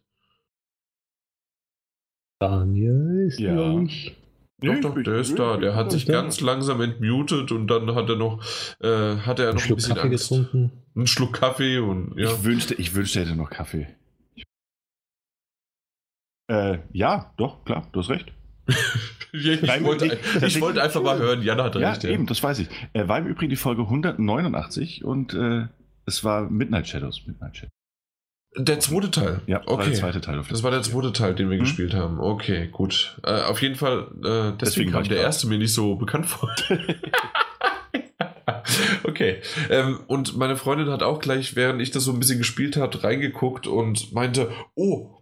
Daniel ist, ja. glaube ich, Doch, doch, der ist da. Der hat sich ganz langsam entmutet und dann hat er noch, äh, hat er noch ein bisschen Kaffee Angst. getrunken. Einen Schluck Kaffee und ja. Ich wünschte, ich wünschte, er hätte noch Kaffee. Äh, ja, doch, klar, du hast recht. [laughs] ich, wollte, ich wollte, einfach mal hören, Jan hat ja, recht. Ja, eben, das weiß ich. Äh, war im Übrigen die Folge 189 und äh, es war Midnight Shadows. Midnight Shadows. Der zweite Teil. Ja, okay. war der zweite Teil. das war der zweite Teil, den wir mhm. gespielt haben. Okay, gut. Äh, auf jeden Fall, äh, deswegen, deswegen kam der erste mir nicht so bekannt vor. [laughs] okay. Ähm, und meine Freundin hat auch gleich, während ich das so ein bisschen gespielt habe, reingeguckt und meinte, oh,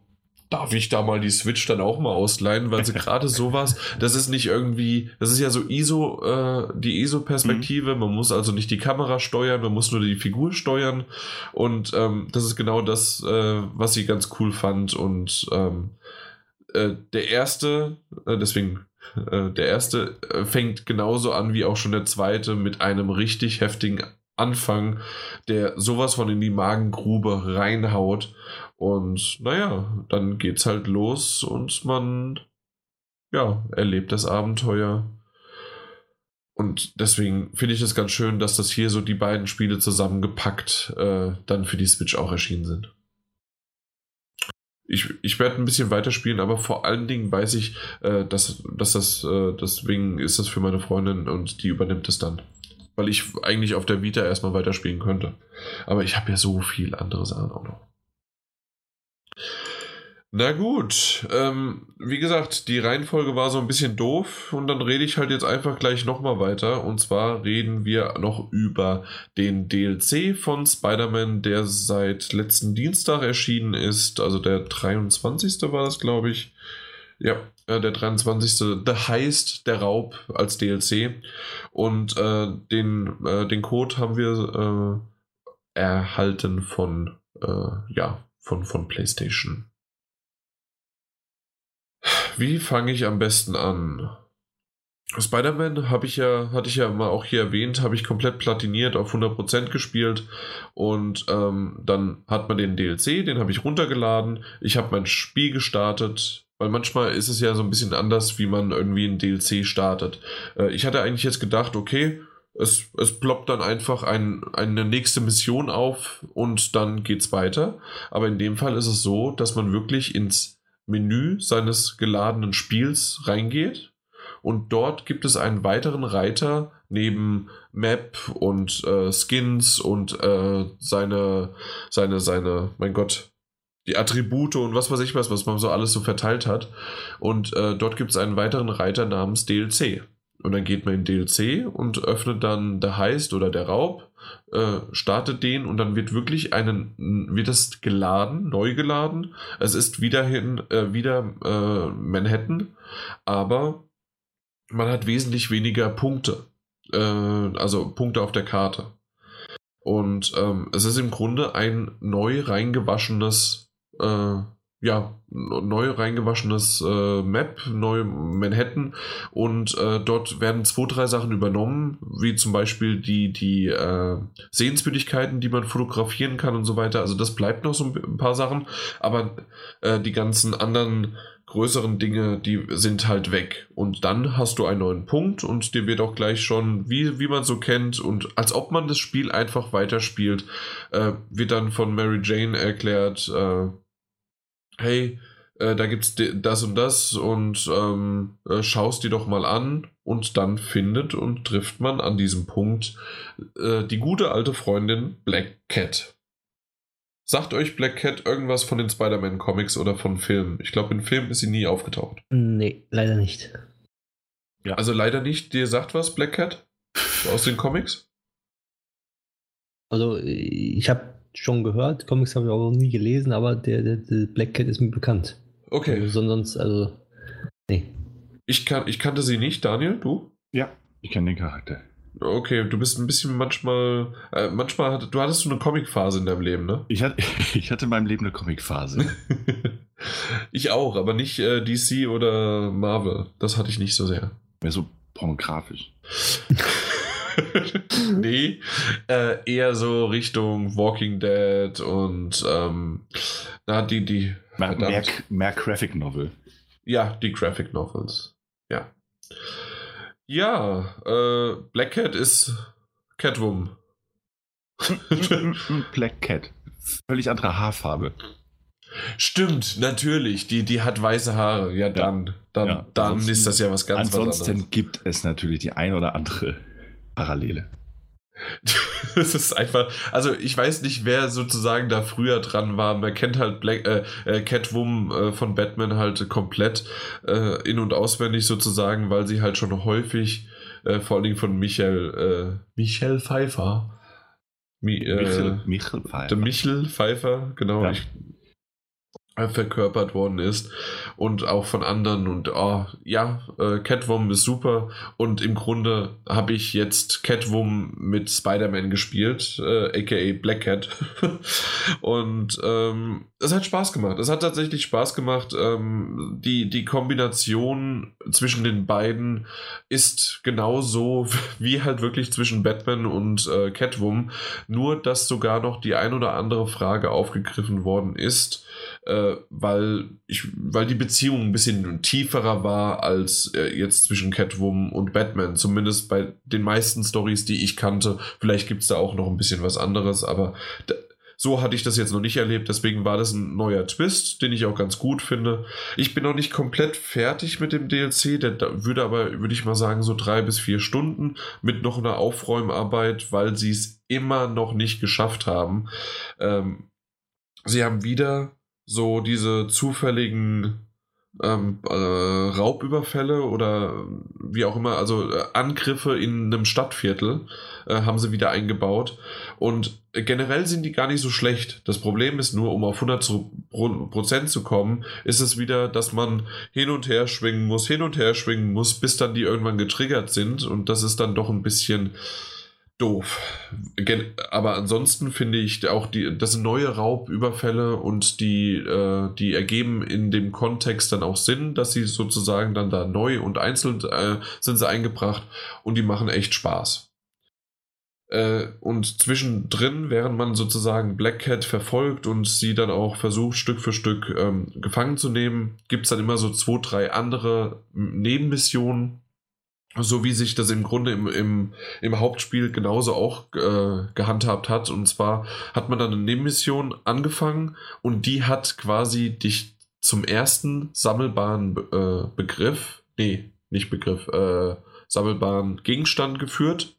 darf ich da mal die Switch dann auch mal ausleihen, weil sie [laughs] gerade sowas, das ist nicht irgendwie, das ist ja so ISO, äh, die ISO-Perspektive, mhm. man muss also nicht die Kamera steuern, man muss nur die Figur steuern. Und ähm, das ist genau das, äh, was sie ganz cool fand. Und ähm, äh, der erste, äh, deswegen äh, der erste äh, fängt genauso an wie auch schon der zweite mit einem richtig heftigen Anfang, der sowas von in die Magengrube reinhaut und naja, dann geht's halt los und man ja, erlebt das Abenteuer. Und deswegen finde ich es ganz schön, dass das hier so die beiden Spiele zusammengepackt äh, dann für die Switch auch erschienen sind. Ich, ich werde ein bisschen weiterspielen, aber vor allen Dingen weiß ich, äh, dass, dass das, äh, deswegen ist das für meine Freundin und die übernimmt es dann. Weil ich eigentlich auf der Vita erstmal weiterspielen könnte. Aber ich habe ja so viel andere Sachen auch noch. Na gut, ähm, wie gesagt, die Reihenfolge war so ein bisschen doof und dann rede ich halt jetzt einfach gleich nochmal weiter. Und zwar reden wir noch über den DLC von Spider-Man, der seit letzten Dienstag erschienen ist. Also der 23. war das, glaube ich. Ja, äh, der 23. The Heist, der Raub als DLC. Und äh, den, äh, den Code haben wir äh, erhalten von, äh, ja, von, von PlayStation. Wie fange ich am besten an? Spider-Man habe ich ja, hatte ich ja mal auch hier erwähnt, habe ich komplett platiniert, auf 100% gespielt und ähm, dann hat man den DLC, den habe ich runtergeladen, ich habe mein Spiel gestartet, weil manchmal ist es ja so ein bisschen anders, wie man irgendwie ein DLC startet. Äh, ich hatte eigentlich jetzt gedacht, okay, es, es ploppt dann einfach ein, eine nächste Mission auf und dann geht's weiter. Aber in dem Fall ist es so, dass man wirklich ins Menü seines geladenen Spiels reingeht und dort gibt es einen weiteren Reiter neben Map und äh, Skins und äh, seine, seine, seine, mein Gott, die Attribute und was weiß ich was, was man so alles so verteilt hat. Und äh, dort gibt es einen weiteren Reiter namens DLC. Und dann geht man in DLC und öffnet dann der Heist oder der Raub, äh, startet den und dann wird wirklich einen, wird es geladen, neu geladen. Es ist wiederhin, äh, wieder äh, Manhattan, aber man hat wesentlich weniger Punkte. Äh, also Punkte auf der Karte. Und ähm, es ist im Grunde ein neu reingewaschenes äh, ja, neu reingewaschenes äh, Map, neu Manhattan und äh, dort werden zwei, drei Sachen übernommen, wie zum Beispiel die, die äh, Sehenswürdigkeiten, die man fotografieren kann und so weiter. Also das bleibt noch so ein paar Sachen, aber äh, die ganzen anderen größeren Dinge, die sind halt weg. Und dann hast du einen neuen Punkt und dir wird auch gleich schon, wie, wie man so kennt, und als ob man das Spiel einfach weiterspielt, äh, wird dann von Mary Jane erklärt, äh, hey, äh, da gibt's das und das und ähm, äh, schaust die doch mal an und dann findet und trifft man an diesem Punkt äh, die gute alte Freundin Black Cat. Sagt euch Black Cat irgendwas von den Spider-Man-Comics oder von Filmen? Ich glaube, in Filmen ist sie nie aufgetaucht. Nee, leider nicht. Ja. Also leider nicht. Dir sagt was, Black Cat? Aus den Comics? Also, ich habe schon gehört, Comics habe ich auch noch nie gelesen, aber der, der, der Black Cat ist mir bekannt. Okay. Also, sonst, also, nee. Ich, kan ich kannte sie nicht, Daniel, du? Ja, ich kenne den Charakter. Okay, du bist ein bisschen manchmal, äh, manchmal, hat, du hattest so eine Comicphase in deinem Leben, ne? Ich hatte, [laughs] ich hatte in meinem Leben eine Comicphase. [laughs] ich auch, aber nicht äh, DC oder Marvel. Das hatte ich nicht so sehr. Mehr so pornografisch. [laughs] [laughs] nee, äh, eher so Richtung Walking Dead und ähm, na, die, die. Mehr, mehr, mehr, Graphic Novel. Ja, die Graphic Novels. Ja. Ja, äh, Black Cat ist Catwoman. [laughs] Black Cat. Völlig andere Haarfarbe. Stimmt, natürlich. Die, die hat weiße Haare. Ja, dann, dann, ja, dann ist das ja was ganz Ansonsten was gibt es natürlich die ein oder andere Parallele. [laughs] das ist einfach, also ich weiß nicht, wer sozusagen da früher dran war. Man kennt halt Black, äh, äh, Catwoman äh, von Batman halt komplett äh, in- und auswendig sozusagen, weil sie halt schon häufig, äh, vor allen Dingen von Michael, äh, Michael Pfeiffer, Mi, Michel, Michel Pfeiffer. Der Michel Pfeiffer, genau. Ja. Ich, verkörpert worden ist. Und auch von anderen und oh, ja, äh, Catwoman ist super. Und im Grunde habe ich jetzt Catwoman mit Spider-Man gespielt, äh, aka Black Cat. [laughs] Und ähm, es hat Spaß gemacht, es hat tatsächlich Spaß gemacht, ähm, die, die Kombination zwischen den beiden ist genauso [laughs] wie halt wirklich zwischen Batman und äh, Catwoman, nur dass sogar noch die ein oder andere Frage aufgegriffen worden ist, äh, weil, ich, weil die Beziehung ein bisschen tieferer war als äh, jetzt zwischen Catwoman und Batman. Zumindest bei den meisten Stories, die ich kannte. Vielleicht gibt es da auch noch ein bisschen was anderes, aber da, so hatte ich das jetzt noch nicht erlebt, deswegen war das ein neuer Twist, den ich auch ganz gut finde. Ich bin noch nicht komplett fertig mit dem DLC, der würde aber, würde ich mal sagen, so drei bis vier Stunden mit noch einer Aufräumarbeit, weil sie es immer noch nicht geschafft haben. Ähm, sie haben wieder so diese zufälligen ähm, äh, Raubüberfälle oder wie auch immer, also äh, Angriffe in einem Stadtviertel äh, haben sie wieder eingebaut. Und generell sind die gar nicht so schlecht. Das Problem ist nur, um auf 100 Prozent zu kommen, ist es wieder, dass man hin und her schwingen muss, hin und her schwingen muss, bis dann die irgendwann getriggert sind. Und das ist dann doch ein bisschen doof. Aber ansonsten finde ich auch die, das sind neue Raubüberfälle und die, äh, die ergeben in dem Kontext dann auch Sinn, dass sie sozusagen dann da neu und einzeln äh, sind sie eingebracht und die machen echt Spaß. Äh, und zwischendrin, während man sozusagen Black Cat verfolgt und sie dann auch versucht, Stück für Stück ähm, gefangen zu nehmen, gibt es dann immer so zwei, drei andere Nebenmissionen, so wie sich das im Grunde im, im, im Hauptspiel genauso auch äh, gehandhabt hat. Und zwar hat man dann eine Nebenmission angefangen und die hat quasi dich zum ersten sammelbaren äh, Begriff, nee, nicht Begriff, äh, sammelbaren Gegenstand geführt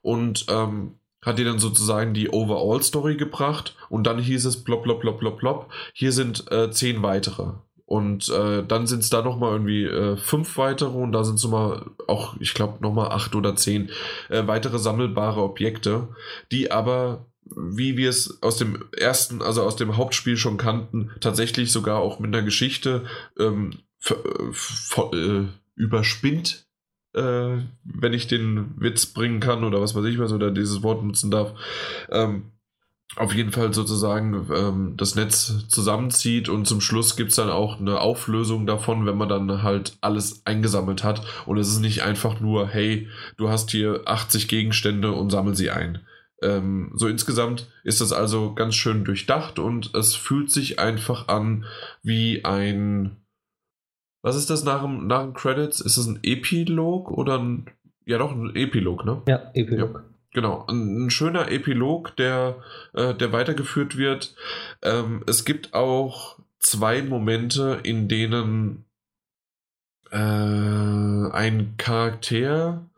und ähm, hat dir dann sozusagen die Overall-Story gebracht und dann hieß es plop, plop, plop, plop, plop, hier sind äh, zehn weitere. Und äh, dann sind es da nochmal irgendwie äh, fünf weitere und da sind es nochmal auch, ich glaube, nochmal acht oder zehn äh, weitere sammelbare Objekte, die aber, wie wir es aus dem ersten, also aus dem Hauptspiel schon kannten, tatsächlich sogar auch mit einer Geschichte ähm, äh, überspinnt äh, wenn ich den Witz bringen kann oder was weiß ich was oder dieses Wort nutzen darf. Ähm, auf jeden Fall sozusagen ähm, das Netz zusammenzieht und zum Schluss gibt es dann auch eine Auflösung davon, wenn man dann halt alles eingesammelt hat. Und es ist nicht einfach nur, hey, du hast hier 80 Gegenstände und sammel sie ein. Ähm, so insgesamt ist das also ganz schön durchdacht und es fühlt sich einfach an wie ein. Was ist das nach dem, nach dem Credits? Ist das ein Epilog oder ein. Ja, doch, ein Epilog, ne? Ja, Epilog. Ja. Genau, ein, ein, schöner Epilog, der, äh, der weitergeführt wird. Ähm, es gibt auch zwei Momente, in denen äh, ein Charakter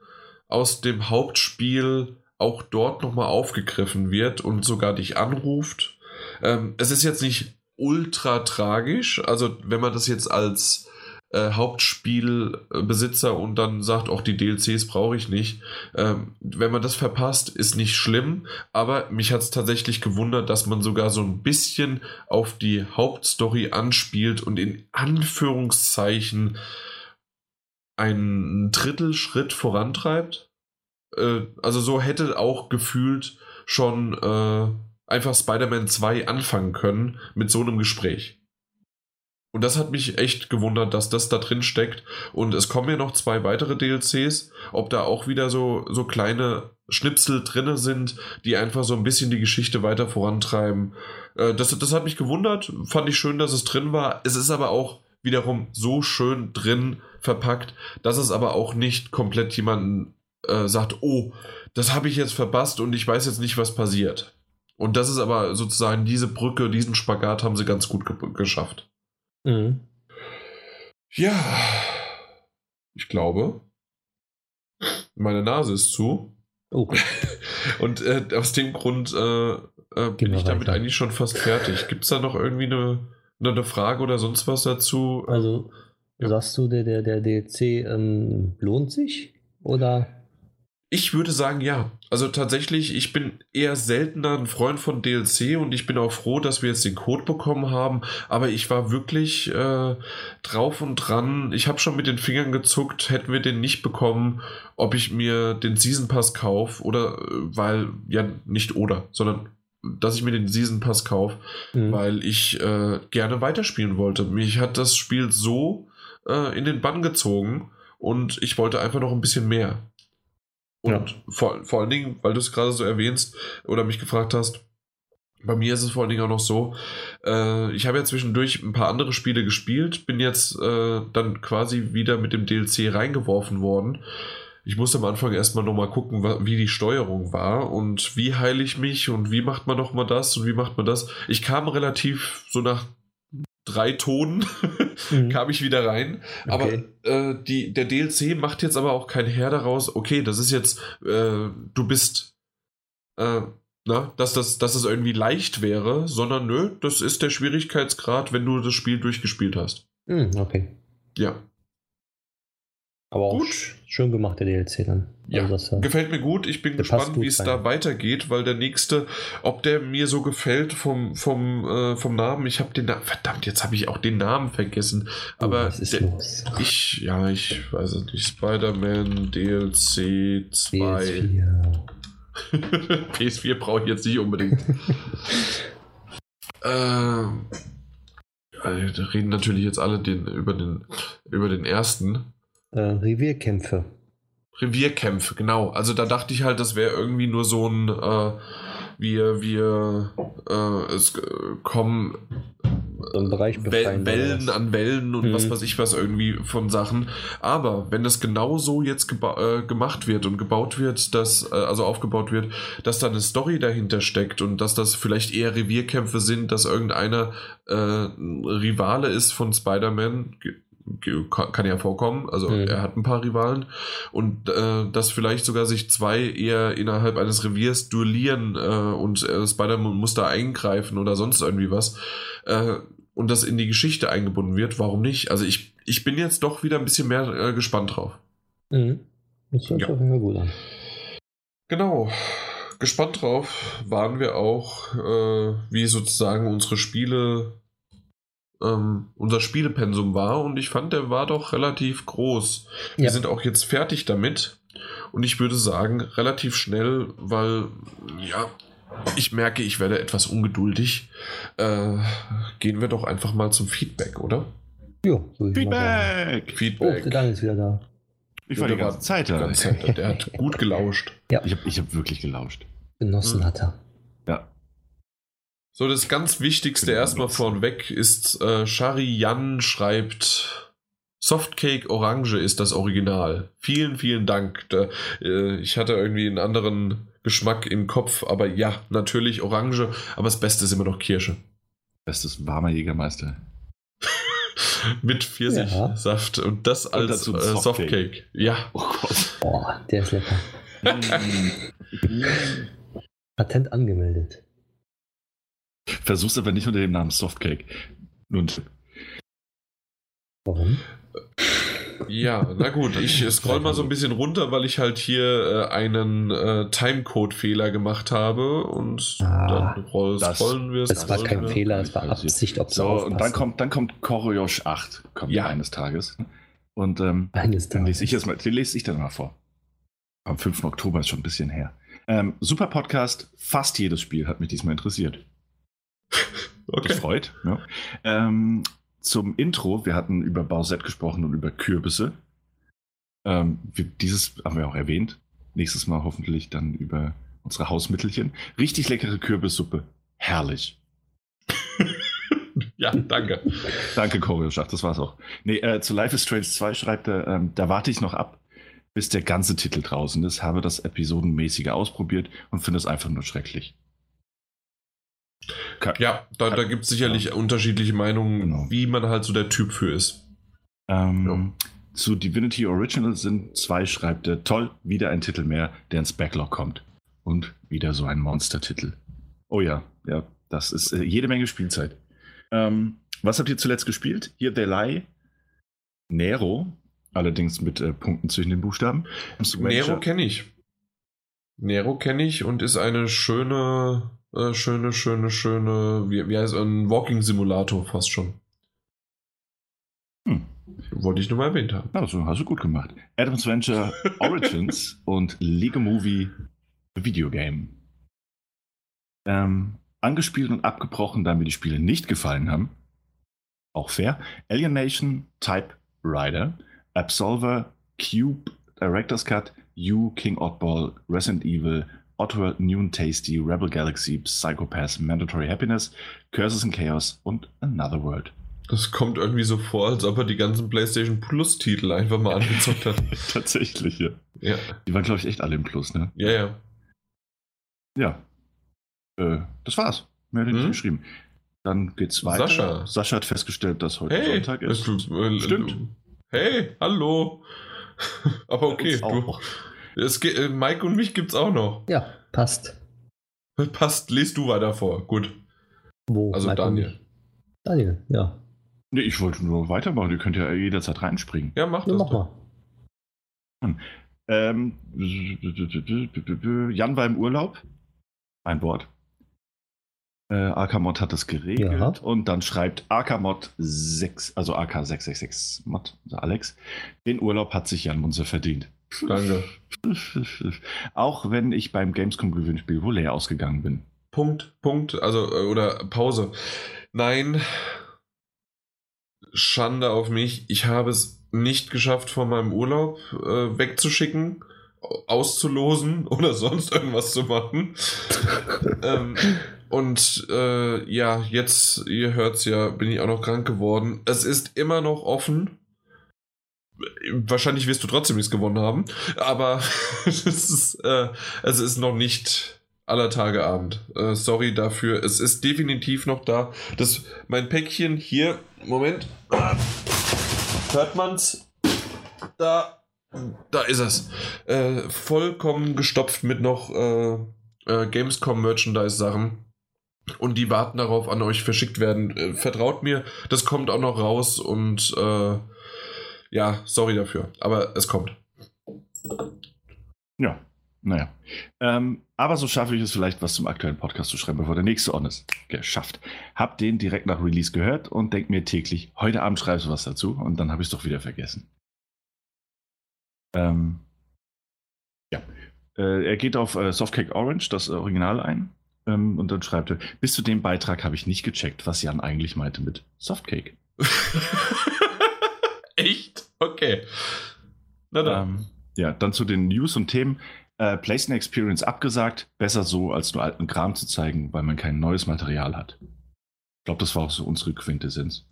aus dem Hauptspiel auch dort nochmal aufgegriffen wird und sogar dich anruft. Ähm, es ist jetzt nicht ultra tragisch, also wenn man das jetzt als äh, Hauptspielbesitzer und dann sagt, auch die DLCs brauche ich nicht. Ähm, wenn man das verpasst, ist nicht schlimm, aber mich hat es tatsächlich gewundert, dass man sogar so ein bisschen auf die Hauptstory anspielt und in Anführungszeichen einen Drittelschritt vorantreibt. Äh, also so hätte auch gefühlt schon äh, einfach Spider-Man 2 anfangen können mit so einem Gespräch. Und das hat mich echt gewundert, dass das da drin steckt. Und es kommen ja noch zwei weitere DLCs, ob da auch wieder so, so kleine Schnipsel drin sind, die einfach so ein bisschen die Geschichte weiter vorantreiben. Äh, das, das hat mich gewundert, fand ich schön, dass es drin war. Es ist aber auch wiederum so schön drin verpackt, dass es aber auch nicht komplett jemanden äh, sagt, oh, das habe ich jetzt verpasst und ich weiß jetzt nicht, was passiert. Und das ist aber sozusagen diese Brücke, diesen Spagat haben sie ganz gut ge geschafft. Mhm. Ja, ich glaube, meine Nase ist zu. Oh, [laughs] Und äh, aus dem Grund äh, äh, bin ich damit weiter. eigentlich schon fast fertig. Gibt es da noch irgendwie eine, eine Frage oder sonst was dazu? also Ja. sagst du, der, der, der DLC ähm, lohnt sich? Oder? Ich würde sagen, ja. Also tatsächlich, ich bin eher seltener ein Freund von DLC und ich bin auch froh, dass wir jetzt den Code bekommen haben. Aber ich war wirklich äh, drauf und dran. Ich habe schon mit den Fingern gezuckt, hätten wir den nicht bekommen, ob ich mir den Season Pass kaufe oder äh, weil, ja, nicht oder, sondern dass ich mir den Season Pass kaufe, Mhm. weil ich äh, gerne weiterspielen wollte. Mich hat das Spiel so äh, in den Bann gezogen und ich wollte einfach noch ein bisschen mehr. Und vor, vor allen Dingen, weil du es gerade so erwähnst oder mich gefragt hast, bei mir ist es vor allen Dingen auch noch so, äh, ich habe ja zwischendurch ein paar andere Spiele gespielt, bin jetzt äh, dann quasi wieder mit dem DLC reingeworfen worden. Ich musste am Anfang erstmal nochmal gucken, wie die Steuerung war und wie heile ich mich und wie macht man nochmal das und wie macht man das. Ich kam relativ so nach drei Tonen [laughs] Mhm. kam ich wieder rein. Aber Okay. äh, die, der DLC macht jetzt aber auch kein Heer daraus, okay, das ist jetzt, äh, du bist, äh, na, dass das, dass das irgendwie leicht wäre, sondern nö, das ist der Schwierigkeitsgrad, wenn du das Spiel durchgespielt hast. Mhm, okay. Ja, Aber auch Gut. schön gemacht, der DLC dann. Ja, Also das, äh, gefällt mir gut. Ich bin gespannt, wie es da weitergeht, weil der nächste, ob der mir so gefällt vom, vom, äh, vom Namen, ich habe den Namen, verdammt, jetzt habe ich auch den Namen vergessen. oh, Aber der, ich, ja, ich weiß es nicht. Spider-Man DLC 2. PS4. PS4 brauche ich jetzt nicht unbedingt. [laughs] ähm, also, reden natürlich jetzt alle den, über, den, über den ersten. Äh, Revierkämpfe. Revierkämpfe, genau. Also da dachte ich halt, das wäre irgendwie nur so ein, äh, wir, wir, äh, es äh, kommen So ein Bereich Wellen was? an Wellen und Mhm. was weiß ich was irgendwie von Sachen. Aber wenn das genau so jetzt äh, gemacht wird und gebaut wird, dass, äh, also aufgebaut wird, dass da eine Story dahinter steckt und dass das vielleicht eher Revierkämpfe sind, dass irgendeiner äh, Rivale ist von Spider-Man, kann ja vorkommen, also Mhm. er hat ein paar Rivalen und äh, dass vielleicht sogar sich zwei eher innerhalb eines Reviers duellieren äh, und äh, Spider-Man muss da eingreifen oder sonst irgendwie was äh, und das in die Geschichte eingebunden wird, warum nicht? Also ich, ich bin jetzt doch wieder ein bisschen mehr äh, gespannt drauf. Mhm. Das hört Ja. auf jeden Fall gut an. Genau. Gespannt drauf waren wir auch, äh, wie sozusagen unsere Spiele, ähm, unser Spielepensum war und ich fand, der war doch relativ groß. Wir Ja. sind auch jetzt fertig damit und ich würde sagen, relativ schnell, weil, ja, ich merke, ich werde etwas ungeduldig. Äh, gehen wir doch einfach mal zum Feedback, oder? Jo, so sagen. Feedback! Oh, Feedback. der Daniel ist wieder da. Ich war Der die ganze war Zeit da. ganze Zeit, der hat gut gelauscht. Ich habe ich hab wirklich gelauscht. Genossen Mhm. hat er. Ja. So, das ganz Wichtigste erstmal vornweg ist, äh, Shari Yan schreibt, Softcake Orange ist das Original. Vielen, vielen Dank. Da, äh, ich hatte irgendwie einen anderen Geschmack im Kopf, aber ja, natürlich Orange, aber das Beste ist immer noch Kirsche. Bestes warmer Jägermeister. [laughs] Mit Pfirsichsaft und das Und als ein äh, Softcake. Softcake. Ja. Oh Gott. Boah, der ist lecker. [laughs] Patent angemeldet. Versuch's aber nicht unter dem Namen Softcake. Nun, Warum? Ja, na gut, ich scroll mal so ein bisschen runter, weil ich halt hier äh, einen äh, Timecode-Fehler gemacht habe und Ah, dann roll, das- scrollen wir. Das war kein wir. Fehler, das war Absicht, ob so, und aufpassen. dann kommt, dann kommt Koryosh 8, kommt Ja. eines Tages. Und ähm, Eines den lese ich Tages. jetzt mal, den lese ich dann mal vor. Am 5. Oktober ist schon ein bisschen her. Ähm, super Podcast, fast jedes Spiel hat mich diesmal interessiert. [laughs] Okay. gefreut. Ja. Ähm, zum Intro, wir hatten über Bausett gesprochen und über Kürbisse. Ähm, wir, dieses haben wir auch erwähnt. Nächstes Mal hoffentlich dann über unsere Hausmittelchen. Richtig leckere Kürbissuppe. Herrlich. [laughs] Ja, danke. danke, Choreoschach, das war's auch. Nee, äh, zu Life is Strange 2 schreibt er, ähm, da warte ich noch ab, bis der ganze Titel draußen ist, habe das episodenmäßige ausprobiert und finde es einfach nur schrecklich. Ja, da, da gibt es sicherlich ja. unterschiedliche Meinungen, genau. wie man halt so der Typ für ist. Ähm, ja. Zu Divinity Original sind zwei, schreibt er, toll, wieder ein Titel mehr, der ins Backlog kommt. Und wieder so ein Monster-Titel. Oh ja, ja, das ist äh, jede Menge Spielzeit. Ähm, was habt ihr zuletzt gespielt? Hier Lie, Nero, allerdings mit äh, Punkten zwischen den Buchstaben. Nero kenne ich. Nero kenne ich und ist eine schöne, äh, schöne, schöne, schöne, wie, wie heißt es, ein Walking-Simulator fast schon. Hm. Wollte ich nur mal erwähnt haben. Also, hast du gut gemacht. Adam's Venture [laughs] Origins und League Movie Videogame. Ähm, angespielt und abgebrochen, da mir die Spiele nicht gefallen haben. Auch fair. Alienation, Type Rider, Absolver, Cube, Director's Cut, You, King Oddball, Resident Evil, New and Tasty, Rebel Galaxy, Psychopath, Mandatory Happiness, Curses and Chaos und Another World. Das kommt irgendwie so vor, als ob er die ganzen PlayStation Plus-Titel einfach mal angezockt hat. [laughs] Tatsächlich, ja. ja. Die waren, glaube ich, echt alle im Plus, ne? Ja, ja. Ja. Äh, das war's. Mehr hat er nicht mhm. geschrieben. Dann geht's weiter. Sascha. Sascha hat festgestellt, dass heute hey, Sonntag ist. ist äh, Stimmt. Hey, hallo. [laughs] Aber okay, du. Es äh, Mike und mich gibt's auch noch. Ja, passt. Passt, lest du weiter vor. Gut. Wo? Also Mike Daniel. Daniel, ja. Nee, ich wollte nur weitermachen. Ihr könnt ja jederzeit reinspringen. Ja, mach das. Ja, mach mal. Ähm, Jan war im Urlaub. Ein Wort. Äh, Akamod hat das geregelt ja. und dann schreibt Akamod 6, also AK666 Mod, also Alex, den Urlaub hat sich Jan Munzer verdient. Danke. [laughs] Auch wenn ich beim Gamescom-Gewinnspiel wohl leer ausgegangen bin. Punkt, Punkt, also, äh, oder Pause. Nein, Schande auf mich. Ich habe es nicht geschafft, von meinem Urlaub äh, wegzuschicken, auszulosen [laughs] oder sonst irgendwas zu machen. [laughs] ähm, und äh, ja, jetzt, ihr hört es ja, bin ich auch noch krank geworden. Es ist immer noch offen. Wahrscheinlich wirst du trotzdem nichts gewonnen haben, aber [laughs] es, ist, äh, es ist noch nicht aller Tage Abend. Äh, sorry dafür. Es ist definitiv noch da. Das, mein Päckchen hier, Moment. Hört man's? Da, da ist es. Äh, vollkommen gestopft mit noch äh, äh Gamescom Merchandise Sachen. Und die warten darauf, an euch verschickt werden. Äh, vertraut mir, das kommt auch noch raus und äh, ja, sorry dafür. Aber es kommt. Ja, naja. Ähm, aber so schaffe ich es vielleicht, was zum aktuellen Podcast zu schreiben, bevor der nächste on ist. Geschafft. Hab den direkt nach Release gehört und denk mir täglich, heute Abend schreibst du was dazu und dann habe ich es doch wieder vergessen. Ähm, ja. Äh, er geht auf äh, Softcake Orange, das Original, ein. Ähm, und dann schreibt er, bis zu dem Beitrag habe ich nicht gecheckt, was Jan eigentlich meinte mit Softcake. [laughs] Okay. Na dann. Ähm, ja, dann zu den News und Themen. Äh, PlayStation Experience abgesagt. Besser so, als nur alten Kram zu zeigen, weil man kein neues Material hat. Ich glaube, das war auch so unsere Quintessenz.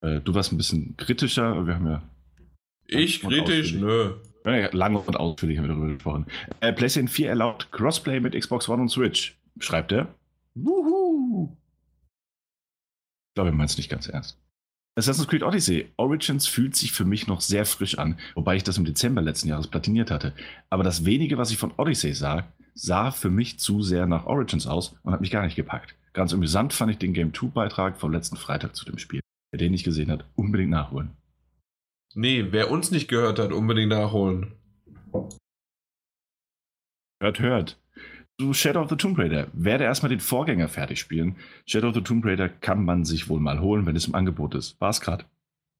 Äh, du warst ein bisschen kritischer. Wir haben ja. Ich kritisch? Nö. Ja, lange und ausführlich haben wir darüber gesprochen. Äh, PlayStation 4 erlaubt Crossplay mit Xbox One und Switch, schreibt er. Wuhu! Ich glaube, er meint es nicht ganz ernst. Assassin's Creed Odyssey Origins fühlt sich für mich noch sehr frisch an, wobei ich das im Dezember letzten Jahres platiniert hatte. Aber das wenige, was ich von Odyssey sah, sah für mich zu sehr nach Origins aus und hat mich gar nicht gepackt. Ganz amüsant fand ich den Game 2 Beitrag vom letzten Freitag zu dem Spiel. Wer den nicht gesehen hat, unbedingt nachholen. Nee, wer uns nicht gehört hat, unbedingt nachholen. Hört, hört zu Shadow of the Tomb Raider. Werde erstmal den Vorgänger fertig spielen. Shadow of the Tomb Raider kann man sich wohl mal holen, wenn es im Angebot ist. War es gerade.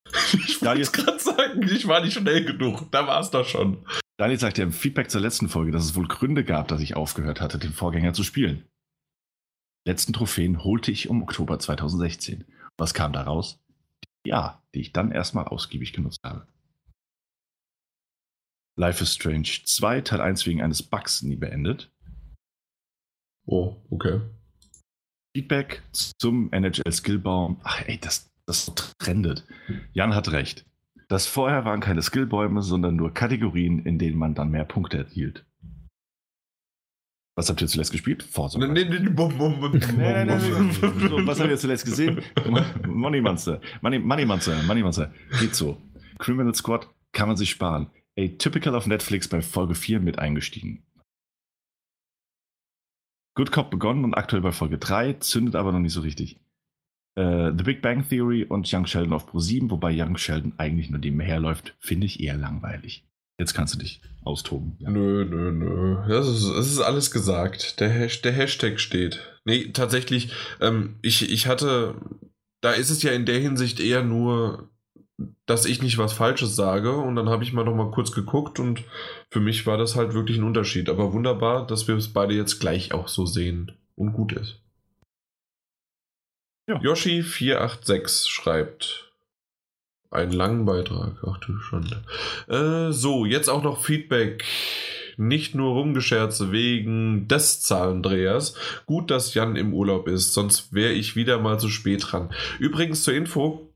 [laughs] Ich wollte gerade sagen, ich war nicht schnell genug. Da war es doch schon. Daniel sagt ja im Feedback zur letzten Folge, dass es wohl Gründe gab, dass ich aufgehört hatte, den Vorgänger zu spielen. letzten Trophäen holte ich um Oktober 2016. Was kam daraus? Ja, die ich dann erstmal ausgiebig genutzt habe. Life is Strange 2, Teil 1 wegen eines Bugs nie beendet. Oh, okay. Feedback zum NHL Skillbaum. Ach ey, das, das trendet. Jan hat recht. Das vorher waren keine Skillbäume, sondern nur Kategorien, in denen man dann mehr Punkte erhielt. Was habt ihr zuletzt gespielt? Forza. Nee, nee, nee, bum, bum, bum, nee, nee, nee, so, was habt ihr zuletzt gesehen? Money Monster. Money, Money Monster. Money Monster. Geht so. Criminal Squad kann man sich sparen. Ey, typical auf Netflix bei Folge 4 mit eingestiegen. Good Cop begonnen und aktuell bei Folge 3, zündet aber noch nicht so richtig. Uh, The Big Bang Theory und Young Sheldon auf Pro 7, wobei Young Sheldon eigentlich nur nebenher läuft, finde ich eher langweilig. Jetzt kannst du dich austoben. Ja. Nö, nö, nö. Das ist, das ist alles gesagt. Der, Hashtag, der Hashtag steht. Nee, tatsächlich, ähm, ich, ich hatte, da ist es ja in der Hinsicht eher nur, dass ich nicht was Falsches sage und dann habe ich mal noch mal kurz geguckt und für mich war das halt wirklich ein Unterschied. Aber wunderbar, dass wir es beide jetzt gleich auch so sehen und gut ist. Ja. Yoshi486 schreibt, einen langen Beitrag. Ach du Schande. Äh, so, jetzt auch noch Feedback. Nicht nur Rumgescherze wegen des Zahlendrehers. Gut, dass Jan im Urlaub ist, sonst wäre ich wieder mal zu spät dran. Übrigens zur Info,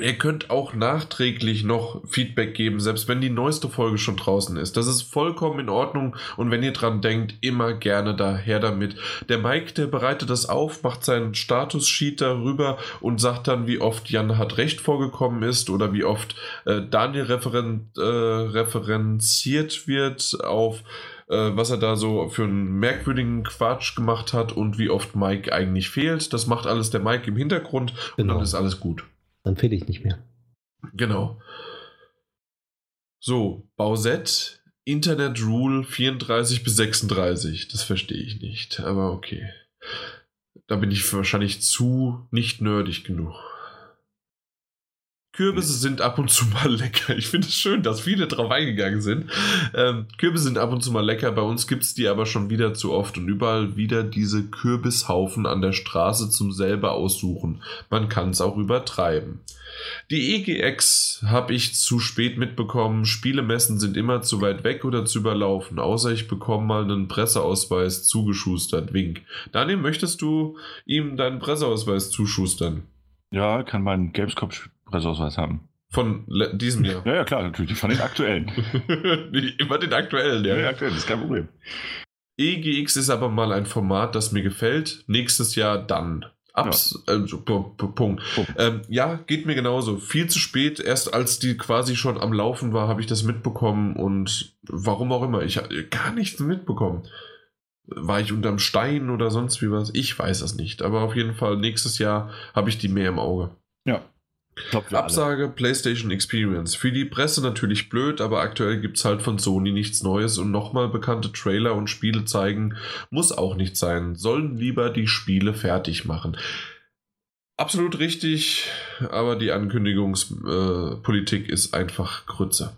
Ihr könnt auch nachträglich noch Feedback geben, selbst wenn die neueste Folge schon draußen ist. Das ist vollkommen in Ordnung und wenn ihr dran denkt, immer gerne daher damit. Der Mike, der bereitet das auf, macht seinen Status-Sheet darüber und sagt dann, wie oft Jan hat recht vorgekommen ist oder wie oft äh, Daniel referen äh, referenziert wird auf äh, was er da so für einen merkwürdigen Quatsch gemacht hat und wie oft Mike eigentlich fehlt. Das macht alles der Mike im Hintergrund genau. und dann genau. ist alles gut. Dann fehle ich nicht mehr. Genau. So, Bausett, Internet Rule 34 bis 36. Das verstehe ich nicht, aber okay. Da bin ich wahrscheinlich zu nicht nerdig genug. Kürbisse sind ab und zu mal [laughs] lecker. Ich finde es schön, dass viele drauf eingegangen sind. Ähm, Kürbisse sind ab und zu mal lecker. Bei uns gibt es die aber schon wieder zu oft und überall wieder diese Kürbishaufen an der Straße zum selber aussuchen. Man kann es auch übertreiben. Die EGX habe ich zu spät mitbekommen. Spielemessen sind immer zu weit weg oder zu überlaufen. Außer ich bekomme mal einen Presseausweis zugeschustert. Wink. Daniel, möchtest du ihm deinen Presseausweis zuschustern? Ja, kann mein Gamescom Presseausweis haben. Von diesem Jahr? [laughs] ja, ja, klar, natürlich. Von den aktuellen. [laughs] Immer den aktuellen, ja. Ja, aktuell, ist kein Problem. EGX ist aber mal ein Format, das mir gefällt. Nächstes Jahr dann. Abs ja. Also, Punkt. Punkt. Ähm, ja, geht mir genauso. Viel zu spät. Erst als die quasi schon am Laufen war, habe ich das mitbekommen und warum auch immer. Ich habe gar nichts mitbekommen. War ich unterm Stein oder sonst wie was? Ich weiß es nicht. Aber auf jeden Fall, nächstes Jahr habe ich die mehr im Auge. Ja, Absage alle. PlayStation Experience. Für die Presse natürlich blöd, aber aktuell gibt es halt von Sony nichts Neues und nochmal bekannte Trailer und Spiele zeigen muss auch nicht sein. Sollen lieber die Spiele fertig machen. Absolut richtig, aber die Ankündigungspolitik äh, ist einfach Grütze.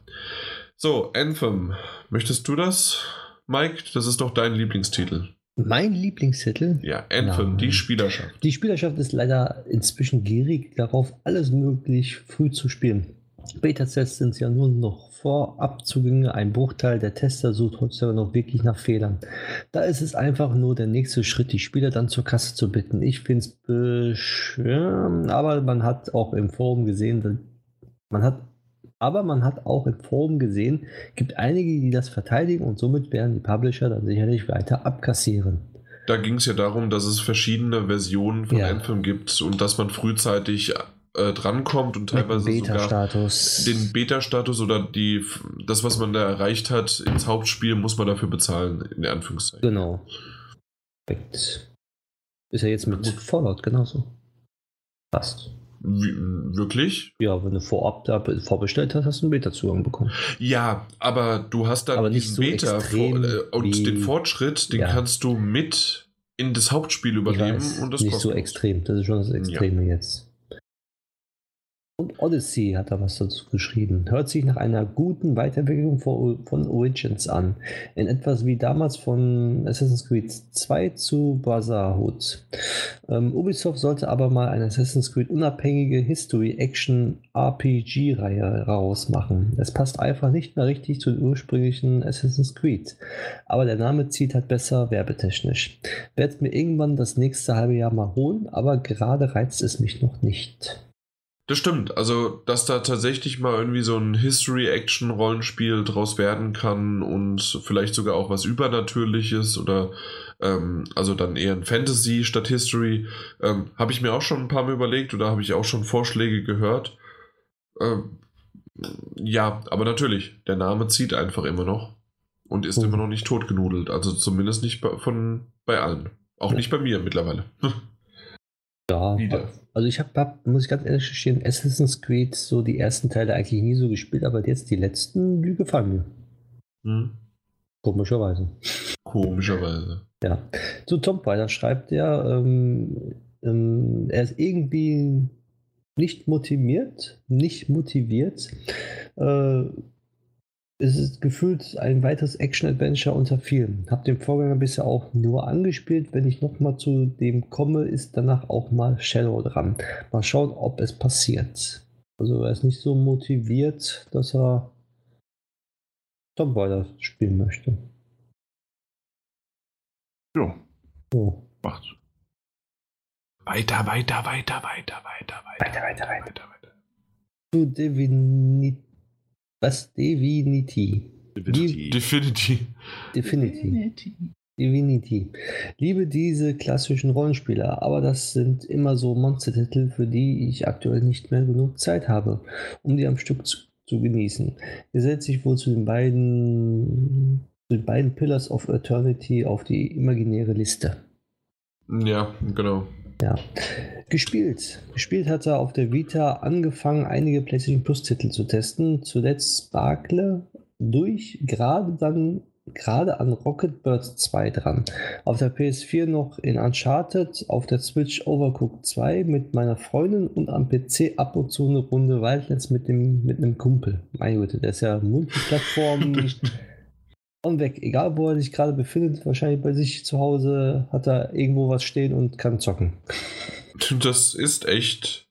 So, Anthem. Möchtest du das, Mike? Das ist doch dein Lieblingstitel. Mein Lieblingstitel? Ja, Anthem, die Spielerschaft. Die Spielerschaft ist leider inzwischen gierig darauf, alles möglich früh zu spielen. Beta-Tests sind ja nur noch Vorabzugänge. Ein Bruchteil der Tester sucht heutzutage noch wirklich nach Fehlern. Da ist es einfach nur der nächste Schritt, die Spieler dann zur Kasse zu bitten. Ich finde es beschweren, aber man hat auch im Forum gesehen, man hat aber man hat auch im Forum gesehen, gibt einige, die das verteidigen und somit werden die Publisher dann sicherlich weiter abkassieren. Da ging es ja darum, dass es verschiedene Versionen von ja. Anthem gibt und dass man frühzeitig äh, drankommt und teilweise Beta sogar den Beta-Status oder die, das, was man da erreicht hat, ins Hauptspiel muss man dafür bezahlen, in Anführungszeichen. Genau. Perfekt. Ist ja jetzt mit Fallout genauso. Passt. Wie, wirklich? Ja, wenn du vorab da vorbestellt hast, hast du einen Beta-Zugang bekommen. Ja, aber du hast dann aber diesen so Beta vor, äh, und den Fortschritt, den ja. kannst du mit in das Hauptspiel übernehmen und das nicht so extrem. Das ist schon das Extreme ja. jetzt. Und Odyssey hat da was dazu geschrieben. Hört sich nach einer guten Weiterentwicklung von Origins an. In etwas wie damals von Assassin's Creed 2 zu Brotherhood. Ähm, Ubisoft sollte aber mal eine Assassin's Creed unabhängige History-Action-RPG-Reihe rausmachen. Es passt einfach nicht mehr richtig zu den ursprünglichen Assassin's Creed. Aber der Name zieht halt besser werbetechnisch. Werde mir irgendwann das nächste halbe Jahr mal holen, aber gerade reizt es mich noch nicht. Das stimmt. Also, dass da tatsächlich mal irgendwie so ein History-Action-Rollenspiel draus werden kann und vielleicht sogar auch was Übernatürliches oder ähm, also dann eher ein Fantasy statt History, ähm, habe ich mir auch schon ein paar Mal überlegt oder habe ich auch schon Vorschläge gehört. Ähm, ja, aber natürlich, der Name zieht einfach immer noch und ist oh. immer noch nicht totgenudelt. Also zumindest nicht bei, von, bei allen. Auch ja. nicht bei mir mittlerweile. [laughs] ja, Wieder. Also ich habe, hab, muss ich ganz ehrlich gestehen, Assassin's Creed so die ersten Teile eigentlich nie so gespielt, aber jetzt die letzten, die gefallen mir. Hm. Komischerweise. Komischerweise. Ja. Zu Tom weiter schreibt er, ähm, ähm, er ist irgendwie nicht motiviert, nicht motiviert, äh, es ist gefühlt ein weiteres Action-Adventure unter vielen. Hab den Vorgänger bisher auch nur angespielt. Wenn ich nochmal zu dem komme, ist danach auch mal Shadow dran. Mal schauen, ob es passiert. Also er ist nicht so motiviert, dass er Tomb Raider spielen möchte. Jo. So. Macht. Weiter, weiter, weiter, weiter, weiter, weiter. Weiter, weiter, weiter. weiter, weiter. Zu Divinity was? Divinity. Divinity. Divinity. Divinity. Divinity. Liebe diese klassischen Rollenspieler, aber das sind immer so Monstertitel, für die ich aktuell nicht mehr genug Zeit habe, um die am Stück zu, zu genießen. Gesetzt sich wohl zu den beiden zu den beiden Pillars of Eternity auf die imaginäre Liste. Ja, genau. Ja. Gespielt. Gespielt hat er auf der Vita angefangen, einige PlayStation Plus-Titel zu testen. Zuletzt Sparkle durch, gerade dann gerade an Rocket Birds 2 dran. Auf der PS4 noch in Uncharted, auf der Switch Overcooked 2 mit meiner Freundin und am PC ab und zu eine Runde Wildlands mit dem mit einem Kumpel. Meine Güte, der ist ja Multiplattform. [laughs] und weg. Egal, wo er sich gerade befindet, wahrscheinlich bei sich zu Hause hat er irgendwo was stehen und kann zocken. Das ist echt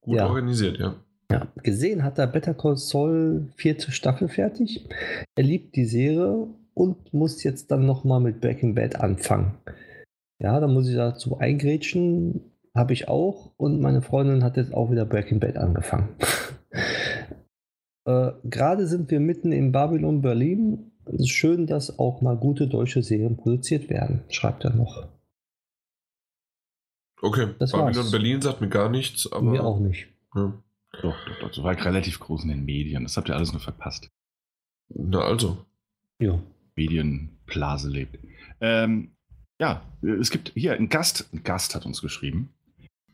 gut ja. organisiert, ja. Ja, gesehen hat er Better Call Saul vierte Staffel fertig. Er liebt die Serie und muss jetzt dann nochmal mit Breaking Bad anfangen. Ja, da muss ich dazu eingrätschen. Habe ich auch. Und meine Freundin hat jetzt auch wieder Breaking Bad angefangen. [laughs] äh, Gerade sind wir mitten in Babylon, Berlin es ist schön, dass auch mal gute deutsche Serien produziert werden, schreibt er noch. Okay, das Babylon. Berlin sagt mir gar nichts, aber. Mir auch nicht. Ja. Doch, doch, doch. Das war relativ groß in den Medien. Das habt ihr alles nur verpasst. Na also. Ja. Medienblase lebt. Ähm, ja, es gibt hier einen Gast. Ein Gast hat uns geschrieben.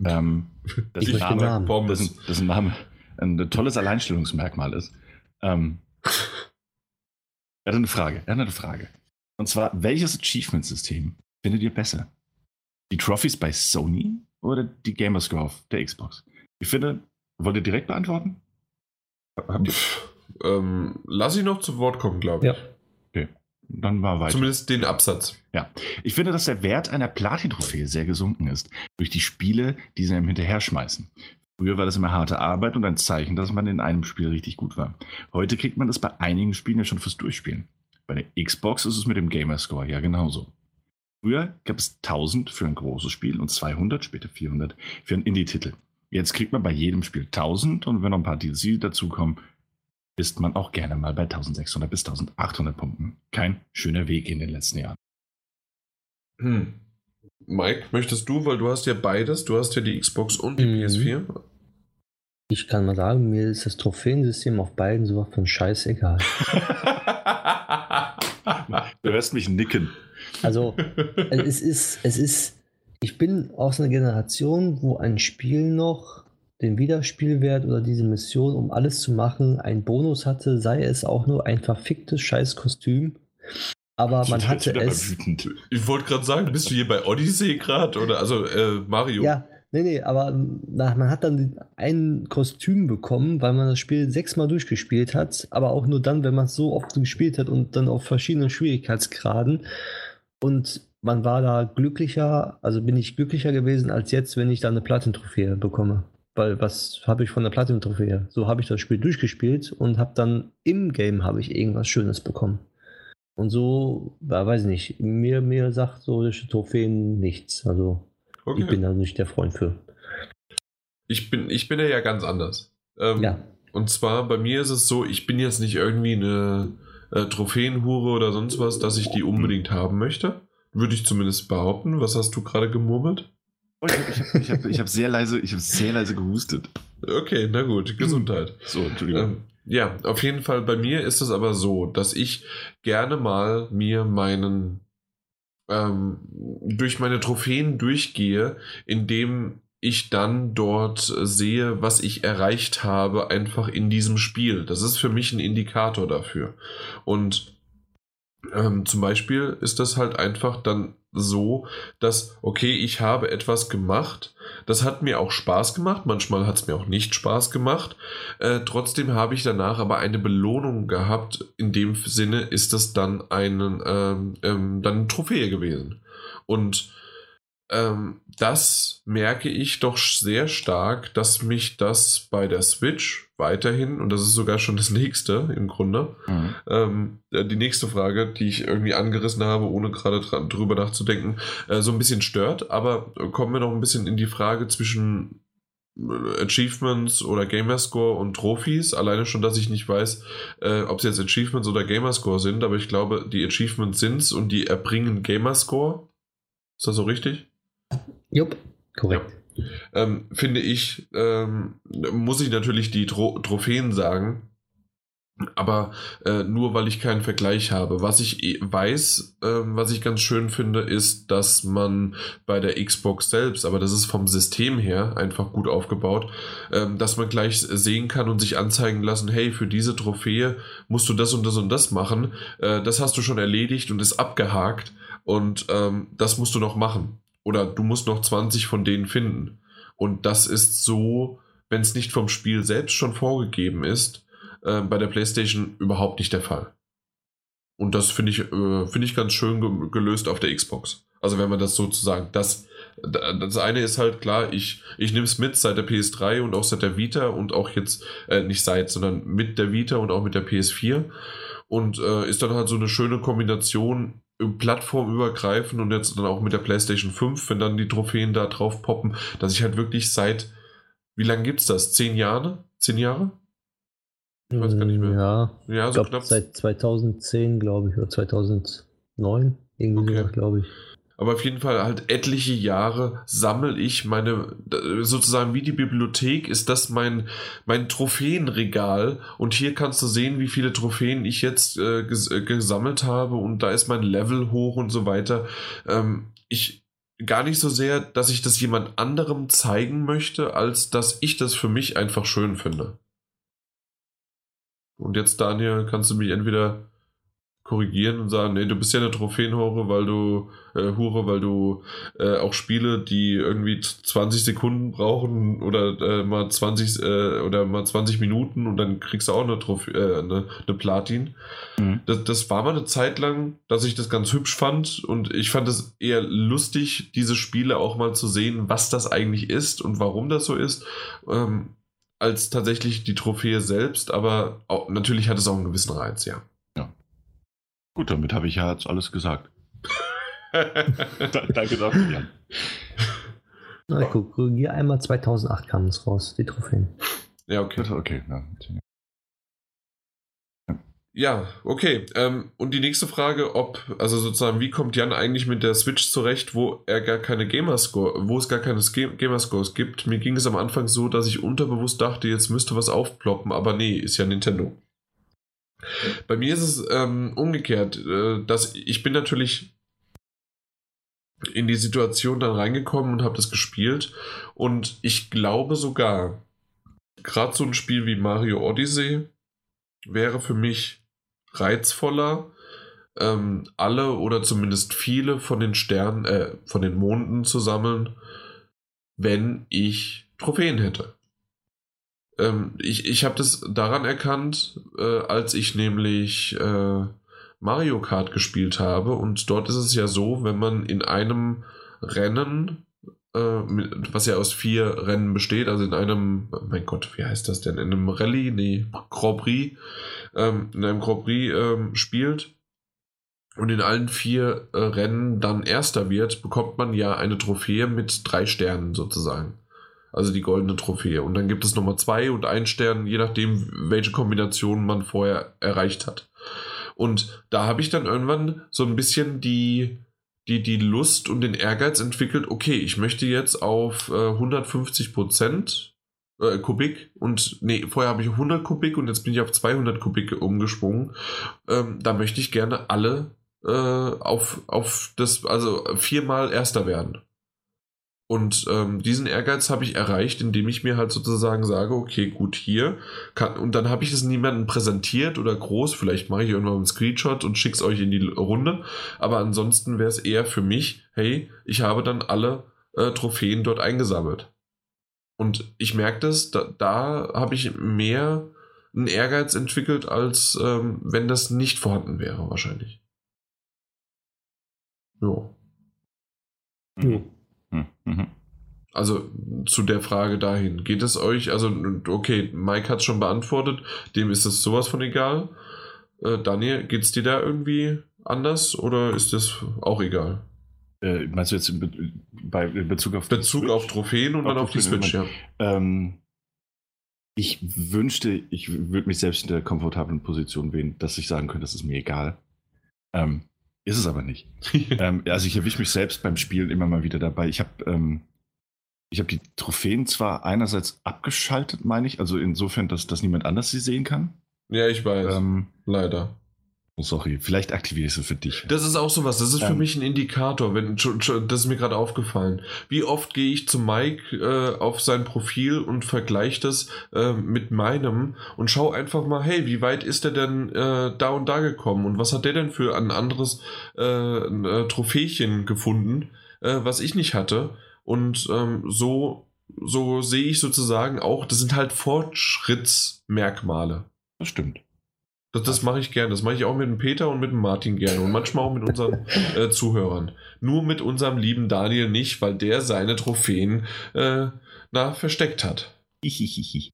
Ähm, [laughs] das, ich Name, Namen. Das, das ein Name ein tolles Alleinstellungsmerkmal ist. Ähm, [laughs] er hat eine Frage. Er hat eine Frage. Und zwar, welches Achievement-System findet ihr besser? Die Trophies bei Sony oder die Gamerscore auf der Xbox? Ich finde, wollt ihr direkt beantworten? Ähm, lass ich noch zu Wort kommen, glaube ich. Ja. Okay, dann mal weiter. Zumindest den Absatz. Ja, ich finde, dass der Wert einer Platin-Trophäe sehr gesunken ist durch die Spiele, die sie einem hinterher schmeißen. Früher war das immer harte Arbeit und ein Zeichen, dass man in einem Spiel richtig gut war. Heute kriegt man das bei einigen Spielen ja schon fürs Durchspielen. Bei der Xbox ist es mit dem Gamerscore ja genauso. Früher gab es 1000 für ein großes Spiel und 200, später 400 für einen Indie-Titel. Jetzt kriegt man bei jedem Spiel 1000 und wenn noch ein paar DLC dazukommen, ist man auch gerne mal bei 1600 bis 1800 Punkten. Kein schöner Weg in den letzten Jahren. Hm. Mike, möchtest du, weil du hast ja beides, du hast ja die Xbox und die mhm. PS4. Ich kann mal sagen, mir ist das Trophäensystem auf beiden sowas von scheißegal. [laughs] du hörst mich nicken. Also, es ist, es ist, ich bin aus einer Generation, wo ein Spiel noch den Wiederspielwert oder diese Mission, um alles zu machen, einen Bonus hatte, sei es auch nur ein verficktes Scheißkostüm aber man hatte es. Ich wollte gerade sagen, bist du hier bei Odyssey gerade oder also äh, Mario? Ja, nee, nee, aber na, man hat dann ein Kostüm bekommen, weil man das Spiel sechsmal durchgespielt hat, aber auch nur dann, wenn man es so oft gespielt hat und dann auf verschiedenen Schwierigkeitsgraden. Und man war da glücklicher, also bin ich glücklicher gewesen als jetzt, wenn ich da eine Platin-Trophäe bekomme. Weil was habe ich von der Platin-Trophäe? So habe ich das Spiel durchgespielt und habe dann im Game habe ich irgendwas Schönes bekommen. Und so, ja, weiß ich nicht, mir, mir sagt solche Trophäen nichts. Also Okay. ich bin da nicht der Freund für. Ich bin, ich bin ja ganz anders. Ähm, Ja. Und zwar bei mir ist es so, ich bin jetzt nicht irgendwie eine äh, Trophäenhure oder sonst was, dass ich die unbedingt haben möchte. Würde ich zumindest behaupten. Was hast du gerade gemurmelt? Oh, ich habe ich hab, ich hab, ich hab sehr, leise, ich hab sehr leise gehustet. Okay, na gut, Gesundheit. So, Entschuldigung. Ähm, ja, auf jeden Fall bei mir ist es aber so, dass ich gerne mal mir meinen ähm, durch meine Trophäen durchgehe, indem ich dann dort sehe, was ich erreicht habe, einfach in diesem Spiel. Das ist für mich ein Indikator dafür. Und ähm, zum Beispiel ist das halt einfach dann so, dass, okay, ich habe etwas gemacht, das hat mir auch Spaß gemacht, manchmal hat es mir auch nicht Spaß gemacht, äh, trotzdem habe ich danach aber eine Belohnung gehabt, in dem Sinne ist das dann, einen, ähm, ähm, dann eine Trophäe gewesen. Und ähm, das merke ich doch sehr stark, dass mich das bei der Switch weiterhin, und das ist sogar schon das nächste im Grunde, Mhm. ähm, äh, die nächste Frage, die ich irgendwie angerissen habe, ohne gerade dran- drüber nachzudenken, äh, so ein bisschen stört. Aber äh, kommen wir noch ein bisschen in die Frage zwischen äh, Achievements oder Gamerscore und Trophys. Alleine schon, dass ich nicht weiß, äh, ob es jetzt Achievements oder Gamerscore sind, aber ich glaube, die Achievements sind's und die erbringen Gamerscore. Ist das so richtig? Jupp, korrekt. ähm, finde ich, ähm, muss ich natürlich die Tro Trophäen sagen, aber äh, nur weil ich keinen Vergleich habe. Was ich eh weiß, ähm, was ich ganz schön finde, ist, dass man bei der Xbox selbst, aber das ist vom System her einfach gut aufgebaut, ähm, dass man gleich sehen kann und sich anzeigen lassen, hey, für diese Trophäe musst du das und das und das machen. Äh, das hast du schon erledigt und ist abgehakt und ähm, das musst du noch machen. Oder du musst noch 20 von denen finden. Und das ist so, wenn es nicht vom Spiel selbst schon vorgegeben ist, äh, bei der PlayStation überhaupt nicht der Fall. Und das finde ich, äh, finde ich ganz schön ge gelöst auf der Xbox. Also wenn man das sozusagen, das, das eine ist halt klar, ich, ich nehme es mit seit der PS3 und auch seit der Vita und auch jetzt, äh, nicht seit, sondern mit der Vita und auch mit der PS4. Und äh, ist dann halt so eine schöne Kombination plattformübergreifend und jetzt dann auch mit der PlayStation 5, wenn dann die Trophäen da drauf poppen, dass ich halt wirklich seit, wie lange gibt's das? Zehn Jahre? Zehn Jahre? Ich weiß gar nicht mehr. Ja, Ja, so glaube knapp. seit 2010, glaube ich, oder 2009, irgendwie Okay. glaube ich. Aber auf jeden Fall halt etliche Jahre sammle ich meine, sozusagen wie die Bibliothek ist das mein, mein Trophäenregal und hier kannst du sehen, wie viele Trophäen ich jetzt äh, ges äh, gesammelt habe und da ist mein Level hoch und so weiter. Ähm, ich gar nicht so sehr, dass ich das jemand anderem zeigen möchte, als dass ich das für mich einfach schön finde. Und jetzt, Daniel, kannst du mich entweder korrigieren und sagen, nee, du bist ja eine Trophäenhure, weil du äh, Hure, weil du äh, auch Spiele, die irgendwie 20 Sekunden brauchen oder äh, mal 20 äh, oder mal 20 Minuten und dann kriegst du auch eine Trophä äh, eine, eine Platin. Mhm. Das, das war mal eine Zeit lang, dass ich das ganz hübsch fand und ich fand es eher lustig, diese Spiele auch mal zu sehen, was das eigentlich ist und warum das so ist, ähm, als tatsächlich die Trophäe selbst, aber auch, natürlich hat es auch einen gewissen Reiz, ja. Gut, damit habe ich ja jetzt alles gesagt. [laughs] Da, danke dafür, Jan. Na, ich guck, korrigiere einmal 2008 kam es raus, die Trophäen. ja, okay. Okay, ja. Ja, okay. Ähm, und die nächste Frage, ob, also sozusagen, wie kommt Jan eigentlich mit der Switch zurecht, wo er gar keine Gamerscore, wo es gar keine Gamerscores gibt? Mir ging es am Anfang so, dass ich unterbewusst dachte, jetzt müsste was aufploppen, aber nee, ist ja Nintendo. Bei mir ist es ähm, umgekehrt, äh, dass ich bin natürlich in die Situation dann reingekommen und habe das gespielt und ich glaube sogar, gerade so ein Spiel wie Mario Odyssey wäre für mich reizvoller, ähm, alle oder zumindest viele von den Sternen, äh, von den Monden zu sammeln, wenn ich Trophäen hätte. Ähm, ich ich habe das daran erkannt, äh, als ich nämlich äh, Mario Kart gespielt habe. Und dort ist es ja so, wenn man in einem Rennen, äh, was ja aus vier Rennen besteht, also in einem, mein Gott, wie heißt das denn? In einem Rallye, nee, Grand Prix, ähm, in einem Grand Prix ähm, spielt und in allen vier äh, Rennen dann Erster wird, bekommt man ja eine Trophäe mit drei Sternen sozusagen. Also die goldene Trophäe. Und dann gibt es nochmal zwei und einen Stern, je nachdem, welche Kombination man vorher erreicht hat. Und da habe ich dann irgendwann so ein bisschen die, die, die Lust und den Ehrgeiz entwickelt, okay, ich möchte jetzt auf äh, 150 Prozent äh, Kubik und nee, vorher habe ich 100 Kubik und jetzt bin ich auf 200 Kubik umgesprungen. Ähm, da möchte ich gerne alle äh, auf, auf das, also viermal Erster werden. Und ähm, diesen Ehrgeiz habe ich erreicht, indem ich mir halt sozusagen sage, okay, gut, hier kann, und dann habe ich es niemandem präsentiert oder groß, vielleicht mache ich irgendwann einen Screenshot und schicke es euch in die Runde, aber ansonsten wäre es eher für mich, hey, ich habe dann alle äh, Trophäen dort eingesammelt. Und ich merke das, da, da habe ich mehr einen Ehrgeiz entwickelt, als ähm, wenn das nicht vorhanden wäre, wahrscheinlich. Jo. Mhm. Mhm. Also zu der Frage dahin. Geht es euch, also okay, Mike hat es schon beantwortet, dem ist es sowas von egal. Äh, Daniel, geht es dir da irgendwie anders oder ist das auch egal? Äh, meinst du jetzt in, Be bei, in Bezug auf Bezug auf Trophäen und dann auf die Switch, ja. Ähm, ich wünschte, ich würde mich selbst in der komfortablen Position wählen, dass ich sagen könnte, das ist mir egal. Ähm, ist es aber nicht. [laughs] ähm, also ich erwische mich selbst beim Spielen immer mal wieder dabei. Ich habe ähm, hab die Trophäen zwar einerseits abgeschaltet, meine ich, also insofern, dass, dass niemand anders sie sehen kann. Ja, ich weiß. Ähm, Leider. Oh, sorry, vielleicht aktiviere ich sie für dich. Das ist auch sowas. Das ist für Ähm. mich ein Indikator. Wenn, das ist mir gerade aufgefallen. Wie oft gehe ich zu Mike äh, auf sein Profil und vergleiche das äh, mit meinem und schaue einfach mal, hey, wie weit ist er denn äh, da und da gekommen und was hat der denn für ein anderes äh, ein, äh, Trophächen gefunden, äh, was ich nicht hatte. Und ähm, so, so sehe ich sozusagen auch, das sind halt Fortschrittsmerkmale. Das stimmt. Das, das mache ich gerne. Das mache ich auch mit dem Peter und mit dem Martin gerne und manchmal auch mit unseren [laughs] äh, Zuhörern. Nur mit unserem lieben Daniel nicht, weil der seine Trophäen äh, na, versteckt hat. Hihihihi.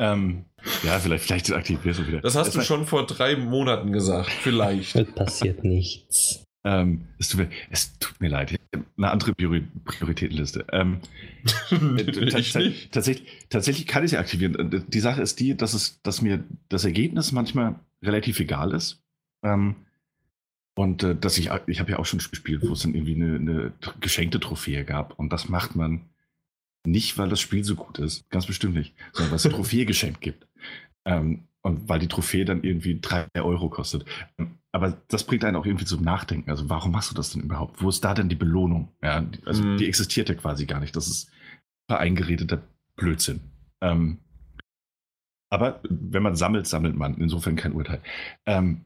ähm, ja, vielleicht, vielleicht aktivierst du wieder. Das hast Es du schon vor drei Monaten gesagt. Vielleicht. Es passiert nichts. Ähm, es, tut mir, es tut mir leid. Ich Eine andere Priori Prioritätenliste. Ähm, [laughs] äh, ich. Tatsächlich, tatsächlich kann ich sie aktivieren. Äh, Die Sache ist die, dass, es, dass mir das Ergebnis manchmal relativ egal ist. Ähm, und äh, dass ich, ich habe ja auch schon gespielt, wo es dann irgendwie eine, eine geschenkte Trophäe gab. Und das macht man nicht, weil das Spiel so gut ist. Ganz bestimmt nicht. Sondern weil es eine [laughs] Trophäe geschenkt gibt. Ähm, und weil die Trophäe dann irgendwie 3 Euro kostet. Ähm, Aber das bringt einen auch irgendwie zum Nachdenken. Also warum machst du das denn überhaupt? Wo ist da denn die Belohnung? Ja, die- also Mhm. die existiert ja quasi gar nicht. Das ist eingeredeter Blödsinn. Ähm, aber wenn man sammelt, sammelt man. Insofern kein Urteil. Ähm,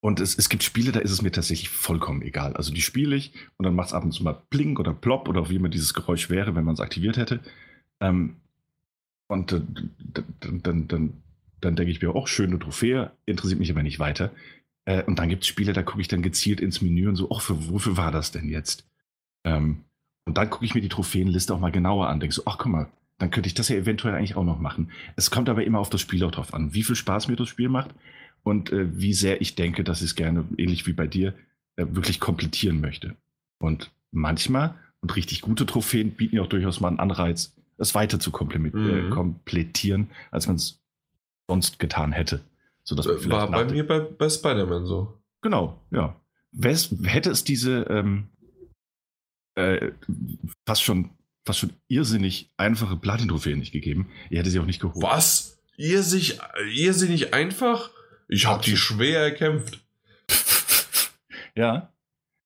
und es, es gibt Spiele, da ist es mir tatsächlich vollkommen egal. Also die spiele ich und dann macht es ab und zu mal Blink oder Plop oder wie immer dieses Geräusch wäre, wenn man es aktiviert hätte. Ähm, und äh, d- d- dann, dann, dann denke ich mir, auch schöne Trophäe, interessiert mich aber nicht weiter. Äh, und dann gibt es Spiele, da gucke ich dann gezielt ins Menü und so, ach, für, wofür war das denn jetzt? Ähm, und dann gucke ich mir die Trophäenliste auch mal genauer an, denke so, ach guck mal, dann könnte ich das ja eventuell eigentlich auch noch machen. Es kommt aber immer auf das Spiel auch drauf an, wie viel Spaß mir das Spiel macht und äh, wie sehr ich denke, dass ich es gerne, ähnlich wie bei dir, äh, wirklich komplettieren möchte. Und manchmal, und richtig gute Trophäen bieten ja auch durchaus mal einen Anreiz, es weiter zu äh, Mhm. komplettieren, als man es sonst getan hätte. Sodass man Äh, vielleicht War bei mir bei, bei Spider-Man so. Genau, ja. Wes, hätte es diese ähm, äh, fast schon fast schon irrsinnig einfache Platin-Trophäen nicht gegeben, ihr hätte sie auch nicht geholt. Was? Sie nicht einfach? Ich habe die schwer erkämpft. [laughs] Ja.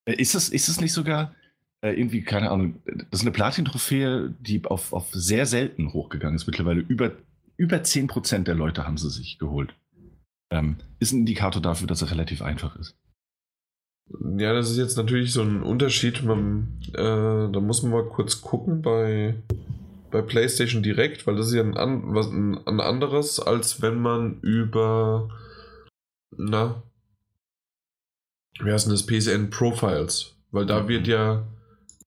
Äh, Ist es, ist es nicht sogar äh, irgendwie, keine Ahnung, das ist eine Platin-Trophäe, die auf, auf sehr selten hochgegangen ist. Mittlerweile über, über 10% der Leute haben sie sich geholt. Ähm, ist ein Indikator dafür, dass er relativ einfach ist. Ja, das ist jetzt natürlich so ein Unterschied. Man, äh, da muss man mal kurz gucken bei, bei PlayStation Direkt, weil das ist ja ein, an, was, ein, ein anderes, als wenn man über. Na. wie heißt denn das, PSN Profiles. Weil da wird ja,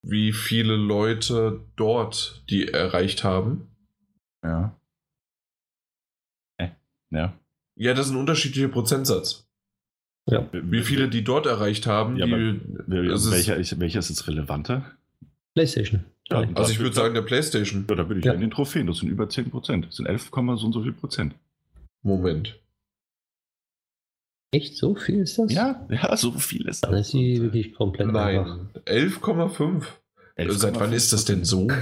wie viele Leute dort die erreicht haben. Ja. Äh, ja. Ja, das ist ein unterschiedlicher Prozentsatz. Ja. Wie viele die dort erreicht haben, Ja, die, das ist- welcher, ist, welcher ist jetzt relevanter? PlayStation. Ja, also ich würde sagen, der Playstation. Ja, da bin ich Ja. in den Trophäen. Das sind über 10 Prozent. Das sind 11, so und so viel Prozent. Moment. Echt so viel ist das? Ja, ja, so viel ist Dann ist sie wirklich komplett. Nein, 11,5. Seit wann ist das denn so? [laughs]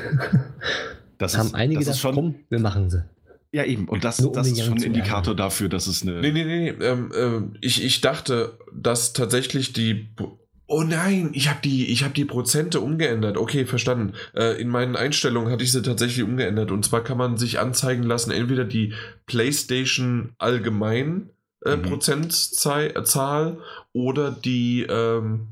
Das haben ist, einige das ist gedacht, schon, komm, wir machen sie. Ja, eben. Und das, um das ist schon ein Indikator ärgern. dafür, dass es eine. Nee, nee, nee. Ähm, ähm, ich, ich dachte, dass tatsächlich die. Oh nein, ich habe die, ich hab die Prozente umgeändert. Okay, verstanden. Äh, in meinen Einstellungen hatte ich sie tatsächlich umgeändert. Und zwar kann man sich anzeigen lassen, entweder die PlayStation allgemein äh, Mhm. Prozentzahl oder die, ähm,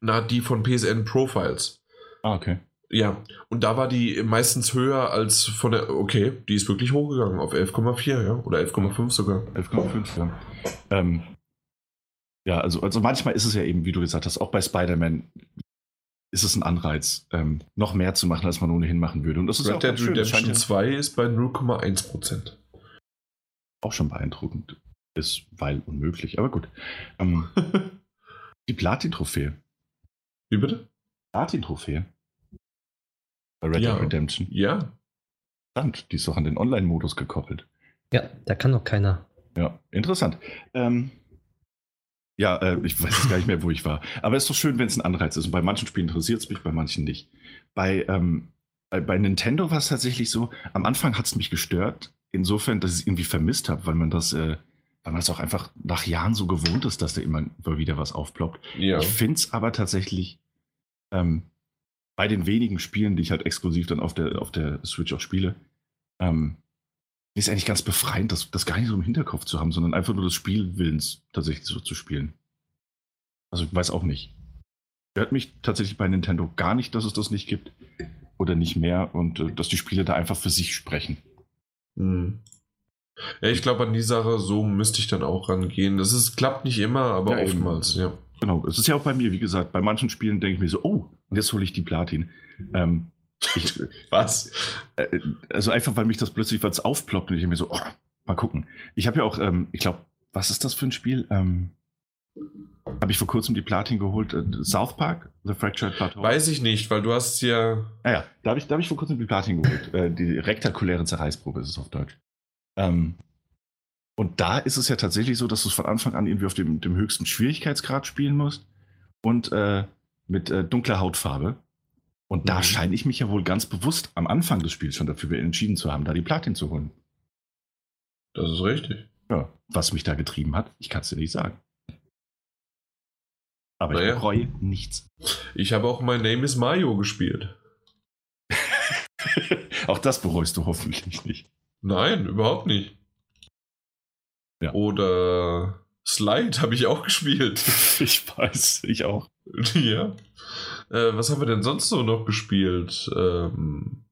na, die von PSN Profiles. Ah, okay. Ja, und da war die meistens höher als von der. Okay, die ist wirklich hochgegangen auf 11,4, ja, oder 11,5 sogar. 11,5, ja. Ähm, ja, also, also manchmal ist es ja eben, wie du gesagt hast, auch bei Spider-Man ist es ein Anreiz, ähm, noch mehr zu machen, als man ohnehin machen würde. Und das ist ja auch, Red Dead Redemption ja 2 ist bei 0,1%. auch schon beeindruckend ist, weil unmöglich. Aber gut. Ähm, [laughs] die Platin-Trophäe. Wie bitte? Platin-Trophäe. Bei Red Ja. Dead Redemption. Ja. Stand, die ist doch an den Online-Modus gekoppelt. Ja, da kann noch keiner. Ja, interessant. Ähm, ja, äh, ich weiß jetzt gar nicht mehr, wo ich war. Aber es ist doch schön, wenn es ein Anreiz ist. Und bei manchen Spielen interessiert es mich, bei manchen nicht. Bei, ähm, bei, bei Nintendo war es tatsächlich so, am Anfang hat es mich gestört, insofern, dass ich es irgendwie vermisst habe, weil man das, äh, weil man das auch einfach nach Jahren so gewohnt ist, dass da immer wieder was aufploppt. Ja. Ich finde es aber tatsächlich ähm, bei den wenigen Spielen, die ich halt exklusiv dann auf der, auf der Switch auch spiele, ähm, ist eigentlich ganz befreiend, das, das gar nicht so im Hinterkopf zu haben, sondern einfach nur des Spielwillens tatsächlich so zu spielen. Also ich weiß auch nicht. Hört mich tatsächlich bei Nintendo gar nicht, dass es das nicht gibt oder nicht mehr und äh, dass die Spiele da einfach für sich sprechen. Hm. Ja, ich glaube, an die Sache, so müsste ich dann auch rangehen. Das ist, klappt nicht immer, aber Ja, eben. oftmals, ja. Genau, es ist ja auch bei mir, wie gesagt, bei manchen Spielen denke ich mir so, oh, und jetzt hole ich die Platin. Ähm, ich, [laughs] Was? Äh, also einfach, weil mich das plötzlich was aufploppt und ich mir so, oh, mal gucken. Ich habe ja auch, ähm, ich glaube, was ist das für ein Spiel? Ähm, habe ich vor kurzem die Platin geholt. Äh, South Park, The Fractured Plateau. Weiß ich nicht, weil du hast ja. Naja, da habe ich, da hab ich vor kurzem die Platin geholt. äh, die rektakuläre Zerreißprobe ist es auf Deutsch. Ähm, und da ist es ja tatsächlich so, dass du es von Anfang an irgendwie auf dem, dem höchsten Schwierigkeitsgrad spielen musst und äh, mit äh, dunkler Hautfarbe. Und da Mhm. scheine ich mich ja wohl ganz bewusst am Anfang des Spiels schon dafür entschieden zu haben, da die Platin zu holen. Das ist richtig. Ja, was mich da getrieben hat, ich kann es dir nicht sagen. Aber Naja. ich bereue nichts. Ich habe auch My Name is Mario gespielt. [laughs] Auch das bereust du hoffentlich nicht. Nein, überhaupt nicht. Ja. Oder Slide habe ich auch gespielt. [laughs] Ich weiß, ich auch. [laughs] ja. Äh, was haben wir denn sonst so noch gespielt? Ähm,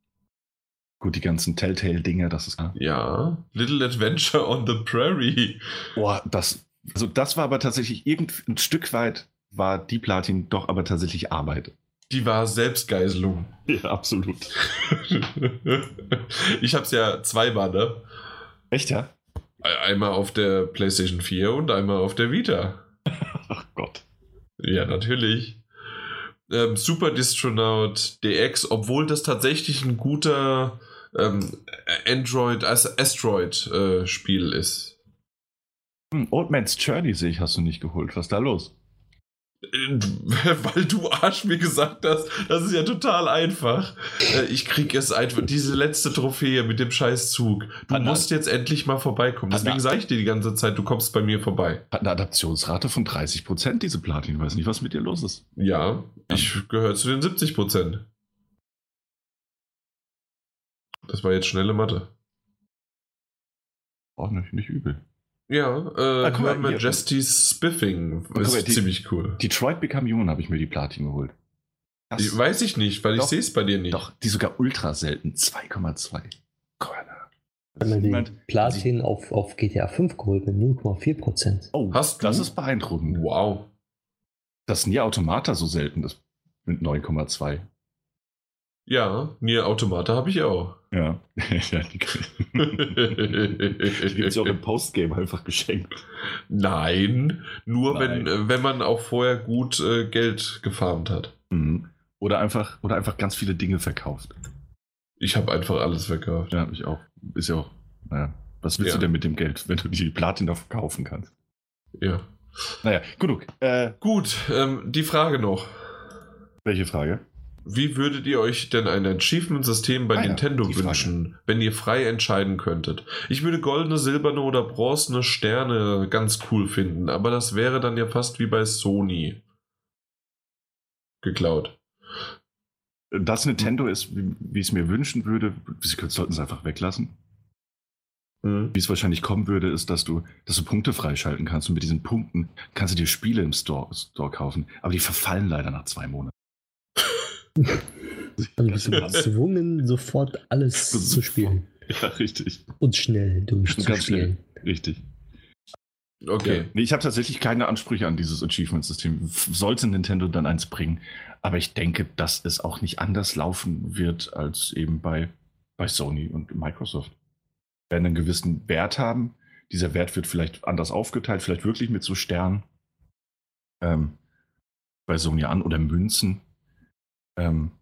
Gut, die ganzen Telltale-Dinger, das ist klar. ja, Little Adventure on the Prairie. Boah, das, also das war aber tatsächlich irgend ein Stück weit war die Platin doch aber tatsächlich Arbeit. Die war Selbstgeiselung. [laughs] Ja, absolut. ich habe es ja zweimal, ne? Echt, ja? Einmal auf der PlayStation 4 und einmal auf der Vita. Ach Gott. Ja, natürlich. Ähm, Super Distronaut DX, obwohl das tatsächlich ein guter ähm, Android, As- Asteroid-Spiel ist. Hm, Old Man's Journey sehe ich, hast du nicht geholt. Was ist da los? Äh, [laughs] Weil du Arsch mir gesagt hast, das ist ja total einfach. Äh, Ich krieg es einfach, diese letzte Trophäe mit dem Scheißzug. Du na- musst jetzt endlich mal vorbeikommen. Deswegen sage ich dir die ganze Zeit, du kommst bei mir vorbei. Hat eine Adaptionsrate von 30%, diese Platin. Ich weiß nicht, was mit dir los ist. Ja, ich gehöre zu den 70 Prozent. Das war jetzt schnelle Mathe. Auch nicht, nicht übel. Ja, äh, Ah, mal. Majesty's Spiffing guck ist mal, die- ziemlich cool. Detroit Become Human habe ich mir die Platin geholt. Das, Die, weiß ich nicht, weil ich Doch. sehe es bei dir nicht. doch, die sogar ultra selten. 2,2. Körner. Ich habe mir Niemand- den Platin auf, auf GTA 5 geholt mit 0,4%. Oh, Hast das du? ist beeindruckend. Wow. Dass Nier Automata so selten ist mit 9,2. Ja, Nier Automata habe ich auch. Ja. [laughs] ja die [laughs] die gibt es auch im Postgame einfach geschenkt. Nein, nur Nein. Wenn, äh, wenn man auch vorher gut äh, Geld gefarmt hat. Mhm. Oder einfach, oder einfach ganz viele Dinge verkauft. Ich habe einfach alles verkauft. Ja, ich auch. Ist ja auch. Naja. Was willst Ja. du denn mit dem Geld, wenn du die Platina verkaufen kannst? Ja. Naja, genug. Äh, Gut, ähm, die Frage noch. welche Frage? Wie würdet ihr euch denn ein Achievement-System bei Ah ja, Nintendo Frage. wünschen, wenn ihr frei entscheiden könntet? Ich würde goldene, silberne oder bronzene Sterne ganz cool finden, aber das wäre dann ja fast wie bei Sony. Geklaut. Das Nintendo ist, wie, wie ich es mir wünschen würde, sie sollten es einfach weglassen. Mhm. Wie es wahrscheinlich kommen würde, ist, dass du, dass du Punkte freischalten kannst und mit diesen Punkten kannst du dir Spiele im Store, Store kaufen, aber die verfallen leider nach zwei Monaten. Dann bist du gezwungen, sofort alles [laughs] zu spielen. Ja, richtig. Und schnell Und ganz durchzuspielen. Richtig. Okay. Ja. Nee, ich habe tatsächlich keine Ansprüche an dieses Achievement-System. Sollte Nintendo dann eins bringen. Aber ich denke, dass es auch nicht anders laufen wird als eben bei, bei Sony und Microsoft. Werden einen gewissen Wert haben. Dieser Wert wird vielleicht anders aufgeteilt, vielleicht wirklich mit so Sternen. Ähm, bei Sony an oder Münzen. Ähm,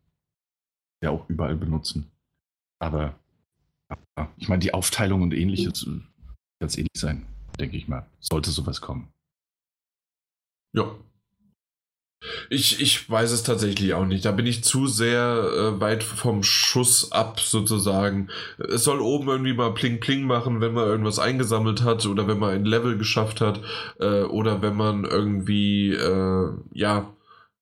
ja, auch überall benutzen. Aber ja, ich meine, die Aufteilung und ähnliches äh, ganz ähnlich sein, denke ich mal. Sollte sowas kommen. Ja. Ich, ich weiß es tatsächlich auch nicht. Da bin ich zu sehr äh, weit vom Schuss ab, sozusagen. Es soll oben irgendwie mal Pling Pling machen, wenn man irgendwas eingesammelt hat oder wenn man ein Level geschafft hat äh, oder wenn man irgendwie, äh, ja,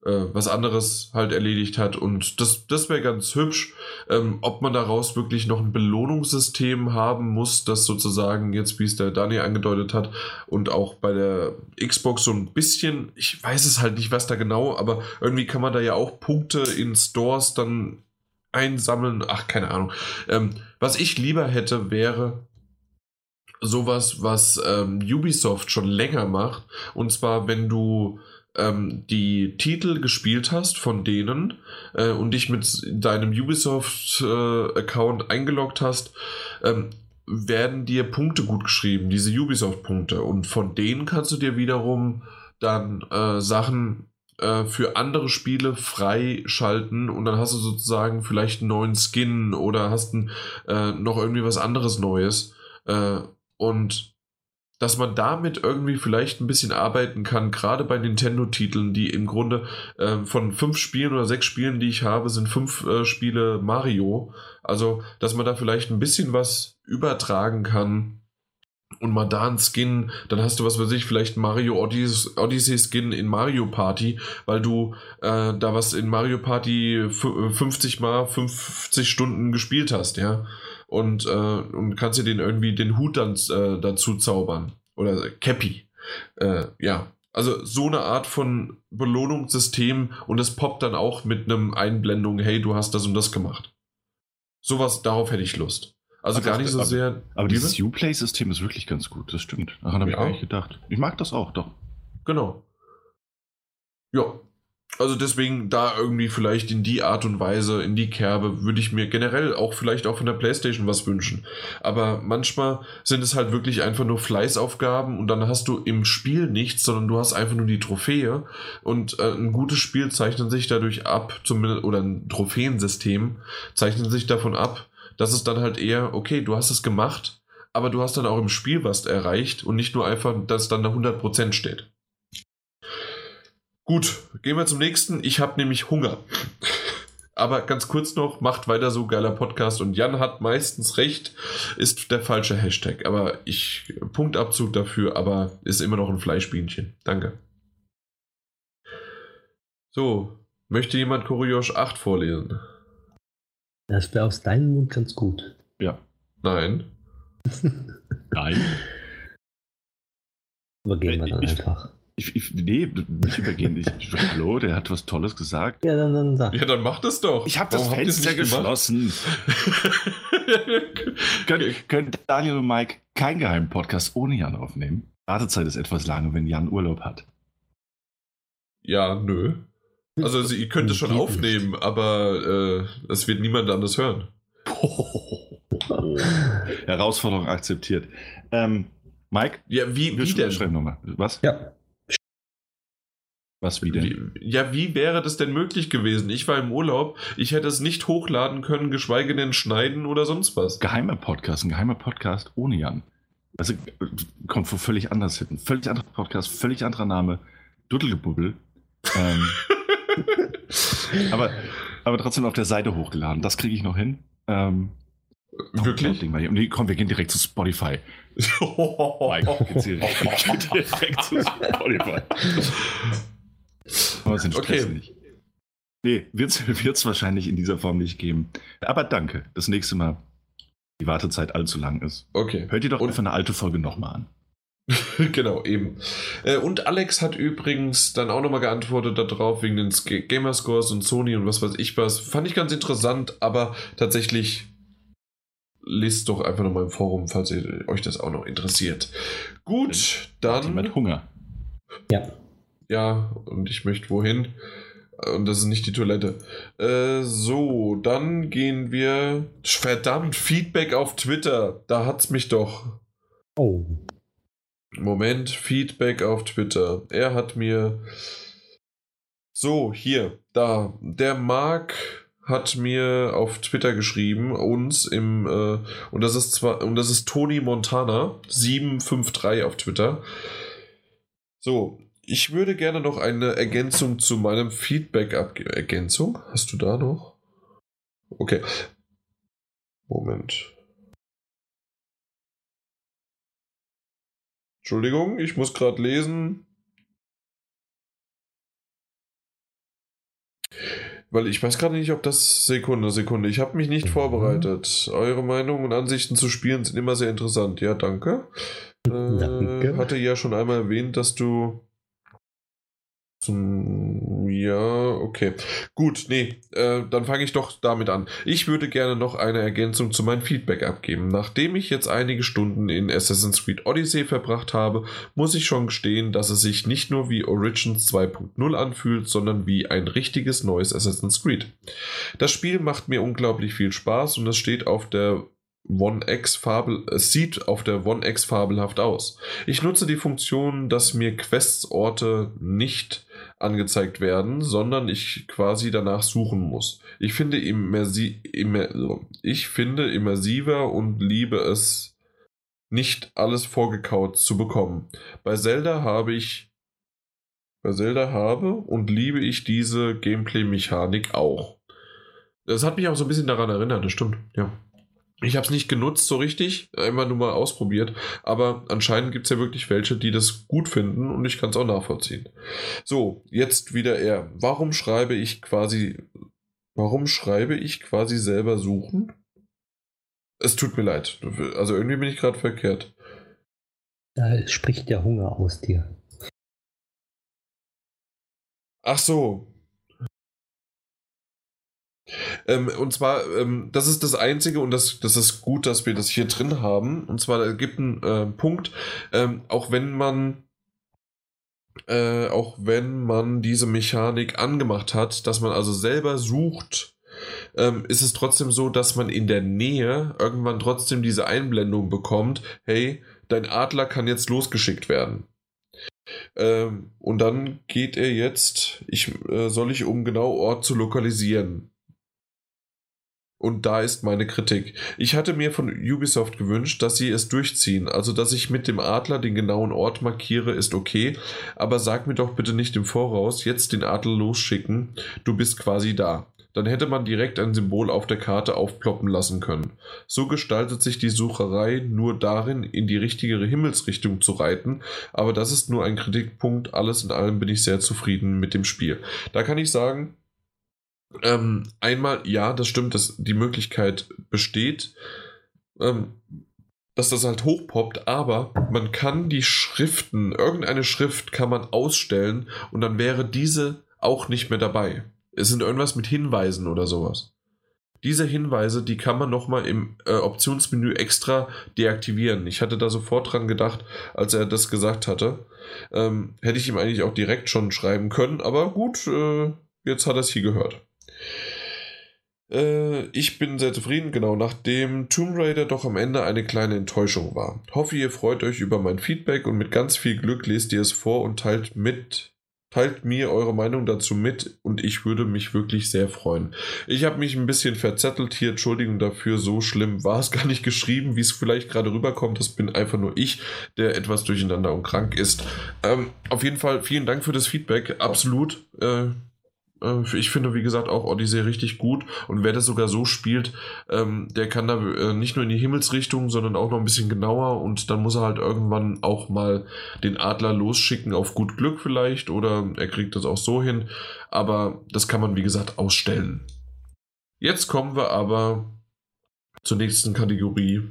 äh, was anderes halt erledigt hat. Und das, das wäre ganz hübsch. Ähm, ob man daraus wirklich noch ein Belohnungssystem haben muss, das sozusagen jetzt, wie es der Dani angedeutet hat, und auch bei der Xbox so ein bisschen, ich weiß es halt nicht, was da genau, aber irgendwie kann man da ja auch Punkte in Stores dann einsammeln. Ach, keine Ahnung. Ähm, was ich lieber hätte, wäre sowas, was ähm, Ubisoft schon länger macht. Und zwar, wenn du ähm, die Titel gespielt hast von denen äh, und dich mit deinem Ubisoft-Account eingeloggt hast, ähm, werden dir Punkte gut geschrieben, diese Ubisoft-Punkte. Und von denen kannst du dir wiederum dann äh, Sachen äh, für andere Spiele freischalten und dann hast du sozusagen vielleicht einen neuen Skin oder hast ein, äh, noch irgendwie was anderes Neues. Äh, und dass man damit irgendwie vielleicht ein bisschen arbeiten kann, gerade bei Nintendo-Titeln, die im Grunde äh, von fünf Spielen oder sechs Spielen, die ich habe, sind fünf äh, Spiele Mario. Also, dass man da vielleicht ein bisschen was übertragen kann und mal da einen Skin, dann hast du, was weiß ich, vielleicht Mario Odyssey, Odyssey Skin in Mario Party, weil du äh, da was in Mario Party fü- 50 mal 50 Stunden gespielt hast, ja. Und, äh, und kannst dir den irgendwie den Hut dann äh, dazu zaubern. Oder Cappy. Äh, ja. Also so eine Art von Belohnungssystem und es poppt dann auch mit einem Einblendung, hey, du hast das und das gemacht. Sowas, darauf hätte ich Lust. Also Ach, gar nicht so aber- sehr. Aber Wie dieses? Uplay-System ist wirklich ganz gut, das stimmt. Daran habe ich gar nicht gedacht. Ich mag das auch, doch. Genau. Ja. Also deswegen da irgendwie vielleicht in die Art und Weise, in die Kerbe, würde ich mir generell auch vielleicht auch von der Playstation was wünschen. Aber manchmal sind es halt wirklich einfach nur Fleißaufgaben und dann hast du im Spiel nichts, sondern du hast einfach nur die Trophäe. Und äh, ein gutes Spiel zeichnet sich dadurch ab, zumindest, oder ein Trophäensystem zeichnet sich davon ab, dass es dann halt eher, okay, du hast es gemacht, aber du hast dann auch im Spiel was erreicht und nicht nur einfach, dass dann da 100% steht. Gut, gehen wir zum nächsten. Ich habe nämlich Hunger. Aber ganz kurz noch, macht weiter so geiler Podcast und Jan hat meistens recht, ist der falsche Hashtag. Aber ich, Punktabzug dafür, aber ist immer noch ein Fleischbienchen. Danke. So, möchte jemand Koryosh 8 vorlesen? Das wäre aus deinem Mund ganz gut. Ja. Nein. [laughs] Nein. Übergehen wir dann Ich- einfach. Ich, ich, nee, nicht übergehen. Ich, ich, hallo, der hat was Tolles gesagt. Ja, dann, dann sag. Ja, dann macht es doch. Ich habe das Warum Fenster geschlossen. [laughs] können, können Daniel und Mike keinen geheimen Podcast ohne Jan aufnehmen? Wartezeit ist etwas lange, wenn Jan Urlaub hat. Ja, nö. Also, also ihr könnt es schon aufnehmen, aber äh, es wird niemand anders hören. [laughs] Herausforderung akzeptiert. Ähm, Mike? Ja, wie, wie denn? Schreib nochmal. Was? Ja. Was wie denn? Wie, ja, wie wäre das denn möglich gewesen? Ich war im Urlaub, ich hätte es nicht hochladen können, geschweige denn schneiden oder sonst was. Geheimer Podcast, ein geheimer Podcast ohne Jan. Also kommt wo völlig anders hin. Völlig anderer Podcast, völlig anderer Name. Duddelgebubbel. Ähm, [laughs] aber, aber trotzdem auf der Seite hochgeladen. Das kriege ich noch hin. Ähm, Wirklich? Und komm, wir gehen direkt zu Spotify. [laughs] Mike, direkt zu Spotify. [laughs] Aber den Stress okay. nicht. Nee, wird es [laughs] wahrscheinlich in dieser Form nicht geben. Aber danke. Das nächste Mal, die Wartezeit allzu lang ist. Okay. Hört ihr doch einfach eine alte Folge nochmal an. [laughs] genau, eben. Äh, und Alex hat übrigens dann auch nochmal geantwortet darauf, wegen den Gamerscores und Sony und was weiß ich was. Fand ich ganz interessant, aber tatsächlich lest doch einfach nochmal im Forum, falls ihr, euch das auch noch interessiert. Gut, dann. Mit Hunger. Ja. Ja, und ich möchte wohin. Und das ist nicht die Toilette. Äh, so, dann gehen wir. Verdammt, Feedback auf Twitter. Da hat's mich doch. Oh. Moment, Feedback auf Twitter. Er hat mir. So, hier, da. Der Mark hat mir auf Twitter geschrieben, uns im, äh, und das ist zwar, und das ist Tony Montana, 753 auf Twitter. So, ich würde gerne noch eine Ergänzung zu meinem Feedback abgeben. Ergänzung? Hast du da noch? Okay. Moment. Entschuldigung, ich muss gerade lesen. Weil ich weiß gerade nicht, ob das Sekunde, Sekunde. Ich habe mich nicht mhm. vorbereitet. Eure Meinungen und Ansichten zu Spielen sind immer sehr interessant. Ja, danke. Äh, danke. Hatte ja schon einmal erwähnt, dass du zum, ja, okay. Gut, nee, äh, dann fange ich doch damit an. Ich würde gerne noch eine Ergänzung zu meinem Feedback abgeben. Nachdem ich jetzt einige Stunden in Assassin's Creed Odyssey verbracht habe, muss ich schon gestehen, dass es sich nicht nur wie Origins 2.0 anfühlt, sondern wie ein richtiges neues Assassin's Creed. Das Spiel macht mir unglaublich viel Spaß und es steht auf der One X Fabel, es sieht auf der One X fabelhaft aus. Ich nutze die Funktion, dass mir Quests Orte nicht angezeigt werden, sondern ich quasi danach suchen muss. Ich finde, immersi immer, ich finde immersiver und liebe es, nicht alles vorgekaut zu bekommen. Bei Zelda habe ich bei Zelda habe und liebe ich diese Gameplay-Mechanik auch. Das hat mich auch so ein bisschen daran erinnert, das stimmt, ja. Ich habe es nicht genutzt so richtig, immer nur mal ausprobiert, aber anscheinend gibt es ja wirklich welche, die das gut finden und ich kann es auch nachvollziehen. So, jetzt wieder er. Warum schreibe ich quasi, warum schreibe ich quasi selber suchen? Es tut mir leid, also irgendwie bin ich gerade verkehrt. Da spricht der Hunger aus dir. Ach so, ähm, und zwar, ähm, das ist das Einzige und das, das ist gut, dass wir das hier drin haben. Und zwar, es gibt einen äh, Punkt, ähm, auch wenn man äh, auch wenn man diese Mechanik angemacht hat, dass man also selber sucht, ähm, ist es trotzdem so, dass man in der Nähe irgendwann trotzdem diese Einblendung bekommt, hey, dein Adler kann jetzt losgeschickt werden. Ähm, und dann geht er jetzt, ich, äh, soll ich, um genau Ort zu lokalisieren. Und da ist meine Kritik. Ich hatte mir von Ubisoft gewünscht, dass sie es durchziehen. Also, dass ich mit dem Adler den genauen Ort markiere, ist okay. Aber sag mir doch bitte nicht im Voraus, jetzt den Adler losschicken. Du bist quasi da. Dann hätte man direkt ein Symbol auf der Karte aufploppen lassen können. So gestaltet sich die Sucherei nur darin, in die richtige Himmelsrichtung zu reiten. Aber das ist nur ein Kritikpunkt. Alles in allem bin ich sehr zufrieden mit dem Spiel. Da kann ich sagen, ähm, einmal, ja, das stimmt, dass die Möglichkeit besteht, ähm, dass das halt hochpoppt, aber man kann die Schriften, irgendeine Schrift kann man ausstellen und dann wäre diese auch nicht mehr dabei. Es sind irgendwas mit Hinweisen oder sowas. diese Hinweise, die kann man nochmal im äh, Optionsmenü extra deaktivieren. Ich hatte da sofort dran gedacht, als er das gesagt hatte. Ähm, hätte ich ihm eigentlich auch direkt schon schreiben können, aber gut, äh, jetzt hat er es hier gehört. Äh, ich bin sehr zufrieden, genau, nachdem Tomb Raider doch am Ende eine kleine Enttäuschung war. Hoffe, ihr freut euch über mein Feedback und mit ganz viel Glück lest ihr es vor und teilt mit. Teilt mir eure Meinung dazu mit und ich würde mich wirklich sehr freuen. Ich habe mich ein bisschen verzettelt hier, Entschuldigung dafür, so schlimm war es [laughs] gar nicht geschrieben, wie es vielleicht gerade rüberkommt. Das bin einfach nur ich, der etwas durcheinander und krank ist. Ähm, auf jeden Fall vielen Dank für das Feedback, absolut. Äh, ich finde, wie gesagt, auch Odyssey richtig gut. Und wer das sogar so spielt, ähm, der kann da äh, nicht nur in die Himmelsrichtung, sondern auch noch ein bisschen genauer. Und dann muss er halt irgendwann auch mal den Adler losschicken auf gut Glück vielleicht. Oder er kriegt das auch so hin. Aber das kann man, wie gesagt, ausstellen. Jetzt kommen wir aber zur nächsten Kategorie.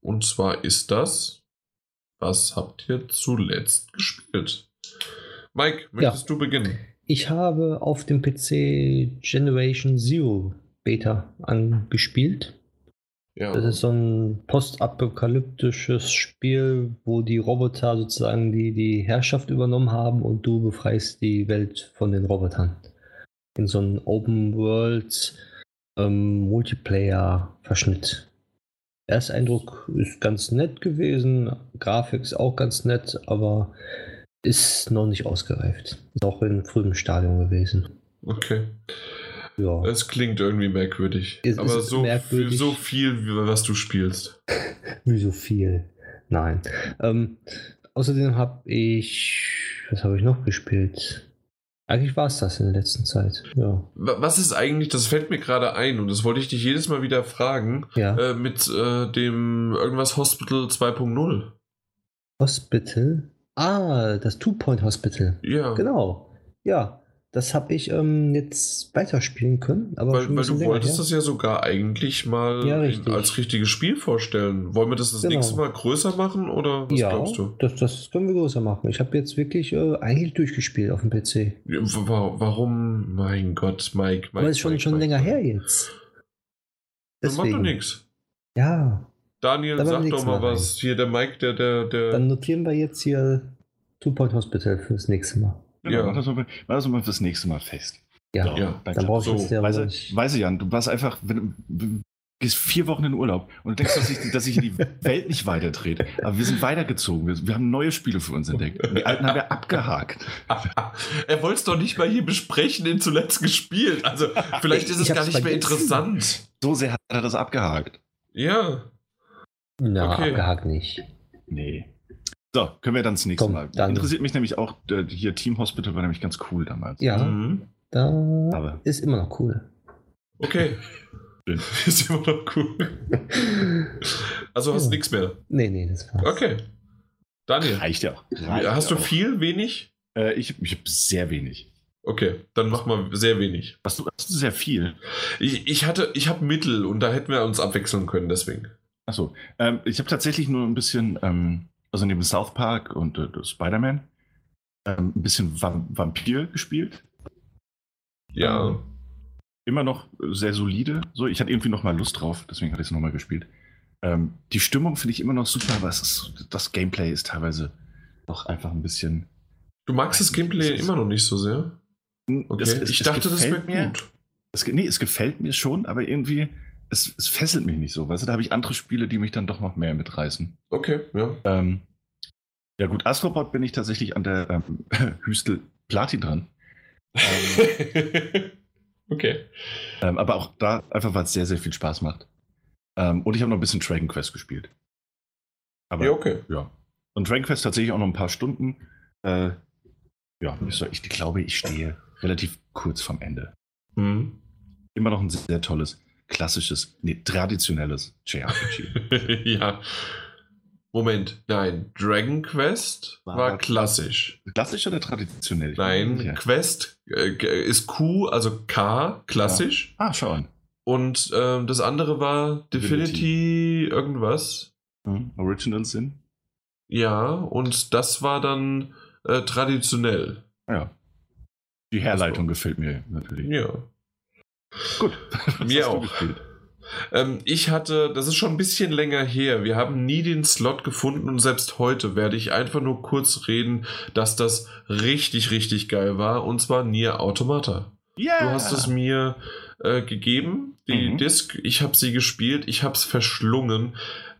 Und zwar ist das, was habt ihr zuletzt gespielt? Mike, möchtest ja. du beginnen? Ich habe auf dem PC Generation Zero Beta angespielt. Ja. Das ist so ein postapokalyptisches Spiel, wo die Roboter sozusagen die, die Herrschaft übernommen haben und du befreist die Welt von den Robotern. In so einem Open World ähm, Multiplayer-Verschnitt. Ersteindruck ist ganz nett gewesen, Grafik ist auch ganz nett, aber ist noch nicht ausgereift. Ist auch in frühem Stadium gewesen. Okay. Ja. Es klingt irgendwie merkwürdig. Es aber so, merkwürdig. so viel, was du spielst. [laughs] wie so viel. Nein. Ähm, außerdem habe ich. Was habe ich noch gespielt? Eigentlich war es das in der letzten Zeit. Ja. Was ist eigentlich, das fällt mir gerade ein und das wollte ich dich jedes Mal wieder fragen, ja. äh, mit äh, dem irgendwas Hospital 2.0. Hospital? Ah, das Two-Point Hospital. Ja. Genau. Ja, das habe ich ähm, jetzt weiterspielen können. Aber weil, weil du wolltest her. das ja sogar eigentlich mal ja, richtig. als richtiges Spiel vorstellen. Wollen wir das das genau. nächste Mal größer machen oder was ja, glaubst du? Das, das können wir größer machen. Ich habe jetzt wirklich äh, eigentlich durchgespielt auf dem PC. Ja, warum? Mein Gott, Mike. Mike aber es schon, Mike, schon Mike, länger Mike. her jetzt. Das macht doch nichts. Ja, Daniel, sag doch mal was. Hier der Mike, der, der, der. Dann notieren wir jetzt hier Two Point Hospital fürs nächste Mal. Genau, ja. mach das, mal, mach das mal fürs nächste Mal fest. Ja, ja dann brauchst du so. ja weißt, du, Jan, du warst einfach, wenn du gehst vier Wochen in Urlaub und du denkst, dass sich, dass sich die [laughs] Welt nicht weiterdreht. Aber wir sind weitergezogen. Wir, wir, haben neue Spiele für uns entdeckt. Und die alten haben wir abgehakt. [laughs] er wollte es doch nicht mal hier besprechen, den zuletzt gespielt. Also vielleicht ist es gar nicht mehr interessant. So sehr hat er das abgehakt. Ja. Na, okay. abgehakt nicht. Nee. So, können wir dann das nächste Komm, Mal. Dann. Interessiert mich nämlich auch, äh, hier Team Hospital war nämlich ganz cool damals. Ja, mhm. da Aber. ist immer noch cool. Okay. [laughs] [laughs] ist immer noch cool. Also hast du ja. nichts mehr? Nee, nee, das war's. Okay. Daniel. Reicht ja auch. Reicht hast du auch. viel, wenig? Äh, ich ich habe sehr wenig. Okay, dann mach mal sehr wenig. Hast du, hast du sehr viel? Ich, ich hatte, ich habe Mittel und da hätten wir uns abwechseln können, deswegen. Achso, ähm, ich habe tatsächlich nur ein bisschen, ähm, also neben South Park und äh, Spider-Man, ähm, ein bisschen Vam Vampir gespielt. Ja. Ähm, immer noch sehr solide. So, ich hatte irgendwie noch mal Lust drauf, deswegen hatte ich es nochmal gespielt. Ähm, die Stimmung finde ich immer noch super, aber ist, das Gameplay ist teilweise noch einfach ein bisschen. Du magst das Gameplay immer noch nicht so sehr? Okay. Es, es, ich dachte, das wäre gut. Es, nee, es gefällt mir schon, aber irgendwie es, es, fesselt mich nicht so. Weißt du, da habe ich andere Spiele, die mich dann doch noch mehr mitreißen. Okay, ja. Ähm, ja, gut, Astrobot bin ich tatsächlich an der ähm, [laughs] Hüstel Platin dran. Ähm, [laughs] okay. Ähm, aber auch da einfach, weil es sehr, sehr viel Spaß macht. Ähm, und ich habe noch ein bisschen Dragon Quest gespielt. Aber, ja, okay. Ja. Und Dragon Quest tatsächlich auch noch ein paar Stunden. Äh, ja, ich, glaube, ich stehe relativ kurz vom Ende. Mhm. Immer noch ein sehr tolles klassisches, nee, traditionelles JRPG. [laughs] ja. Moment, nein, Dragon Quest war, war klassisch. Klassisch oder traditionell? Nein, ja. Quest äh, ist Q, also K, klassisch. Ja. Ah, schau an. Und ähm, das andere war Divinity, irgendwas. Hm, Original Sin. Ja, und das war dann äh, traditionell. Ja. Die Herleitung gefällt mir natürlich. Ja. Gut. [laughs] Mir auch. Ähm, ich hatte, das ist schon ein bisschen länger her, wir haben nie den Slot gefunden und selbst heute werde ich einfach nur kurz reden, dass das richtig, richtig geil war und zwar Nier Automata. Yeah. Du hast es mir äh, gegeben, die mhm. Disc, ich habe sie gespielt, ich habe es verschlungen.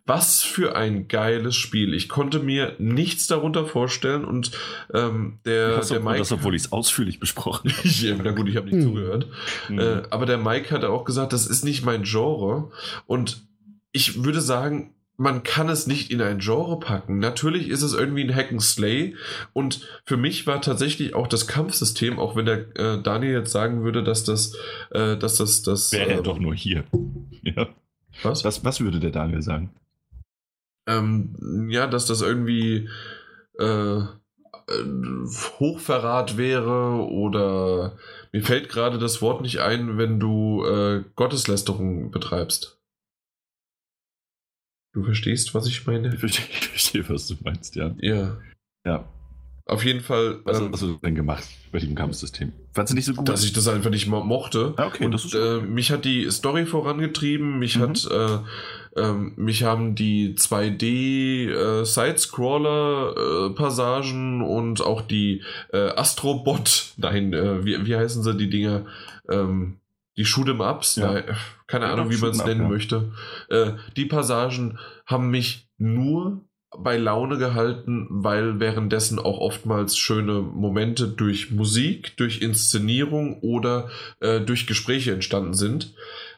Was für ein geiles Spiel. Ich konnte mir nichts darunter vorstellen und ähm, der, der Mike. Das, obwohl ich es ausführlich besprochen [laughs] habe. ja, na gut, ich habe nicht mhm. zugehört. Mhm. Äh, aber der Mike hat auch gesagt, das ist nicht mein Genre. Und ich würde sagen, man kann es nicht in ein Genre packen. Natürlich ist es irgendwie ein Hack and Slay und für mich war tatsächlich auch das Kampfsystem, auch wenn der äh, Daniel jetzt sagen würde, dass das, äh, dass das, das wäre äh, doch nur hier. [laughs] ja. Was? was? Was würde der Daniel sagen? Ähm, ja, dass das irgendwie äh, äh, Hochverrat wäre oder mir fällt gerade das Wort nicht ein, wenn du äh, Gotteslästerung betreibst. Du verstehst, was ich meine? Ich verstehe, ich verstehe, was du meinst, ja. Ja. Ja. Auf jeden Fall. Was ähm, hast du denn gemacht bei diesem Kampfsystem? Fandest du nicht so gut? Dass ich das einfach nicht mo mochte. Ah, okay, und, das ist äh, mich hat die Story vorangetrieben, mich mhm. hat äh, ähm, mich haben die 2D äh, Side-Scroller äh, Passagen und auch die äh, Astrobot, [laughs] nein, äh, wie, wie heißen sie die Dinger? Ähm, die Shoot'em Ups, ja. nein, [laughs] keine ja, Ahnung, wie man es nennen ja. möchte. Äh, die Passagen haben mich nur bei Laune gehalten, weil währenddessen auch oftmals schöne Momente durch Musik, durch Inszenierung oder äh, durch Gespräche entstanden sind.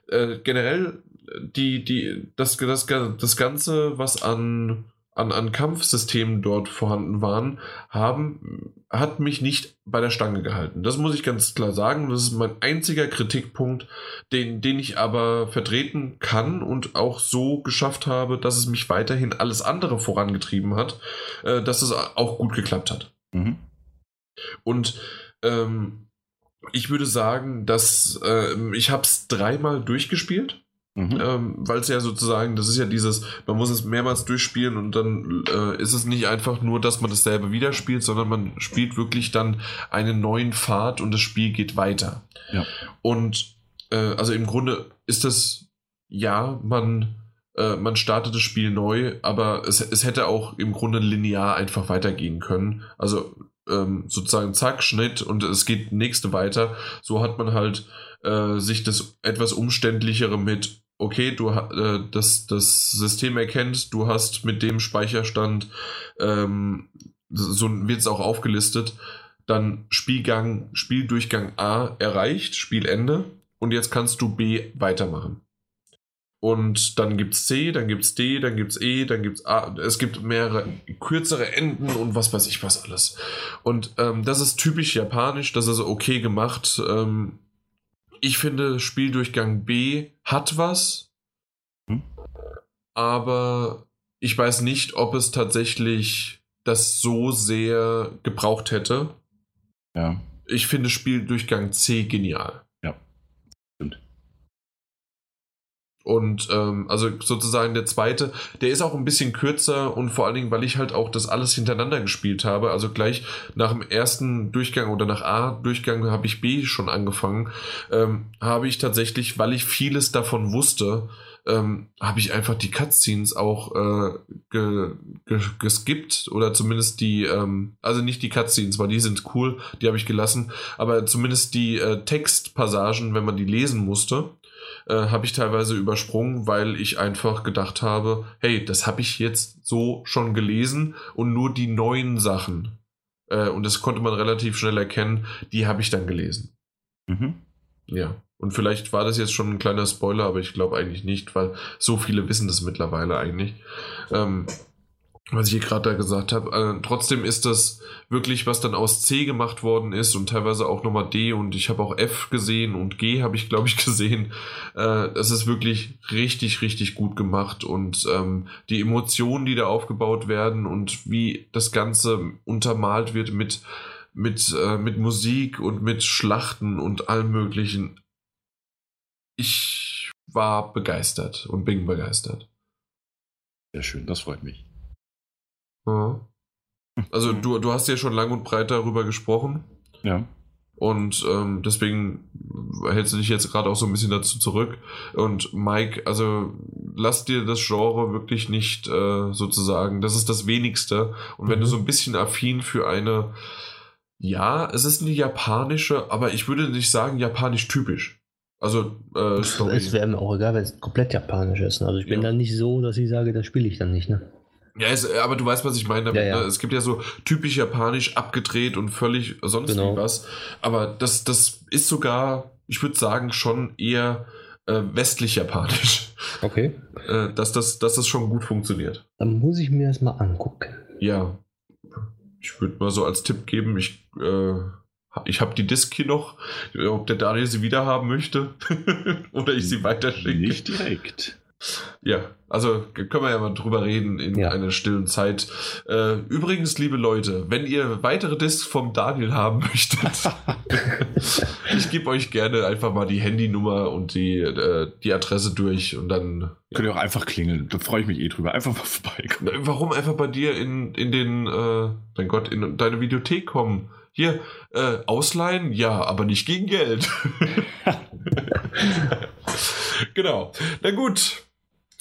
Äh, generell die, die, das, das, das Ganze, was an, an, an Kampfsystemen dort vorhanden waren, haben, hat mich nicht bei der Stange gehalten. Das muss ich ganz klar sagen. Das ist mein einziger Kritikpunkt, den, den ich aber vertreten kann und auch so geschafft habe, dass es mich weiterhin alles andere vorangetrieben hat, äh, dass es auch gut geklappt hat. Mhm. Und ähm, ich würde sagen, dass äh, ich habe es dreimal durchgespielt. Mhm. Ähm, Weil es ja sozusagen, das ist ja dieses, man muss es mehrmals durchspielen und dann äh, ist es nicht einfach nur, dass man dasselbe wieder spielt, sondern man spielt wirklich dann einen neuen Pfad und das Spiel geht weiter. Ja. Und äh, also im Grunde ist das, ja, man, äh, man startet das Spiel neu, aber es, es hätte auch im Grunde linear einfach weitergehen können. Also ähm, sozusagen zack, Schnitt und es geht nächste weiter. So hat man halt äh, sich das etwas umständlichere mit okay, du äh, das, das System erkennt, du hast mit dem Speicherstand, ähm, so wird es auch aufgelistet, dann Spielgang, Spieldurchgang A erreicht, Spielende und jetzt kannst du B weitermachen. Und dann gibt es C, dann gibt es D, dann gibt es E, dann gibt es A. Es gibt mehrere kürzere Enden und was weiß ich was alles. Und ähm, das ist typisch japanisch, das ist okay gemacht. Ähm, ich finde, Spieldurchgang B hat was, hm? aber ich weiß nicht, ob es tatsächlich das so sehr gebraucht hätte. Ja. Ich finde Spieldurchgang C genial. Und ähm, also sozusagen der zweite, der ist auch ein bisschen kürzer und vor allen Dingen, weil ich halt auch das alles hintereinander gespielt habe. Also gleich nach dem ersten Durchgang oder nach A-Durchgang habe ich B schon angefangen. Ähm, habe ich tatsächlich, weil ich vieles davon wusste, ähm, habe ich einfach die Cutscenes auch äh, ge, ge, geskippt oder zumindest die, ähm, also nicht die Cutscenes, weil die sind cool, die habe ich gelassen, aber zumindest die äh, Textpassagen, wenn man die lesen musste äh, habe ich teilweise übersprungen, weil ich einfach gedacht habe, hey, das habe ich jetzt so schon gelesen und nur die neuen Sachen, äh, und das konnte man relativ schnell erkennen, die habe ich dann gelesen. Mhm. Ja. Und vielleicht war das jetzt schon ein kleiner Spoiler, aber ich glaube eigentlich nicht, weil so viele wissen das mittlerweile eigentlich. Ähm, was ich hier gerade da gesagt habe. Äh, trotzdem ist das wirklich, was dann aus C gemacht worden ist und teilweise auch nochmal D und ich habe auch F gesehen und G habe ich, glaube ich, [laughs] gesehen. Äh, das ist wirklich richtig, richtig gut gemacht und ähm, die Emotionen, die da aufgebaut werden und wie das Ganze untermalt wird mit, mit, äh, mit Musik und mit Schlachten und allem Möglichen. Ich war begeistert und bin begeistert. Sehr schön, das freut mich. Also du, du hast ja schon lang und breit darüber gesprochen. Ja. Und ähm, deswegen hältst du dich jetzt gerade auch so ein bisschen dazu zurück. Und Mike, also lass dir das Genre wirklich nicht äh, sozusagen, das ist das wenigste. Und wenn Mhm. du so ein bisschen affin für eine, ja, es ist eine japanische, aber ich würde nicht sagen japanisch typisch. Also äh, Story. Es wäre mir auch egal, wenn es komplett japanisch ist. ne? Also ich bin Ja. dann nicht so, dass ich sage, das spiele ich dann nicht. Ne? Ja, es, aber du weißt, was ich meine damit. Ja, ja. Ne? Es gibt ja so typisch japanisch abgedreht und völlig sonst Genau. was. Aber das, das ist sogar, ich würde sagen, schon eher äh, westlich-japanisch. [laughs] Okay. Äh, dass, das, dass das schon gut funktioniert. Dann muss ich mir das mal angucken. Ja. Ich würde mal so als Tipp geben, ich, äh, ich habe die Disk hier noch, ob der Daniel sie wieder haben möchte [laughs] oder ich sie weiterschicke. Nicht direkt. Ja, also können wir ja mal drüber reden in Ja. einer stillen Zeit. Äh, übrigens, liebe Leute, wenn ihr weitere Discs vom Daniel haben [laughs] möchtet, [laughs] ich gebe euch gerne einfach mal die Handynummer und die, äh, die Adresse durch und dann. Könnt ihr auch einfach klingeln. Da freue ich mich eh drüber. Einfach mal [laughs] vorbeikommen. Warum einfach bei dir in, in den, äh, mein Gott, in deine Videothek kommen? Hier, äh, ausleihen? Ja, aber nicht gegen Geld. genau. Na gut.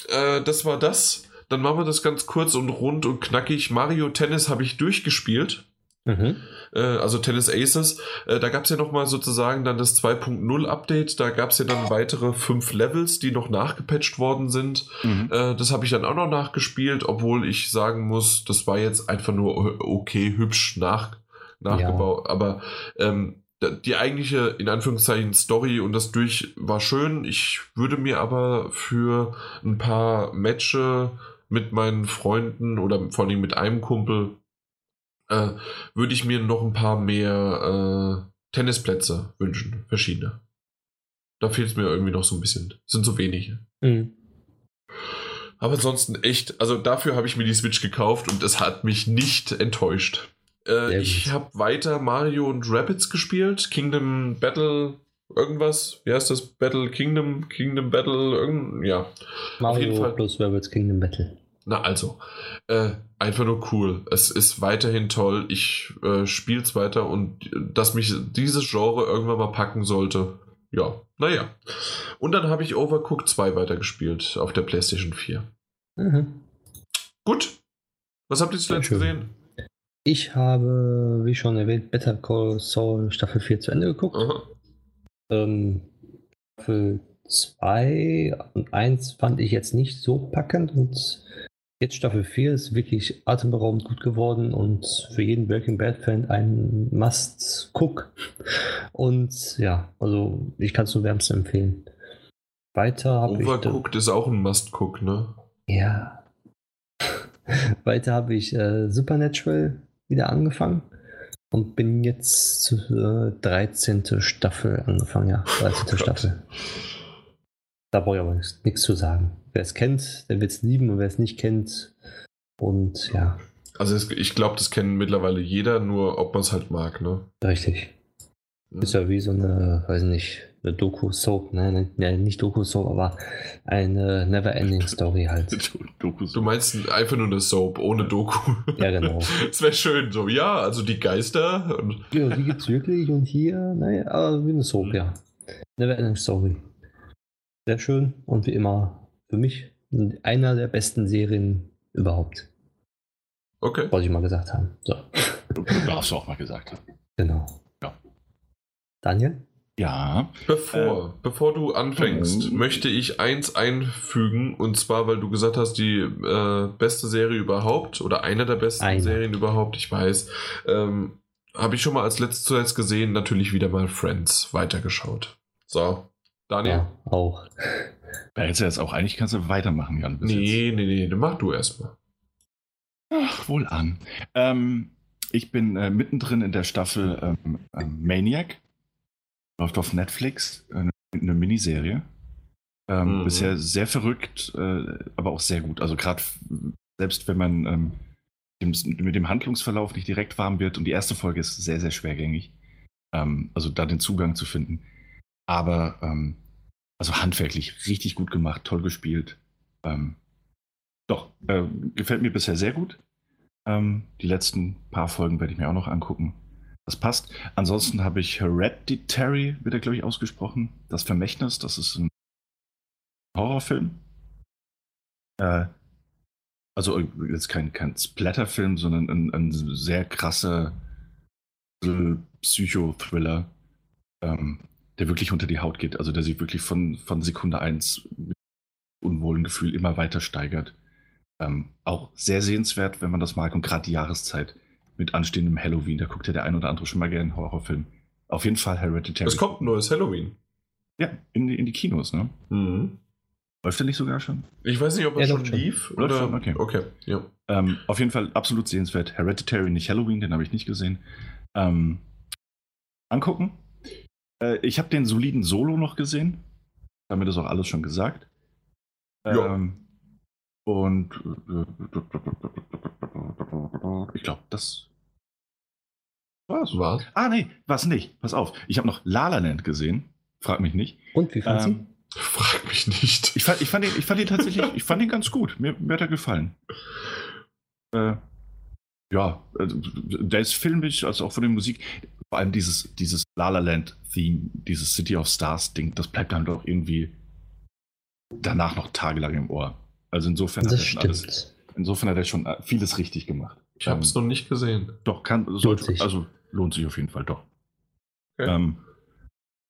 Äh, das war das. Dann machen wir das ganz kurz und rund und knackig. Mario Tennis habe ich durchgespielt. Mhm. Äh, also Tennis Aces. Äh, da gab es ja nochmal sozusagen dann das 2.0 Update. Da gab es ja dann weitere fünf Levels, die noch nachgepatcht worden sind. Mhm. Äh, das habe ich dann auch noch nachgespielt, obwohl ich sagen muss, das war jetzt einfach nur okay, hübsch nach, nachgebaut. Aber ähm, die eigentliche, in Anführungszeichen, Story und das durch war schön. Ich würde mir aber für ein paar Matches mit meinen Freunden oder vor allem mit einem Kumpel, äh, würde ich mir noch ein paar mehr äh, Tennisplätze wünschen, verschiedene. Da fehlt es mir irgendwie noch so ein bisschen. Sind so wenige. Mhm. Aber ansonsten echt, also dafür habe ich mir die Switch gekauft und es hat mich nicht enttäuscht. Äh, ich habe weiter Mario und Rabbids gespielt, Kingdom Battle, irgendwas. Wie heißt das? Battle Kingdom, Kingdom Battle, irgend, ja. Auf jeden Mario Fall. plus Rabbids Kingdom Battle. Na also, äh, einfach nur cool. Es ist weiterhin toll. Ich äh, spiele es weiter und dass mich dieses Genre irgendwann mal packen sollte, ja, naja. Und dann habe ich Overcooked 2 weitergespielt auf der PlayStation 4. Mhm. Gut. Was habt ihr zuletzt gesehen? Ich habe, wie schon erwähnt, Better Call Saul Staffel 4 zu Ende geguckt. Aha. Ähm, Staffel 2 und 1 fand ich jetzt nicht so packend und jetzt Staffel 4 ist wirklich atemberaubend gut geworden und für jeden Breaking Bad-Fan ein Must-Cook. Und ja, also ich kann es nur wärmstens empfehlen. Weiter habe ich. Overcooked ist auch ein Must-Cook, ne? Ja. [laughs] Weiter habe ich äh, Supernatural wieder angefangen und bin jetzt zur äh, 13. Staffel angefangen. Ja, 13. Gott. Staffel. Da brauche ich aber nichts, zu sagen. Wer es kennt, der wird es lieben und wer es nicht kennt. Und ja, Also es, ich glaube, das kennen mittlerweile jeder, nur ob man es halt mag, ne? richtig. Ist ja wie so eine, weiß nicht, eine Doku-Soap. Nein, nein, nein, nicht Doku-Soap, aber eine Never-Ending-Story halt. [laughs] Du meinst einfach nur eine Soap ohne Doku. Ja, genau. [laughs] Es wäre schön, so, ja, also die Geister. Und, Ja, die gibt's wirklich und hier, naja, aber wie eine Soap, ja. Neverending Story. Sehr schön und wie immer für mich einer der besten Serien überhaupt. okay. Wollte ich mal gesagt haben. So, Darfst du auch mal gesagt haben. genau. Ja. Daniel? Ja. Bevor, bevor du anfängst, Mhm. möchte ich eins einfügen, und zwar, weil du gesagt hast, die äh, beste Serie überhaupt oder eine der besten Eine. Serien überhaupt, ich weiß, ähm, habe ich schon mal als letztes zuletzt gesehen, natürlich wieder mal Friends weitergeschaut. So, Daniel? Ja, auch. Da hättest du jetzt auch eigentlich kannst du weitermachen, Jan. bis jetzt. Nee, nee, nee, dann mach du erstmal. Ach, wohl an. Ähm, ich bin äh, mittendrin in der Staffel ähm, ähm, Maniac. Läuft auf Netflix. Eine, eine Miniserie. Ähm, Mhm. Bisher sehr verrückt, äh, aber auch sehr gut. Also gerade selbst wenn man ähm, dem, mit dem Handlungsverlauf nicht direkt warm wird und die erste Folge ist sehr, sehr schwergängig. Ähm, also da den Zugang zu finden. Aber ähm, also handwerklich richtig gut gemacht, toll gespielt. Ähm, doch, äh, gefällt mir bisher sehr gut. Ähm, die letzten paar Folgen werde ich mir auch noch angucken. Das passt. Ansonsten habe ich Hereditary, wird er, glaube ich, ausgesprochen. Das Vermächtnis, das ist ein Horrorfilm. Äh, also jetzt kein, kein Splatterfilm, sondern ein, ein sehr krasser Psychothriller, ähm, der wirklich unter die Haut geht. Also der sich wirklich von, von Sekunde 1 mit unwohlen Gefühl immer weiter steigert. Ähm, auch sehr sehenswert, wenn man das mag. Und gerade die Jahreszeit mit anstehendem Halloween, da guckt ja der ein oder andere schon mal gerne einen Horrorfilm. Auf jeden Fall Hereditary. Es kommt ein neues Halloween. Ja, in die, in die Kinos, ne? Mhm. Läuft der nicht sogar schon? Ich weiß nicht, ob er ja, schon lief. Oder? Schon, okay. okay ja. Ähm, auf jeden Fall absolut sehenswert. Hereditary, nicht Halloween, den habe ich nicht gesehen. Ähm, angucken. Äh, ich habe den soliden Solo noch gesehen. Damit ist auch alles schon gesagt. Ähm, und ich glaube, das was? Was? Ah, nee, was nicht. Pass auf. Ich habe noch La La Land gesehen. Frag mich nicht. Und wie fandest ähm, du? Frag mich nicht. Ich fand, ich fand, ihn, ich fand ihn tatsächlich, ich fand ihn ganz gut. Mir, mir hat er gefallen. Äh, ja, also, der ist filmisch, also auch von der Musik. Vor allem dieses, dieses La La Land Theme, dieses City of Stars Ding, das bleibt dann doch irgendwie danach noch tagelang im Ohr. Also insofern das hat er schon alles, insofern hat er schon vieles richtig gemacht. Ich habe es ähm, noch nicht gesehen. Doch, kann, sollte, lohnt also lohnt sich auf jeden Fall doch. Okay. Ähm,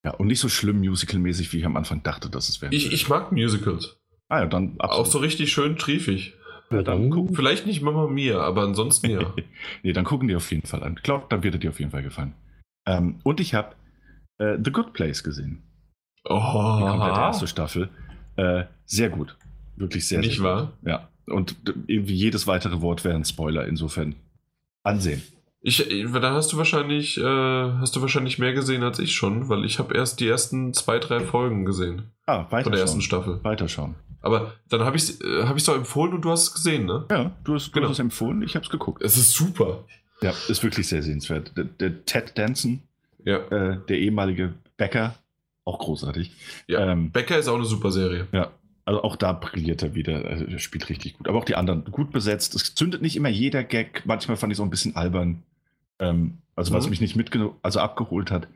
ja, und nicht so schlimm musical-mäßig, wie ich am Anfang dachte, dass es wäre. Ich, ich mag Musicals. Ah ja, dann absolut. Auch so richtig schön triefig. Ja, dann gucken. Vielleicht nicht Mama Mia, aber ansonsten ja. [laughs] nee, dann gucken die auf jeden Fall an. Ich glaube, dann wird er dir auf jeden Fall gefallen. Ähm, und ich habe äh, The Good Place gesehen. Oh. Die komplette erste Staffel. Äh, sehr gut. Wirklich sehr, Nicht sehr wahr? Gut. Ja. Und irgendwie jedes weitere Wort wäre ein Spoiler. Insofern ansehen. Ich, da hast du wahrscheinlich, äh, hast du wahrscheinlich mehr gesehen als ich schon, weil ich habe erst die ersten zwei, drei Folgen gesehen. Ah, weiter Von der ersten Staffel. Weiterschauen. Aber dann habe ich es äh, hab doch empfohlen und du hast es gesehen, ne? Ja, du hast, du genau. hast es empfohlen, ich habe es geguckt. Es ist super. Ja, ist wirklich sehr sehenswert. Der, der Ted Danson, ja. äh, der ehemalige Bäcker, auch großartig. Ja, ähm, Bäcker ist auch eine super Serie. Ja, also auch da brilliert er wieder, also er spielt richtig gut. Aber auch die anderen gut besetzt. Es zündet nicht immer jeder Gag. Manchmal fand ich es auch ein bisschen albern. Ähm, also mhm. was mich nicht mitgenommen, also abgeholt hat.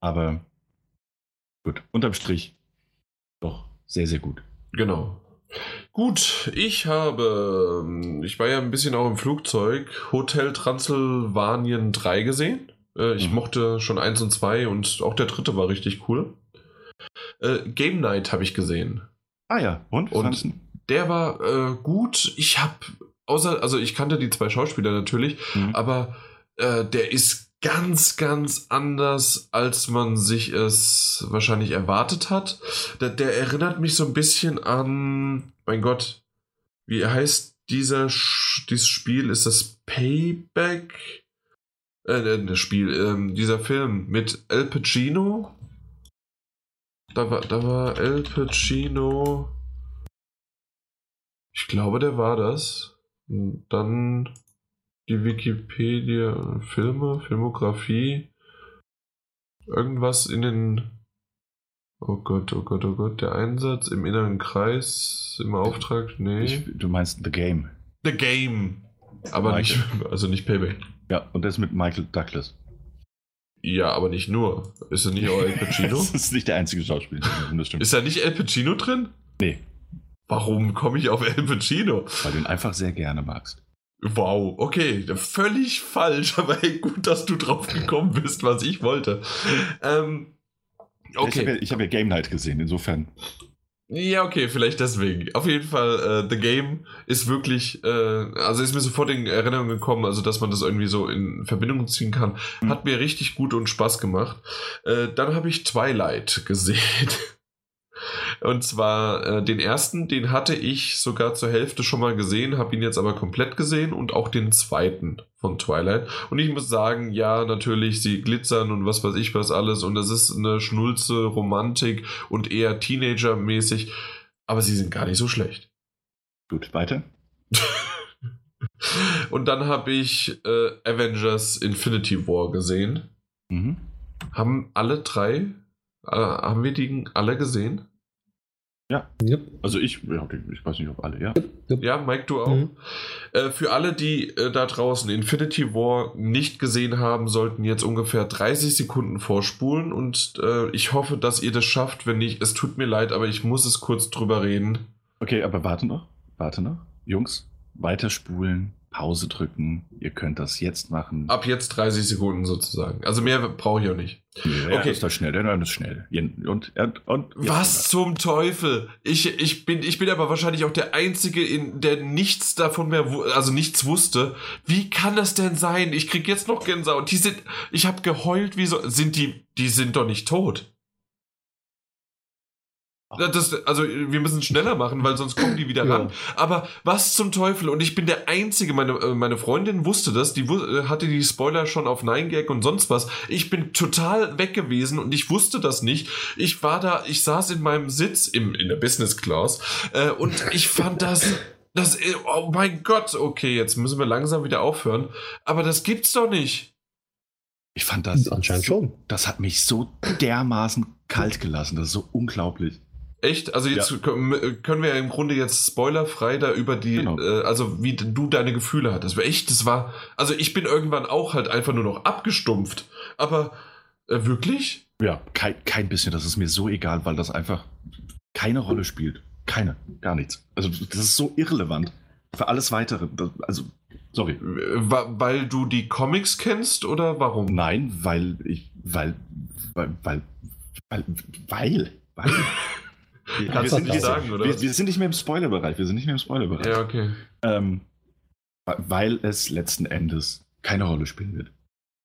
Aber gut, unterm Strich doch sehr, sehr gut. Genau. Gut, ich habe, ich war ja ein bisschen auch im Flugzeug, Hotel Transylvanien 3 gesehen. Äh, ich mhm. mochte schon 1 und 2 und auch der dritte war richtig cool. Äh, Game Night habe ich gesehen. Ah ja, und? und der war äh, gut. Ich habe, außer, also ich kannte die zwei Schauspieler natürlich, mhm. aber äh, der ist ganz, ganz anders, als man sich es wahrscheinlich erwartet hat. Der, der erinnert mich so ein bisschen an, mein Gott, wie heißt dieser dieses Spiel? Ist das Payback? Äh, das Spiel, ähm, dieser Film mit El Pacino. Da war, da war El Pacino. Ich glaube, der war das. Dann die Wikipedia Filme, Filmografie. Irgendwas in den. Oh Gott, oh Gott, oh Gott. Der Einsatz im inneren Kreis, im Auftrag, nee. Ich, du meinst The Game. The Game. Aber Michael. nicht, also nicht Payback. Ja, und das mit Michael Douglas. Ja, aber nicht nur. Ist er nicht auch El Pacino? [laughs] das ist nicht der einzige Schauspieler, das stimmt. Ist da nicht El Pacino drin? Nee. Warum komme ich auf El Pacino? Weil du ihn einfach sehr gerne magst. Wow, okay, völlig falsch, [laughs] aber hey, gut, dass du drauf gekommen bist, was ich wollte. Ähm, okay. Ich habe ja, hab ja Game Night gesehen, insofern. Ja, okay, vielleicht deswegen. Auf jeden Fall, äh, The Game ist wirklich, äh, also ist mir sofort in Erinnerung gekommen, also dass man das irgendwie so in Verbindung ziehen kann. Mhm. Hat mir richtig gut und Spaß gemacht. Äh, dann habe ich Twilight gesehen. [laughs] Und zwar äh, den ersten, den hatte ich sogar zur Hälfte schon mal gesehen, habe ihn jetzt aber komplett gesehen und auch den zweiten von Twilight. Und ich muss sagen, ja, natürlich, sie glitzern und was weiß ich was alles und das ist eine Schnulze, Romantik und eher Teenager-mäßig, aber sie sind gar nicht so schlecht. Gut, weiter. [laughs] und dann habe ich äh, Avengers Infinity War gesehen. Mhm. Haben alle drei, äh, haben wir die alle gesehen? Ja. Yep. Also ich, ich weiß nicht, ob alle, ja. Ja, Mike, du auch. Mhm. Äh, für alle, die äh, da draußen Infinity War nicht gesehen haben, sollten jetzt ungefähr 30 Sekunden vorspulen und äh, ich hoffe, dass ihr das schafft. Wenn nicht, es tut mir leid, aber ich muss es kurz drüber reden. Okay, aber warte noch, warte noch. Jungs, weiterspulen, Pause drücken. Ihr könnt das jetzt machen. Ab jetzt 30 Sekunden sozusagen. Also mehr brauche ich auch nicht. Ja, okay. ist das schnell, der Nein ist schnell. Und, und, und, Was zum Teufel? Ich, ich, bin, ich bin aber wahrscheinlich auch der Einzige, in, der nichts davon mehr, also nichts wusste. Wie kann das denn sein? Ich krieg jetzt noch Gänsehaut. Die sind, ich habe geheult, wie so, sind die, die sind doch nicht tot. Das, also wir müssen schneller machen, weil sonst kommen die wieder Ja. ran. Aber was zum Teufel? Und ich bin der Einzige, meine, äh, meine Freundin wusste das, die äh, hatte die Spoiler schon auf 9gag und sonst was. Ich bin total weg gewesen und ich wusste das nicht. Ich war da, ich saß in meinem Sitz im, in der Business Class äh, und ich fand das, das, äh, oh mein Gott, okay, jetzt müssen wir langsam wieder aufhören. Aber das gibt's doch nicht. Ich fand das. Anscheinend schon. Das hat mich so dermaßen kalt gelassen. Das ist so unglaublich. Echt? Also jetzt kö- können wir ja im Grunde jetzt spoilerfrei da über die, Genau. äh, also wie du deine Gefühle hattest. Echt, das war, also ich bin irgendwann auch halt einfach nur noch abgestumpft. Aber äh, wirklich? Ja, kein, kein bisschen. Das ist mir so egal, weil das einfach keine Rolle spielt. Keine, gar nichts. Also das ist so irrelevant für alles Weitere. Also, sorry. Weil du die Comics kennst oder warum? Nein, weil ich, weil, weil, weil, weil, weil, Wir, sind, nicht wir, sagen, wir, wir sind nicht mehr im Spoilerbereich. Wir sind nicht mehr im Spoilerbereich. Ja, okay. Ähm, weil es letzten Endes keine Rolle spielen wird.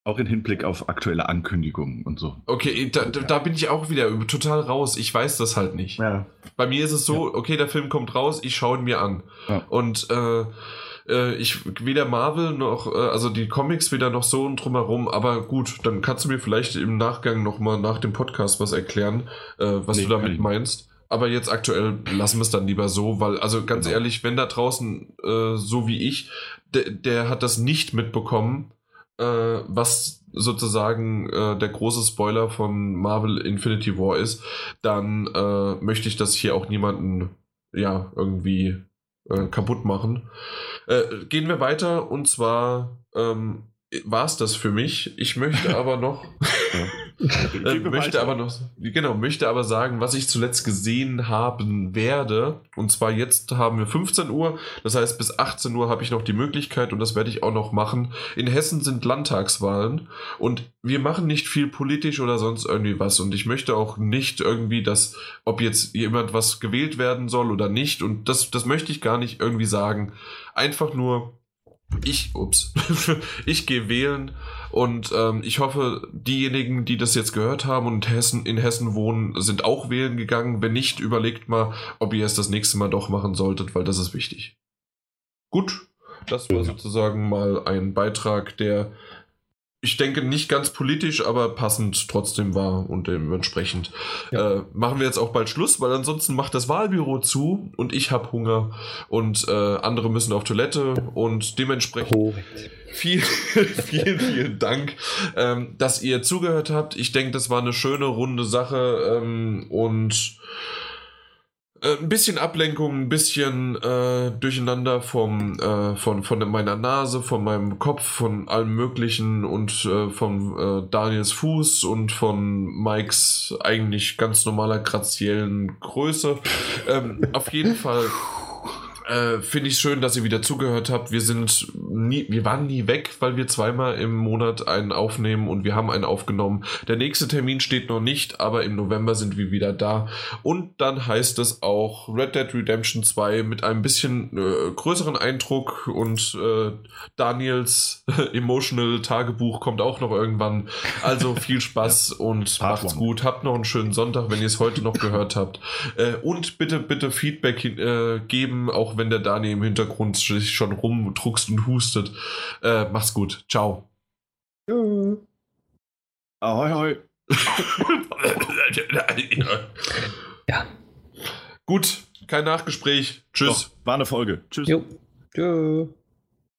Auch im Hinblick auf aktuelle Ankündigungen und so. Okay, da, da bin ich auch wieder total raus. Ich weiß das halt nicht. Ja. Bei mir ist es so, okay, der Film kommt raus, ich schaue ihn mir an. Ja. Und äh, äh, ich weder Marvel noch, äh, also die Comics weder noch so und drumherum, aber gut, dann kannst du mir vielleicht im Nachgang nochmal nach dem Podcast was erklären, äh, was Nee, du damit meinst. Aber jetzt aktuell lassen wir es dann lieber so, weil, also ganz Genau. ehrlich, wenn da draußen, äh, so wie ich, der, hat das nicht mitbekommen, äh, was sozusagen äh, der große Spoiler von Marvel Infinity War ist, dann äh, möchte ich das hier auch niemanden ja irgendwie äh, kaputt machen. Äh, gehen wir weiter und zwar ähm, war es das für mich. Ich möchte [laughs] aber noch äh, möchte aber noch genau möchte aber sagen, was ich zuletzt gesehen haben werde. Und zwar jetzt haben wir 15 Uhr, das heißt bis 18 Uhr habe ich noch die Möglichkeit und das werde ich auch noch machen. In Hessen sind Landtagswahlen und wir machen nicht viel politisch oder sonst irgendwie was und ich möchte auch nicht irgendwie, dass ob jetzt jemand was gewählt werden soll oder nicht und das das möchte ich gar nicht irgendwie sagen. Einfach nur ich, ups, [laughs] ich gehe wählen und ähm, ich hoffe, diejenigen, die das jetzt gehört haben und Hessen, in Hessen wohnen, sind auch wählen gegangen. Wenn nicht, überlegt mal, ob ihr es das nächste Mal doch machen solltet, weil das ist wichtig. Gut, das war sozusagen mal ein Beitrag, der, ich denke, nicht ganz politisch, aber passend trotzdem war und dementsprechend Ja. äh, machen wir jetzt auch bald Schluss, weil ansonsten macht das Wahlbüro zu und ich habe Hunger und äh, andere müssen auf Toilette und dementsprechend Korrekt. Vielen, [laughs] vielen, vielen Dank, ähm, dass ihr zugehört habt. Ich denke, das war eine schöne, runde Sache ähm, und äh, ein bisschen Ablenkung, ein bisschen äh, Durcheinander vom, äh, von, von meiner Nase, von meinem Kopf, von allem Möglichen und äh, von äh, Daniels Fuß und von Mikes eigentlich ganz normaler graziellen Größe. Ähm, auf jeden Fall äh, finde ich schön, dass ihr wieder zugehört habt. Wir sind nie, wir waren nie weg, weil wir zweimal im Monat einen aufnehmen und wir haben einen aufgenommen. Der nächste Termin steht noch nicht, aber im November sind wir wieder da. Und dann heißt es auch Red Dead Redemption 2 mit einem bisschen äh, größeren Eindruck und äh, Daniels [laughs] Emotional Tagebuch kommt auch noch irgendwann. Also [laughs] viel Spaß und Part macht's one. gut. Habt noch einen schönen Sonntag, wenn ihr es heute noch gehört habt. Äh, und bitte, bitte Feedback äh, geben, auch wenn der Dani im Hintergrund sich schon rumdruckst und hustet. Äh, mach's gut. Ciao. Ahoi, ahoi. Ja. Gut, kein Nachgespräch. Tschüss. Doch, war eine Folge. Tschüss. Jo. Tschö.